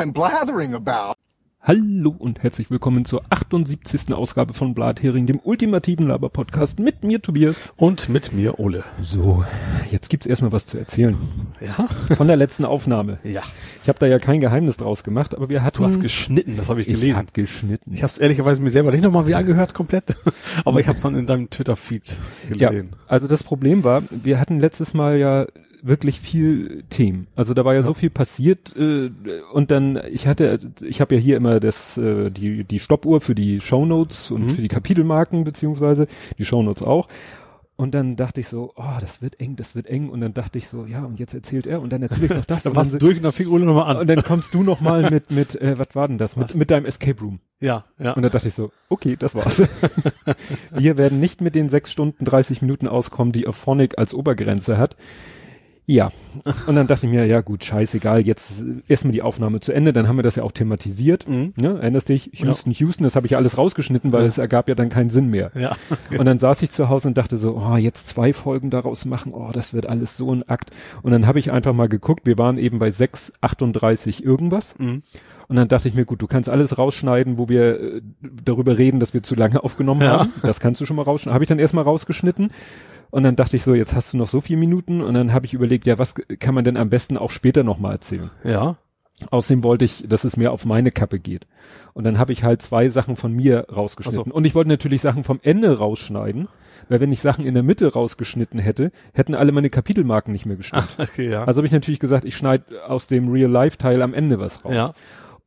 I'm blathering about. Hallo und herzlich willkommen zur 78. Ausgabe von Blathering, dem ultimativen Laber-Podcast mit mir Tobias. Und mit mir Ole. So, jetzt gibt's erstmal was zu erzählen. Ja? Von der letzten Aufnahme. Ja. Ich habe da ja kein Geheimnis draus gemacht, aber wir hatten... Du hast geschnitten, das habe ich ich gelesen. hab geschnitten. Ich habe es ehrlicherweise mir selber nicht nochmal wieder angehört, komplett. Aber ich habe es dann in deinem Twitter-Feed ja, gesehen. also das Problem war, wir hatten letztes Mal ja wirklich viel Themen. Also da war ja, so viel passiert äh, und dann ich hatte ich habe ja hier immer das äh, die die Stoppuhr für die Shownotes und Mhm. für die Kapitelmarken beziehungsweise die Shownotes auch. Und dann dachte ich so, oh, das wird eng, das wird eng. Und dann dachte ich so, ja, und jetzt erzählt er und dann erzähle ich noch das. Dann warst du dann, durch und dann fing Ole nochmal an. und dann kommst du noch mal mit mit äh, was war denn das? Mit, Was? mit deinem Escape Room. ja, ja. Und da dachte ich so, okay, das war's. Wir werden nicht mit den sechs Stunden 30 Minuten auskommen, die Aphonic als Obergrenze hat. Ja. Und dann dachte ich mir, ja gut, scheißegal, jetzt erstmal die Aufnahme zu Ende, dann haben wir das ja auch thematisiert. Mhm. Ne? Erinnerst dich? Houston, Houston, das habe ich ja alles rausgeschnitten, weil Ja. es ergab ja dann keinen Sinn mehr. ja. Und dann saß ich zu Hause und dachte so, oh, jetzt zwei Folgen daraus machen, oh, das wird alles so ein Akt. Und dann habe ich einfach mal geguckt, wir waren eben bei 6,38 irgendwas. Mhm. Und dann dachte ich mir, gut, du kannst alles rausschneiden, wo wir äh, darüber reden, dass wir zu lange aufgenommen Ja. haben. Das kannst du schon mal rausschneiden. Habe ich dann erstmal rausgeschnitten. Und dann dachte ich so, jetzt hast du noch so viele Minuten. Und dann habe ich überlegt, ja, was kann man denn am besten auch später nochmal erzählen? Ja. Außerdem wollte ich, dass es mehr auf meine Kappe geht. Und dann habe ich halt zwei Sachen von mir rausgeschnitten. Ach so. Und ich wollte natürlich Sachen vom Ende rausschneiden, weil wenn ich Sachen in der Mitte rausgeschnitten hätte, hätten alle meine Kapitelmarken nicht mehr gestimmt. Okay, ja. Also habe ich natürlich gesagt, ich schneide aus dem Real-Life-Teil am Ende was raus. Ja.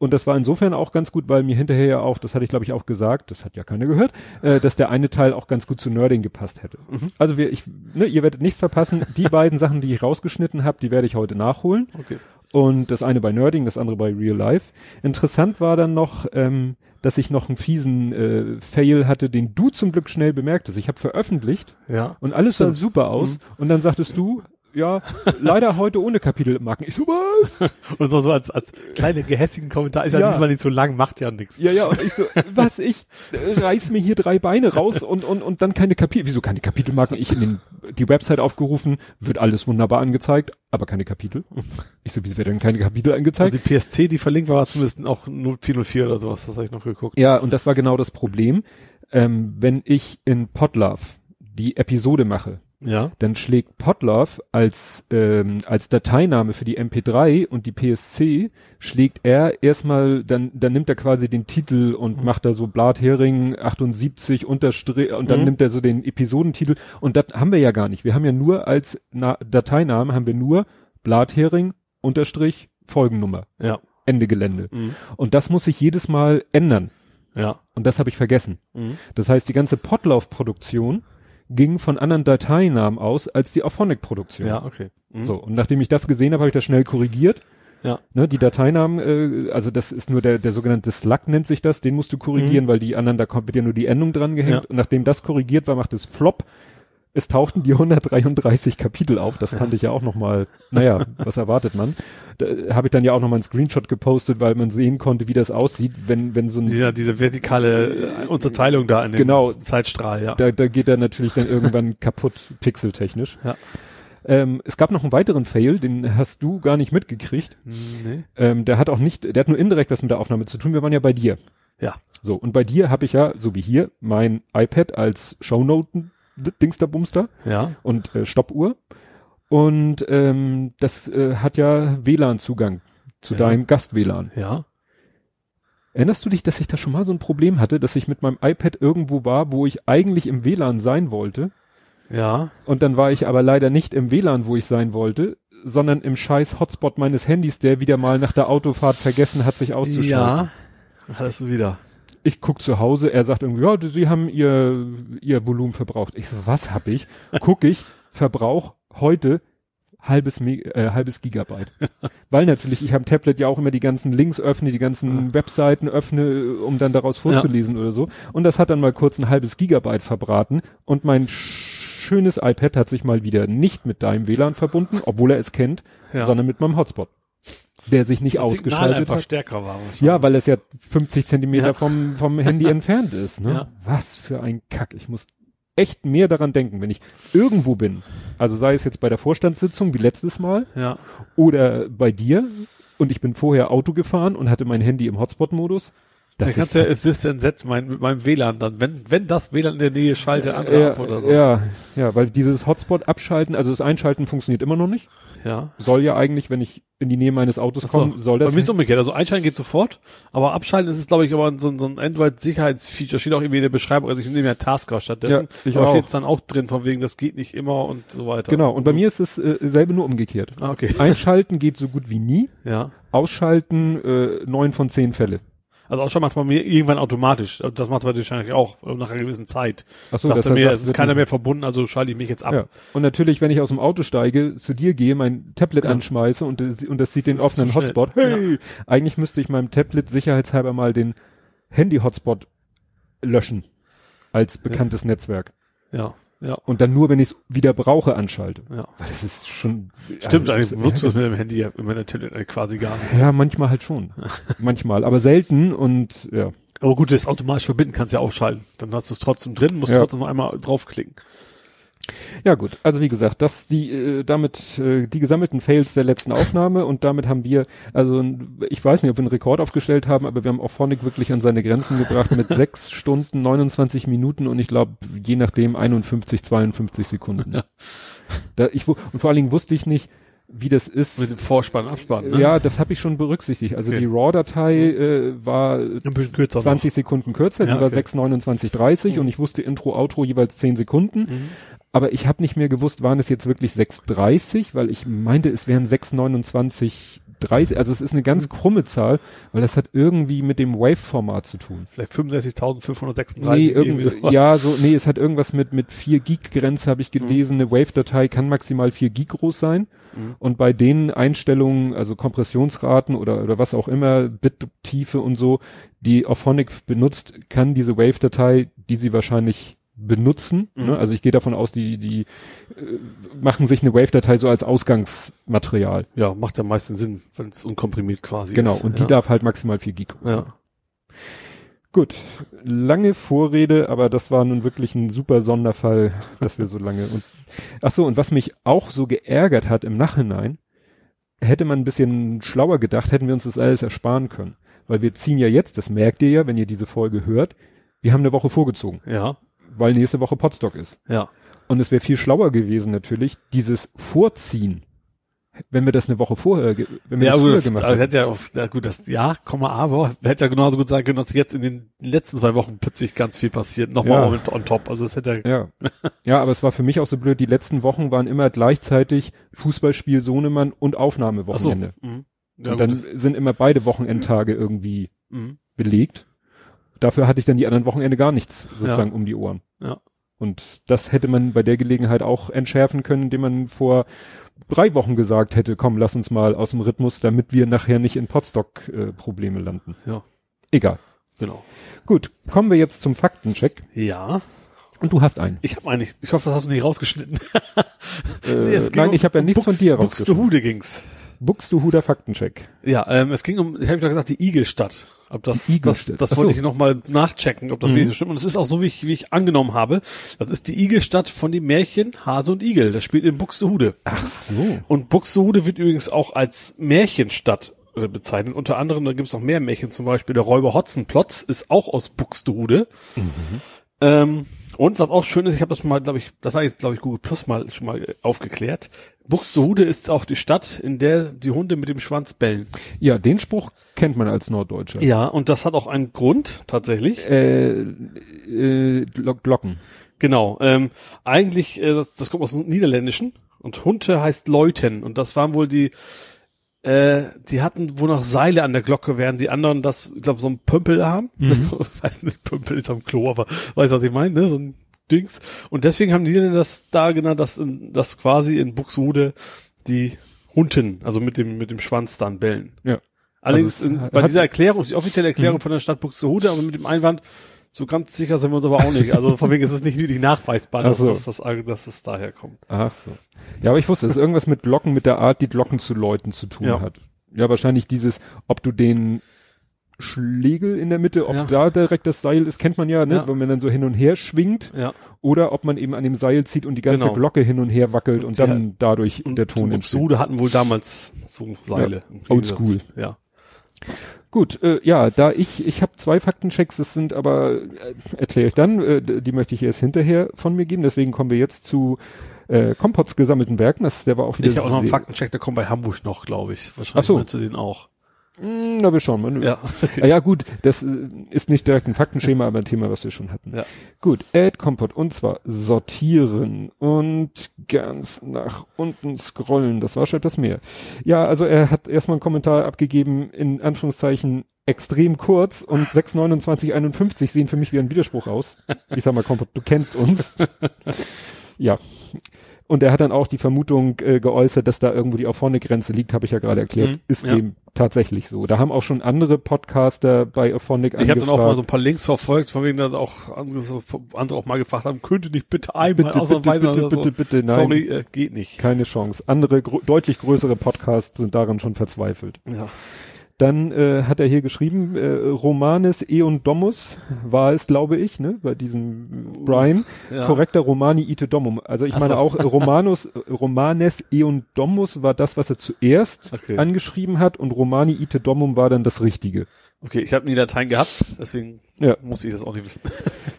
Und das war insofern auch ganz gut, weil mir hinterher ja auch, das hatte ich glaube ich auch gesagt, das hat ja keiner gehört, äh, dass der eine Teil auch ganz gut zu Nerding gepasst hätte. Mhm. Also wir, ich, ne, ihr werdet nichts verpassen. Die beiden Sachen, die ich rausgeschnitten habe, die werde ich heute nachholen. Okay. Und das eine bei Nerding, das andere bei Real Life. Interessant war dann noch, ähm, dass ich noch einen fiesen äh, Fail hatte, den du zum Glück schnell bemerktest. Ich habe veröffentlicht Ja. und alles sah super aus. Und dann sagtest du, ja, leider heute ohne Kapitelmarken. Ich so, was? Und so, so als, als kleine gehässigen Kommentar ist ja, Ja. diesmal nicht so lang, macht ja nichts. Ja, ja, und ich so, was, ich äh, reiß mir hier drei Beine raus und, und, und dann keine Kapitel. Wieso keine Kapitelmarken? Ich in den, die Website aufgerufen, wird alles wunderbar angezeigt, aber keine Kapitel. Ich so, wieso werden keine Kapitel Und angezeigt? die PSC, die verlinkt war, war zumindest auch 404 oder sowas, das habe ich noch geguckt. Ja, und das war genau das Problem. Ähm, wenn ich in Podlove die Episode mache, Ja. dann schlägt Podlove als, ähm, als Dateiname für die MP3 und die PSC schlägt er erstmal, dann, dann nimmt er quasi den Titel und Mhm. macht da so Blathering 78 Unterstrich und dann Mhm. nimmt er so den Episodentitel und das haben wir ja gar nicht. Wir haben ja nur als Na Dateinamen haben wir nur Blathering Unterstrich Folgennummer. Ja. Ende Gelände. Mhm. Und das muss ich jedes Mal ändern. Ja. Und das habe ich vergessen. Mhm. Das heißt, die ganze Podlauf-Produktion ging von anderen Dateinamen aus als die Auphonic-Produktion. Ja, okay. Mhm. So, und nachdem ich das gesehen habe, habe ich das schnell korrigiert. Ja. Ne, die Dateinamen, äh, also das ist nur der, der sogenannte Slug nennt sich das, den musst du korrigieren, weil die anderen, da kommt wird ja nur die Endung dran gehängt. Mhm. Ja. Und nachdem das korrigiert war, macht es Flop. Es tauchten die 133 Kapitel auf. Das fand ich ja auch nochmal, naja, was erwartet man? Da habe ich dann ja auch nochmal einen Screenshot gepostet, weil man sehen konnte, wie das aussieht, wenn, wenn so ein Dieser, diese vertikale äh, Unterteilung da in dem Genau. Zeitstrahl, ja. da, da geht er natürlich dann irgendwann kaputt, pixeltechnisch. Ja. Ähm, es gab noch einen weiteren Fail, den hast du gar nicht mitgekriegt. Nee. Ähm, der hat auch nicht, der hat nur indirekt was mit der Aufnahme zu tun. Wir waren ja bei dir. Ja. So, und bei dir habe ich ja, so wie hier, mein iPad als Shownoten Dingster Bumster Ja. und äh, Stoppuhr. Und ähm, das äh, hat ja WLAN-Zugang zu Ja. deinem Gast-WLAN. Ja. Erinnerst du dich, dass ich da schon mal so ein Problem hatte, dass ich mit meinem iPad irgendwo war, wo ich eigentlich im WLAN sein wollte? Ja. Und dann war ich aber leider nicht im WLAN, wo ich sein wollte, sondern im scheiß Hotspot meines Handys, der wieder mal nach der Autofahrt vergessen hat, sich auszuschalten. Ja. Hattest du wieder. Ich guck zu Hause, er sagt irgendwie, ja, sie haben ihr, ihr Volumen verbraucht. Ich so, was hab ich? Guck ich, Verbrauch heute halbes, Me äh, halbes Gigabyte. Weil natürlich ich am Tablet ja auch immer die ganzen Links öffne, die ganzen Webseiten öffne, um dann daraus vorzulesen oder so. Und das hat dann mal kurz ein halbes Gigabyte verbraten und mein schönes iPad hat sich mal wieder nicht mit deinem WLAN verbunden, obwohl er es kennt, Ja. sondern mit meinem Hotspot, der sich nicht Das ausgeschaltet einfach hat. stärker war. Ja, weil es ja 50 Zentimeter Ja. vom, vom Handy entfernt ist. Ne? Ja. Was für ein Kack. Ich muss echt mehr daran denken, wenn ich irgendwo bin. Also sei es jetzt bei der Vorstandssitzung wie letztes Mal Ja. oder bei dir und ich bin vorher Auto gefahren und hatte mein Handy im Hotspot-Modus. Da kannst du ja Assistant setzen mein, mit meinem WLAN dann. Wenn, wenn das WLAN in der Nähe schalte, andere ja, ab oder so. ja, ja, weil dieses Hotspot abschalten, also das Einschalten funktioniert immer noch nicht. ja. Soll ja eigentlich, wenn ich in die Nähe meines Autos so. komme, soll das. Bei mir ist es umgekehrt. Also einschalten geht sofort, aber abschalten ist es, glaube ich, aber so, ein- so ein Android-Sicherheitsfeature. Steht auch irgendwie in der Beschreibung. Also ich nehme ja Tasker stattdessen. Ja, ich aber steht dann auch drin, von wegen, das geht nicht immer und so weiter. genau, und bei mir ist es äh, selbe nur umgekehrt. Ah, okay. Einschalten geht so gut wie nie. Ja. Ausschalten äh, neun von zehn Fälle. Also auch schon macht man mir irgendwann automatisch. Das macht man wahrscheinlich auch äh, nach einer gewissen Zeit. Ach so, Sagt er mir, sagt, es ist keiner mehr verbunden, also schalte ich mich jetzt ab. Ja. Und natürlich, wenn ich aus dem Auto steige, zu dir gehe, mein Tablet Ja. anschmeiße und, das- und das sieht Das den offenen. Hotspot. Hey! Eigentlich müsste ich meinem Tablet sicherheitshalber mal den Handy-Hotspot löschen. Als bekanntes Netzwerk. Ja, ja, Und dann nur, wenn ich es wieder brauche, anschalte. ja. Weil das ist schon. Stimmt, also, eigentlich benutzt du es mit dem Handy ja immer natürlich äh, quasi gar nicht. Ja, manchmal halt schon. manchmal, aber selten und ja. Aber gut, das automatisch verbinden kannst du ja ausschalten. Dann hast du es trotzdem drin, musst Ja. trotzdem noch einmal draufklicken. Ja gut, also wie gesagt, das die äh, damit äh, die gesammelten Fails der letzten Aufnahme und damit haben wir also ich weiß nicht, ob wir einen Rekord aufgestellt haben, aber wir haben auch Phonic wirklich an seine Grenzen gebracht mit sechs Stunden 29 Minuten und ich glaube je nachdem 51 52 Sekunden. Ja. Da ich und vor allen Dingen wusste ich nicht, wie das ist. Mit dem Vorspann, Abspann, ne? Ja, das habe ich schon berücksichtigt. Also Okay. die RAW-Datei äh, war Ein bisschen kürzer 20 Sekunden kürzer, Ja, die war okay. 6, 29, 30 Mhm. und ich wusste Intro, Outro jeweils 10 Sekunden. noch. Mhm. Aber ich habe nicht mehr gewusst, waren es jetzt wirklich 6,30, weil ich meinte, es wären 6,29, 30. Also es ist eine Mhm. ganz krumme Zahl, weil das hat irgendwie mit dem Wave-Format zu tun. Vielleicht 65.536. Nee, irgendwie, sowas. ja, so, nee, es hat irgendwas mit, mit 4 Gig Grenze, habe ich Mhm. gelesen. Eine Wave-Datei kann maximal 4 Gig groß sein. Mhm. Und bei den Einstellungen, also Kompressionsraten oder, oder was auch immer, Bittiefe und so, die Auphonic benutzt, kann diese Wave-Datei, die sie wahrscheinlich benutzen, Mhm. ne? also ich gehe davon aus, die, die äh, machen sich eine Wave-Datei so als Ausgangsmaterial. Ja, macht ja meistens Sinn, wenn es unkomprimiert quasi Genau, ist. und ja. die darf halt maximal 4 Gig groß. Ja. Gut, lange Vorrede, aber das war nun wirklich ein super Sonderfall, dass wir so lange und ach so und was mich auch so geärgert hat im Nachhinein, hätte man ein bisschen schlauer gedacht, hätten wir uns das alles ersparen können, weil wir ziehen ja jetzt, das merkt ihr ja, wenn ihr diese Folge hört, wir haben eine Woche vorgezogen, Ja, weil nächste Woche Potstock ist ja. und es wäre viel schlauer gewesen natürlich, dieses Vorziehen, wenn wir das eine Woche vorher, wenn wir Ja, das gut, früher das, gemacht also hätten. hätte ja, ja gut, das ja, Komma, aber hätte ja genauso gut sagen können, dass jetzt in den letzten zwei Wochen plötzlich ganz viel passiert, nochmal Ja. mit on top. Also es hätte ja, Ja. aber es war für mich auch so blöd, die letzten Wochen waren immer gleichzeitig Fußballspiel Sohnemann und ach so. Aufnahmewochenende. Mhm. Ja, und dann gut. sind immer beide Wochenendtage irgendwie Mhm. belegt. Dafür hatte ich dann die anderen Wochenende gar nichts sozusagen um die Ohren. Ja. Und das hätte man bei der Gelegenheit auch entschärfen können, indem man vor drei Wochen gesagt hätte, komm, lass uns mal aus dem Rhythmus, damit wir nachher nicht in Potstock-Probleme landen. Ja, Egal. genau. Gut, kommen wir jetzt zum Faktencheck. Ja, Und du hast einen. ich habe eigentlich, ich hoffe, das hast du nicht rausgeschnitten. Äh, Nee, nein, um- ich habe ja nichts Bux- von dir rausgefunden. Buxtehude ging's. Buxtehuder Faktencheck. Ja, ähm, es ging um, ich habe doch gesagt, die Igelstadt. Ob das, Die das, das wollte ich nochmal nachchecken, ob das Mhm. wirklich so stimmt. Und es ist auch so, wie ich, wie ich angenommen habe. Das ist die Igelstadt von dem Märchen Hase und Igel. Das spielt in Buxtehude. Ach so. Und Buxtehude wird übrigens auch als Märchenstadt äh, bezeichnet. Unter anderem, da gibt's noch mehr Märchen, zum Beispiel der Räuber Hotzenplotz ist auch aus Buxtehude. Ähm, und was auch schön ist, ich habe das mal, glaube ich, das war jetzt, glaube ich, Google Plus mal schon mal aufgeklärt. Buxtehude ist auch die Stadt, in der die Hunde mit dem Schwanz bellen. Ja, den Spruch kennt man als Norddeutscher. Ja, und das hat auch einen Grund, tatsächlich. Äh, äh, Glo- Glocken. Genau. Ähm, eigentlich, äh, das, das kommt aus dem Niederländischen und Hunde heißt Leuten und das waren wohl die, äh, die hatten wohl noch Seile an der Glocke, während die anderen das, ich glaube, so ein Pömpel haben. weiß nicht, Pömpel ist am Klo, aber weiß was ich meine, ne? So ein Dings. Und deswegen haben die das da genannt, dass, dass quasi in Buxtehude die Hunden, also mit dem, mit dem Schwanz dann bellen. Ja. Allerdings, Also in, bei dieser Erklärung ist die offizielle Erklärung Mhm. von der Stadt Buxtehude, aber mit dem Einwand, so ganz sicher sind wir uns aber auch nicht. Also von wegen ist es nicht wirklich nachweisbar, dass, so. dass, das, dass es daher kommt. Ach so. Ja, aber ich wusste, es ist irgendwas mit Glocken, mit der Art, die Glocken zu läuten zu tun Ja. hat. Ja, wahrscheinlich dieses, ob du den Schlegel in der Mitte, ob Ja. da direkt das Seil ist, kennt man ja, ne? Ja. wenn man dann so hin und her schwingt Ja. oder ob man eben an dem Seil zieht und die ganze Genau. Glocke hin und her wackelt und, Und dann dadurch Und der Ton und entsteht. Sude hatten wohl damals so Seile. Ja, oldschool. Ja. Gut, äh, ja, da ich, ich habe zwei Faktenchecks, das sind aber, äh, erkläre ich dann, äh, die möchte ich erst hinterher von mir geben, deswegen kommen wir jetzt zu äh, Kompots gesammelten Werken, das, der war auch wieder Ich habe auch noch einen Faktencheck, der kommt bei Hamburg noch, glaube ich. Wahrscheinlich Ach so. meinst du den auch. Hm, na, wir schauen mal. Ja. Ah, ja gut, das äh, ist nicht direkt ein Faktenschema, aber ein Thema, was wir schon hatten. Ja. Gut, Add Kompott und zwar sortieren und ganz nach unten scrollen, das war schon etwas mehr. Ja, also er hat erstmal einen Kommentar abgegeben, in Anführungszeichen extrem kurz und 62951 sehen für mich wie ein Widerspruch aus. Ich sag mal, Kompott, du kennst uns. ja. Und er hat dann auch die Vermutung äh, geäußert, dass da irgendwo die Auphonic-Grenze liegt, habe ich ja gerade erklärt. Mhm, ist ja. dem tatsächlich so. Da haben auch schon andere Podcaster bei Auphonic Ich habe dann auch mal so ein paar Links verfolgt, von wegen dann auch andere, andere auch mal gefragt haben, könnte nicht bitte einmal bitte, bitte, ausnahmsweise bitte, oder so. bitte, bitte, nein. Sorry, äh, geht nicht. Keine Chance. Andere, deutlich größere Podcasts sind daran schon verzweifelt. Ja. Dann äh, hat er hier geschrieben, äh, Romanes Eon Domus war es, glaube ich, ne, bei diesem Brian. Ja. Korrekter Romani ite Domum. Also ich Ach meine so. auch, äh, Romanus, äh, Romanes Eon Domus war das, was er zuerst Okay. angeschrieben hat und Romani ite Domum war dann das Richtige. Okay, ich habe nie Dateien gehabt, deswegen Ja. muss ich das auch nicht wissen.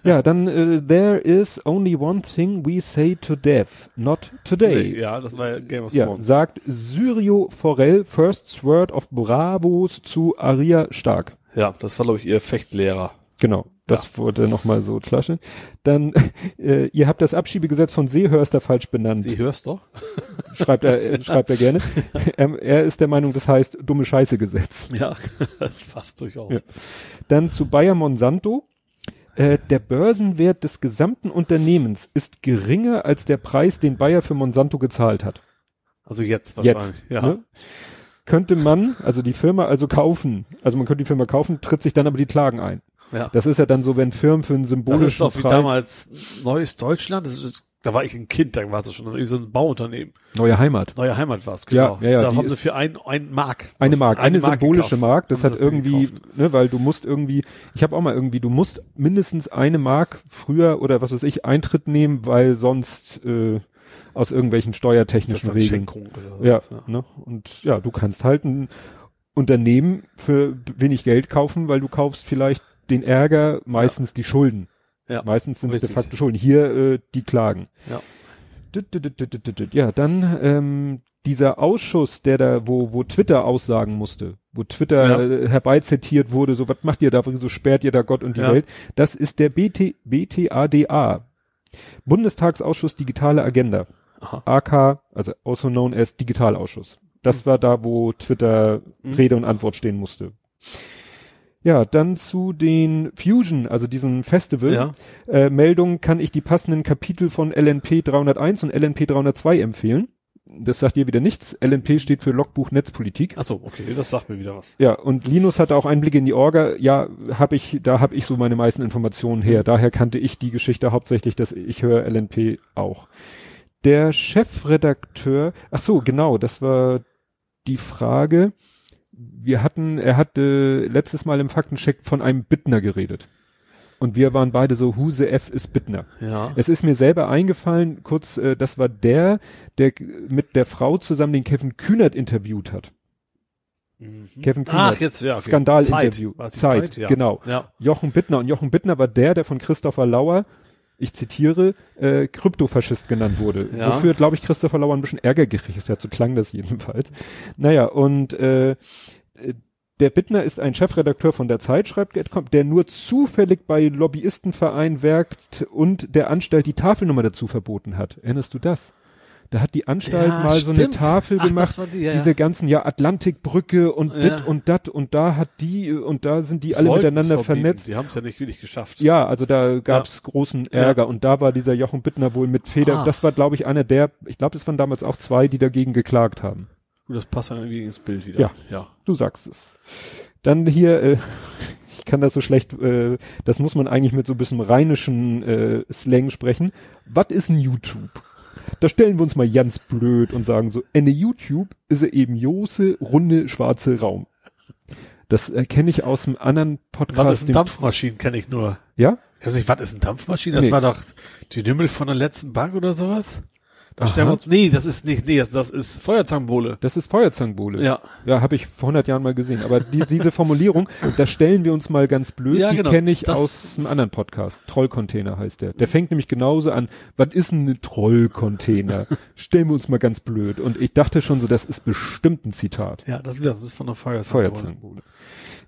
Ja, dann äh, there is only one thing we say to death, not today. Ja, das war ja Game of Ja, Thrones. sagt Syrio Forel, First Word of Bravos zu Aria Stark. Ja, das war glaube ich ihr Fechtlehrer. Genau, das wurde nochmal so klatschen. Dann, äh, ihr habt das Abschiebegesetz von Seehörster falsch benannt, Sie hörst doch? schreibt er, äh, schreibt er gerne. er, er ist der Meinung, das heißt dumme Scheiße Gesetz. Ja, das passt durchaus. Ja. Dann zu Bayer Monsanto. Äh, der Börsenwert des gesamten Unternehmens ist geringer als der Preis, den Bayer für Monsanto gezahlt hat. Also jetzt wahrscheinlich. Jetzt. ja. Ne? Könnte man, also die Firma also kaufen, also man könnte die Firma kaufen, tritt sich dann aber die Klagen ein. ja. Das ist ja dann so, wenn Firmen für einen Das symbolischen ist auch wie Preis, damals Neues Deutschland. Das ist, da war ich ein Kind, da war es schon irgendwie so ein Bauunternehmen. neue Heimat. Neue Heimat war es, Ja, genau. ja, ja, da die haben sie für ein, ein Mark. Eine Mark, eine, symbolische gekauft. Mark, das hat sie irgendwie, gekauft. ne, weil du musst irgendwie, ich habe auch mal irgendwie, du musst mindestens eine Mark früher oder was weiß ich, Eintritt nehmen, weil sonst äh, aus irgendwelchen steuertechnischen Regeln. So. Ja, ne? Und ja, du kannst halt ein Unternehmen für wenig Geld kaufen, weil du kaufst vielleicht den Ärger, meistens die Schulden. Ja, Meistens sind es de facto Schulden. Hier äh, die Klagen. Ja. Ja, dann ähm, dieser Ausschuss, der da, wo, wo Twitter aussagen musste, wo Twitter Ja. äh, herbeizitiert wurde, so was macht ihr da, so sperrt ihr da Gott und die Ja. Welt, das ist der BT, BTADA, Bundestagsausschuss Digitale Agenda. Aha. AK, also also known as Digitalausschuss. Das war da, wo Twitter Mhm. Rede und Antwort stehen musste. Ja, dann zu den Fusion, also diesem Festival. Ja. Äh, Meldungen kann ich die passenden Kapitel von LNP 301 und LNP 302 empfehlen. Das sagt ihr wieder nichts. LNP steht für Logbuch Netzpolitik. Ach so, okay, das sagt mir wieder was. Ja, und Linus hatte auch Einblick in die Orga. Ja, habe ich, da habe ich so meine meisten Informationen her. Daher kannte ich die Geschichte hauptsächlich, dass ich höre LNP auch. Der Chefredakteur, ach so, genau, das war die Frage. Wir hatten, er hatte letztes Mal im Faktencheck von einem Bittner geredet. Und wir waren beide so, Huse F ist Bittner. Ja. Es ist mir selber eingefallen, kurz, äh, das war der, der mit der Frau zusammen den Kevin Kühnert interviewt hat. Mhm. Kevin Kühnert. Ach, jetzt, ja. Okay. Skandalinterview. Zeit. Zeit, Zeit? Ja. genau. Ja. Jochen Bittner. Und Jochen Bittner war der, der von Christopher Lauer, ich zitiere, äh, Kryptofaschist genannt wurde. Ja. Wofür, glaube ich, Christopher Lauer ein bisschen Ärger gekriegt hat. So klang das jedenfalls. Naja, und äh, äh, der Bittner ist ein Chefredakteur von der Zeit, schreibt Getcom, der nur zufällig bei Lobbyistenverein werkt und der Anstalt die Tafelnummer dazu verboten hat. Erinnerst du das? Da hat die Anstalt Ja, mal so eine stimmt. Tafel Ach, gemacht, das war die, ja, diese ja. ganzen, ja, Atlantikbrücke und Ja. dit und dat und da hat die und da sind die alle Wollten es miteinander verbieten. vernetzt. Die haben es ja nicht wirklich geschafft. Ja, also da gab's großen Ärger und da war dieser Jochen Bittner wohl mit Feder. Ah. Das war, glaube ich, einer der, ich glaube, es waren damals auch zwei, die dagegen geklagt haben. Gut, das passt dann irgendwie ins Bild wieder. Ja. Ja. Du sagst es. Dann hier, äh, ich kann das so schlecht, äh, das muss man eigentlich mit so ein bisschen rheinischen äh, Slang sprechen. Was ist ein YouTube? Da stellen wir uns mal ganz blöd und sagen so, eine YouTube ist eben Jose, runde, schwarze Raum. Das äh, kenne ich aus einem anderen Podcast. Was ist ein Dampfmaschinen, kenne ich nur. Ja? Ich weiß nicht, was ist ein Dampfmaschine? Das Nee. war doch die Nümmel von der letzten Bank oder sowas? Da Aha. stellen wir uns, nee, das ist nicht, nee, das, das ist Feuerzangenbowle. Das ist Feuerzangenbowle. Ja. Ja, habe ich vor 100 Jahren mal gesehen. Aber die, diese Formulierung, da stellen wir uns mal ganz blöd, Ja, die genau. kenne ich Das aus einem anderen Podcast. Trollcontainer heißt der. Der fängt nämlich genauso an, was ist denn ein Trollcontainer? Stellen wir uns mal ganz blöd. Und ich dachte schon so, das ist bestimmt ein Zitat. Ja, das, das ist von der Feuerzangenbowle. Feuerzangenbowle.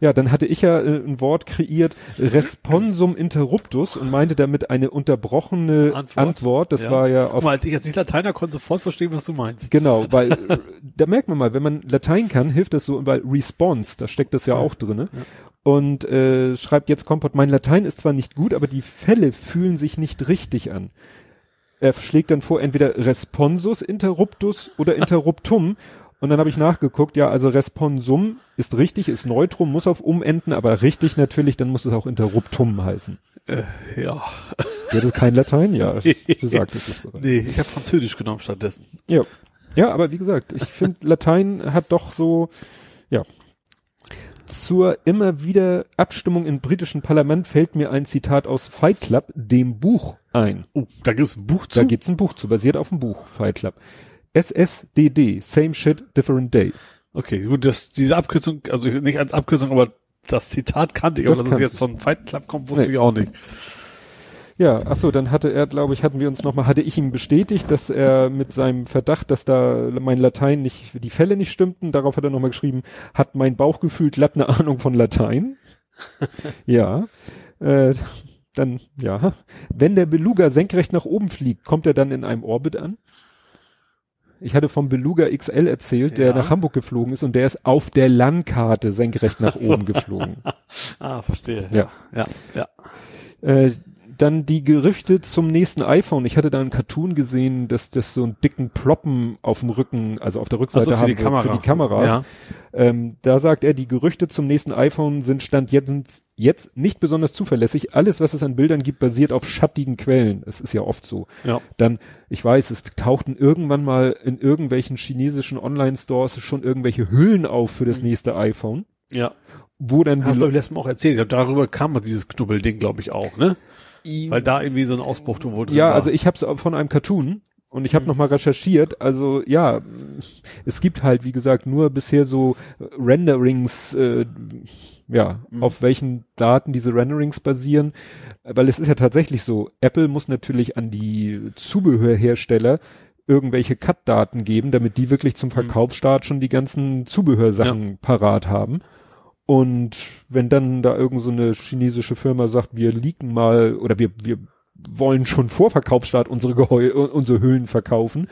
Ja, dann hatte ich ja äh, ein Wort kreiert, responsum interruptus und meinte damit eine unterbrochene Antwort. Antwort. Das Ja. war ja mal, als ich jetzt nicht Lateiner konnte, sofort verstehen, was du meinst. Genau, weil äh, da merkt man mal, wenn man Latein kann, hilft das so, weil Response, da steckt das ja, auch drinne. Und äh, schreibt jetzt Kompott, mein Latein ist zwar nicht gut, aber die Fälle fühlen sich nicht richtig an. Er schlägt dann vor, entweder Responsus interruptus oder interruptum. Und dann habe ich nachgeguckt, ja, also Responsum ist richtig, ist Neutrum, muss auf umenden, aber richtig natürlich, dann muss es auch interruptum heißen. Äh, ja. Das ist kein Latein, ja. Du sagtest es bereits. Nee, ich habe Französisch genommen stattdessen. Ja. Ja, aber wie gesagt, ich finde, Latein hat doch so, ja. Zur immer wieder Abstimmung im britischen Parlament fällt mir ein Zitat aus Fight Club, dem Buch, ein. Oh, da gibt es ein Buch zu. Da gibt's ein Buch zu, basiert auf dem Buch Fight Club. SSDD, same shit, different day. Okay, gut, das, diese Abkürzung, also nicht als Abkürzung, aber das Zitat kannte ich, Das aber dass es jetzt von Fight Club kommt, wusste Nee. ich auch nicht. Ja, ach so, dann hatte er, glaube ich, hatten wir uns nochmal, hatte ich ihm bestätigt, dass er mit seinem Verdacht, dass da mein Latein nicht, die Fälle nicht stimmten, darauf hat er nochmal geschrieben, hat mein Bauchgefühl glatt eine Ahnung von Latein. ja, äh, dann, ja, wenn der Beluga senkrecht nach oben fliegt, kommt er dann in einem Orbit an? Ich hatte vom Beluga XL erzählt, der Ja. nach Hamburg geflogen ist und der ist auf der Landkarte senkrecht nach so. oben geflogen. Ah, verstehe. Ja. Ja, ja. Äh, dann die Gerüchte zum nächsten iPhone. Ich hatte da einen Cartoon gesehen, dass das so einen dicken Ploppen auf dem Rücken, also auf der Rückseite Ach so, für haben die wird, Kamera. für die Kameras. Ja. Ähm, da sagt er, die Gerüchte zum nächsten iPhone sind Stand jetzt, jetzt nicht besonders zuverlässig. Alles, was es an Bildern gibt, basiert auf schattigen Quellen. Es ist ja oft so. Ja. Dann, ich weiß, es tauchten irgendwann mal in irgendwelchen chinesischen Online-Stores schon irgendwelche Hüllen auf für Mhm. das nächste iPhone, Ja. wo dann Hast du letztes Mal auch erzählt. Darüber kam dieses Knubbelding, glaube ich, auch, ne? Weil da irgendwie so ein Ausbruch wohl drin Ja, war. also ich habe es von einem Cartoon und ich habe Mhm. noch mal recherchiert. Also ja, es gibt halt wie gesagt nur bisher so äh, Renderings, äh, ja, Mhm. auf welchen Daten diese Renderings basieren, weil es ist ja tatsächlich so. Apple muss natürlich an die Zubehörhersteller irgendwelche Cut-Daten geben, damit die wirklich Mhm. zum Verkaufsstart schon die ganzen Zubehörsachen parat haben. Und wenn dann da irgend so eine chinesische Firma sagt, wir leaken mal oder wir, wir wollen schon vor Verkaufsstart unsere Geheu unsere Hüllen verkaufen,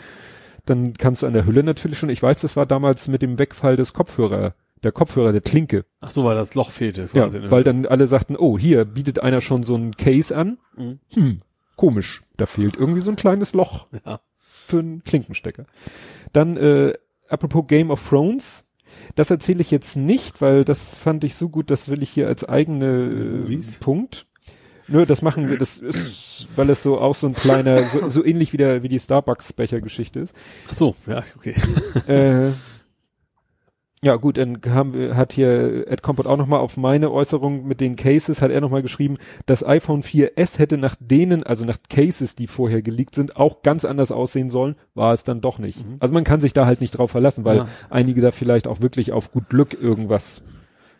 dann kannst du an der Hülle natürlich schon, ich weiß, das war damals mit dem Wegfall des Kopfhörer, der Kopfhörer, der Klinke. Ach so, weil das Loch fehlte. Ja, quasi, ne? weil dann alle sagten, oh, hier bietet einer schon so ein Case an. Mhm. Hm, komisch, da fehlt irgendwie so ein kleines Loch Ja. für einen Klinkenstecker. Dann, äh, apropos Game of Thrones, das erzähle ich jetzt nicht, weil das fand ich so gut, das will ich hier als eigene äh? Punkt. Nö, das machen wir, das ist, weil es so auch so ein kleiner, so, so ähnlich wie der, wie die Starbucks-Becher-Geschichte ist. Ach so, ja, okay. äh, ja, gut, dann haben wir, hat hier Ed Compot auch nochmal auf meine Äußerung mit den Cases, hat er nochmal geschrieben, das iPhone 4S hätte nach denen, also nach Cases, die vorher geleakt sind, auch ganz anders aussehen sollen, war es dann doch nicht. Also man kann sich da halt nicht drauf verlassen, weil Ja. einige da vielleicht auch wirklich auf gut Glück irgendwas.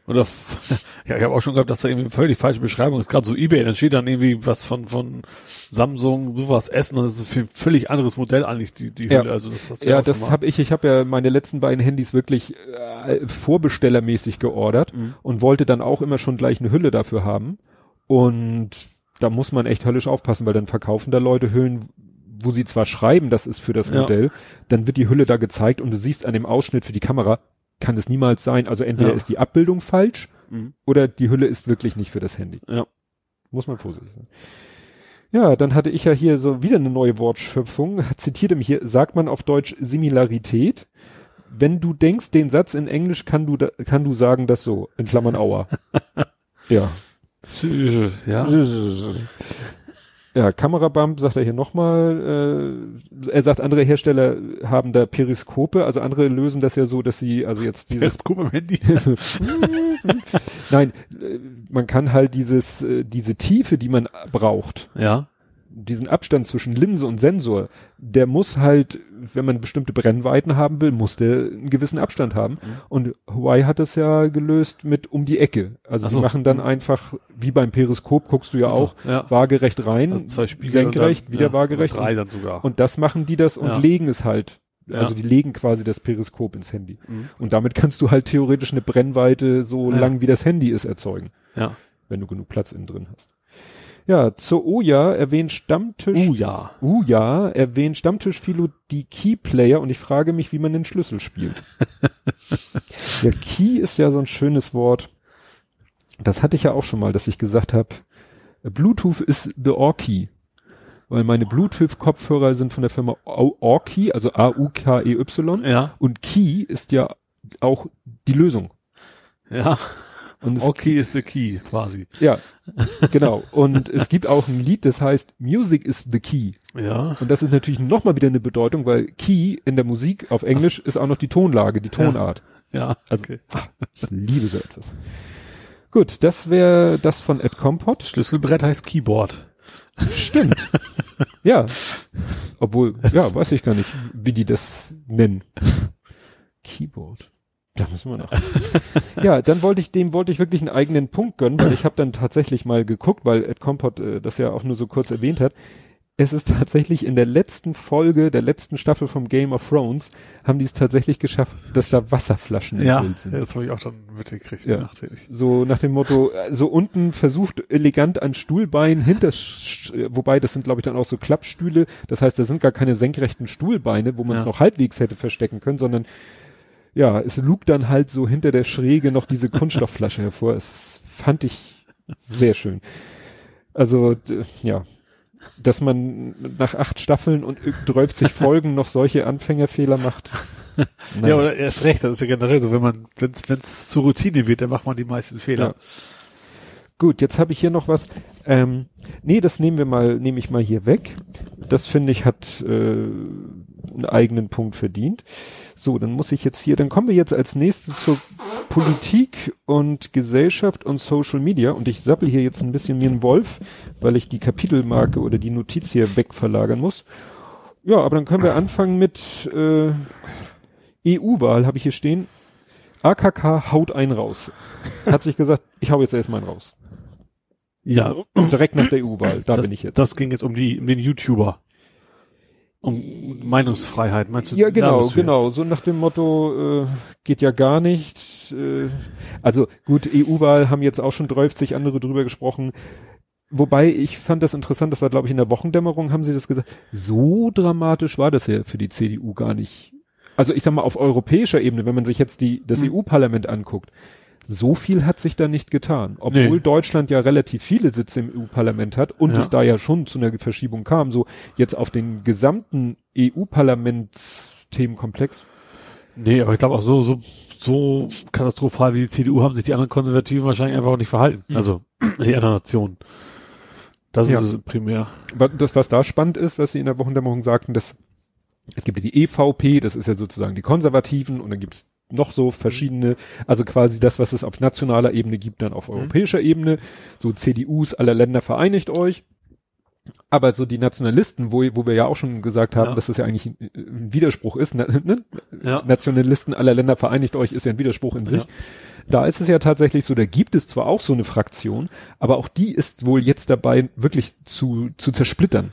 Oder ja, ich habe auch schon gehabt, dass da irgendwie völlig falsche Beschreibung ist. Gerade so eBay, dann steht dann irgendwie was von von Samsung, sowas Essen und das ist ein völlig anderes Modell eigentlich die die Ja. Hülle. Also das hast du Ja, schon das habe ich, ich habe ja meine letzten beiden Handys wirklich äh, vorbestellermäßig geordert Mhm. und wollte dann auch immer schon gleich eine Hülle dafür haben. Und da muss man echt höllisch aufpassen, weil dann verkaufen da Leute Hüllen, wo sie zwar schreiben, das ist für das Ja. Modell, dann wird die Hülle da gezeigt und du siehst an dem Ausschnitt für die Kamera, kann es niemals sein. Also entweder Ja. ist die Abbildung falsch Mhm. oder die Hülle ist wirklich nicht für das Handy. Ja. Muss man vorsichtig sein. Ja, dann hatte ich ja hier so wieder eine neue Wortschöpfung, zitierte mich hier, sagt man auf Deutsch Similarität. Wenn du denkst, den Satz in Englisch kann du, da, kann du sagen das so, in Klammern Auer. ja. Ja. Ja, Kamerabump sagt er hier nochmal. Äh, er sagt, andere Hersteller haben da Periskope, also andere lösen das ja so, dass sie also jetzt dieses Periskop im Handy. Nein, äh, man kann halt dieses äh, diese Tiefe, die man braucht, ja. Diesen Abstand zwischen Linse und Sensor, der muss halt, wenn man bestimmte Brennweiten haben will, muss der einen gewissen Abstand haben. Mhm. Und Huawei hat es ja gelöst mit um die Ecke. Also sie so. machen dann einfach, wie beim Periskop guckst du ja so, auch, ja. waagerecht rein, Also zwei Spiegel senkrecht, dann, wieder ja, waagerecht. Drei Und, dann sogar. und das machen die das und Ja. legen es halt. Ja. Also die legen quasi das Periskop ins Handy. Mhm. Und damit kannst du halt theoretisch eine Brennweite so Ja. lang wie das Handy ist erzeugen ja. wenn du genug Platz innen drin hast. Ja, zur Oja erwähnt Stammtisch. Uh, ja. Uja erwähnt Stammtischphilo die Keyplayer und ich frage mich, wie man den Schlüssel spielt. ja, Key ist ja so ein schönes Wort. Das hatte ich ja auch schon mal, dass ich gesagt habe, Bluetooth ist the Orkey. Weil meine Bluetooth-Kopfhörer sind von der Firma Orkey, also A-U-K-E-Y. Ja. Und Key ist ja auch die Lösung. Ja. Und Okay ist the key, quasi. Ja, genau. Und es gibt auch ein Lied, das heißt Music is the Key. Ja. Und das ist natürlich nochmal wieder eine Bedeutung, weil Key in der Musik auf Englisch ist auch noch die Tonlage, die Tonart. Ja. Also okay. ah, ich liebe so etwas. Gut, das wäre das von Ed Compot. Schlüsselbrett heißt Keyboard. Stimmt. ja. Obwohl, ja, weiß ich gar nicht, wie die das nennen. Keyboard. Da müssen wir noch. ja, dann wollte ich dem wollte ich wirklich einen eigenen Punkt gönnen, weil ich habe dann tatsächlich mal geguckt, weil Ed Compot äh, das ja auch nur so kurz erwähnt hat. Es ist tatsächlich in der letzten Folge der letzten Staffel vom Game of Thrones haben die es tatsächlich geschafft, dass da Wasserflaschen im Ja. Bild sind. Das habe ich auch dann mitgekriegt, Ja. nachträglich. So nach dem Motto, äh, so unten versucht elegant an Stuhlbein hinter, Sch- wobei das sind glaube ich dann auch so Klappstühle, das heißt, da sind gar keine senkrechten Stuhlbeine, wo man es Ja. noch halbwegs hätte verstecken können, sondern ja, es lugt dann halt so hinter der Schräge noch diese Kunststoffflasche hervor. Es fand ich sehr schön. Also, ja, dass man nach acht Staffeln und 30 Folgen noch solche Anfängerfehler macht. Ja, Naja. oder er ist recht, das ist ja generell so, wenn man, wenn es zur Routine wird, dann macht man die meisten Fehler. Ja. Gut, jetzt habe ich hier noch was. Ähm, nee, das nehmen wir mal, nehme ich mal hier weg. Das finde ich hat äh, einen eigenen Punkt verdient. So, dann muss ich jetzt hier, dann kommen wir jetzt als nächstes zur Politik und Gesellschaft und Social Media und ich sappel hier jetzt ein bisschen wie ein Wolf, weil ich die Kapitelmarke oder die Notiz hier wegverlagern muss. Ja, aber dann können wir anfangen mit äh, EU-Wahl, habe ich hier stehen. AKK haut einen raus. Hat sich gesagt, ich hau jetzt erstmal einen raus. Ja, Direkt nach der EU-Wahl, da das, bin ich jetzt. Das ging jetzt um die, um den YouTuber. Um Meinungsfreiheit, meinst du? ja, genau, genau. So nach dem Motto, äh, geht ja gar nicht. Äh, also gut, EU-Wahl haben jetzt auch schon 30 andere drüber gesprochen. Wobei ich fand das interessant, das war glaube ich in der Wochendämmerung, haben sie das gesagt. So dramatisch war das ja für die CDU gar nicht. Also ich sag mal auf europäischer Ebene, wenn man sich jetzt die, das Mhm. EU-Parlament anguckt, so viel hat sich da nicht getan. Obwohl Nee. Deutschland ja relativ viele Sitze im EU-Parlament hat und Ja. es da ja schon zu einer Verschiebung kam, so jetzt auf den gesamten EU-Parlaments-Themenkomplex. Nee, aber ich glaube auch so, so, so katastrophal wie die CDU haben sich die anderen Konservativen wahrscheinlich einfach auch nicht verhalten. Mhm. Also, die anderen Nationen. Das Ja. ist primär. Das, was da spannend ist, was sie in der Wochendämmerung sagten, dass es gibt ja die EVP, das ist ja sozusagen die Konservativen und dann gibt's noch so verschiedene, also quasi das, was es auf nationaler Ebene gibt, dann auf europäischer Ebene. So CDUs aller Länder vereinigt euch. Aber so die Nationalisten, wo, wo wir ja auch schon gesagt haben, Ja. dass das ja eigentlich ein, ein Widerspruch ist, ne? Ja. Nationalisten aller Länder vereinigt euch ist ja ein Widerspruch in sich. Ja. Da ist es ja tatsächlich so, da gibt es zwar auch so eine Fraktion, aber auch die ist wohl jetzt dabei, wirklich zu, zu zersplittern.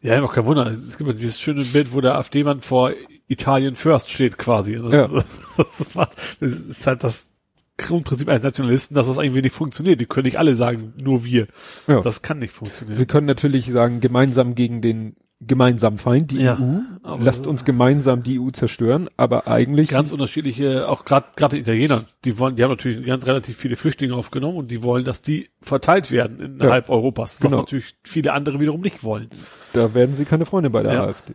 Ja, einfach kein Wunder. Es gibt ja dieses schöne Bild, wo der AfD-Mann vor Italien First steht quasi. Das, Ja. das, ist, das ist halt das Grundprinzip eines Nationalisten, dass das irgendwie nicht funktioniert. Die können nicht alle sagen, nur wir. Ja. Das kann nicht funktionieren. Sie können natürlich sagen, gemeinsam gegen den gemeinsamen Feind, die Ja, EU. Lasst uns gemeinsam die EU zerstören, aber eigentlich ganz unterschiedliche, auch gerade gerade Italiener, die wollen, die haben natürlich ganz relativ viele Flüchtlinge aufgenommen und die wollen, dass die verteilt werden innerhalb Europas, was Genau. natürlich viele andere wiederum nicht wollen. da werden sie keine Freunde bei der Ja. AfD.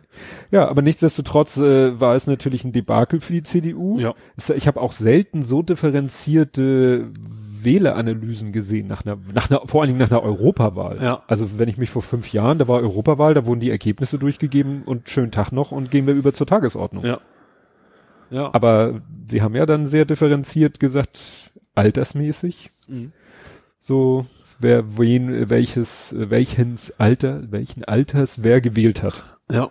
Ja, aber nichtsdestotrotz äh, war es natürlich ein Debakel für die CDU. Ja. Ich habe auch selten so differenzierte Wähleranalysen gesehen nach einer, nach einer, vor allen Dingen nach einer Europawahl. Ja. Also wenn ich mich vor fünf Jahren, da war Europawahl, da wurden die Ergebnisse durchgegeben und schönen Tag noch und gehen wir über zur Tagesordnung. Ja. Ja. Aber sie haben ja dann sehr differenziert gesagt, altersmäßig, Mhm. so wer wen, welches, welchens Alter, welchen Alters wer gewählt hat. ja.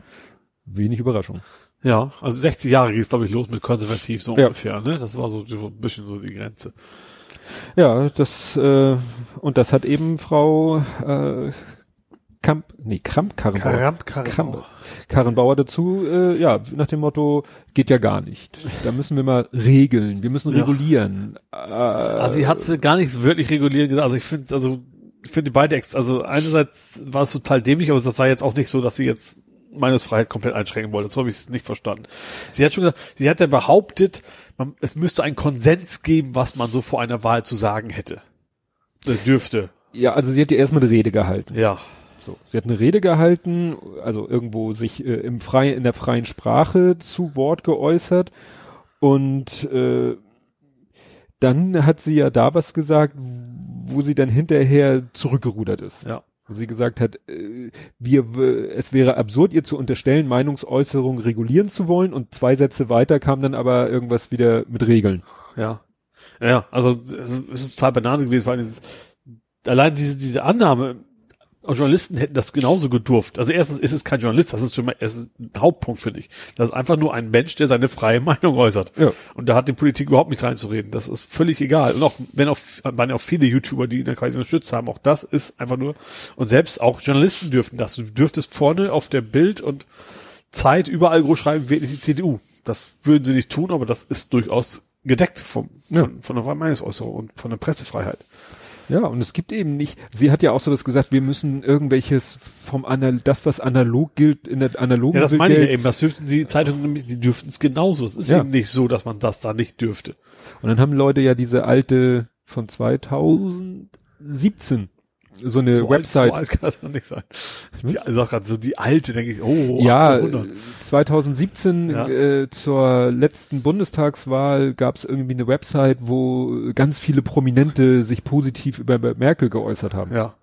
Wenig Überraschung. Ja, also 60 Jahre ging es, glaube ich, los mit konservativ so Ja. ungefähr, ne? Das war so, so ein bisschen so die Grenze. Ja, das äh, und das hat eben Frau äh, Kamp, nee, Kramp, Karrenbauer, Karamp, Karamp. Kramp, Karrenbauer dazu, äh, ja, nach dem Motto, geht ja gar nicht. Da müssen wir mal regeln, wir müssen Ja. regulieren. Äh, Also sie hat sie gar nicht so wirklich reguliert gesagt. Also ich finde, also ich finde beide ex, also einerseits war es total dämlich, aber das war jetzt auch nicht so, dass sie jetzt Meinungsfreiheit komplett einschränken wollte. So habe ich es nicht verstanden. Sie hat schon gesagt, sie hat ja behauptet, man, es müsste einen Konsens geben, was man so vor einer Wahl zu sagen hätte. Äh, dürfte. ja, also sie hat ja erstmal eine Rede gehalten. Ja. So, sie hat eine Rede gehalten, also irgendwo sich äh, im freien, in der freien Sprache zu Wort geäußert und äh, dann hat sie ja da was gesagt, wo sie dann hinterher zurückgerudert ist. Ja. Wo sie gesagt hat, äh, wir, es wäre absurd, ihr zu unterstellen, Meinungsäußerung regulieren zu wollen und zwei Sätze weiter kam dann aber irgendwas wieder mit Regeln. Ja. Ja, also es ist total Banane gewesen, weil dieses, allein diese, diese Annahme, Journalisten hätten das genauso gedurft. Also erstens ist es kein Journalist, das ist für mich es ist ein Hauptpunkt, finde ich. Das ist einfach nur ein Mensch, der seine freie Meinung äußert. Ja. Und da hat die Politik überhaupt nicht reinzureden. Das ist völlig egal. Und auch, wenn auch, waren ja auch viele YouTuber, die ihn da quasi unterstützt haben, auch das ist einfach nur, und selbst auch Journalisten dürften das. Du dürftest vorne auf der Bild und Zeit überall groß schreiben, wählt nicht die CDU. Das würden sie nicht tun, aber das ist durchaus gedeckt vom, Ja. von, von der Meinungsäußerung und von der Pressefreiheit. Ja, und es gibt eben nicht, sie hat ja auch so das gesagt, wir müssen irgendwelches vom Anal das, was analog gilt, in der analogen Ja, das Welt meine ich ja eben. Das dürften die Zeitungen, nämlich- die dürften es genauso. Es ist Ja. eben nicht so, dass man das da nicht dürfte. Und dann haben Leute ja diese alte von 2017 so eine so Website. Alt, so alt kann das noch nicht sein. Die, also gerade so die alte, denke ich, oh, ja, 1800. 2017 Ja. äh, zur letzten Bundestagswahl gab es irgendwie eine Website, wo ganz viele Prominente sich positiv über Merkel geäußert haben. Ja.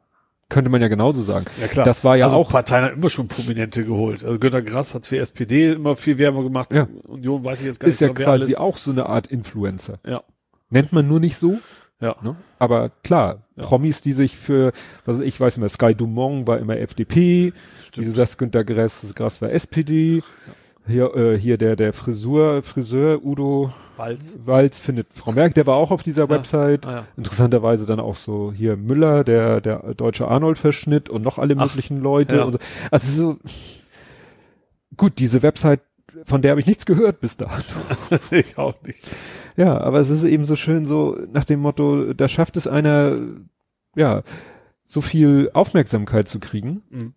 Könnte man ja genauso sagen. Ja klar. Das war ja also auch Parteien haben immer schon Prominente geholt. Also Günter Grass hat für SPD immer viel Werbung gemacht. Ja. Union weiß ich jetzt gar ist ja nicht, wer quasi alles. auch so eine Art Influencer. Ja. Nennt man nur nicht so, Ja. Ne? Aber klar, Ja. Promis, die sich für, was ich weiß immer, Sky Dumont war immer FDP, wie du sagst, Günter Grass, Grass war SPD, hier, äh, hier der, der Frisur, Friseur Udo Walz. Walz findet Frau Merkel, der war auch auf dieser Website. Ah, ja. Interessanterweise dann auch so hier Müller, der, der deutsche Arnold-Verschnitt und noch alle Ach, möglichen Leute. ja. Und so. Also so, gut, diese Website, von der habe ich nichts gehört bis dato. ich auch nicht. Ja, aber es ist eben so schön so nach dem Motto, da schafft es einer, ja, so viel Aufmerksamkeit zu kriegen. Mhm.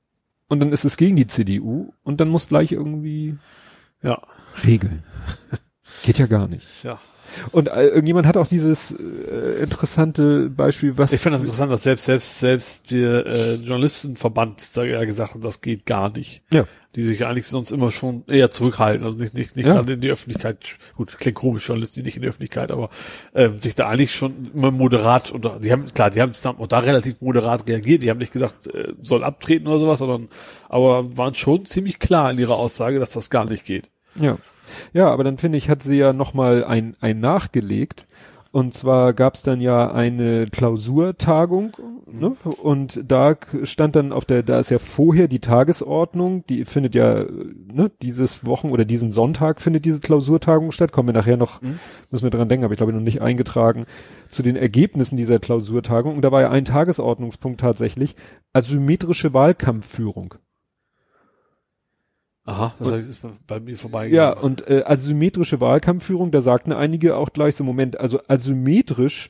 Und dann ist es gegen die CDU und dann muss gleich irgendwie Ja. regeln. Geht ja gar nicht. Ja. Und äh, irgendjemand hat auch dieses äh, interessante Beispiel, was Ich finde das interessant, dass selbst, selbst, selbst der äh, Journalistenverband ja gesagt hat, das geht gar nicht. Ja. Die sich eigentlich sonst immer schon eher zurückhalten, also nicht, nicht, nicht Ja. gerade in die Öffentlichkeit, gut, klingt komisch, Journalisten nicht in die Öffentlichkeit, aber ähm, sich da eigentlich schon immer moderat oder die haben, klar, die haben es dann auch da relativ moderat reagiert, die haben nicht gesagt, äh, soll abtreten oder sowas, sondern aber waren schon ziemlich klar in ihrer Aussage, dass das gar nicht geht. Ja. Ja, aber dann finde ich, hat sie ja nochmal ein, ein nachgelegt. Und zwar gab es dann ja eine Klausurtagung, ne? Und da stand dann auf der, da ist ja vorher die Tagesordnung, die findet ja, ne, dieses Wochen oder diesen Sonntag findet diese Klausurtagung statt. Kommen wir nachher noch, Mhm. müssen wir dran denken, aber ich glaube noch nicht eingetragen, zu den Ergebnissen dieser Klausurtagung. Und da war ja ein Tagesordnungspunkt tatsächlich asymmetrische Wahlkampfführung. Aha, das ist bei- mir vorbei. Ja, und äh, asymmetrische Wahlkampfführung, da sagten einige auch gleich so, Moment, also asymmetrisch,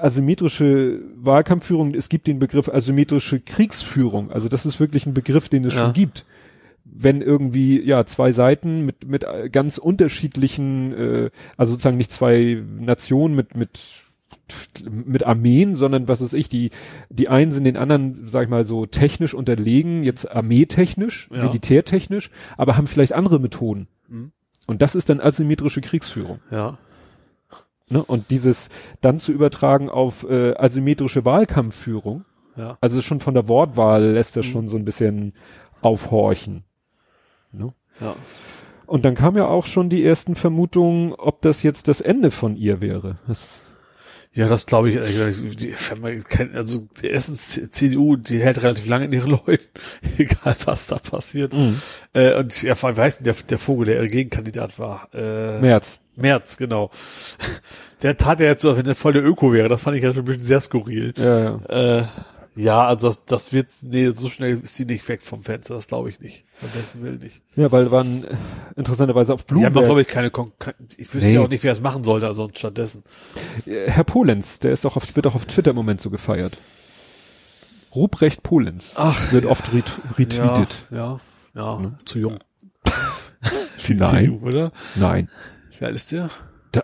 asymmetrische Wahlkampfführung, es gibt den Begriff asymmetrische Kriegsführung. Also das ist wirklich ein Begriff, den es Ja. schon gibt. Wenn irgendwie, ja, zwei Seiten mit, mit äh, ganz unterschiedlichen, äh, also sozusagen nicht zwei Nationen mit, mit mit Armeen, sondern was weiß ich, die, die einen sind den anderen, sag ich mal, so technisch unterlegen, jetzt armeetechnisch, Ja. militärtechnisch, aber haben vielleicht andere Methoden. Mhm. Und das ist dann asymmetrische Kriegsführung. Ja. Ne? Und dieses dann zu übertragen auf äh, asymmetrische Wahlkampfführung, Ja. also schon von der Wortwahl lässt das Mhm. schon so ein bisschen aufhorchen. Ne? Ja. Und dann kam ja auch schon die ersten Vermutungen, ob das jetzt das Ende von ihr wäre. Das, Ja, das glaube ich, gesagt, die, also die erstens CDU, die hält relativ lange in ihren Leuten, egal was da passiert. Mhm. Äh, und ja, vor allem, wie heißt denn der, der Vogel, der Gegenkandidat war? Äh, März. Merz, genau. Der tat ja jetzt so, als wenn der voll der Öko wäre. Das fand ich ja schon ein bisschen sehr skurril. Ja, ja. Äh, ja, also das, das wird, nee, so schnell ist sie nicht weg vom Fenster, das glaube ich nicht. Am besten will nicht. ja, weil waren äh, interessanterweise auf Sie haben auch, Bloomberg. glaube ich, keine Kon ich wüsste Nee. ja auch nicht, wer es machen sollte, also stattdessen. Äh, Herr Polenz, der ist doch auf, wird auch auf Twitter im Moment so gefeiert. Ruprecht Polenz Ach, wird oft ret retweetet. Ja, ja, ja zu jung. Nein. CDU, oder? Nein. Wie alt ist der?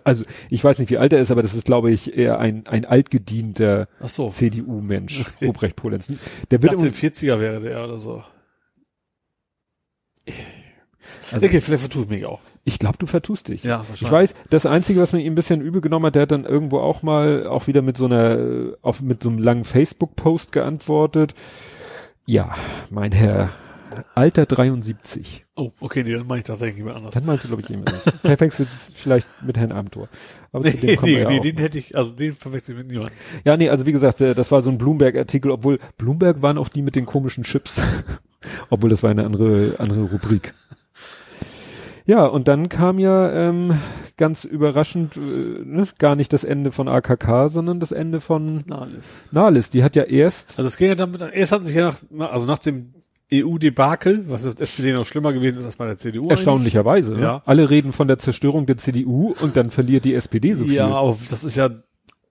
Also ich weiß nicht, wie alt er ist, aber das ist, glaube ich, eher ein, ein altgedienter so. CDU-Mensch, Okay. Ruprecht Polenz. Der wird im, 40er wäre der oder so. also, okay, vielleicht vertue ich mich auch. ich glaube, du vertust dich. Ja, Ich weiß, das Einzige, was mir ihm ein bisschen übel genommen hat, der hat dann irgendwo auch mal auch wieder mit so einer, auf, mit so einem langen Facebook-Post geantwortet. Ja, mein Herr, Alter 73. Oh, okay, nee, dann meine ich das eigentlich jemand anders. Dann meinst du, glaube ich, jemand anderes. Verwechselt es vielleicht mit Herrn Abendtor. Aber zu dem Nee, kommen wir nee, ja nee auch den hätte ich, also den verwechsel ich mit niemandem. Ja, nee, also wie gesagt, äh, das war so ein Bloomberg-Artikel, obwohl Bloomberg waren auch die mit den komischen Chips. obwohl das war eine andere, andere Rubrik. Ja, und dann kam ja ähm, ganz überraschend äh, ne, gar nicht das Ende von AKK, sondern das Ende von Na, alles. Nahles. Die hat ja erst, Also es ging ja damit, erst hatten sich ja nach, na- also nach dem EU-Debakel, was das SPD noch schlimmer gewesen ist als bei der CDU. erstaunlicherweise, ne? Ja. alle reden von der Zerstörung der CDU und dann verliert die SPD so viel. Ja, aber das ist ja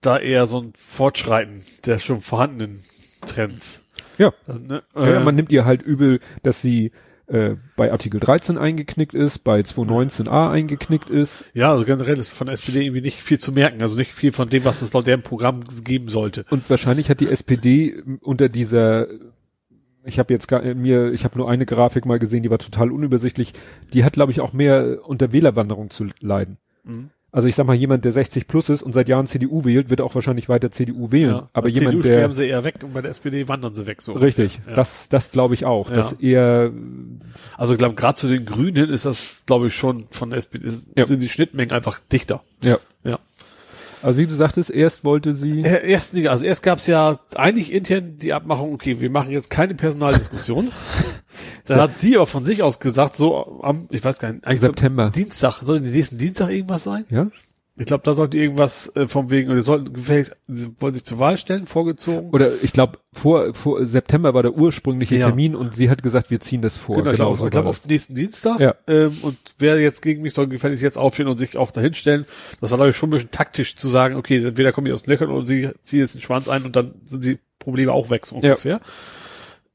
da eher so ein Fortschreiten der schon vorhandenen Trends. Ja. Also, ne, Ja, ja, äh, man nimmt ihr halt übel, dass sie äh, bei Artikel 13 eingeknickt ist, bei 219a eingeknickt ist. ja, also generell ist von der SPD irgendwie nicht viel zu merken, also nicht viel von dem, was es laut deren Programm geben sollte. Und wahrscheinlich hat die SPD unter dieser, ich habe jetzt gar, mir, ich habe nur eine Grafik mal gesehen, die war total unübersichtlich. Die hat, glaube ich, auch mehr unter Wählerwanderung zu leiden. Mhm. Also ich sag mal, jemand, der 60 plus ist und seit Jahren CDU wählt, wird auch wahrscheinlich weiter CDU wählen. Ja, Aber bei jemand, CDU der sterben sie eher weg und bei der SPD wandern sie weg so. richtig, Ja. das, das glaube ich auch, Ja. dass eher Also ich glaube, gerade zu den Grünen ist das, glaube ich, schon von der SPD, ist, sind die Schnittmengen einfach dichter. ja. Ja. Also wie du sagtest, erst wollte sie Äh, Erst, also erst gab es ja eigentlich intern die Abmachung, okay, wir machen jetzt keine Personaldiskussion. Dann hat sie aber von sich aus gesagt, so am, ich weiß gar nicht, eigentlich September. Dienstag, soll die nächsten Dienstag irgendwas sein? Ja? Ich glaube, da sollte irgendwas äh, vom wegen, sie sollten gefälligst, sie wollen sich zur Wahl stellen, vorgezogen. Oder ich glaube, vor, vor September war der ursprüngliche Ja. Termin und sie hat gesagt, wir ziehen das vor. Genau, ich glaube, so ich war auf nächsten Dienstag. Ja. Ähm, und wer jetzt gegen mich soll gefälligst jetzt aufstehen und sich auch dahin stellen. Das war, glaube ich, schon ein bisschen taktisch zu sagen, okay, entweder kommen die aus den Löchern oder sie ziehen jetzt den Schwanz ein und dann sind die Probleme auch weg, so Ja. ungefähr.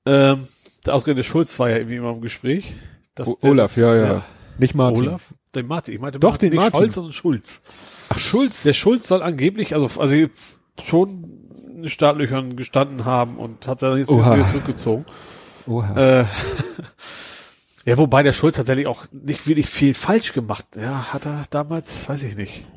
Ähm, der ausgerechnet Schulz war ja irgendwie immer im Gespräch. Das, Olaf, ja, ja, Nicht Martin. Olaf? Den Martin. Ich meinte Doch, Martin, den nicht Martin. Scholz, sondern Schulz. Ach, Schulz. Der Schulz soll angeblich, also, also jetzt schon in Startlöchern gestanden haben und hat sich dann jetzt Oha. wieder zurückgezogen. Oha. Äh, ja, wobei der Schulz tatsächlich auch nicht wirklich viel falsch gemacht. Ja, hat er damals, weiß ich nicht.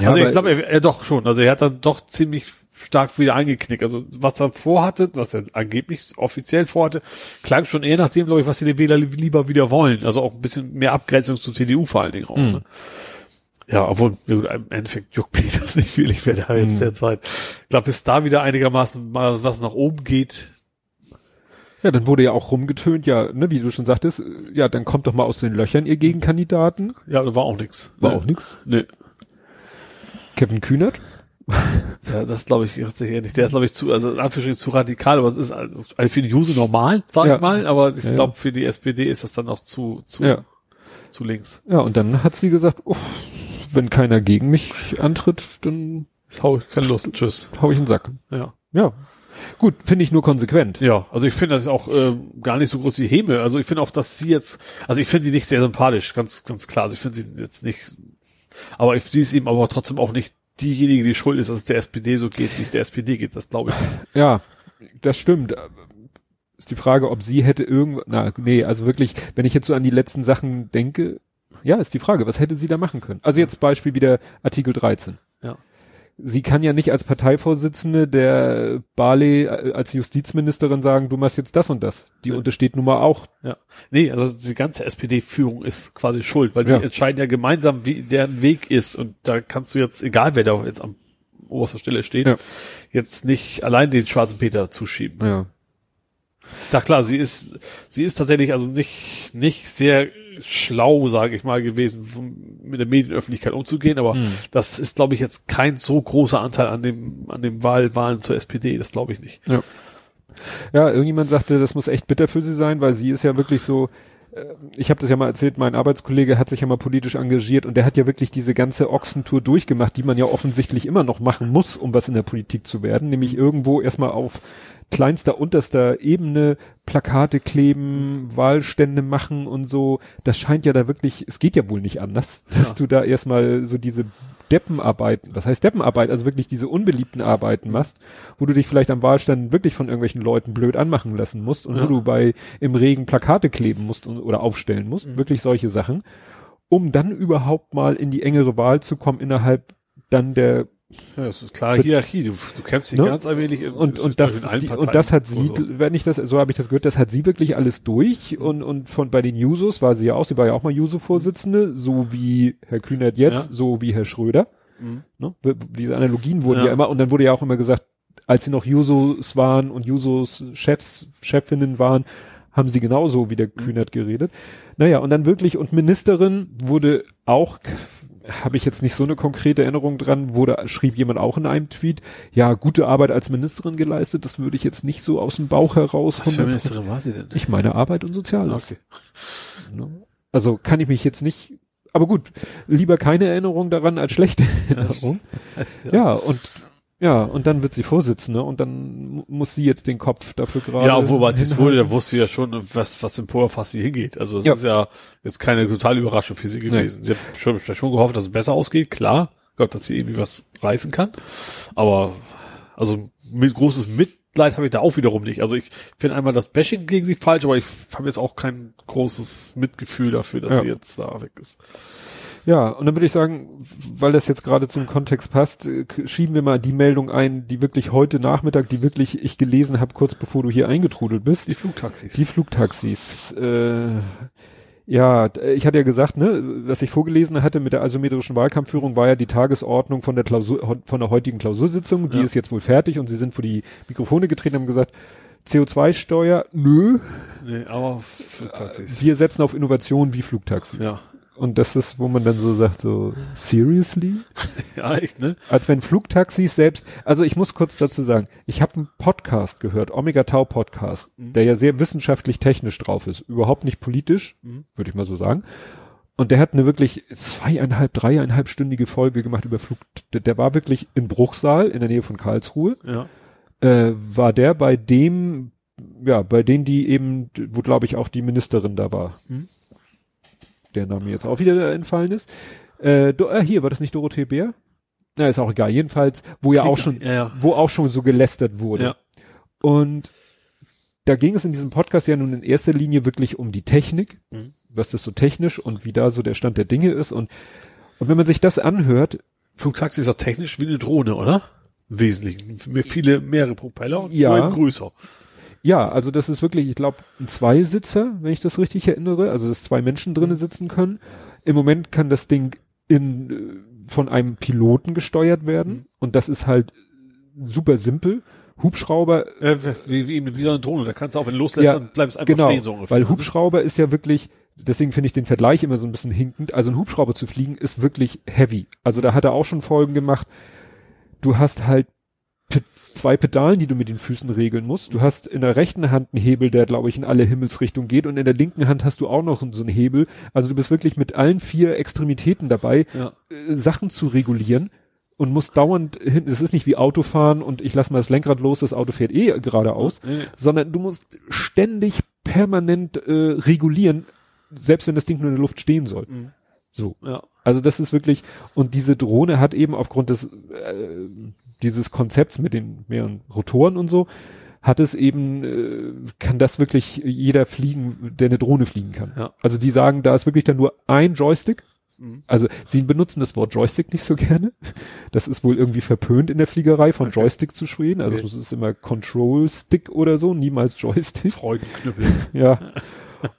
Ja, also ich glaube, er, er doch schon. Also er hat dann doch ziemlich stark wieder eingeknickt. Also was er vorhatte, was er angeblich offiziell vorhatte, klang schon eher nach dem, glaube ich, was die Wähler li- lieber wieder wollen. Also auch ein bisschen mehr Abgrenzung zur CDU vor allen Dingen auch. Mhm. Ne? Ja, obwohl, ja gut, im Endeffekt juckt mich das nicht wirklich, wer da jetzt Mhm. derzeit. Ich glaube, bis da wieder einigermaßen mal was nach oben geht, Ja, dann wurde ja auch rumgetönt, ja, ne, wie du schon sagtest, äh, ja, dann kommt doch mal aus den Löchern ihr Gegenkandidaten. ja, da war auch nix. War Ne? auch nix. Nee. Kevin Kühnert. Ja, das glaube ich tatsächlich nicht. Der ist, glaube ich, zu, also in Anführungsstrichen zu radikal, aber es ist also für die Juse normal, sag Ja. ich mal, aber ich Ja, glaube, für die SPD ist das dann auch zu, zu, Ja. zu links. Ja, und dann hat sie gesagt, uff, wenn keiner gegen mich antritt, dann Das hau ich keine Lust. Tschüss. hau ich einen Sack. Ja. Ja. Gut, finde ich nur konsequent. Ja, also ich finde das auch äh, gar nicht so groß die Häme. Also ich finde auch, dass sie jetzt, also ich finde sie nicht sehr sympathisch, ganz, ganz klar. Also ich finde sie jetzt nicht, aber ich, sie ist eben aber trotzdem auch nicht diejenige, die schuld ist, dass es der SPD so geht, wie es der SPD geht. Das glaube ich nicht. Ja, das stimmt. Ist die Frage, ob sie hätte irgend, na, nee, also wirklich, wenn ich jetzt so an die letzten Sachen denke, ja, ist die Frage, was hätte sie da machen können? Also jetzt Beispiel wieder Artikel 13. Sie kann ja nicht als Parteivorsitzende der Barley äh, als Justizministerin sagen, du machst jetzt das und das. Die Ja. untersteht nun mal auch. Ja. Nee, also die ganze SPD-Führung ist quasi schuld, weil Ja. die entscheiden ja gemeinsam, wie deren Weg ist. Und da kannst du jetzt, egal wer da jetzt am oberster Stelle steht, Ja. jetzt nicht allein den schwarzen Peter zuschieben. Ja. Sag klar, sie ist, sie ist tatsächlich also nicht, nicht sehr schlau, sage ich mal, gewesen, mit der Medienöffentlichkeit umzugehen, aber Hm. das ist, glaube ich, jetzt kein so großer Anteil an dem, an dem Wahl, Wahlen zur SPD, das glaube ich nicht. Ja, irgendjemand sagte, das muss echt bitter für sie sein, weil sie ist ja wirklich so, äh, ich habe das ja mal erzählt, mein Arbeitskollege hat sich ja mal politisch engagiert und der hat ja wirklich diese ganze Ochsentour durchgemacht, die man ja offensichtlich immer noch machen muss, um was in der Politik zu werden, nämlich irgendwo erstmal auf kleinster, unterster Ebene Plakate kleben, Wahlstände machen und so. Das scheint ja da wirklich, es geht ja wohl nicht anders, dass Ja. du da erstmal so diese Deppenarbeit, was heißt Deppenarbeit, also wirklich diese unbeliebten Arbeiten machst, wo du dich vielleicht am Wahlstand wirklich von irgendwelchen Leuten blöd anmachen lassen musst und Ja. wo du bei im Regen Plakate kleben musst und, oder aufstellen musst, Mhm. wirklich solche Sachen, um dann überhaupt mal in die engere Wahl zu kommen innerhalb dann der Ja, das ist klare Hierarchie. Du, du kämpfst dich Ne? ganz allmählich in, und und das die, und das hat sie, so. wenn ich das so habe ich das gehört, das hat sie wirklich alles durch und und von bei den Jusos war sie ja auch, sie war ja auch mal Juso-Vorsitzende, so wie Herr Kühnert jetzt, Ja. so wie Herr Schröder. Mhm. Ne? Diese Analogien wurden Ja. ja. immer, und dann wurde ja auch immer gesagt, als sie noch Jusos waren und Jusos Chefs, Chefinnen waren, haben sie genauso wie der Mhm. Kühnert geredet. Naja, und dann wirklich, und Ministerin wurde auch, habe ich jetzt nicht so eine konkrete Erinnerung dran, wurde, schrieb jemand auch in einem Tweet, ja, gute Arbeit als Ministerin geleistet, das würde ich jetzt nicht so aus dem Bauch heraus. Was für 100% Ministerin war sie denn? Ich meine Arbeit und Soziales. Okay. Ne? Also kann ich mich jetzt nicht, aber gut, lieber keine Erinnerung daran als schlechte Erinnerung. Heißt, Ja, und ja, und dann wird sie Vorsitzende und dann mu- muss sie jetzt den Kopf dafür gerade. Ja, obwohl als es wurde, da wusste sie ja schon, was, was im Pulverfass sie hingeht. Also es Ja. ist ja jetzt keine totale Überraschung für sie gewesen. Sie hat schon, schon gehofft, dass es besser ausgeht, klar. Gott, dass sie irgendwie was reißen kann. Aber also mit großes Mitleid habe ich da auch wiederum nicht. Also ich finde einmal das Bashing gegen sie falsch, aber ich habe jetzt auch kein großes Mitgefühl dafür, dass Ja. sie jetzt da weg ist. Ja, und dann würde ich sagen, weil das jetzt gerade zum Kontext passt, äh, schieben wir mal die Meldung ein, die wirklich heute Nachmittag, die wirklich ich gelesen habe, kurz bevor du hier eingetrudelt bist. Die Flugtaxis. Die Flugtaxis. Äh, ja, d- ich hatte ja gesagt, ne, was ich vorgelesen hatte mit der asymmetrischen Wahlkampfführung war ja die Tagesordnung von der Klausur, von der heutigen Klausursitzung. Die Ja. ist jetzt wohl fertig und sie sind vor die Mikrofone getreten und haben gesagt, CO2-Steuer, nö, nee, aber Flugtaxis. wir setzen auf Innovation wie Flugtaxis. Ja. Und das ist, wo man dann so sagt, so, seriously? Ja, echt, ne? Als wenn Flugtaxis selbst, also ich muss kurz dazu sagen, ich habe einen Podcast gehört, Omega Tau Podcast, Mhm. der ja sehr wissenschaftlich technisch drauf ist, überhaupt nicht politisch, Mhm. würde ich mal so sagen. Und der hat eine wirklich zweieinhalb, dreieinhalbstündige Folge gemacht über Flug, der, der war wirklich in Bruchsal in der Nähe von Karlsruhe, Ja. äh, war der bei dem, ja, bei denen die eben, wo glaube ich auch die Ministerin da war. Mhm. Der Name jetzt auch wieder entfallen ist. Äh, do, äh, hier, war das nicht Dorothee Bär? Na, ist auch egal. Jedenfalls, wo ja auch schon, Ja, ja. wo auch schon so gelästert wurde. Ja. Und da ging es in diesem Podcast ja nun in erster Linie wirklich um die Technik, Mhm. was das so technisch und wie da so der Stand der Dinge ist. Und, und wenn man sich das anhört, Flugtaxi ist auch technisch wie eine Drohne, oder? Im Wesentlichen. Mehr, viele, mehrere Propeller und Ja. größer. Ja, also das ist wirklich, ich glaube, ein Zweisitzer, wenn ich das richtig erinnere, also dass zwei Menschen drinnen sitzen können. Im Moment kann das Ding in, äh, von einem Piloten gesteuert werden Mhm. und das ist halt super simpel. Hubschrauber Äh, wie, wie, wie so eine Drohne. Da kannst du auch, wenn du loslässt, Ja, dann bleibst du einfach genau, stehen, so ungefähr. weil Hubschrauber ist ja wirklich, deswegen finde ich den Vergleich immer so ein bisschen hinkend. Also ein Hubschrauber zu fliegen ist wirklich heavy. Also da hat er auch schon Folgen gemacht. Du hast halt zwei Pedalen, die du mit den Füßen regeln musst. Du hast in der rechten Hand einen Hebel, der glaube ich in alle Himmelsrichtungen geht und in der linken Hand hast du auch noch so einen Hebel. Also du bist wirklich mit allen vier Extremitäten dabei, Ja. äh, Sachen zu regulieren und musst dauernd hin. Es ist nicht wie Autofahren und ich lasse mal das Lenkrad los, das Auto fährt eh geradeaus nee. sondern du musst ständig permanent äh, regulieren, selbst wenn das Ding nur in der Luft stehen soll. Mhm. So. Ja. Also das ist wirklich, und diese Drohne hat eben aufgrund des, äh, dieses Konzepts mit den mehreren Rotoren und so, hat es eben, äh, kann das wirklich jeder fliegen, der eine Drohne fliegen kann. Ja. Also die sagen, da ist wirklich dann nur ein Joystick Also sie benutzen das Wort Joystick nicht so gerne. Das ist wohl irgendwie verpönt in der Fliegerei von Okay. Joystick zu sprechen. Also Okay. es ist immer Control Stick oder so, niemals Joystick. Freudenknüppel. Ja.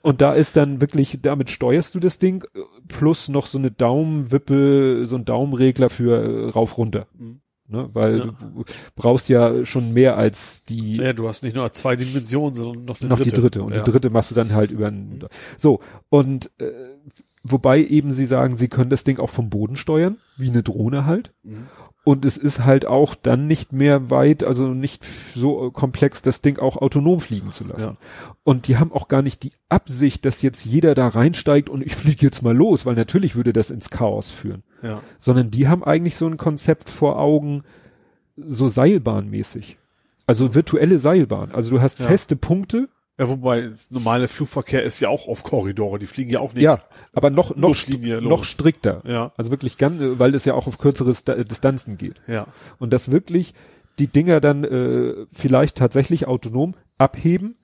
Und da ist dann wirklich, damit steuerst du das Ding, äh, plus noch so eine Daumenwippe, so ein Daumenregler für äh, rauf runter. Mhm. Ne? Weil Ja. du brauchst ja schon mehr als die, Ja, du hast nicht nur zwei Dimensionen, sondern noch eine noch dritte. die dritte. Und ja. die dritte machst du dann halt über ein, so. Und, äh, wobei eben sie sagen, sie können das Ding auch vom Boden steuern, wie eine Drohne halt. Mhm. Und es ist halt auch dann nicht mehr weit, also nicht so komplex, das Ding auch autonom fliegen zu lassen. Und die haben auch gar nicht die Absicht, dass jetzt jeder da reinsteigt und ich fliege jetzt mal los, weil natürlich würde das ins Chaos führen. Ja. Sondern die haben eigentlich so ein Konzept vor Augen, so Seilbahnmäßig. Also virtuelle Seilbahn. Also du hast Ja. feste Punkte, Ja, wobei, das normale Flugverkehr ist ja auch auf Korridore, die fliegen ja auch nicht. ja, aber noch, noch, Luftlinie noch los. strikter. Ja, Also wirklich ganz, äh, weil es ja auch auf kürzere Sta- Distanzen geht. ja. Und dass wirklich die Dinger dann äh, vielleicht tatsächlich autonom abheben,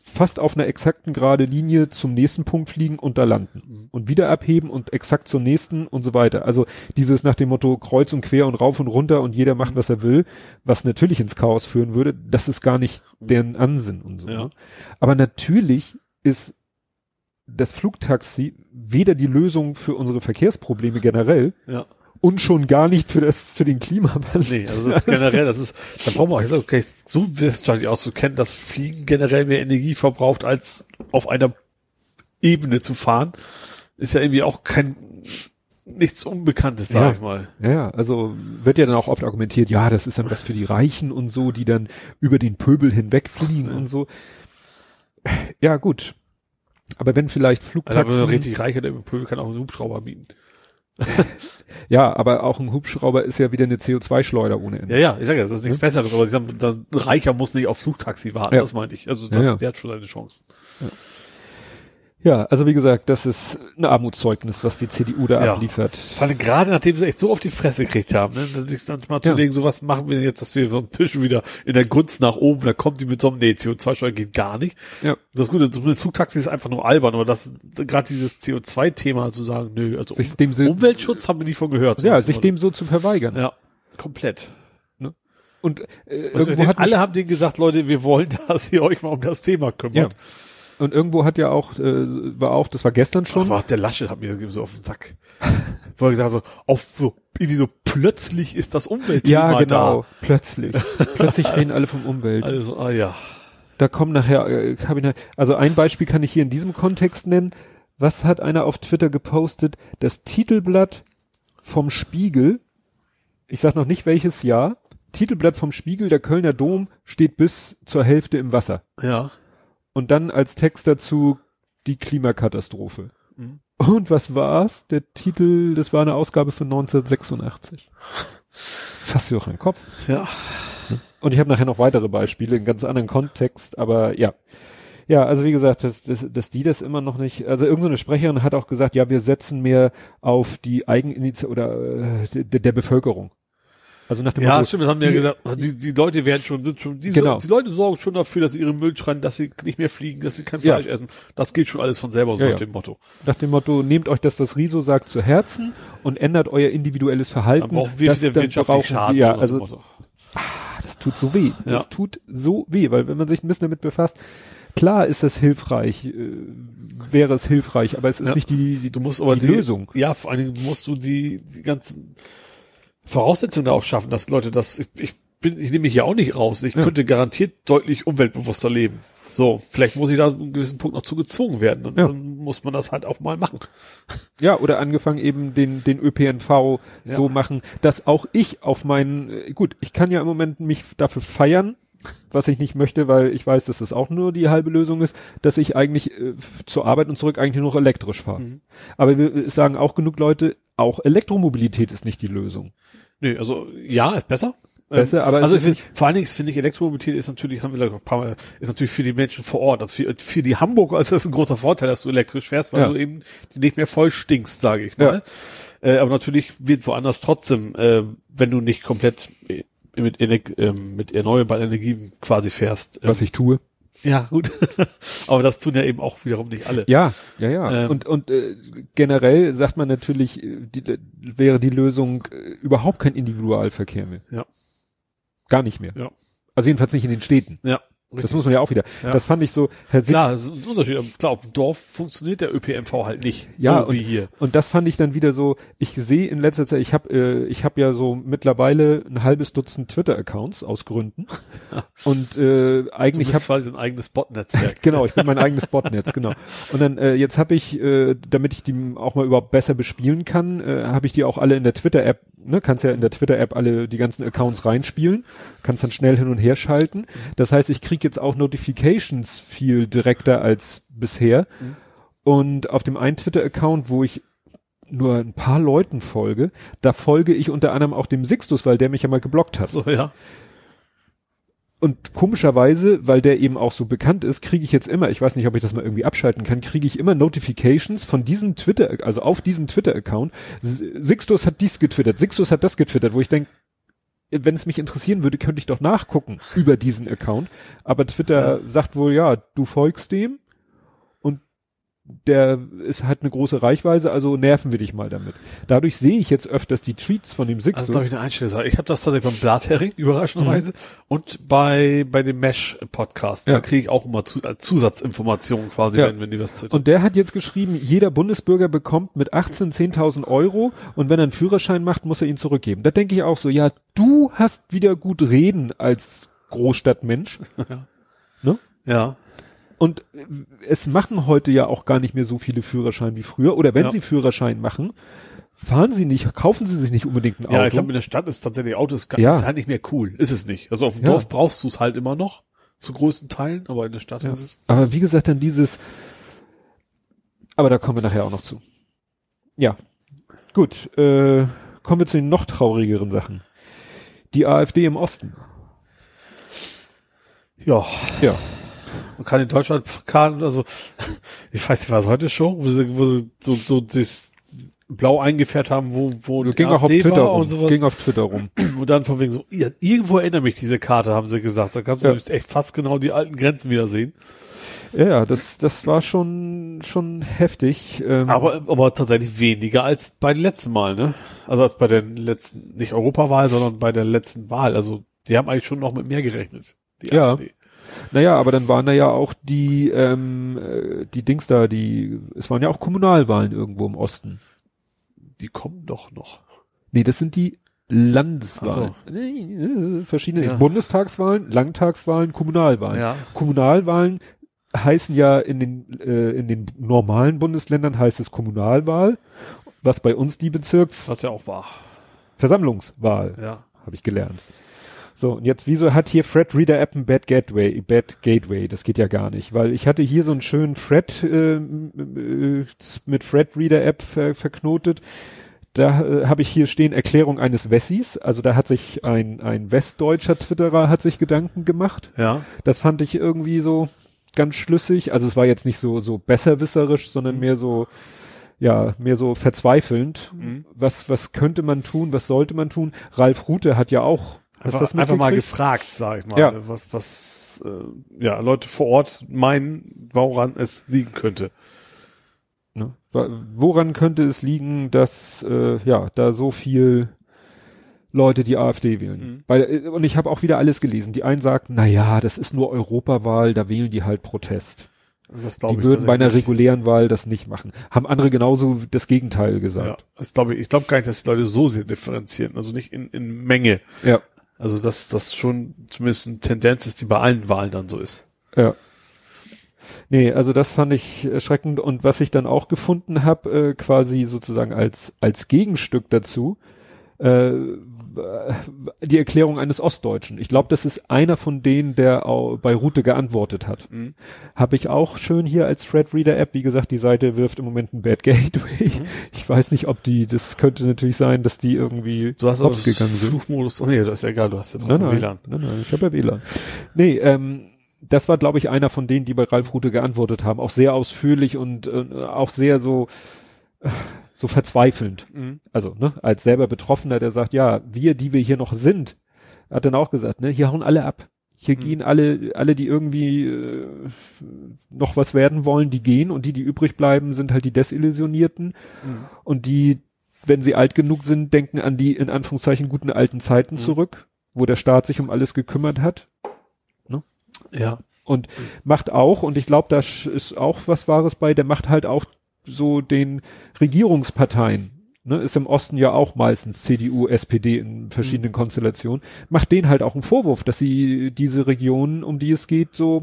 fast auf einer exakten gerade Linie zum nächsten Punkt fliegen und da landen. Mhm. Und wieder abheben und exakt zur nächsten und so weiter. Also dieses nach dem Motto kreuz und quer und rauf und runter und jeder Mhm. macht, was er will, was natürlich ins Chaos führen würde, das ist gar nicht deren Ansinn und so. Ja. Ne? Aber natürlich ist das Flugtaxi weder die Lösung für unsere Verkehrsprobleme generell Ja. Und schon gar nicht für das, für den Klimawandel. Nee, also das ist generell, das ist, da brauchen wir auch okay, so wissenschaftlich auszukennen, dass Fliegen generell mehr Energie verbraucht, als auf einer Ebene zu fahren, ist ja irgendwie auch kein, nichts Unbekanntes, sag Ja. ich mal. Ja, also wird ja dann auch oft argumentiert, ja, das ist dann was für die Reichen und so, die dann über den Pöbel hinwegfliegen Ja. und so. Ja, gut. Aber wenn vielleicht Also, aber Flugtaxen, richtig reicher, der Pöbel kann auch einen Hubschrauber bieten. Ja, aber auch ein Hubschrauber ist ja wieder eine CO2-Schleuder ohne Ende. Ja, ja, ich sage ja, das ist nichts Besseres, aber ich sag, das, Reicher muss nicht auf Flugtaxi warten, Ja. das meinte ich. Also das, Ja, ja. der hat schon seine Chancen. Ja, also wie gesagt, das ist ein Armutszeugnis, was die CDU da Ja. abliefert. Vor allem gerade nachdem sie echt so auf die Fresse gekriegt haben, ne, dann sich dann mal zu Ja. legen, so was machen wir denn jetzt, dass wir so ein bisschen wieder in der Gunst nach oben, da kommt die mit so einem, nee, CO2-Steuer geht gar nicht. Ja. Das Gute, das mit Flugtaxi ist einfach nur albern, aber das, gerade dieses CO2-Thema zu sagen, nö, also Sich um, dem so, Umweltschutz haben wir nie von gehört. ja, sich dem so zu verweigern. Ja, komplett. Und äh, irgendwo hat alle haben denen gesagt, Leute, wir wollen, dass ihr euch mal um das Thema kümmert. Und irgendwo hat ja auch, äh, war auch, das war gestern schon, Aber der Laschet hat mir so auf den Sack. Wo er gesagt hat, so, auf so, irgendwie so plötzlich ist das Umweltthema ja, genau, da. plötzlich. plötzlich reden alle vom Umwelt. Also, ah ja. Da kommen nachher, äh, nach- also ein Beispiel kann ich hier in diesem Kontext nennen. Was hat einer auf Twitter gepostet? Das Titelblatt vom Spiegel, ich sag noch nicht welches Jahr, Titelblatt vom Spiegel, der Kölner Dom steht bis zur Hälfte im Wasser. Ja. Und dann als Text dazu die Klimakatastrophe. Mhm. Und was war's? Der Titel, das war eine Ausgabe von 1986. Fass dir doch an den Kopf. Ja. Und ich habe nachher noch weitere Beispiele in ganz anderen Kontext, aber ja. Ja, also wie gesagt, dass, dass, dass die das immer noch nicht, also irgendeine so Sprecherin hat auch gesagt, ja, wir setzen mehr auf die Eigeninitiative oder äh, der, der Bevölkerung. Also nach dem Ja, Motto, stimmt, das haben die ja die- gesagt. Also Die, die Leute werden schon, sind schon, die, Genau. die Leute sorgen schon dafür, dass sie ihren Müll schreien, dass sie nicht mehr fliegen, dass sie kein Ja. Fleisch essen. Das geht schon alles von selber, so Ja, nach ja. dem Motto. nach dem Motto, nehmt euch das, was Riso sagt, zu Herzen und ändert euer individuelles Verhalten. Dann brauchen wir Das- wieder dann wirtschaftlich brauchen Schaden. wir- Ja, also Motto. das tut so weh. Ja. Das tut so weh, weil wenn man sich ein bisschen damit befasst, klar ist das hilfreich, äh, wäre es hilfreich, aber es ist Ja. nicht die, die, Du musst aber die Lösung. Ja, vor allen Dingen musst du die, die ganzen Voraussetzungen da auch schaffen, dass Leute das, ich, ich bin, ich nehme mich hier auch nicht raus. Ich Ja. könnte garantiert deutlich umweltbewusster leben. So, vielleicht muss ich da einen gewissen Punkt noch zu gezwungen werden. Und Ja. dann muss man das halt auch mal machen. Ja, oder angefangen eben den, den ÖPNV Ja. so machen, dass auch ich auf meinen, äh, gut, ich kann ja im Moment mich dafür feiern, was ich nicht möchte, weil ich weiß, dass das auch nur die halbe Lösung ist, dass ich eigentlich äh, zur Arbeit und zurück eigentlich nur noch elektrisch fahre. Mhm. Aber wir sagen auch genug Leute, auch Elektromobilität ist nicht die Lösung. Nee, also ja, ist besser. Besser, Ähm, aber es also ist ich find, vor allen Dingen finde ich Elektromobilität ist natürlich, haben wir noch ein paar Mal, ist natürlich für die Menschen vor Ort, also für, für die Hamburger ist das ein großer Vorteil, dass du elektrisch fährst, weil Ja. du eben nicht mehr voll stinkst, sage ich mal. Äh, aber natürlich wird woanders trotzdem, äh, wenn du nicht komplett äh, mit, ähm, mit erneuerbaren Energien quasi fährst, ähm, Was ich tue. Ja, gut. Aber das tun ja eben auch wiederum nicht alle. Ja, ja, ja. Ähm. und und äh, generell sagt man natürlich, äh, die, die, wäre die Lösung äh, überhaupt kein Individualverkehr mehr. Ja. Gar nicht mehr. Ja. Also jedenfalls nicht in den Städten. Ja. Das muss man ja auch wieder. Ja. Das fand ich so, Herr Six, Klar, das ist ein Unterschied. Klar, auf dem Dorf funktioniert der ÖPNV halt nicht. Ja, so wie hier. Und das fand ich dann wieder so, ich sehe in letzter Zeit, ich habe äh, ich habe ja so mittlerweile ein halbes Dutzend Twitter-Accounts aus Gründen. Und äh, Du eigentlich bist habe quasi ein eigenes Bot-Netzwerk. genau, ich bin mein eigenes Botnetz, genau. Und dann äh, jetzt habe ich, äh, damit ich die auch mal überhaupt besser bespielen kann, äh, habe ich die auch alle in der Twitter-App, ne, kannst ja in der Twitter-App alle die ganzen Accounts reinspielen, kannst dann schnell hin und her schalten. Das heißt, ich krieg jetzt auch Notifications viel direkter als bisher. Mhm. Und auf dem einen Twitter-Account, wo ich nur ein paar Leuten folge, da folge ich unter anderem auch dem Sixtus, weil der mich ja mal geblockt hat. so, ja. Und komischerweise, weil der eben auch so bekannt ist, kriege ich jetzt immer, ich weiß nicht, ob ich das mal irgendwie abschalten kann, kriege ich immer Notifications von diesem Twitter, also auf diesen Twitter-Account. Sixtus hat dies getwittert, Sixtus hat das getwittert, wo ich denke, wenn es mich interessieren würde, könnte ich doch nachgucken über diesen Account. Aber Twitter sagt wohl, ja, du folgst dem der ist hat eine große Reichweite, also nerven wir dich mal damit. Dadurch sehe ich jetzt öfters die Tweets von dem Also Sixtus. darf ich eine Einstellung Ich habe das tatsächlich beim Blathering, überraschenderweise, und bei, bei dem Mesh-Podcast. Da Mhm. Ja. kriege ich auch immer zu, Zusatzinformationen quasi, Ja. wenn, wenn die was twittern. Und der hat jetzt geschrieben, jeder Bundesbürger bekommt mit 18 10.000 Euro und wenn er einen Führerschein macht, muss er ihn zurückgeben. Da denke ich auch so, ja, du hast wieder gut reden als Großstadtmensch. ja. Und es machen heute ja auch gar nicht mehr so viele Führerscheine wie früher. Oder wenn Ja. sie Führerschein machen, fahren sie nicht, kaufen sie sich nicht unbedingt ein Auto. Ja, ich glaube, in der Stadt ist tatsächlich Autos gar, Ja. ist halt nicht mehr cool. Ist es nicht. Also auf dem Ja. Dorf brauchst du es halt immer noch, zu größten Teilen, aber in der Stadt Ja. ist es. Aber wie gesagt, dann dieses, aber da kommen wir nachher auch noch zu. Ja, gut, äh, kommen wir zu den noch traurigeren Sachen. Die AfD im Osten. ja, Ja. Man kann in Deutschland, kann, also, ich weiß nicht, war es heute schon, wo sie, wo sie so, so das blau eingefärbt haben, wo, wo Ging auch auf Twitter rum. und sowas. Ging auf Twitter rum. Und dann von wegen so, irgendwo erinnert mich diese Karte, haben sie gesagt. Da kannst du Ja. echt fast genau die alten Grenzen wieder sehen. Ja, das, das war schon, schon heftig. Ähm, Aber, aber tatsächlich weniger als bei den letzten Mal, ne? Also als bei der letzten, nicht Europawahl, sondern bei der letzten Wahl. Also die haben eigentlich schon noch mit mehr gerechnet. Die Ja. AfD. Naja, aber dann waren da ja auch die, ähm, äh, die Dings da, die, es waren ja auch Kommunalwahlen irgendwo im Osten. Die kommen doch noch. Nee, das sind die Landeswahlen. Äh, verschiedene Ja. Bundestagswahlen, Landtagswahlen, Kommunalwahlen. Ja. Kommunalwahlen heißen ja in den, äh, in den normalen Bundesländern heißt es Kommunalwahl, was bei uns die Was ja auch war. Bezirksversammlungswahl, Ja. habe ich gelernt. So, und jetzt, wieso hat hier Fred Reader App ein Bad Gateway, Bad Gateway? Das geht ja gar nicht, weil ich hatte hier so einen schönen Fred äh, äh, mit Fred Reader App ver verknotet. Da äh, habe ich hier stehen Erklärung eines Wessis. Also da hat sich ein, ein westdeutscher Twitterer hat sich Gedanken gemacht. Ja. Das fand ich irgendwie so ganz schlüssig. Also es war jetzt nicht so, so besserwisserisch, sondern Mhm. mehr so, ja, mehr so verzweifelnd. Mhm. Was, was könnte man tun? Was sollte man tun? Ralf Rute hat ja auch, Einfach, das einfach mal gefragt, sag ich mal. Ja. Was, was, äh, ja, Leute vor Ort meinen, woran es liegen könnte. Ne? Woran könnte es liegen, dass, äh, ja, da so viel Leute die AfD wählen? Mhm. Weil, äh, und ich habe auch wieder alles gelesen. Die einen sagten, na ja, das ist nur Europawahl, da wählen die halt Protest. Das Die ich würden bei einer regulären Wahl das nicht machen. Haben andere genauso das Gegenteil Ja, gesagt. das glaube ich, ich glaube gar nicht, dass die Leute so sehr differenzieren, also nicht in, in Menge. Ja, Also dass das schon zumindest eine Tendenz ist, die bei allen Wahlen dann so ist. ja. Nee, also das fand ich erschreckend. Und was ich dann auch gefunden habe, äh, quasi sozusagen als, als Gegenstück dazu, äh, die Erklärung eines Ostdeutschen. Ich glaube, das ist einer von denen, der auch bei Rute geantwortet hat. Mhm. Habe ich auch schön hier als Thread Reader App. Wie gesagt, die Seite wirft im Moment ein Bad Gateway. Ich weiß nicht, ob die, das könnte natürlich sein, dass die irgendwie Du hast hops gegangen sind. Fluchmodus. Oh, nee, das ist ja egal, du hast ja Nein, nein, WLAN. nein, nein, ich habe ja WLAN. Nee, ähm, das war, glaube ich, einer von denen, die bei Ralf Rute geantwortet haben. Auch sehr ausführlich und äh, auch sehr so, äh, so verzweifelnd. Mhm. Also, ne, als selber Betroffener, der sagt, ja, wir, die wir hier noch sind, hat dann auch gesagt, ne, hier hauen alle ab. Hier Mhm. gehen alle, alle, die irgendwie äh, noch was werden wollen, die gehen und die, die übrig bleiben, sind halt die Desillusionierten Mhm. und die, wenn sie alt genug sind, denken an die in Anführungszeichen guten alten Zeiten Mhm. zurück, wo der Staat sich um alles gekümmert hat Ja. und macht auch, und ich glaube, da ist auch was Wahres bei, der macht halt auch so den Regierungsparteien, ne, ist im Osten ja auch meistens CDU, SPD in verschiedenen Mhm. Konstellationen, macht denen halt auch einen Vorwurf, dass sie diese Regionen, um die es geht, so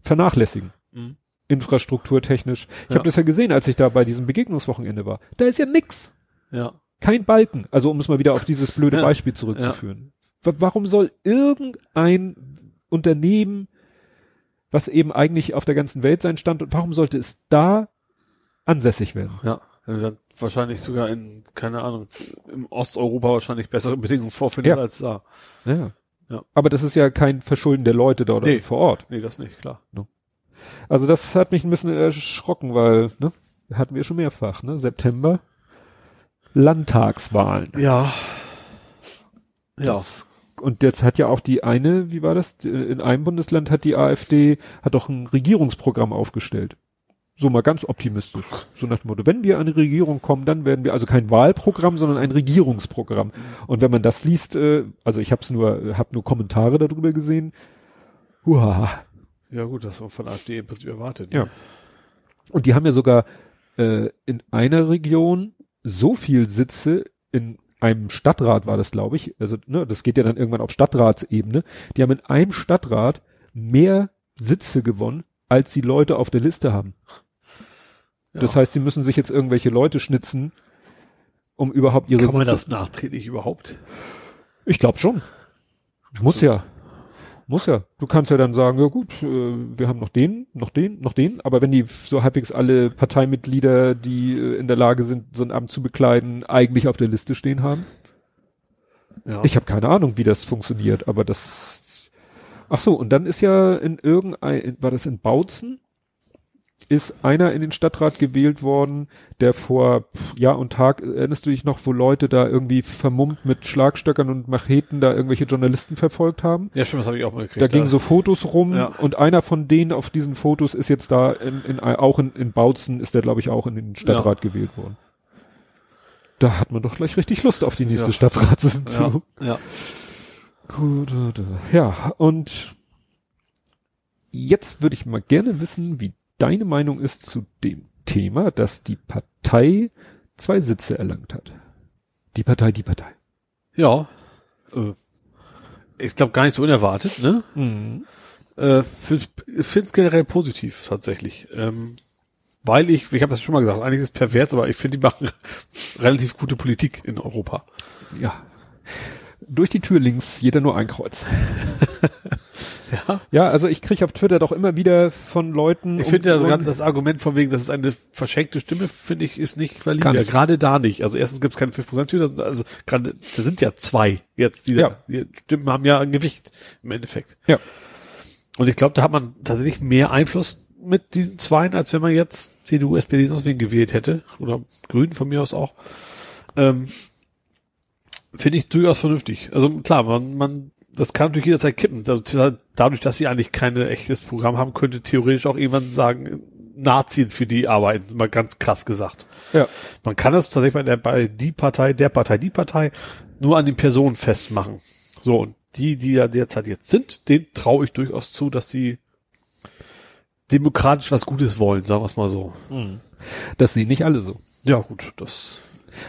vernachlässigen. Mhm. Infrastrukturtechnisch. Ich Ja. habe das ja gesehen, als ich da bei diesem Begegnungswochenende war. Da ist ja nix. Ja. Kein Balken. Also um es mal wieder auf dieses blöde Ja. Beispiel zurückzuführen. Wa- Warum soll irgendein Unternehmen, was eben eigentlich auf der ganzen Welt sein stand, und warum sollte es da ansässig werden? Ja. Wenn wir dann wahrscheinlich sogar in, keine Ahnung, im Osteuropa wahrscheinlich bessere Bedingungen vorfinden Ja. als da. Ja. Ja. Aber das ist ja kein Verschulden der Leute dort Nee. vor Ort. Nee, das nicht, klar. Also das hat mich ein bisschen erschrocken, weil, ne, hatten wir schon mehrfach, ne, September, Landtagswahlen. Ja. Ja. Das, und jetzt hat ja auch die eine, wie war das? In einem Bundesland hat die AfD, hat doch ein Regierungsprogramm aufgestellt. So mal ganz optimistisch. So nach dem Motto, wenn wir an die Regierung kommen, dann werden wir also kein Wahlprogramm, sondern ein Regierungsprogramm. Und wenn man das liest, äh, also ich habe es nur, habe nur Kommentare darüber gesehen. Huah. Ja gut, das war von AfD im Prinzip erwartet. Ja. Und die haben ja sogar äh, in einer Region so viel Sitze in einem Stadtrat war das, glaube ich. Also, ne, das geht ja dann irgendwann auf Stadtratsebene. Die haben in einem Stadtrat mehr Sitze gewonnen, als die Leute auf der Liste haben. Ja. Das heißt, sie müssen sich jetzt irgendwelche Leute schnitzen, um überhaupt ihre Kann man Sitze. das nachträglich überhaupt? Ich glaube schon. Muss ja. Muss ja. Du kannst ja dann sagen, ja gut, äh, wir haben noch den, noch den, noch den. Aber wenn die so halbwegs alle Parteimitglieder, die äh, in der Lage sind, so ein Amt zu bekleiden, eigentlich auf der Liste stehen haben. Ja. Ich habe keine Ahnung, wie das funktioniert, aber das. Ach so, und dann ist ja in irgendein, war das in Bautzen? Ist einer in den Stadtrat gewählt worden, der vor Jahr und Tag, erinnerst du dich noch, wo Leute da irgendwie vermummt mit Schlagstöckern und Macheten da irgendwelche Journalisten verfolgt haben? ja, stimmt, das habe ich auch mal gekriegt. Da gingen so Fotos rum Ja. und einer von denen auf diesen Fotos ist jetzt da in, in, auch in, in Bautzen ist der, glaube ich, auch in den Stadtrat gewählt worden. Da hat man doch gleich richtig Lust auf die nächste Ja. Stadtratssitzung. ja. ja. Gut, äh, ja, und jetzt würde ich mal gerne wissen, wie deine Meinung ist zu dem Thema, dass die Partei zwei Sitze erlangt hat. Die Partei, die Partei. Ja. Äh, ich glaube gar nicht so unerwartet, ne? Mhm. Äh, finde es generell positiv tatsächlich. Ähm, weil ich, ich habe das schon mal gesagt, eigentlich ist es pervers, aber ich finde, die machen relativ gute Politik in Europa. Ja. Durch die Tür links, jeder nur ein Kreuz. Ja. Ja, also ich kriege auf Twitter doch immer wieder von Leuten. Ich finde ja so ganz das Argument von wegen, das ist eine verschenkte Stimme, finde ich, ist nicht valide. Nicht. Gerade da nicht. Also erstens gibt es keine 5% also gerade, da sind ja zwei jetzt, die, Ja. die Stimmen haben ja ein Gewicht im Endeffekt. Ja. Und ich glaube, da hat man tatsächlich mehr Einfluss mit diesen Zweien, als wenn man jetzt CDU, SPD, sonst wen gewählt hätte. Oder Grünen von mir aus auch. Ähm, Finde ich durchaus vernünftig. Also klar, man, man, das kann natürlich jederzeit kippen. Also, dadurch, dass sie eigentlich kein echtes Programm haben, könnte theoretisch auch jemand sagen, Nazis für die arbeiten, mal ganz krass gesagt. Ja. Man kann das tatsächlich bei der, bei die Partei, der Partei, die Partei nur an den Personen festmachen. So, und die, die ja derzeit jetzt sind, denen traue ich durchaus zu, dass sie demokratisch was Gutes wollen, sagen wir es mal so. Das sehen nicht alle so. Ja, gut, das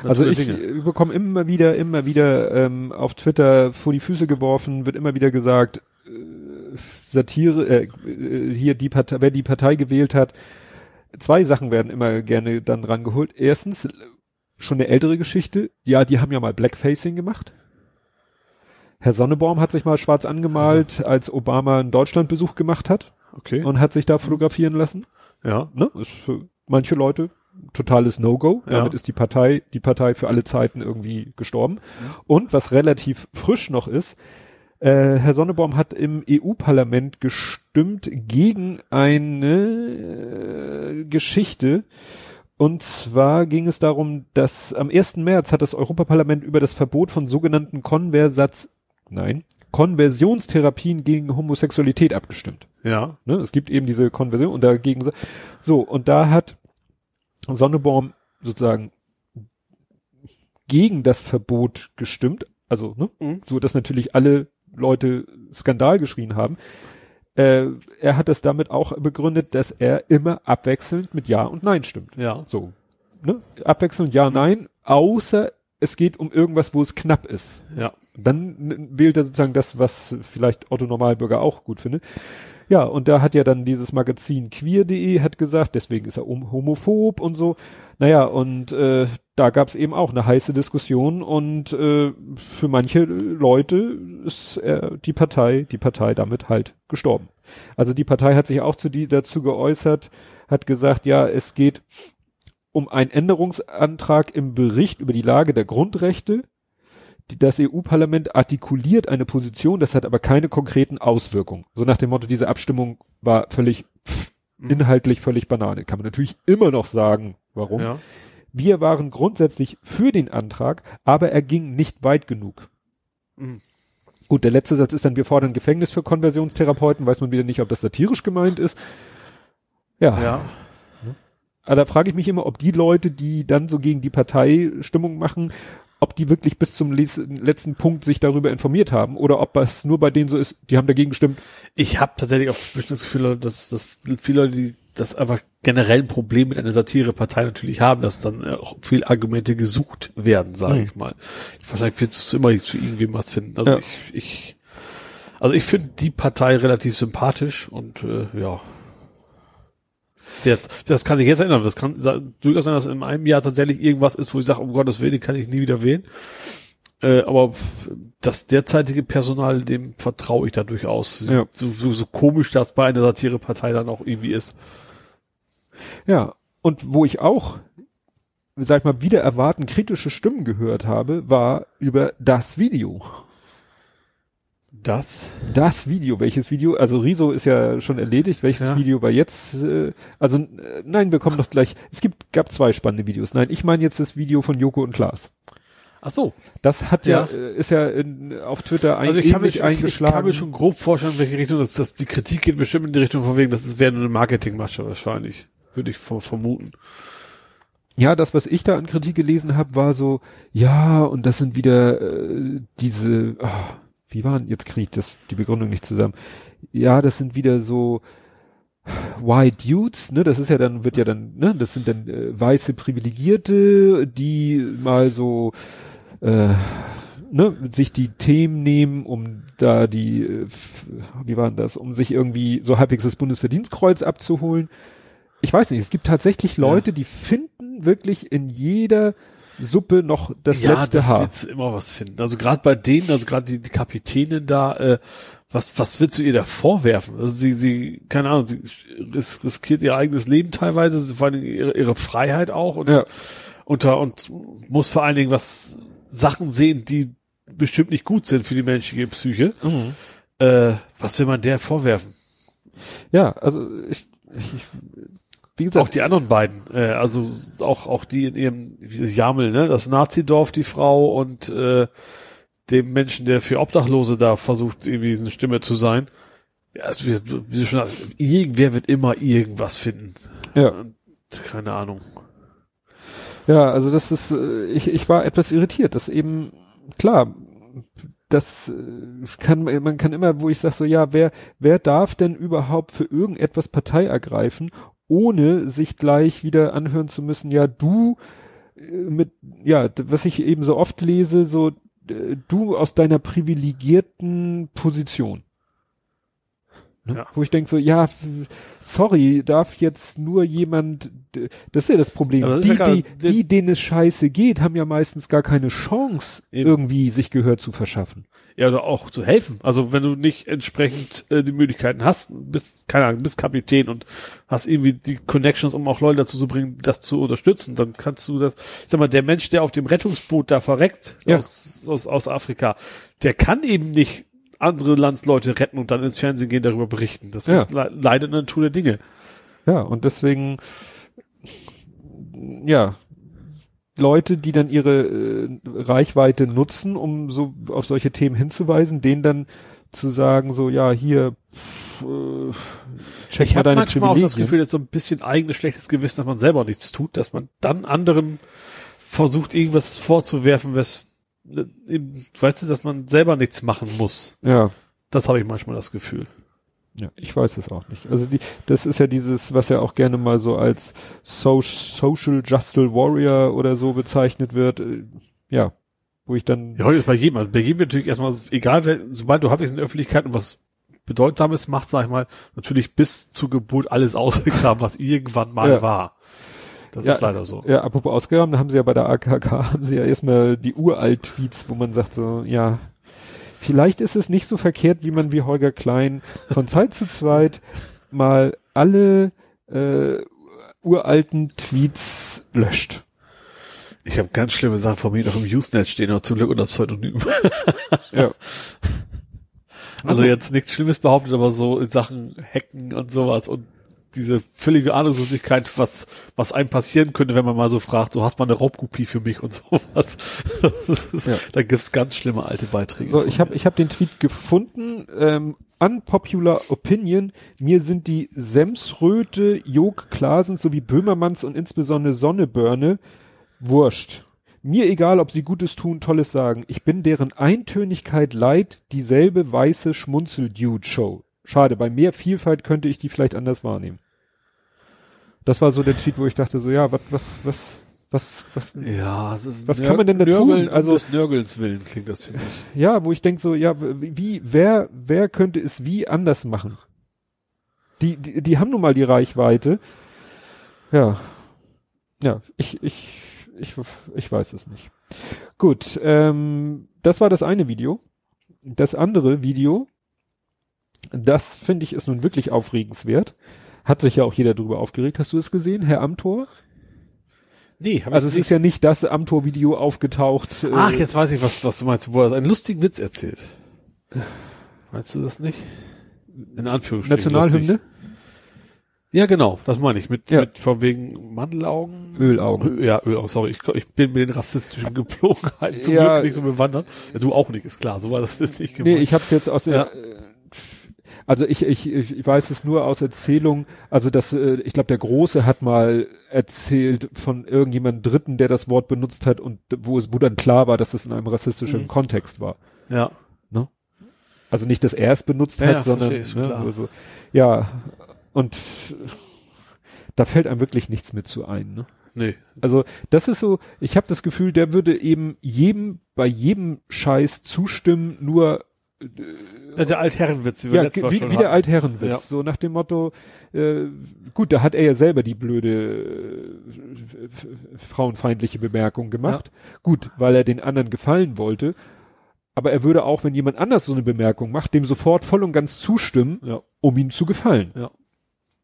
Also ich Dinge. äh, bekomme immer wieder, immer wieder ähm, auf Twitter vor die Füße geworfen, wird immer wieder gesagt, äh, Satire, äh, äh, hier die Partei, wer die Partei gewählt hat, zwei Sachen werden immer gerne dann rangeholt. Erstens, schon eine ältere Geschichte, ja, die haben ja mal Blackfacing gemacht. Herr Sonnebaum hat sich mal schwarz angemalt, als Obama einen Deutschlandbesuch gemacht hat Okay. und hat sich da fotografieren lassen. ja. Ne? Ist für manche Leute totales No-Go. Ja. Damit ist die Partei, die Partei für alle Zeiten irgendwie gestorben. Und was relativ frisch noch ist, äh, Herr Sonnebaum hat im EU-Parlament gestimmt gegen eine äh, Geschichte. Und zwar ging es darum, dass am 1. März hat das Europaparlament über das Verbot von sogenannten Konversats, nein, Konversionstherapien gegen Homosexualität abgestimmt. Ja. Ne? Es gibt eben diese Konversion und dagegen so und da hat Sonneborn sozusagen gegen das Verbot gestimmt, also ne, Mhm. so dass natürlich alle Leute Skandal geschrien haben. Äh, er hat das damit auch begründet, dass er immer abwechselnd mit Ja und Nein stimmt. Ja. So, ne? Abwechselnd Ja, Nein, außer es geht um irgendwas, wo es knapp ist. Ja. Dann wählt er sozusagen das, was vielleicht Otto Normalbürger auch gut findet. Ja, und da hat ja dann dieses Magazin queer.de hat gesagt, deswegen ist er homophob und so. Naja, und äh, da gab es eben auch eine heiße Diskussion und äh, für manche Leute ist äh, die Partei, die Partei damit halt gestorben. Also die Partei hat sich auch zu die dazu geäußert, hat gesagt, ja, es geht um einen Änderungsantrag im Bericht über die Lage der Grundrechte. Das EU-Parlament artikuliert eine Position, das hat aber keine konkreten Auswirkungen. So nach dem Motto, diese Abstimmung war völlig pff, Mhm. inhaltlich völlig Banane. Kann man natürlich immer noch sagen, warum. Ja. Wir waren grundsätzlich für den Antrag, aber er ging nicht weit genug. Mhm. Gut, der letzte Satz ist dann, wir fordern Gefängnis für Konversionstherapeuten, weiß man wieder nicht, ob das satirisch gemeint ist. Ja, Ja. aber da frage ich mich immer, ob die Leute, die dann so gegen die Partei Stimmung machen, ob die wirklich bis zum letzten Punkt sich darüber informiert haben oder ob das nur bei denen so ist, die haben dagegen gestimmt. Ich habe tatsächlich auch das Gefühl, dass, dass viele Leute, die das einfach generell ein Problem mit einer Satirepartei natürlich haben, dass dann auch viel Argumente gesucht werden, sage Mhm. ich mal. Wahrscheinlich wird es immer zu irgendwem was finden. Also Ja. ich, ich, also ich finde die Partei relativ sympathisch und äh, ja. Jetzt, das kann sich jetzt ändern. Das kann durchaus sein, dass in einem Jahr tatsächlich irgendwas ist, wo ich sage, um Gottes Willen, kann ich nie wieder wählen. Äh, aber das derzeitige Personal, dem vertraue ich da durchaus. Ja. So, so, so komisch das bei einer Satirepartei dann auch irgendwie ist. Ja, und wo ich auch, sag ich mal, wieder erwarten kritische Stimmen gehört habe, war über das Video. Das? Das Video, welches Video? Also Riso ist ja schon erledigt. Welches Ja. Video war jetzt? Äh, also äh, nein, wir kommen noch gleich. Es gibt gab zwei spannende Videos. Nein, ich meine jetzt das Video von Joko und Klaas. Ach so. Das hat ja, Ja. äh, ist ja in, auf Twitter ein, Also ich kann, mir, ähnlich schon- ich eingeschlagen. kann mir schon grob vorstellen, in welche Richtung das, das die Kritik geht bestimmt in die Richtung von wegen, das ist wäre nur eine Marketingmasche wahrscheinlich. Würde ich ver- vermuten. Ja, das, was ich da an Kritik gelesen habe, war so, ja, und das sind wieder äh, diese, ah, wie waren, jetzt kriege ich das, die Begründung nicht zusammen. Ja, das sind wieder so White Dudes, ne, das ist ja dann, wird ja dann, ne, das sind dann äh, weiße Privilegierte, die mal so, äh, ne, sich die Themen nehmen, um da die, äh, wie war denn das, um sich irgendwie so halbwegs das Bundesverdienstkreuz abzuholen. Ich weiß nicht, es gibt tatsächlich Leute, die finden wirklich in jeder Suppe noch das ja, letzte das Haar. willst du immer was finden. Also gerade bei denen, also gerade die, die Kapitänin da, äh, was, was willst du ihr da vorwerfen? Also sie, sie, keine Ahnung, sie ris riskiert ihr eigenes Leben teilweise, sie- vor allen Dingen ihre, ihre Freiheit auch und Ja. unter und muss vor allen Dingen was Sachen sehen, die bestimmt nicht gut sind für die menschliche Psyche. Mhm. Äh, was will man der vorwerfen? Ja, also ich, ich wie gesagt, Auch die anderen beiden, äh, also auch auch die in ihrem wie das Jamel, ne, das Nazidorf, die Frau und äh, dem Menschen, der für Obdachlose da versucht irgendwie eine Stimme zu sein. Ja, es wird, wie du schon sagst, irgendwer wird immer irgendwas finden. ja. Keine Ahnung. Ja, also das ist, äh, ich, ich war etwas irritiert, dass eben, klar, das äh, kann, man kann immer, wo ich sage so, ja, wer, wer darf denn überhaupt für irgendetwas Partei ergreifen, ohne sich gleich wieder anhören zu müssen, ja, du äh, mit, ja, was ich eben so oft lese, so, du aus deiner privilegierten Position. Ne? Ja. Wo ich denke so, ja, sorry, darf jetzt nur jemand, das ist ja das Problem. Das die, ja gerade- die, die, denen es scheiße geht, haben ja meistens gar keine Chance, Eben. irgendwie sich Gehör zu verschaffen. Ja, oder auch zu helfen. Also wenn du nicht entsprechend äh, die Möglichkeiten hast, bist, keine Ahnung, bist Kapitän und hast irgendwie die Connections, um auch Leute dazu zu bringen, das zu unterstützen, dann kannst du das, ich sag mal, der Mensch, der auf dem Rettungsboot da verreckt Ja. aus, aus, aus Afrika, der kann eben nicht andere Landsleute retten und dann ins Fernsehen gehen, darüber berichten. Das Ja. ist le leider eine Natur der Dinge. Ja, und deswegen, ja, Leute, die dann ihre äh, Reichweite nutzen, um so auf solche Themen hinzuweisen, denen dann zu sagen, so, ja, hier, äh, check ich mal habe deine manchmal auch das Privilegien. Gefühl, dass so ein bisschen eigenes schlechtes Gewissen, dass man selber nichts tut, dass man dann anderen versucht, irgendwas vorzuwerfen, was, eben, weißt du, dass man selber nichts machen muss. Ja. Das habe ich manchmal das Gefühl. Ja, ich weiß es auch nicht. Also die, das ist ja dieses, was ja auch gerne mal so als so Social Justice Warrior oder so bezeichnet wird. äh, Ja, wo ich dann, Ja, heute ist bei jedem, also bei jedem wird natürlich erstmal, egal, wer, sobald du halbwegs in der Öffentlichkeit und was Bedeutsames machst, sag ich mal, natürlich bis zur Geburt alles ausgegraben, was irgendwann mal Ja. war. Das Ja. ist leider so. ja, apropos ausgegraben, da haben sie ja bei der AKK, haben sie ja erstmal die Uralt-Tweets, wo man sagt so, ja, vielleicht ist es nicht so verkehrt, wie man wie Holger Klein von Zeit zu Zeit mal alle äh, uralten Tweets löscht. Ich habe ganz schlimme Sachen von mir noch im Usenet stehen, aber zum Glück unter Pseudonym. Ja. Also jetzt nichts Schlimmes behauptet, aber so in Sachen Hacken und sowas und diese völlige Ahnungslosigkeit, was, was einem passieren könnte, wenn man mal so fragt, so hast mal eine Raubkopie für mich und sowas. Ist, Ja. Da gibt's ganz schlimme alte Beiträge. So, ich habe ich hab den Tweet gefunden. Ähm, unpopular Opinion. Mir sind die Semsröte, Jog Klasen sowie Böhmermanns und insbesondere Sonnebörne wurscht. Mir egal, ob sie Gutes tun, Tolles sagen. Ich bin deren Eintönigkeit leid, dieselbe weiße Schmunzel-Dude-Show. Schade, bei mehr Vielfalt könnte ich die vielleicht anders wahrnehmen. Das war so der Tweet, wo ich dachte so, ja, was, was, was, was, was, Ja, Was kann man denn da Nörgeln tun? Also- um des Nörgelns willen klingt das für mich. Ja, wo ich denk so, ja, wie, wie- wer, wer könnte es wie anders machen? Die, die, die haben nun mal die Reichweite. Ja. Ja, ich, ich, ich, ich weiß es nicht. Gut, ähm, das war das eine Video. Das andere Video, das finde ich ist nun wirklich aufregenswert. Hat sich ja auch jeder drüber aufgeregt. Hast du es gesehen, Herr Amtor? Nee, hab Also ich es ist ja nicht das Amtor-Video aufgetaucht. äh, Ach, jetzt weiß ich, was, was du meinst, wo er einen lustigen Witz erzählt. Meinst du das nicht? In Anführungsstrichen. Nationalhymne? lustig. Ja, genau, das meine ich. Mit, Ja. mit von wegen Mandelaugen. Ölaugen. Ö- Ja, Ölaugen, sorry. Ich, ich bin mit den rassistischen Gepflogenheiten zum Ja. Glück nicht so bewandert. Ja, du auch nicht, ist klar. So war das jetzt nicht Nee, gemeint. ich habe es jetzt aus der, Ja. Also ich, ich, ich weiß es nur aus Erzählung, also das, äh, ich glaube, der Große hat mal erzählt von irgendjemandem Dritten, der das Wort benutzt hat und wo es, wo dann klar war, dass es in einem rassistischen Mhm. Kontext war. ja. Also nicht, dass er es benutzt Ja, hat, ja, sondern, ne, also, ja, und da fällt einem wirklich nichts mit zu ein, ne? Nee. Also das ist so, ich habe das Gefühl, der würde eben jedem bei jedem Scheiß zustimmen, nur der Altherrenwitz, den wir ja, letztes Mal wie, schon wie der hatten. Altherrenwitz, Ja. so nach dem Motto, äh, gut, da hat er ja selber die blöde äh, frauenfeindliche Bemerkung gemacht. Gut, weil er den anderen gefallen wollte. Aber er würde auch, wenn jemand anders so eine Bemerkung macht, dem sofort voll und ganz zustimmen, Ja. um ihm zu gefallen. Ja.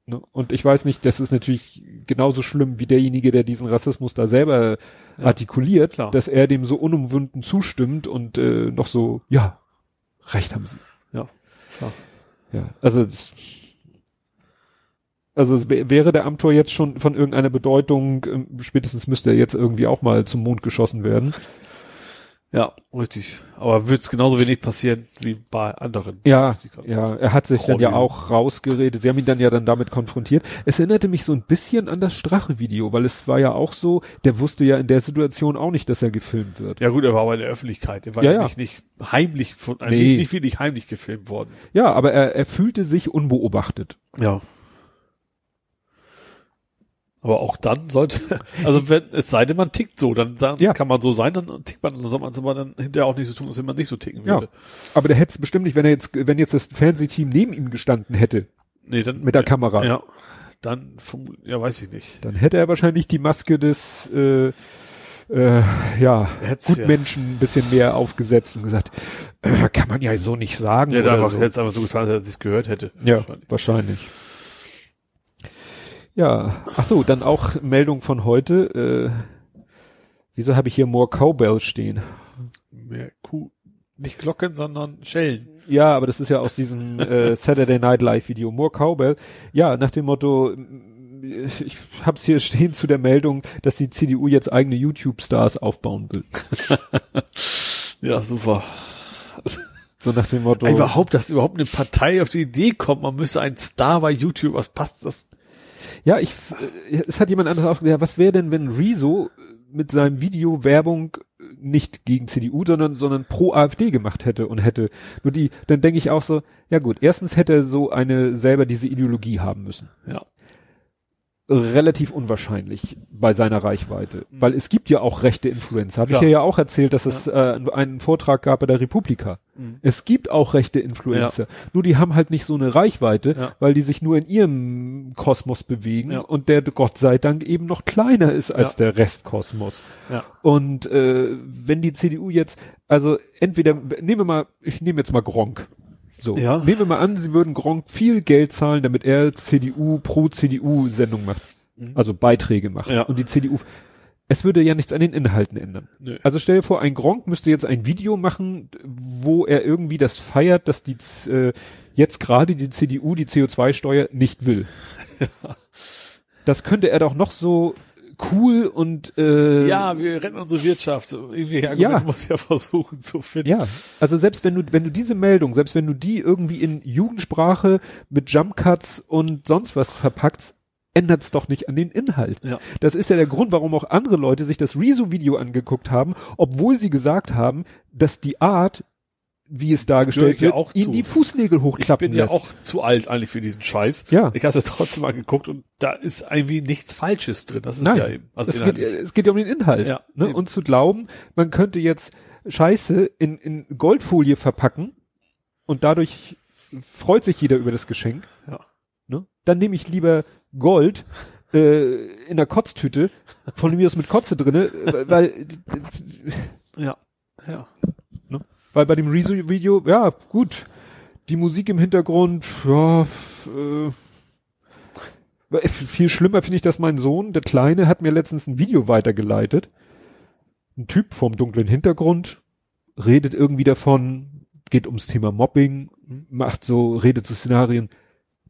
Ne? Und ich weiß nicht, das ist natürlich genauso schlimm wie derjenige, der diesen Rassismus da selber Ja. artikuliert, Klar. dass er dem so unumwunden zustimmt und äh, noch so, ja, recht haben sie. Ja, klar. Ja, also das, also es wär- wäre der Amtor jetzt schon von irgendeiner Bedeutung, ähm, spätestens müsste er jetzt irgendwie auch mal zum Mond geschossen werden. Ja, richtig. Aber wird es genauso wenig passieren wie bei anderen. Ja, ja, er hat sich dann ja auch rausgeredet. Sie haben ihn dann ja dann damit konfrontiert. Es erinnerte mich so ein bisschen an das Strache-Video, weil es war ja auch so, der wusste ja in der Situation auch nicht, dass er gefilmt wird. Ja gut, er war aber in der Öffentlichkeit. Er war Ja, ja, nicht, nicht heimlich von, Nee. nicht, nicht wirklich heimlich gefilmt worden. Ja, aber er, er fühlte sich unbeobachtet. Ja. Aber auch dann sollte, also wenn, es sei denn, man tickt so, dann sagen, Ja. kann man so sein, dann tickt man, dann soll man es aber dann hinterher auch nicht so tun, als wenn man nicht so ticken Ja. würde. Aber der hätte es bestimmt nicht, wenn er jetzt, wenn jetzt das Fernsehteam neben ihm gestanden hätte, Nee, dann, mit der Kamera. Ja. Dann, ja, weiß ich nicht. Dann hätte er wahrscheinlich die Maske des äh, äh, ja, Hätt's Gutmenschen ein bisschen mehr aufgesetzt und gesagt, äh, kann man ja so nicht sagen. Ja, da so. hätte es einfach so getan, als er es gehört hätte. ja Wahrscheinlich. wahrscheinlich. Ja, ach so, dann auch Meldung von heute. Äh, wieso habe ich hier More Cowbell stehen? Mehr Kuh, nicht Glocken, sondern Schellen. Ja, aber das ist ja aus diesem äh, Saturday Night Live Video. More Cowbell. Ja, nach dem Motto, m- ich hab's hier stehen zu der Meldung, dass die CDU jetzt eigene YouTube-Stars aufbauen will. ja, super. So nach dem Motto. Überhaupt, dass überhaupt eine Partei auf die Idee kommt, man müsste ein Star bei YouTube, was passt das? Ja, ich, äh, es hat jemand anderes auch gesagt, was wäre denn, wenn Rezo mit seinem Video Werbung nicht gegen CDU, sondern, sondern pro AfD gemacht hätte und hätte nur die, dann denke ich auch so, ja gut, erstens hätte er so eine selber diese Ideologie haben müssen. Ja relativ unwahrscheinlich bei seiner Reichweite, mhm. weil es gibt ja auch rechte Influencer. Habe ja. ich ja, ja auch erzählt, dass es äh, einen Vortrag gab bei der Republika. Mhm. Es gibt auch rechte Influencer, ja. nur die haben halt nicht so eine Reichweite, weil die sich nur in ihrem Kosmos bewegen und der Gott sei Dank eben noch kleiner ist als der Restkosmos. Und äh, wenn die CDU jetzt, also entweder nehmen wir mal, ich nehme jetzt mal Gronk. So, ja. nehmen wir mal an, sie würden Gronk viel Geld zahlen, damit er CDU pro CDU Sendung macht, mhm. also Beiträge macht. Ja. Und die CDU, es würde ja nichts an den Inhalten ändern. Nö. Also stell dir vor, ein Gronk müsste jetzt ein Video machen, wo er irgendwie das feiert, dass die äh, jetzt gerade die CDU die CO2-Steuer nicht will. Ja. Das könnte er doch noch so cool und äh, ja, wir retten unsere Wirtschaft. Irgendwie ja. muss ja versuchen zu finden. Ja, also selbst wenn du wenn du diese Meldung, selbst wenn du die irgendwie in Jugendsprache mit Jumpcuts und sonst was verpackst, ändert es doch nicht an den Inhalt. Ja. Das ist ja der Grund, warum auch andere Leute sich das Rezo-Video angeguckt haben, obwohl sie gesagt haben, dass die Art, wie es dargestellt wird, auch ihn die Fußnägel hochklappen Ich bin lässt. ja auch zu alt eigentlich für diesen Scheiß. Ja. Ich habe es trotzdem mal geguckt und da ist irgendwie nichts Falsches drin. Das ist Nein, ja eben. Also es, geht, es geht ja um den Inhalt. Ja, ne? Und zu glauben, man könnte jetzt Scheiße in, in Goldfolie verpacken und dadurch freut sich jeder über das Geschenk. Ja. Ne? Dann nehme ich lieber Gold äh, in der Kotztüte, von mir aus mit Kotze drinne, weil ja, ja. Weil bei dem Rezo-Video, ja, gut, die Musik im Hintergrund, ja, äh, viel schlimmer finde ich, dass mein Sohn, der Kleine, hat mir letztens ein Video weitergeleitet. Ein Typ vom dunklen Hintergrund redet irgendwie davon, geht ums Thema Mobbing, macht so, redet zu Szenarien.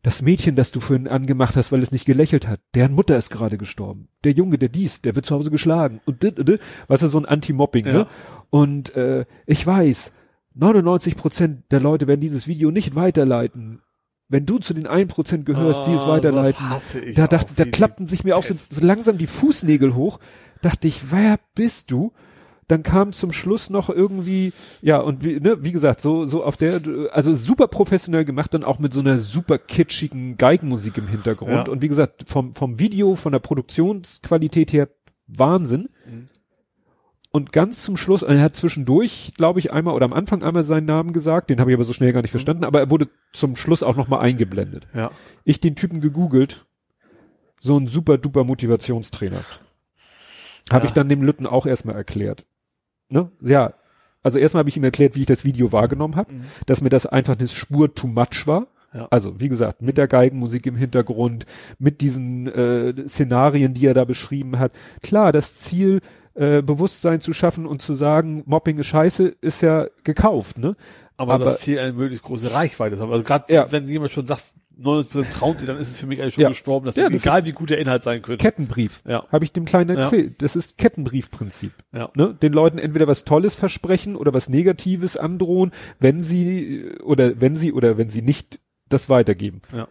Das Mädchen, das du vorhin angemacht hast, weil es nicht gelächelt hat, deren Mutter ist gerade gestorben. Der Junge, der dies, der wird zu Hause geschlagen. Und dit, dit, weißt du, so ein Anti-Mobbing, ja. ne? Und äh, ich weiß, 99 Prozent der Leute werden dieses Video nicht weiterleiten. Wenn du zu den 1% gehörst, oh, die es ah, weiterleiten, da, da, da klappten sich mir auch so, so langsam die Fußnägel hoch. Dachte ich, wer bist du? dann kam zum Schluss noch irgendwie, ja, und wie, ne, wie gesagt, so, so auf der, also super professionell gemacht, dann auch mit so einer super kitschigen Geigenmusik im Hintergrund. Ja. Und wie gesagt, vom, vom Video, von der Produktionsqualität her Wahnsinn. Mhm. Und ganz zum Schluss, er hat zwischendurch, glaube ich, einmal oder am Anfang einmal seinen Namen gesagt, den habe ich aber so schnell gar nicht mhm. verstanden, aber er wurde zum Schluss auch nochmal eingeblendet. Ja. Ich den Typen gegoogelt, so ein super duper Motivationstrainer. Habe ja. ich dann dem Lütten auch erstmal erklärt. Ne? Ja, also erstmal habe ich ihm erklärt, wie ich das Video wahrgenommen habe, mhm. dass mir das einfach eine Spur too much war. Ja. Also, wie gesagt, mit der Geigenmusik im Hintergrund, mit diesen äh, Szenarien, die er da beschrieben hat. Klar, das Ziel, äh, Bewusstsein zu schaffen und zu sagen, Mobbing ist scheiße, ist ja gekauft, ne? Aber, aber das Ziel eine möglichst große Reichweite ist. Also gerade ja. wenn jemand schon sagt, 90% trauen sie, dann ist es für mich eigentlich schon ja. gestorben, dass ja, das egal wie gut der Inhalt sein könnte. Kettenbrief. Ja. Habe ich dem Kleinen erzählt. Ja. Das ist Kettenbriefprinzip. Ja. Ne? Den Leuten entweder was Tolles versprechen oder was Negatives androhen, wenn sie oder wenn sie oder wenn sie nicht das weitergeben. Ja.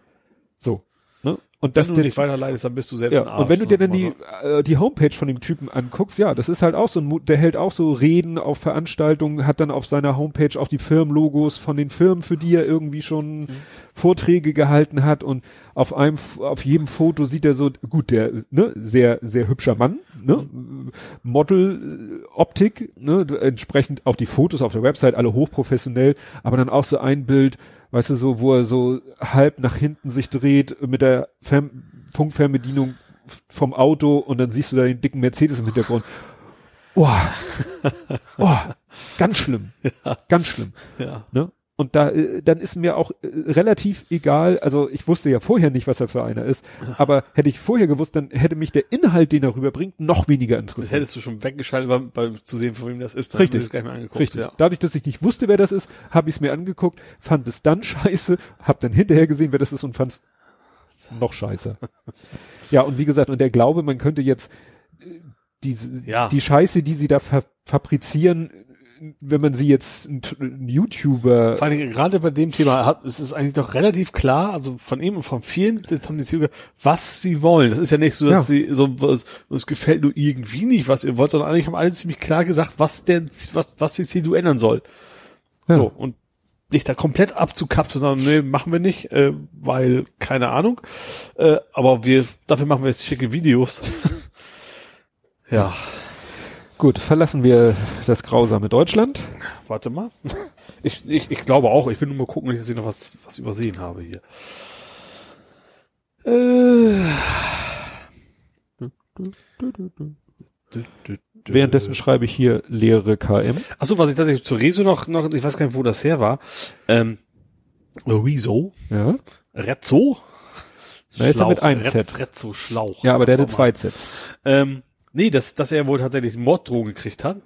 So. Und wenn du nicht weiterleitest, dann bist du selbst ja, ein Arsch. Und wenn du dir dann die, äh, die Homepage von dem Typen anguckst, ja, das ist halt auch so ein, der hält auch so Reden auf Veranstaltungen, hat dann auf seiner Homepage auch die Firmenlogos von den Firmen, für die er irgendwie schon mhm. Vorträge gehalten hat und auf einem, auf jedem Foto sieht er so, gut, der, ne, sehr, sehr hübscher Mann, ne, mhm. Model, Optik, ne, entsprechend auch die Fotos auf der Website alle hochprofessionell, aber dann auch so ein Bild, weißt du, so, wo er so halb nach hinten sich dreht mit der Fern Funkfernbedienung vom Auto und dann siehst du da den dicken Mercedes im Hintergrund. Oh, oh ganz schlimm, ja. ganz schlimm. Ja. Ne? Und da, äh, dann ist mir auch äh, relativ egal, also ich wusste ja vorher nicht, was er für einer ist, aber hätte ich vorher gewusst, dann hätte mich der Inhalt, den er rüberbringt, noch weniger interessiert. Das hättest du schon weggeschaltet, beim, beim zu sehen, von wem das ist. Dann Richtig. Gar nicht mehr angeguckt, Richtig. Ja. Dadurch, dass ich nicht wusste, wer das ist, habe ich es mir angeguckt, fand es dann scheiße, habe dann hinterher gesehen, wer das ist und fand es noch scheiße. Ja, und wie gesagt, und der Glaube, man könnte jetzt äh, diese, Ja. die Scheiße, die sie da fa fabrizieren, wenn man sie jetzt ein, ein YouTuber, Vor allem gerade bei dem Thema hat, es ist eigentlich doch relativ klar, also von ihm und von vielen, das haben die Züge, was sie wollen. Das ist ja nicht so, dass Ja. sie so, was, es gefällt nur irgendwie nicht, was ihr wollt, sondern eigentlich haben alle ziemlich klar gesagt, was denn, was, was die CDU ändern soll. Ja. So. Und nicht da komplett abzukapseln, sondern nee, machen wir nicht, äh, weil, keine Ahnung. Äh, aber wir, dafür machen wir jetzt schicke Videos. ja, gut, verlassen wir das grausame Deutschland. warte mal. Ich, ich, ich glaube auch, ich will nur mal gucken, dass ich noch was, was übersehen habe hier. Äh, Währenddessen schreibe ich hier leere KM. Achso, was ich tatsächlich zu Rezo noch, noch, ich weiß gar nicht, wo das her war. Ähm, Rezo? Ja, Rezzo? Da ist er mit einem Rez, Z. Rezzo Schlauch. ja aber der hatte zwei Sets. Ähm, nee, dass, dass er wohl tatsächlich einen Morddrohung gekriegt hat.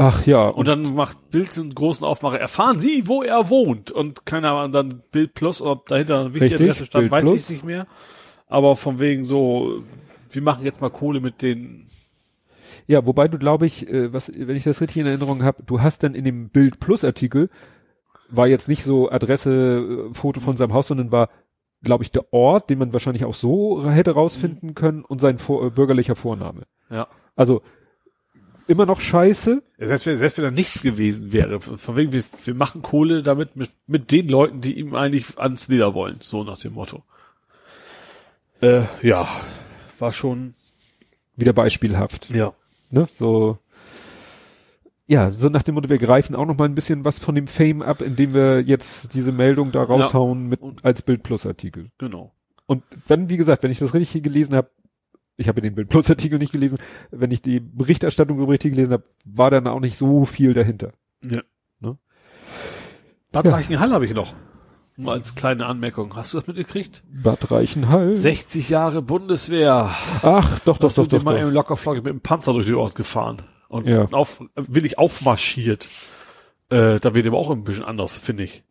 Ach ja, Und dann macht Bild einen großen Aufmacher, erfahren Sie, wo er wohnt. Und keine Ahnung, dann Bild Plus, ob dahinter eine wichtige Adresse stand, Bild weiß Plus. ich nicht mehr. Aber von wegen so, wir machen jetzt mal Kohle mit den, Ja, wobei du glaube ich, äh, was, wenn ich das richtig in Erinnerung habe, du hast dann in dem Bild Plus Artikel war jetzt nicht so Adresse, äh, Foto von seinem Haus, sondern war, glaube ich, der Ort, den man wahrscheinlich auch so hätte rausfinden können und sein vor, äh, bürgerlicher Vorname. Ja. Also immer noch Scheiße. Selbst wenn, selbst wenn da nichts gewesen wäre, von wegen, wir, wir machen Kohle damit mit, mit den Leuten, die ihm eigentlich ans Leder wollen, so nach dem Motto. Äh, ja, war schon, Wieder beispielhaft. ja. Ne? So. Ja, so nach dem Motto, wir greifen auch noch mal ein bisschen was von dem Fame ab, indem wir jetzt diese Meldung da raushauen mit als Bild Plus Artikel. Genau. Und wenn, wie gesagt, wenn ich das richtig gelesen habe, ich habe den Bild Plus Artikel nicht gelesen, wenn ich die Berichterstattung richtig gelesen habe, war dann auch nicht so viel dahinter. Bad Ja. Reichenhall habe ich noch. Nur als kleine Anmerkung. Hast du das mitgekriegt? Bad Reichenhall. 60 Jahre Bundeswehr. Ach, doch, doch, doch, sind doch, mal doch. im Lockerflocke mit dem Panzer durch den Ort gefahren. Und Ja. auf, willig aufmarschiert. Äh, da wird aber auch ein bisschen anders, finde ich.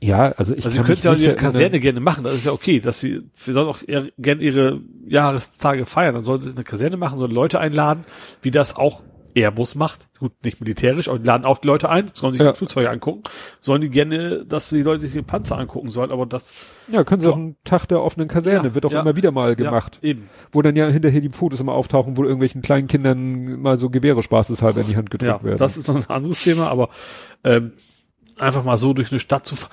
Ja, also ich Also sie kann können mich ja in nicht ihrer. Kaserne gerne machen, das ist ja okay, dass sie, wir sollen auch eher, gerne ihre Jahrestage feiern, dann sollen sie eine Kaserne machen, sollen Leute einladen, wie das auch Airbus macht, gut, nicht militärisch, aber die laden auch die Leute ein, sollen sich Ja. die Flugzeuge angucken, sollen die gerne, dass die Leute sich die Panzer angucken sollen, aber das, Ja, können sie Ja. auch einen Tag der offenen Kaserne, Ja, wird auch ja. immer wieder mal gemacht. ja, eben, Wo dann ja hinterher die Fotos immer auftauchen, wo irgendwelchen kleinen Kindern mal so Gewehre spaßeshalber in die Hand gedrückt ja, werden. das ist noch ein anderes Thema, aber, ähm, einfach mal so durch eine Stadt zu, fahren.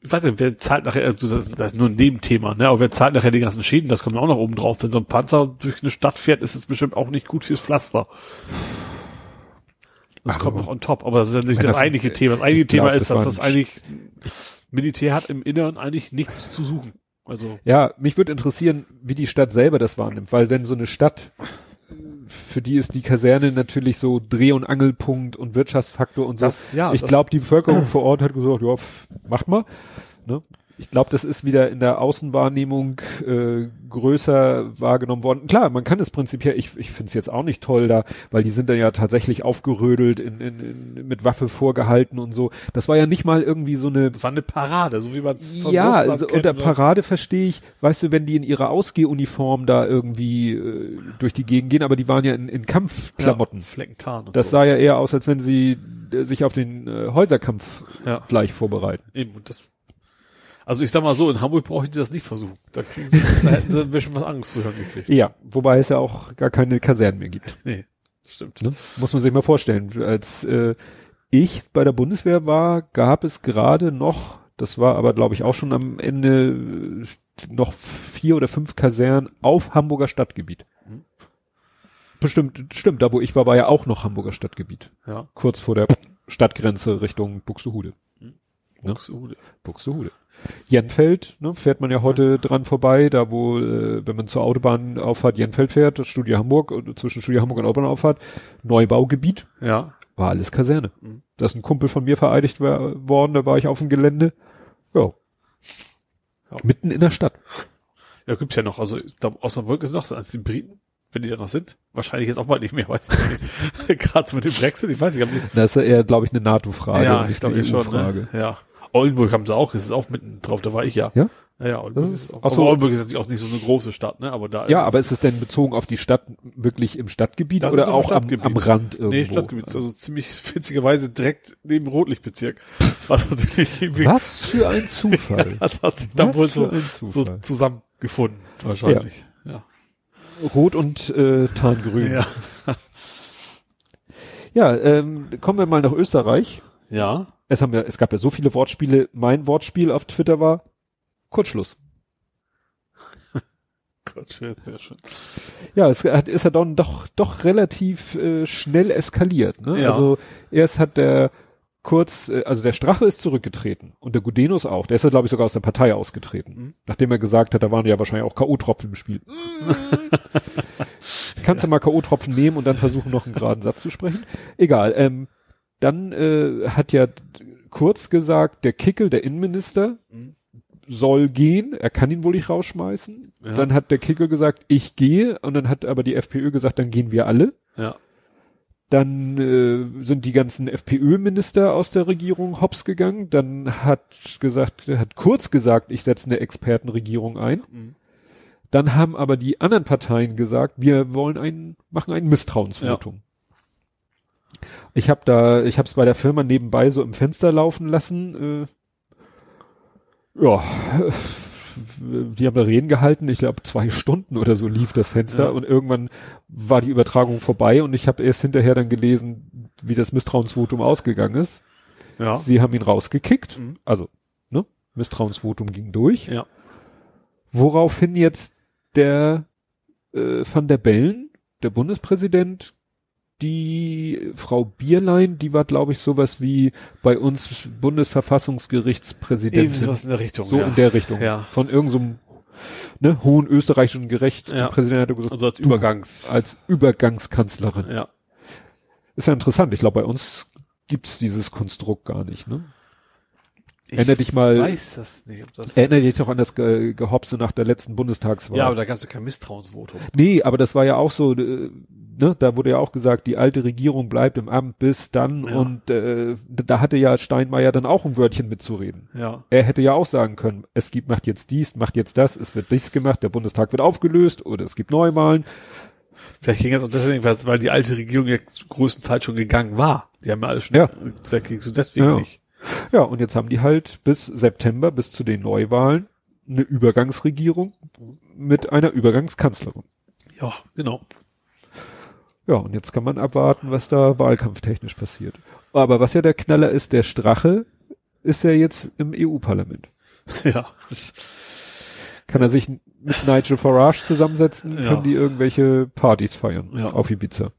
ich weiß nicht, wer zahlt nachher, also das, das ist nur ein Nebenthema, ne, aber wer zahlt nachher die ganzen Schäden, das kommt auch noch oben drauf. Wenn so ein Panzer durch eine Stadt fährt, ist es bestimmt auch nicht gut fürs Pflaster. Das Also, kommt noch on top, aber das ist ja nicht das, das- eigentliche Thema. Das eigentliche ich glaub, Thema ist, das dass das eigentlich Militär hat im Inneren eigentlich nichts zu suchen. Also Ja, mich würde interessieren, wie die Stadt selber das wahrnimmt, weil wenn so eine Stadt, für die ist die Kaserne natürlich so Dreh- und Angelpunkt und Wirtschaftsfaktor und so. Das- ja, ich glaube, die Bevölkerung vor Ort hat gesagt, ja, pff, macht mal. Ne? Ich glaube, das ist wieder in der Außenwahrnehmung äh, größer wahrgenommen worden. Klar, man kann es prinzipiell, ich, ich finde es jetzt auch nicht toll da, weil die sind dann ja tatsächlich aufgerödelt, in, in, in, mit Waffe vorgehalten und so. Das war ja nicht mal irgendwie so eine das war eine Parade, so wie man es von ja, also kennt, unter ne? Parade verstehe ich, weißt du, wenn die in ihrer Ausgehuniform da irgendwie äh, durch die Gegend gehen, aber die waren ja in, in Kampfklamotten. Ja, Fleckentarn und das so. sah ja eher aus, als wenn sie äh, sich auf den äh, Häuserkampf Ja. gleich vorbereiten. Eben, und das, also ich sag mal so, in Hamburg brauche ich das nicht versuchen. Da kriegen sie, da hätten sie ein bisschen was Angst zu hören gekriegt. Ja, wobei es ja auch gar keine Kasernen mehr gibt. Nee, stimmt. Ne? Muss man sich mal vorstellen. Als äh, ich bei der Bundeswehr war, gab es gerade noch, das war aber glaube ich auch schon am Ende äh, noch vier oder fünf Kasernen auf Hamburger Stadtgebiet. Mhm. Bestimmt, stimmt, da wo ich war, war ja auch noch Hamburger Stadtgebiet. Ja. Kurz vor der Stadtgrenze Richtung Buxtehude. Ne? Buxtehude. Buxtehude. Jenfeld, ne, fährt man ja heute dran vorbei, da wo, äh, wenn man zur Autobahnauffahrt Jenfeld fährt, das Studio Hamburg, äh, zwischen Studio Hamburg und Autobahnauffahrt, Neubaugebiet, Ja. war alles Kaserne. Mhm. Da ist ein Kumpel von mir vereidigt worden, da war ich auf dem Gelände. Ja. Ja. Mitten in der Stadt. Ja, gibt's ja noch. Also da Osnabrück ist noch, als die Briten, wenn die da noch sind. Wahrscheinlich jetzt auch bald nicht mehr, weiß ich nicht. Gerade so mit dem Brexit, ich weiß nicht. Die, Das ist eher, glaube ich, eine NATO-Frage. ja, ich glaube schon. EU-Frage. Ne? Ja. Oldenburg haben sie auch, ist auch mitten drauf, da war ich ja. Ja? Ja, ja, Das das ist- ist, auch, so. Oldenburg ist natürlich auch nicht so eine große Stadt, ne? Aber da ist Ja, es- aber ist es denn bezogen auf die Stadt wirklich im Stadtgebiet Das oder auch am, Stadtgebiet. am Rand irgendwo? Nee, Stadtgebiet. Also ziemlich witzigerweise direkt neben Rotlichtbezirk. Was natürlich irgendwie, Was für ein Zufall. das hat sich dann wohl so, so zusammengefunden, wahrscheinlich. Ja. Rot und äh, Tarngrün. Ja. Ja, ähm, kommen wir mal nach Österreich. Ja. Es, haben ja, es gab ja so viele Wortspiele. Mein Wortspiel auf Twitter war Kurzschluss. Sehr schön. Ja, es hat, ist ja dann doch, doch relativ äh, schnell eskaliert. Ne? Ja. Also erst hat der Kurz, äh, also der Strache ist zurückgetreten und der Gudenus auch. Der ist ja, glaube ich, sogar aus der Partei ausgetreten. Mhm. Nachdem er gesagt hat, da waren ja wahrscheinlich auch K.O.-Tropfen im Spiel. Kannst du mal K.O.-Tropfen nehmen und dann versuchen, noch einen geraden Satz zu sprechen? Egal. Ähm, dann äh, hat ja Kurz gesagt, der Kickel, der Innenminister, Mhm. soll gehen. Er kann ihn wohl nicht rausschmeißen. Ja. Dann hat der Kickel gesagt, ich gehe. Und dann hat aber die FPÖ gesagt, dann gehen wir alle. Ja. Dann äh, sind die ganzen FPÖ-Minister aus der Regierung hops gegangen. Dann hat gesagt, hat kurz gesagt, ich setze eine Expertenregierung ein. Mhm. Dann haben aber die anderen Parteien gesagt, wir wollen ein, machen ein Misstrauensvotum. Ich habe da, ich habe es bei der Firma nebenbei so im Fenster laufen lassen. Äh, ja, die haben da Reden gehalten. Ich glaube zwei Stunden oder so lief das Fenster Ja. und irgendwann war die Übertragung vorbei und ich habe erst hinterher dann gelesen, wie das Misstrauensvotum ausgegangen ist. Ja. Sie haben ihn rausgekickt, Mhm. also ne, Misstrauensvotum ging durch. Ja. Woraufhin jetzt der äh, Van der Bellen, der Bundespräsident, die Frau Bierlein, die war, glaube ich, sowas wie bei uns Bundesverfassungsgerichtspräsidentin. Eben sowas in der Richtung. so ja. in der Richtung. Ja. Von irgendeinem ne, hohen österreichischen Gericht. Ja. Präsident hat gesagt, Also als du, Übergangs. als Übergangskanzlerin. ja. Ist ja interessant. Ich glaube, bei uns gibt's dieses Konstrukt gar nicht. Ne? Erinner dich mal- Ich weiß das nicht, ob das. Erinnere dich doch an das Ge Gehopse nach der letzten Bundestagswahl. ja, aber da gab es ja kein Misstrauensvotum. Nee, aber das war ja auch so, äh, ne, da wurde ja auch gesagt, die alte Regierung bleibt im Amt bis dann Ja. und äh, da hatte ja Steinmeier dann auch ein Wörtchen mitzureden. Ja. Er hätte ja auch sagen können, es gibt, macht jetzt dies, macht jetzt das, es wird dies gemacht, der Bundestag wird aufgelöst oder es gibt Neuwahlen. Vielleicht ging es auch deswegen, weil, die alte Regierung ja größtenteils schon gegangen war. Die haben ja alles schon, Ja. vielleicht ging es deswegen Ja. nicht. Ja, und jetzt haben die halt bis September, bis zu den Neuwahlen, eine Übergangsregierung mit einer Übergangskanzlerin. Ja, genau. Ja, und jetzt kann man abwarten, was da wahlkampftechnisch passiert. Aber was ja der Knaller ist, der Strache ist ja jetzt im EU-Parlament. Ja. Kann er sich mit Nigel Farage zusammensetzen, Ja. können die irgendwelche Partys feiern Ja. auf Ibiza.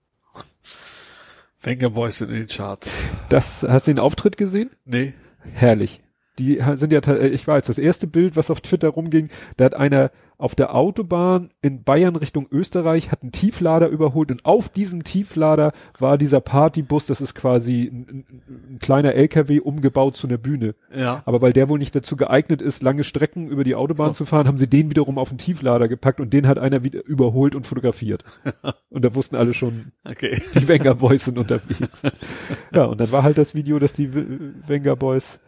Wenger Boys sind in den Charts. Das, hast du den Auftritt gesehen? Nee. Herrlich. Die sind ja, ich weiß, das erste Bild, was auf Twitter rumging, da hat einer auf der Autobahn in Bayern Richtung Österreich, hat einen Tieflader überholt und auf diesem Tieflader war dieser Partybus, das ist quasi ein, ein, ein kleiner LKW umgebaut zu einer Bühne. Ja. Aber weil der wohl nicht dazu geeignet ist, lange Strecken über die Autobahn So. zu fahren, haben sie den wiederum auf den Tieflader gepackt und den hat einer wieder überholt und fotografiert. und da wussten alle schon, Okay. die Wenger Boys sind unterwegs. ja, und dann war halt das Video, dass die Wenger Boys,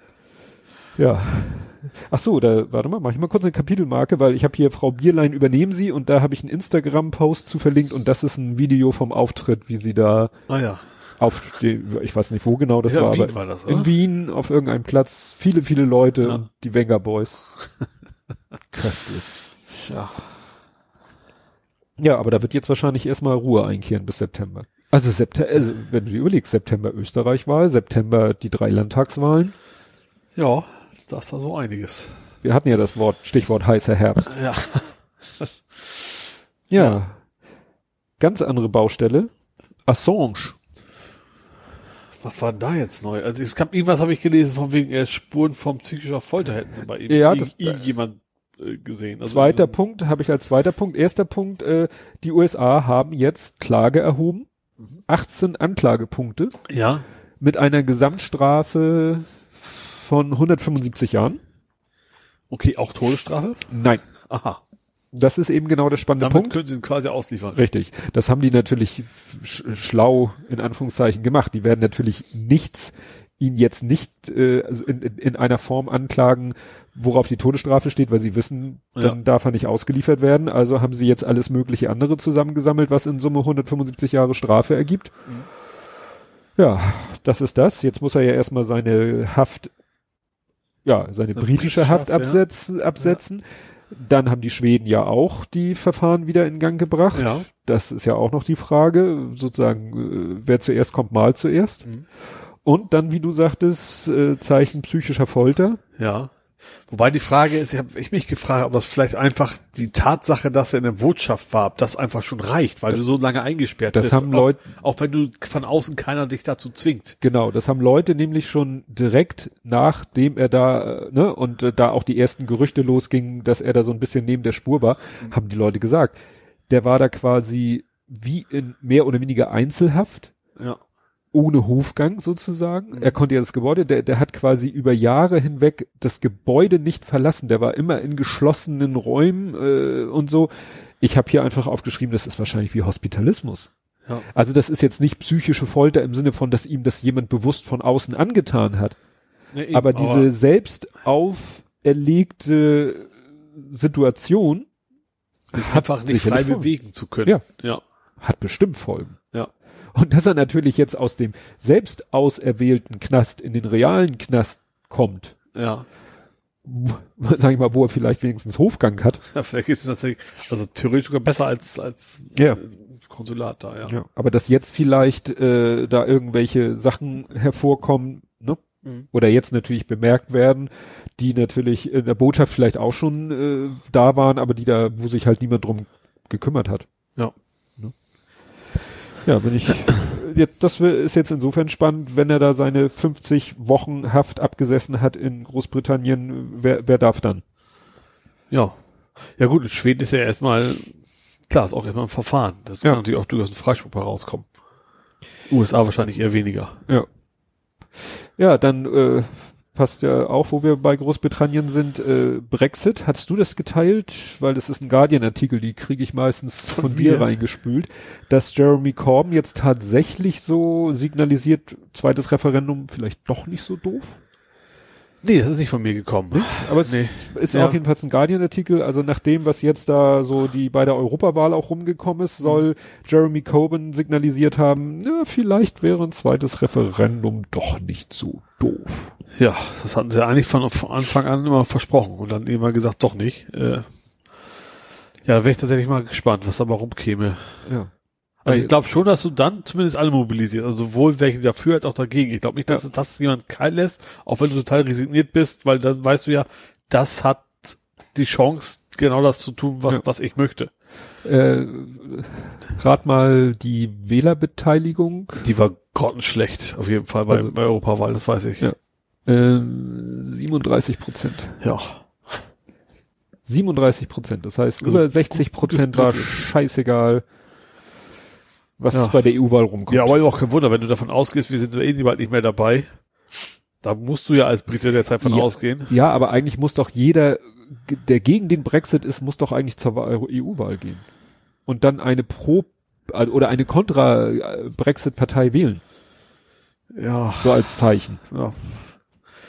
ja. Ach so, da, warte mal, mach ich mal kurz eine Kapitelmarke, weil ich habe hier Frau Bierlein übernehmen Sie und da habe ich einen Instagram-Post zu verlinkt und das ist ein Video vom Auftritt, wie sie da Ah ja. aufstehen, ich weiß nicht, wo genau das ja, war, in Wien aber war das, in? Wien auf irgendeinem Platz, viele, viele Leute Ja. und die Wenger Boys. Köstlich. Ja. Ja, aber da wird jetzt wahrscheinlich erstmal Ruhe einkehren bis September. Also September, also wenn du dir überlegst, September Österreich-Wahl, September die drei Landtagswahlen. Ja, das war so einiges. Wir hatten ja das Wort, Stichwort heißer Herbst. Ja. Ja. Ganz andere Baustelle. Assange. Was war denn da jetzt neu? Also es gab irgendwas habe ich gelesen von wegen äh, Spuren von psychischer Folter hätten sie bei ihm Ja, das- irgendjemand äh, gesehen. Also, Zweiter so, Punkt habe ich als zweiter Punkt. Erster Punkt, äh, die USA haben jetzt Klage erhoben. 18 Anklagepunkte Ja. mit einer Gesamtstrafe von 175 Jahren. Okay, auch Todesstrafe? Nein. Aha. Das ist eben genau der spannende Damit Punkt. können sie ihn quasi ausliefern. Richtig. Das haben die natürlich sch schlau in Anführungszeichen gemacht. Die werden natürlich nichts ihn jetzt nicht äh, also in, in, in einer Form anklagen, worauf die Todesstrafe steht, weil sie wissen, dann Ja. darf er nicht ausgeliefert werden. Also haben sie jetzt alles mögliche andere zusammengesammelt, was in Summe 175 Jahre Strafe ergibt. Ja, das ist das. Jetzt muss er ja erstmal seine Haft, ja, seine britische Haft Haft, ja. absetzen, absetzen. Dann haben die Schweden ja auch die Verfahren wieder in Gang gebracht. Ja. Das ist ja auch noch die Frage, sozusagen, äh, wer zuerst kommt, mal zuerst. Mhm. Und dann, wie du sagtest, äh, Zeichen psychischer Folter. Ja. Wobei die Frage ist, ich habe ich mich gefragt, ob das vielleicht einfach die Tatsache, dass er in der Botschaft war, ob das einfach schon reicht, weil du so lange eingesperrt Das bist. haben auch, Leute- auch wenn du von außen keiner dich dazu zwingt. Genau, das haben Leute nämlich schon direkt nachdem er da, äh, ne, und äh, da auch die ersten Gerüchte losgingen, dass er da so ein bisschen neben der Spur war, haben die Leute gesagt, der war da quasi wie in mehr oder weniger Einzelhaft, Ja. Ohne Hofgang sozusagen. Er konnte ja das Gebäude, der, der hat quasi über Jahre hinweg das Gebäude nicht verlassen. Der war immer in geschlossenen Räumen äh, und so. Ich habe hier einfach aufgeschrieben, das ist wahrscheinlich wie Hospitalismus. Ja. Also das ist jetzt nicht psychische Folter im Sinne von, dass ihm das jemand bewusst von außen angetan hat. Nee, eben, aber diese selbst auferlegte Situation sich einfach nicht frei bewegen zu können. Ja. Ja. hat bestimmt Folgen. Ja. Und dass er natürlich jetzt aus dem selbst auserwählten Knast in den realen Knast kommt, Ja. sag ich mal, wo er vielleicht wenigstens Hofgang hat. Ja, vielleicht ist es tatsächlich, also theoretisch sogar besser als, als Ja. äh, Konsulat da, ja. Ja. Aber dass jetzt vielleicht äh, da irgendwelche Sachen hervorkommen, ne? Mhm. Oder jetzt natürlich bemerkt werden, die natürlich in der Botschaft vielleicht auch schon äh, da waren, aber die da, wo sich halt niemand drum gekümmert hat. Ja. Ja, bin ich. Das ist jetzt insofern spannend, wenn er da seine 50 Wochen Haft abgesessen hat in Großbritannien, wer, wer darf dann? Ja. Ja gut, Schweden ist ja erstmal, klar, ist auch erstmal ein Verfahren. Das Ja. kann natürlich auch durchaus ein Freispruch herauskommen. USA wahrscheinlich eher weniger. Ja. Ja, dann äh, passt ja auch, wo wir bei Großbritannien sind, äh, Brexit. Hattest du das geteilt? Weil das ist ein Guardian-Artikel, die kriege ich meistens von, Von dir reingespült, dass Jeremy Corbyn jetzt tatsächlich so signalisiert, zweites Referendum vielleicht doch nicht so doof. Nee, das ist nicht von mir gekommen. Aber es Nee. ist Ja. auch jedenfalls ein Guardian-Artikel. Also nach dem, was jetzt da so die bei der Europawahl auch rumgekommen ist, soll Jeremy Corbyn signalisiert haben, ja, vielleicht wäre ein zweites Referendum doch nicht so doof. Ja, das hatten sie eigentlich von, von Anfang an immer versprochen und dann immer gesagt, doch nicht. Äh, ja, da wäre ich tatsächlich mal gespannt, was da mal rumkäme. Ja. Also ich glaube schon, dass du dann zumindest alle mobilisierst. Also sowohl welche dafür als auch dagegen. Ich glaube nicht, dass Ja. das jemand kalt lässt, auch wenn du total resigniert bist, weil dann weißt du ja, das hat die Chance, genau das zu tun, was, Ja. was ich möchte. Äh, rat mal die Wählerbeteiligung. Die war grottenschlecht, auf jeden Fall bei, Also- bei Europawahl, das weiß ich. Ja. Ähm, 37 Prozent. ja. 37 Prozent. Das heißt, Also über 60 Prozent war scheißegal, was Ja. bei der EU-Wahl rumkommt. Ja, aber auch kein Wunder, wenn du davon ausgehst, wir sind eh bald nicht mehr dabei. Da musst du ja als Brite derzeit von Ja. ausgehen. Ja, aber eigentlich muss doch jeder, der gegen den Brexit ist, muss doch eigentlich zur Wa- EU-Wahl gehen. Und dann eine Pro- oder eine Kontra-Brexit-Partei wählen. Ja. So als Zeichen. ja.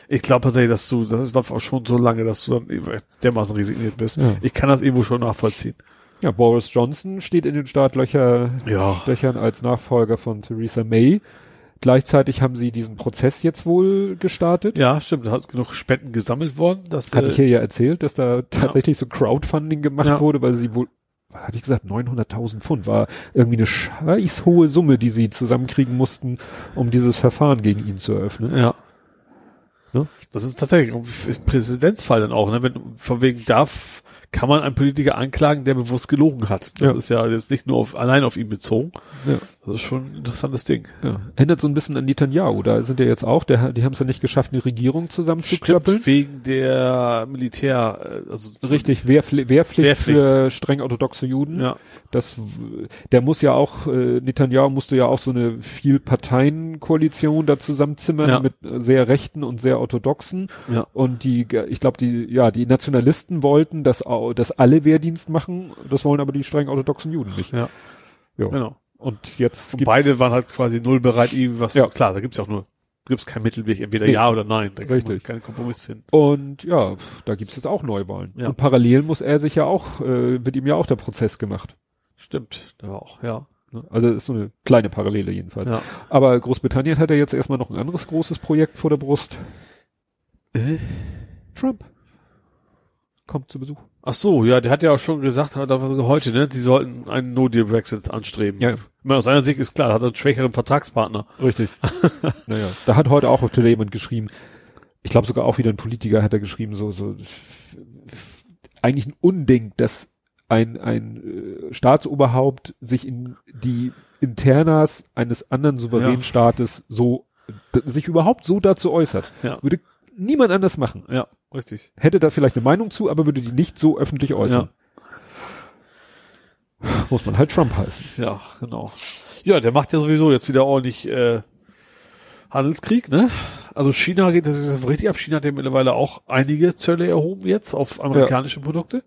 Ich glaube tatsächlich, dass du, das ist auch schon so lange, dass du dann dermaßen resigniert bist. Ja. Ich kann das irgendwo schon nachvollziehen. Ja, Boris Johnson steht in den Startlöcher, Ja. Als Nachfolger von Theresa May. Gleichzeitig haben sie diesen Prozess jetzt wohl gestartet. Ja, stimmt. Da hat genug Spenden gesammelt worden. Dass, Hatte äh, ich hier ja erzählt, dass da tatsächlich so Crowdfunding gemacht Ja. wurde, weil sie wohl, hatte ich gesagt, 900.000 Pfund war irgendwie eine scheiß hohe Summe, die sie zusammenkriegen mussten, um dieses Verfahren gegen ihn zu eröffnen. Ja. Ne? Das ist tatsächlich ein Präzedenzfall dann auch, ne? Wenn von wegen darf, kann man einen Politiker anklagen, der bewusst gelogen hat. Das Ja. ist ja jetzt nicht nur auf, allein auf ihn bezogen. Ja. Das ist schon ein interessantes Ding. Ja. Erinnert so ein bisschen an Netanyahu. Da sind ja jetzt auch, der, die haben es ja nicht geschafft, eine Regierung zusammenzuklappeln. Stimmt, wegen der Militär, äh, also Richtig, Wehrpflicht, Wehrpflicht, Wehrpflicht. für streng orthodoxe Juden. Ja. Das, der muss ja auch, äh, Netanyahu musste ja auch so eine Vielparteien-Koalition da zusammenzimmern Ja. mit sehr rechten und sehr orthodoxen. Ja. Und die, ich glaube, die, ja, die Nationalisten wollten, dass, dass alle Wehrdienst machen. Das wollen aber die streng orthodoxen Juden nicht. Ja. Ja. Genau. Und jetzt Und beide waren halt quasi null bereit, ihm was, Ja. klar, da gibt's ja auch nur gibt's keinen Mittelweg, entweder Nee. ja oder nein. Da kann man Richtig. keinen Kompromiss finden. Und ja, da gibt's jetzt auch Neuwahlen. Ja. Und parallel muss er sich ja auch, äh, wird ihm ja auch der Prozess gemacht. Stimmt, da war auch, ja. Ne? Also das ist so eine kleine Parallele jedenfalls. ja. Aber Großbritannien hat ja jetzt erstmal noch ein anderes großes Projekt vor der Brust. Äh? Trump kommt zu Besuch. Ach so, ja, der hat ja auch schon gesagt, war sogar heute, ne, die sollten einen No-Deal-Brexit anstreben. Ja. Meine, aus seiner Sicht ist klar, hat er einen schwächeren Vertragspartner. Richtig. naja, da hat heute auch auf Twitter jemand geschrieben, ich glaube sogar auch wieder ein Politiker hat er geschrieben, so, so eigentlich ein Unding, dass ein, ein äh, Staatsoberhaupt sich in die Internas eines anderen souveränen Ja. Staates so sich überhaupt so dazu äußert. Ja. Würde niemand anders machen. Ja, richtig. Hätte da vielleicht eine Meinung zu, aber würde die nicht so öffentlich äußern. Muss man halt Trump heißen. Ja, genau. Ja, der macht ja sowieso jetzt wieder ordentlich äh, Handelskrieg, ne? Also China geht das ist richtig ab. China hat ja mittlerweile auch einige Zölle erhoben jetzt auf amerikanische Produkte.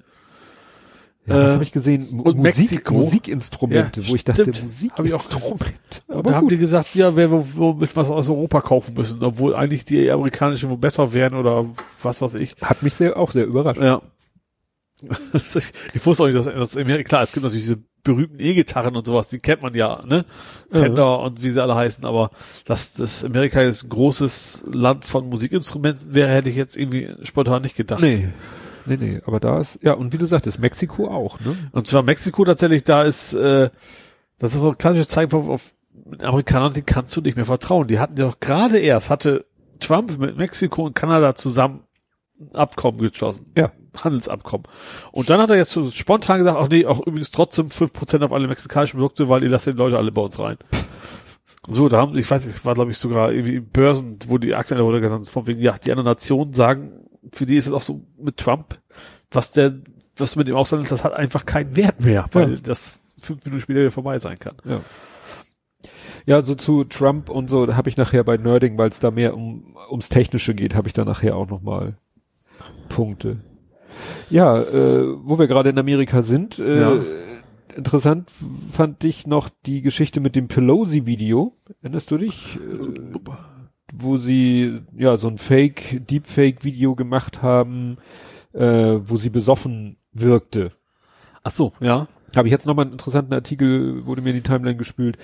Ja, was Äh, habe ich gesehen? M- und Musik, Mexiko. Musikinstrumente, Ja, wo ich dachte, stimmt. Hab Musikinstrumente. Und da haben die gesagt, ja, wo- womit was aus Europa kaufen müssen, obwohl eigentlich die amerikanischen wohl besser wären oder was weiß ich. Hat mich sehr, auch sehr überrascht. Ja. ich, wusste auch nicht, dass, dass Amerika, klar, es gibt natürlich diese berühmten E-Gitarren und sowas, die kennt man ja, ne? Fender und wie sie alle heißen, aber dass das Amerika jetzt ein großes Land von Musikinstrumenten wäre, hätte ich jetzt irgendwie spontan nicht gedacht. Nee. Nee, nee, aber da ist, ja, und wie du sagtest, Mexiko auch, ne? Und zwar Mexiko tatsächlich, da ist, äh, das ist so ein klassisches Zeichen auf, auf Amerikanern, die kannst du nicht mehr vertrauen. Die hatten ja doch gerade erst, hatte Trump mit Mexiko und Kanada zusammen ein Abkommen geschlossen. Ja. Handelsabkommen. Und dann hat er jetzt so spontan gesagt, ach nee, auch übrigens trotzdem 5% auf alle mexikanischen Produkte, weil ihr lasst die Leute alle bei uns rein. So, da haben, ich weiß nicht, war glaube ich sogar irgendwie Börsen, wo die Aktien gesandt sind, von wegen, ja, die anderen Nationen sagen, für die ist es auch so mit Trump, was der, was du mit dem aushandelst, das hat einfach keinen Wert mehr, weil Ja. das fünf Minuten später wieder vorbei sein kann. Ja. Ja, so zu Trump und so, habe ich nachher bei Nerding, weil es da mehr um ums Technische geht, habe ich da nachher auch nochmal Punkte. Ja, äh, wo wir gerade in Amerika sind, äh, Ja. interessant fand ich noch die Geschichte mit dem Pelosi-Video. Erinnerst du dich? Äh, wo sie ja so ein Fake, Deepfake-Video gemacht haben, äh, wo sie besoffen wirkte. Ach so, ja. Habe ich jetzt nochmal einen interessanten Artikel, wurde mir in die Timeline gespült,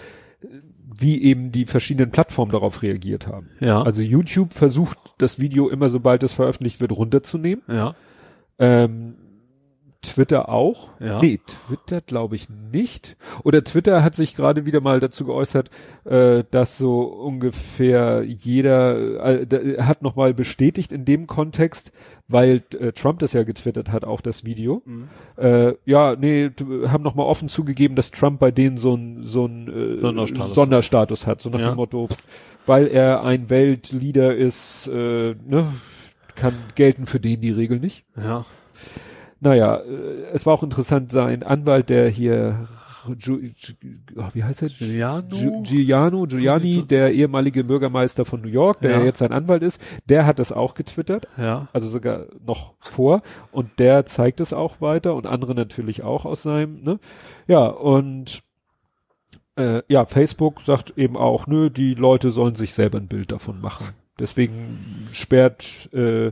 wie eben die verschiedenen Plattformen darauf reagiert haben. Ja. Also YouTube versucht, das Video immer sobald es veröffentlicht wird, runterzunehmen. ja. Ähm, Twitter auch. Ja. Nee, Twitter glaube ich nicht. Oder Twitter hat sich gerade wieder mal dazu geäußert, äh, dass so ungefähr jeder äh, da- hat nochmal bestätigt in dem Kontext, weil äh, Trump das ja getwittert hat, auch das Video. Mhm. Äh, ja, nee, d- haben nochmal offen zugegeben, dass Trump bei denen so ein so ein äh, Sonderstatus. Sonderstatus hat, so nach Ja. dem Motto, weil er ein Weltleader ist, äh, ne, kann gelten für den die Regel nicht. Ja. Naja, äh, es war auch interessant, sein Anwalt, der hier, ah, wie heißt er? Giuliano? Giu- Giuliano, Giuliani, der ehemalige Bürgermeister von New York, der Ja. jetzt sein Anwalt ist, der hat das auch getwittert, Ja. also sogar noch vor, und der zeigt es auch weiter und andere natürlich auch aus seinem, ne? Ja, und äh, ja, Facebook sagt eben auch, nö, die Leute sollen sich selber ein Bild davon machen. Deswegen sperrt äh,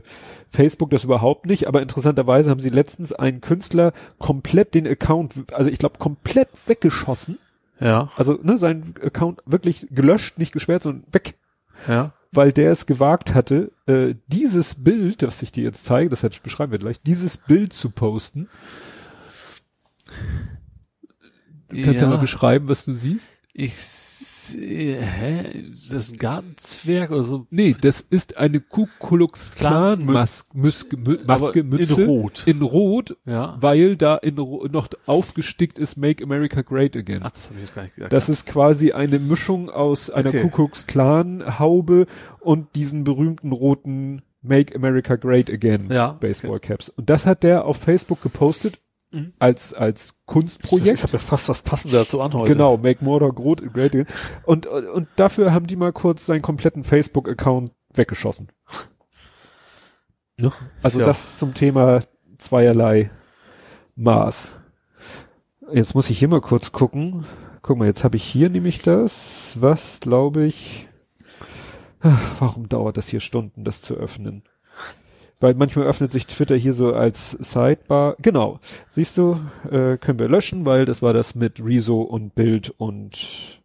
Facebook das überhaupt nicht, aber interessanterweise haben sie letztens einen Künstler komplett den Account, also ich glaube komplett weggeschossen, Ja. also ne, sein Account wirklich gelöscht, nicht gesperrt, sondern weg, Ja. weil der es gewagt hatte, äh, dieses Bild, das ich dir jetzt zeige, das beschreiben wir gleich, dieses Bild zu posten. Du kannst ja, mal beschreiben, was du siehst. Ich sehe, hä? Ist das ein Gartenzwerg oder so? Nee, das ist eine Ku Klux Klan Klan- Mas Muske, Mü Maske, Aber in Mütze. Rot. In Rot, Ja. weil da in noch aufgestickt ist Make America Great Again. Ach, das habe ich jetzt gar nicht gesagt. Das ist quasi eine Mischung aus einer Okay. Ku Klux Klan Haube und diesen berühmten roten Make America Great Again Ja, Baseball Caps. Und das hat der auf Facebook gepostet Mhm. als als Kunstprojekt. ich habe ja fast das Passende dazu an heute. Genau, Make Murder Great. Und, und dafür haben die mal kurz seinen kompletten Facebook-Account weggeschossen. Ja. Also Ja. das zum Thema zweierlei Maß. Jetzt muss ich hier mal kurz gucken. Guck mal, jetzt habe ich hier nämlich das, was glaube ich warum dauert das hier Stunden, das zu öffnen? Weil manchmal öffnet sich Twitter hier so als Sidebar. Genau. Siehst du, äh, können wir löschen, weil das war das mit Rezo und Bild und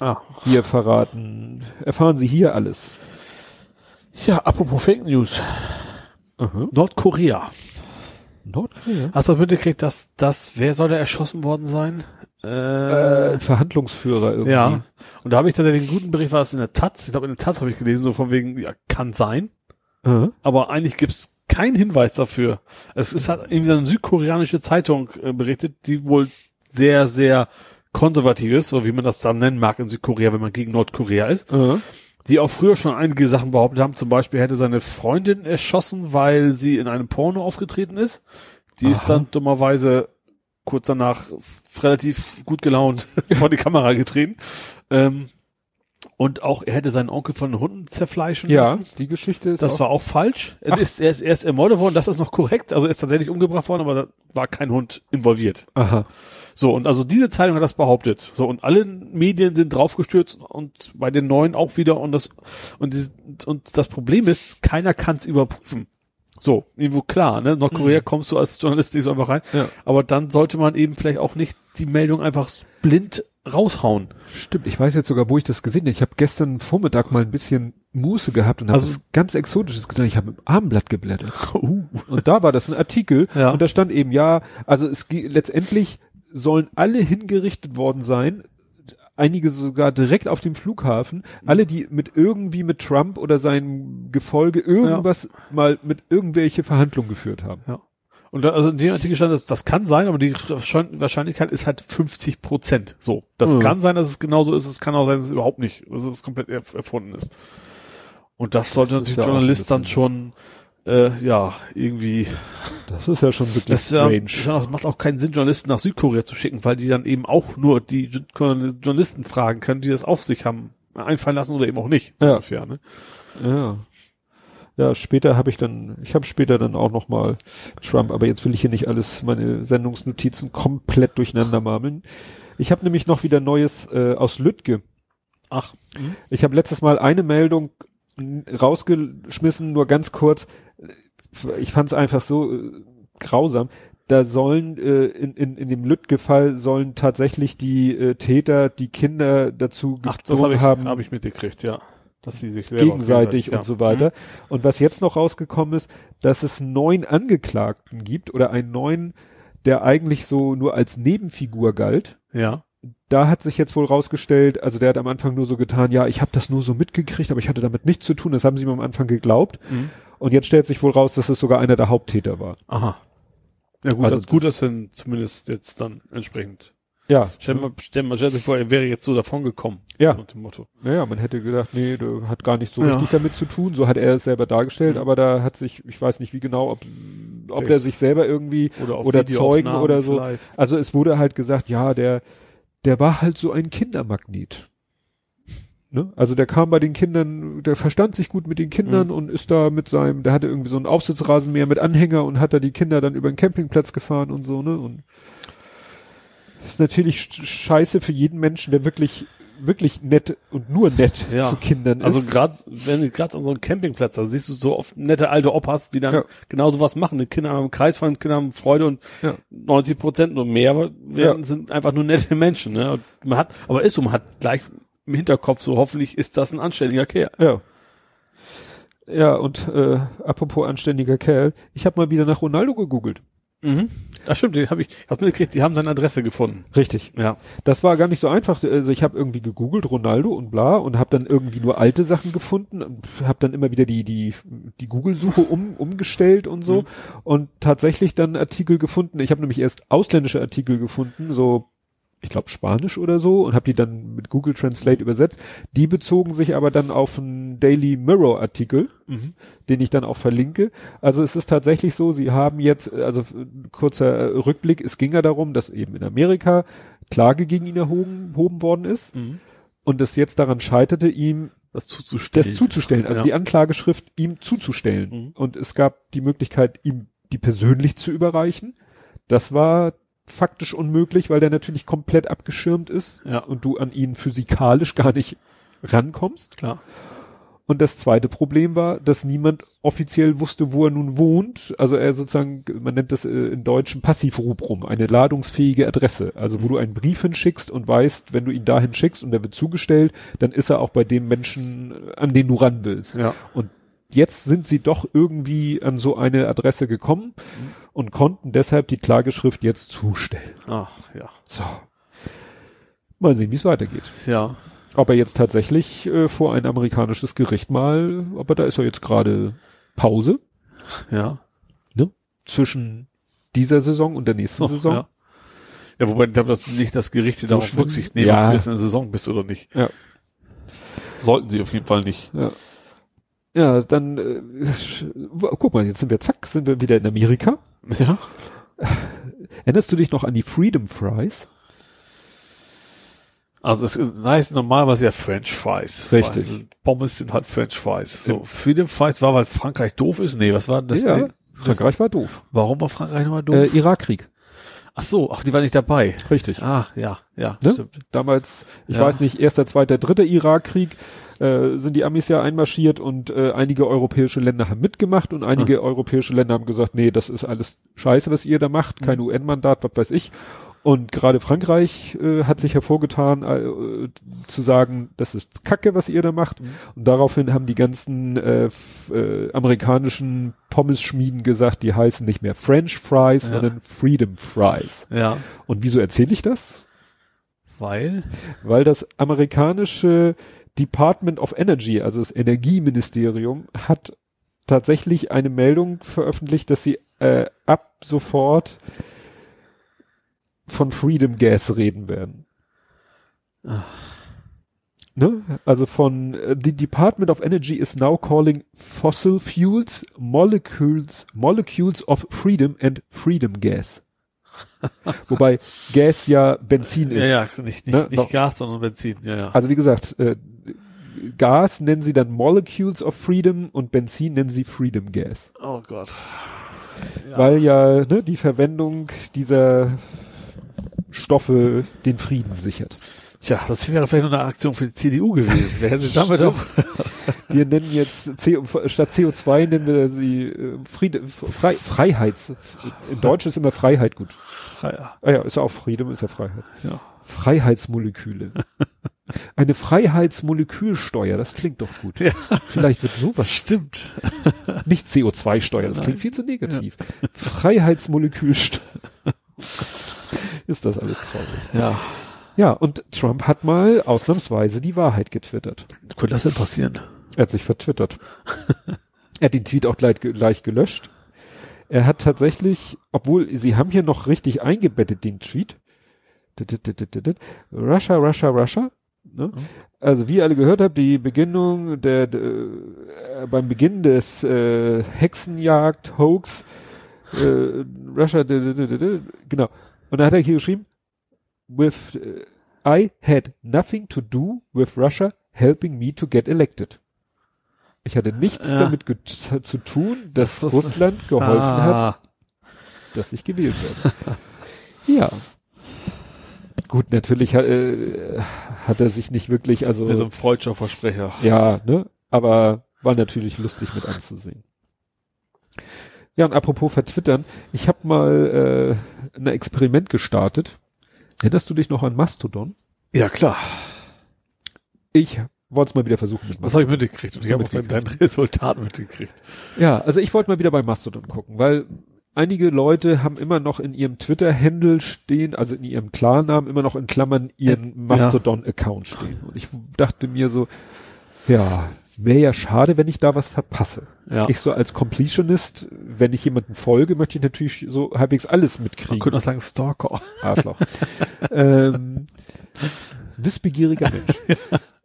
Ah. wir verraten. Erfahren Sie hier alles. Ja, apropos Fake News. Aha. Nordkorea. Nordkorea? Hast du das mitgekriegt, dass das, wer soll da erschossen worden sein? Äh, Verhandlungsführer irgendwie. Ja. Und da habe ich tatsächlich einen guten Bericht, war es in der Taz. Ich glaube, in der Taz habe ich gelesen, so von wegen, ja, kann sein. Aha. Aber eigentlich gibt's keinen Hinweis dafür. Es ist halt irgendwie eine südkoreanische Zeitung äh, berichtet, die wohl sehr, sehr konservativ ist, so wie man das dann nennen mag in Südkorea, wenn man gegen Nordkorea ist. Aha. Die auch früher schon einige Sachen behauptet haben. Zum Beispiel hätte seine Freundin erschossen, weil sie in einem Porno aufgetreten ist. Die ist Aha. dann dummerweise kurz danach relativ gut gelaunt vor die Kamera getreten. Ähm, und auch er hätte seinen Onkel von den Hunden zerfleischen Ja, lassen. die Geschichte ist Das auch, war auch falsch. Er ist, er ist erst ermordet worden, das ist noch korrekt. Also er ist tatsächlich umgebracht worden, aber da war kein Hund involviert. aha. So, und also diese Zeitung hat das behauptet. So, und alle Medien sind draufgestürzt und bei den neuen auch wieder und das, und, dieses, und das Problem ist, keiner kann es überprüfen. So, irgendwo klar, ne? Nordkorea kommst du als Journalist nicht so einfach rein. Ja. Aber dann sollte man eben vielleicht auch nicht die Meldung einfach blind raushauen. Stimmt, ich weiß jetzt sogar, wo ich das gesehen habe. Ich habe gestern Vormittag mal ein bisschen Muße gehabt und habe Also- was ganz Exotisches getan. Ich habe im Abendblatt geblättert. Uh. Und da war das ein Artikel Ja. und da stand eben, ja, also es letztendlich sollen alle hingerichtet worden sein, einige sogar direkt auf dem Flughafen, alle, die mit irgendwie mit Trump oder seinem Gefolge irgendwas mal mit irgendwelche Verhandlungen geführt haben. Ja. Und da, also in dem Artikel stand, das, das kann sein, aber die Wahrschein- Wahrscheinlichkeit ist halt 50 Prozent. So. Das Mhm. kann sein, dass es genauso ist. Es kann auch sein, dass es überhaupt nicht, dass es komplett erf erfunden ist. Und das sollte Das natürlich ja Journalist dann schon, äh, ja, irgendwie, Das ist ja schon wirklich das, ja, strange. schon auch, macht auch keinen Sinn, Journalisten nach Südkorea zu schicken, weil die dann eben auch nur die Journalisten fragen können, die das auf sich haben einfallen lassen oder eben auch nicht. so Ja. Ungefähr, ne? Ja. Ja, später habe ich dann, ich habe später dann auch noch mal Trump, aber jetzt will ich hier nicht alles, meine Sendungsnotizen komplett durcheinander marmeln. Ich habe nämlich noch wieder Neues äh, aus Lüttge. Ach, mhm. Ich habe letztes Mal eine Meldung rausgeschmissen, nur ganz kurz. Ich fand es einfach so äh, grausam. Da sollen äh, in, in, in dem Lüttge-Fall sollen tatsächlich die äh, Täter die Kinder dazu Ach, das gezwungen haben, hab ich mitgekriegt, ja. Dass sie sich gegenseitig ja. und so weiter. Und was jetzt noch rausgekommen ist, dass es neun Angeklagten gibt oder einen neuen, der eigentlich so nur als Nebenfigur galt. Ja. Da hat sich jetzt wohl rausgestellt, also der hat am Anfang nur so getan, ja, ich habe das nur so mitgekriegt, aber ich hatte damit nichts zu tun. Das haben sie ihm am Anfang geglaubt. Mhm. Und jetzt stellt sich wohl raus, dass es sogar einer der Haupttäter war. Aha. Ja gut, Also also gut, das- dass wir zumindest jetzt dann entsprechend. Ja, Stell mal, stell mal, stell dir vor, er wäre jetzt so davon gekommen. Ja. Nach dem Motto. naja, man hätte gedacht, nee, der hat gar nicht so Ja. richtig damit zu tun. So hat er es selber dargestellt, Mhm. aber da hat sich, ich weiß nicht wie genau, ob, ob Der der sich selber irgendwie Oder, Oder Zeugen oder so. vielleicht. Also es wurde halt gesagt, ja, der, der war halt so ein Kindermagnet. Ne? Also der kam bei den Kindern, der verstand sich gut mit den Kindern Mhm. und ist da mit seinem, der hatte irgendwie so einen Aufsitzrasenmäher mit Anhänger und hat da die Kinder dann über den Campingplatz gefahren und so, ne? Und ist natürlich sch- scheiße für jeden Menschen, der wirklich, wirklich nett und nur nett Ja. zu Kindern Also ist. gerade, wenn du gerade an so einem Campingplatz, da siehst du so oft nette alte Opas, die dann Ja. genau sowas machen. Die Kinder haben Kreis von Kinder haben Freude und Ja. 90 Prozent und mehr werden, sind einfach nur nette Menschen. Ne? Und man hat, aber ist so, man hat gleich im Hinterkopf so, hoffentlich ist das ein anständiger Kerl. Ja. Ja, und äh, apropos anständiger Kerl, ich habe mal wieder nach Ronaldo gegoogelt. Mhm. Das stimmt, den habe ich, hab mitgekriegt, sie haben seine Adresse gefunden. Richtig. Ja. Das war gar nicht so einfach. Also ich habe irgendwie gegoogelt Ronaldo und bla und habe dann irgendwie nur alte Sachen gefunden und habe dann immer wieder die die die Google-Suche um, umgestellt und so Mhm. und tatsächlich dann Artikel gefunden. Ich habe nämlich erst ausländische Artikel gefunden, so ich glaube Spanisch oder so und habe die dann mit Google Translate übersetzt. Die bezogen sich aber dann auf einen Daily Mirror Artikel, Mhm. den ich dann auch verlinke. Also es ist tatsächlich so, sie haben jetzt, also kurzer Rückblick, es ging ja darum, dass eben in Amerika Klage gegen ihn erhoben, erhoben worden ist Mhm. und es jetzt daran scheiterte, ihm Das zuzustellen. das zuzustellen, also Ja. die Anklageschrift ihm zuzustellen. Mhm. Und es gab die Möglichkeit, ihm die persönlich zu überreichen. Das war faktisch unmöglich, weil der natürlich komplett abgeschirmt ist Ja. und du an ihn physikalisch gar nicht rankommst. Klar. Und das zweite Problem war, dass niemand offiziell wusste, wo er nun wohnt. Also er sozusagen, man nennt das äh, in Deutschen Passivrubrum, eine ladungsfähige Adresse. Also wo du einen Brief hinschickst und weißt, wenn du ihn dahin schickst und der wird zugestellt, dann ist er auch bei dem Menschen, an den du ran willst. Ja. Und jetzt sind sie doch irgendwie an so eine Adresse gekommen und konnten deshalb die Klageschrift jetzt zustellen. Ach, ja. So. Mal sehen, wie es weitergeht. Ja. Ob er jetzt tatsächlich äh, vor ein amerikanisches Gericht mal, aber da ist er jetzt gerade Pause Ja. zwischen dieser Saison und der nächsten Oh, Saison. Ja. ja, wobei ich glaube, dass nicht das Gerichte darauf schlimm? Rücksicht nehmen, Ja. ob du jetzt in der Saison bist oder nicht. Ja. Sollten sie auf jeden Fall nicht. Ja. Ja, dann äh, guck mal, jetzt sind wir zack, sind wir wieder in Amerika. Ja. Erinnerst du dich noch an die Freedom Fries? Also es ist- heißt normalerweise ja French Fries. Richtig. Also Pommes sind halt French Fries. So, Freedom Fries war, weil Frankreich doof ist? Nee, was war denn das? ja, denn? Das, Frankreich war doof. warum war Frankreich nochmal doof? Äh, Irakkrieg, ach so, ach, die war nicht dabei. richtig. Ah, ja, ja, Ne? stimmt. Damals, ich Ja. weiß nicht, erster, zweiter, dritter Irakkrieg, äh, sind die Amis ja einmarschiert und äh, einige europäische Länder haben mitgemacht und einige europäische Länder haben gesagt, nee, das ist alles scheiße, was ihr da macht, kein UN-Mandat, was weiß ich. Und gerade Frankreich äh, hat sich hervorgetan, äh, zu sagen, das ist Kacke, was ihr da macht. Und daraufhin haben die ganzen äh, äh, amerikanischen Pommes-Schmieden gesagt, die heißen nicht mehr French Fries, Ja. sondern Freedom Fries. Ja, Und wieso erzähle ich das? weil, weil das amerikanische Department of Energy, also das Energieministerium, hat tatsächlich eine Meldung veröffentlicht, dass sie äh, ab sofort von Freedom Gas reden werden. Ne? Also von äh, the Department of Energy is now calling fossil fuels molecules molecules of freedom and freedom gas. Wobei Gas ja Benzin ist. ja, ja, nicht, nicht, Ne, nicht Gas, sondern Benzin, ja, ja. Also wie gesagt, äh, Gas nennen sie dann Molecules of Freedom und Benzin nennen sie Freedom Gas. Oh Gott. Ja. Weil ja ne, die Verwendung dieser Stoffe den Frieden sichert. Tja, das wäre vielleicht noch eine Aktion für die CDU gewesen. Wer hätte damit auch, Wir nennen jetzt CO, statt CO2 nennen wir sie äh, Friede, Frei, Freiheits. In Deutsch ist immer Freiheit gut. ja, Ah ja, ist ja auch Freedom, ist ja Freiheit. ja. Freiheitsmoleküle. Eine Freiheitsmolekülsteuer, das klingt doch gut. Ja. Vielleicht wird sowas stimmt. Nicht CO2-Steuer, das Nein. klingt viel zu negativ. Freiheitsmolekülsteuer. Ist das alles traurig. Ja. Ja, und Trump hat mal ausnahmsweise die Wahrheit getwittert. Könnte das denn passieren? Er hat sich vertwittert. er hat den Tweet auch gleich, gleich gelöscht. Er hat tatsächlich, obwohl sie haben hier noch richtig eingebettet den Tweet. Russia, Russia, Russia. Ne? Also wie ihr alle gehört habt, die Beginnung der, der äh, beim Beginn des äh, Hexenjagd Hoax äh, Russia genau. Und da hat er hier geschrieben with äh, I had nothing to do with Russia helping me to get elected. Ich hatte nichts Ja. damit get- zu tun, dass Das Russland geholfen Ah. hat, dass ich gewählt werde. ja. Gut, natürlich hat, äh, hat er sich nicht wirklich, Also, also so ein freudscher Versprecher. ja, ne? Aber war natürlich lustig mit anzusehen. Ja, und apropos vertwittern, ich habe mal äh, ein Experiment gestartet. Erinnerst du dich noch an Mastodon? Ja, klar. Ich wollte es mal wieder versuchen Das habe ich mitgekriegt. Und ich habe auch dein Resultat mitgekriegt. Ja, also ich wollte mal wieder bei Mastodon gucken, weil einige Leute haben immer noch in ihrem Twitter-Handle stehen, also in ihrem Klarnamen immer noch in Klammern ihren Mastodon-Account stehen. Und ich dachte mir so, ja, wäre ja schade, wenn ich da was verpasse. Ja. Ich so als Completionist, wenn ich jemanden folge, möchte ich natürlich so halbwegs alles Man mitkriegen. könnte auch sagen Stalker. Arschloch. ähm, wissbegieriger Mensch.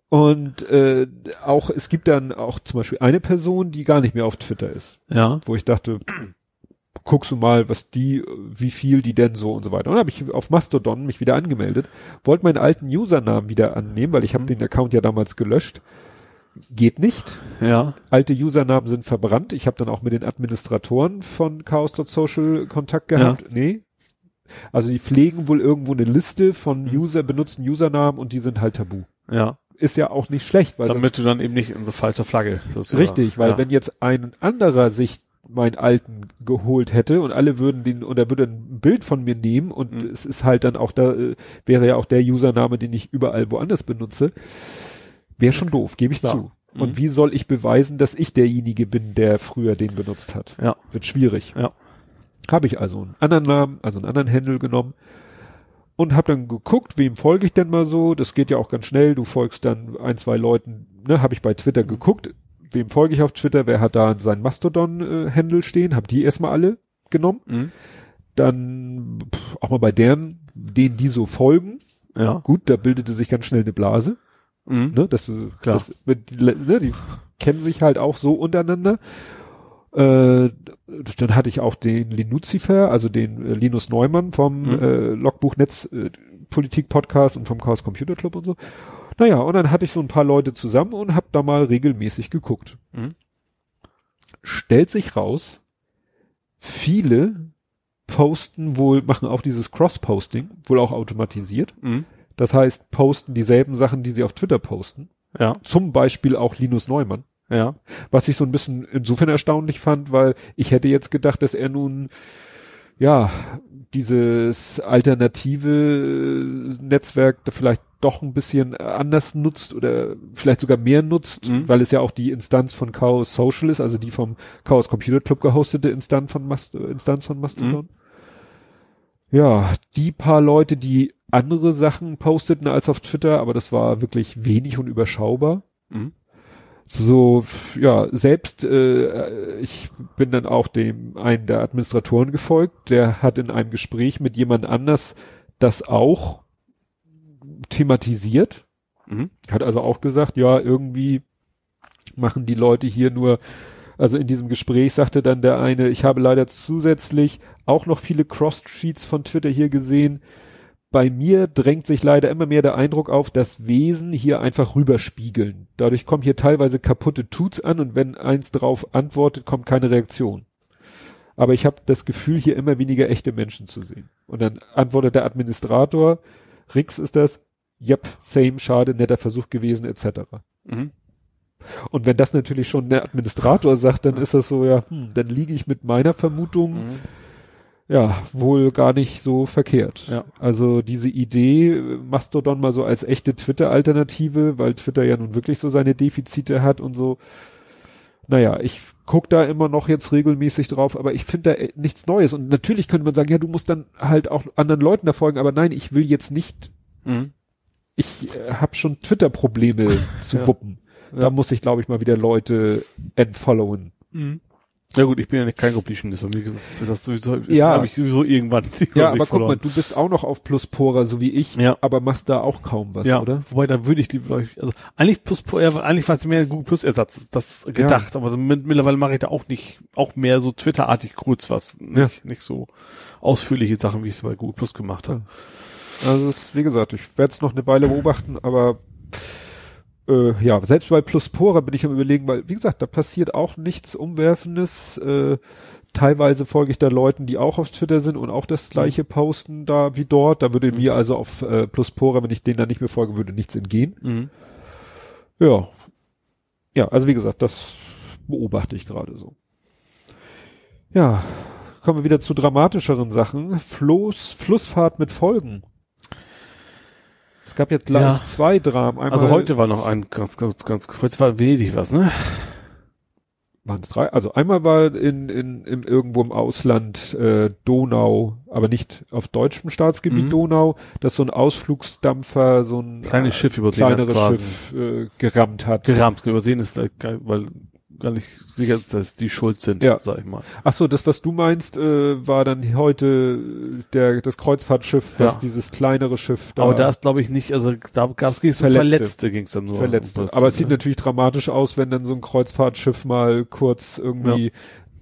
Und äh, auch, es gibt dann auch zum Beispiel eine Person, die gar nicht mehr auf Twitter ist Ja. wo ich dachte, guckst du mal, was die, wie viel die denn so und so weiter. Und dann habe ich auf Mastodon mich wieder angemeldet, wollte meinen alten Usernamen wieder annehmen, weil ich habe Mhm. den Account ja damals gelöscht. Geht nicht. Ja. Alte Usernamen sind verbrannt. Ich habe dann auch mit den Administratoren von Chaos.social Kontakt gehabt. Nee. Also die pflegen wohl irgendwo eine Liste von Mhm. User, benutzten Usernamen und die sind halt tabu. Ja. ist ja auch nicht schlecht, weil Damit du dann eben nicht in so falscher Flagge sozusagen. Richtig, weil ja. wenn jetzt ein anderer sich meinen alten geholt hätte und alle würden den oder würde ein Bild von mir nehmen und Mhm. es ist halt dann auch da äh, wäre ja auch der Username, den ich überall woanders benutze, wäre schon doof, gebe ich Klar. zu. Mhm. Und wie soll ich beweisen, dass ich derjenige bin, der früher den benutzt hat? Ja. Wird schwierig. Ja. Habe ich also einen anderen Namen, also einen anderen Handle genommen und habe dann geguckt, wem folge ich denn mal so. Das geht ja auch ganz schnell. Du folgst dann ein, zwei Leuten, ne, habe ich bei Twitter geguckt, wem folge ich auf Twitter, wer hat da seinen Mastodon-Handle stehen, habe die erstmal alle genommen. Mhm. Dann pff, auch mal bei deren, denen die so folgen. Ja. Gut, da bildete sich ganz schnell eine Blase. Mhm. Ne, das, äh, Klar. Das, ne, die kennen sich halt auch so untereinander. Äh, dann hatte ich auch den Linuzifer, also den äh, Linus Neumann vom Mhm. äh, Logbuch Netz äh, Podcast und vom Chaos Computer Club und so. Naja, und dann hatte ich so ein paar Leute zusammen und hab da mal regelmäßig geguckt. Mhm. Stellt sich raus, viele posten wohl, machen auch dieses Cross-Posting, wohl auch automatisiert. Mhm. Das heißt, posten dieselben Sachen, die sie auf Twitter posten. Ja. Zum Beispiel auch Linus Neumann. Ja. Was ich so ein bisschen insofern erstaunlich fand, weil ich hätte jetzt gedacht, dass er nun, ja, dieses alternative Netzwerk da vielleicht doch ein bisschen anders nutzt oder vielleicht sogar mehr nutzt, Mhm. weil es ja auch die Instanz von Chaos Social ist, also die vom Chaos Computer Club gehostete Instanz von, Mast Instanz von Mastodon. Ja, die paar Leute, die andere Sachen posteten als auf Twitter, aber das war wirklich wenig und überschaubar Mhm. so ja selbst äh, ich bin dann auch dem einen der Administratoren gefolgt der hat in einem Gespräch mit jemand anders das auch thematisiert Mhm. hat also auch gesagt ja irgendwie machen die Leute hier nur also in diesem Gespräch sagte dann der eine ich habe leider zusätzlich auch noch viele Cross-Tweets von Twitter hier gesehen bei mir drängt sich leider immer mehr der Eindruck auf, dass Wesen hier einfach rüberspiegeln. Dadurch kommen hier teilweise kaputte Tuts an und wenn eins drauf antwortet, kommt keine Reaktion. Aber ich habe das Gefühl, hier immer weniger echte Menschen zu sehen. Und dann antwortet der Administrator, Rix ist das, yep, same, schade, netter Versuch gewesen, etc. Mhm. Und wenn das natürlich schon der Administrator sagt, dann ist das so, ja, hm, dann liege ich mit meiner Vermutung Mhm. ja, wohl gar nicht so verkehrt. Ja. Also diese Idee, Mastodon mal so als echte Twitter-Alternative, weil Twitter ja nun wirklich so seine Defizite hat und so. Naja, ich guck da immer noch jetzt regelmäßig drauf, aber ich finde da äh, nichts Neues. Und natürlich könnte man sagen, ja, du musst dann halt auch anderen Leuten da folgen, aber nein, ich will jetzt nicht, Mhm. Ich äh, habe schon Twitter-Probleme zu Ja. wuppen. Da Ja. muss ich, glaube ich, mal wieder Leute entfollowen. Mhm. Ja gut, ich bin ja nicht kein Completionist, bei mir ist das sowieso, ist, Ja. habe ich sowieso irgendwann die Ja, aber guck verloren. mal, du bist auch noch auf Pluspora, so wie ich, Ja. aber machst da auch kaum was, ja, oder? wobei da würde ich lieber, glaub ich, also eigentlich plus, ja, eigentlich war es mehr ein Google Plus Ersatz, das gedacht, aber mit, mittlerweile mache ich da auch nicht, auch mehr so Twitter-artig kurz was, nicht, nicht so ausführliche Sachen, wie ich es bei Google Plus gemacht habe. Also ist, wie gesagt, ich werde es noch eine Weile beobachten, aber äh, ja, selbst bei Pluspora bin ich am überlegen, weil, wie gesagt, da passiert auch nichts Umwerfendes. Äh, teilweise folge ich da Leuten, die auch auf Twitter sind und auch das gleiche posten da wie dort. Da würde mir also auf äh, Pluspora, wenn ich denen da nicht mehr folge, würde nichts entgehen. Mhm. Ja. Ja, also wie gesagt, das beobachte ich gerade so. Ja, kommen wir wieder zu dramatischeren Sachen. Floß, Flussfahrt mit Folgen. Es gab jetzt gleich Ja. zwei Dramen. Einmal Also heute war noch ein ganz, ganz, ganz, heute war Venedig was, ne? waren es drei. Also einmal war in, in, in irgendwo im Ausland äh, Donau, aber nicht auf deutschem Staatsgebiet Mhm. Donau, dass so ein Ausflugsdampfer so ein Kleines Schiff übersehen hat kleineres quasi. Schiff äh, gerammt hat. Gerammt, übersehen ist geil, weil gar nicht sicher dass die schuld sind, Ja. sag ich mal. Ach so, das was du meinst, äh, war dann heute äh, der das Kreuzfahrtschiff, was Ja. dieses kleinere Schiff da Aber da ist, glaube ich, nicht, also da gab's ging's um Verletzte. Verletzte, ging's dann nur. verletzt. um Aber es sieht ne? natürlich dramatisch aus, wenn dann so ein Kreuzfahrtschiff mal kurz irgendwie,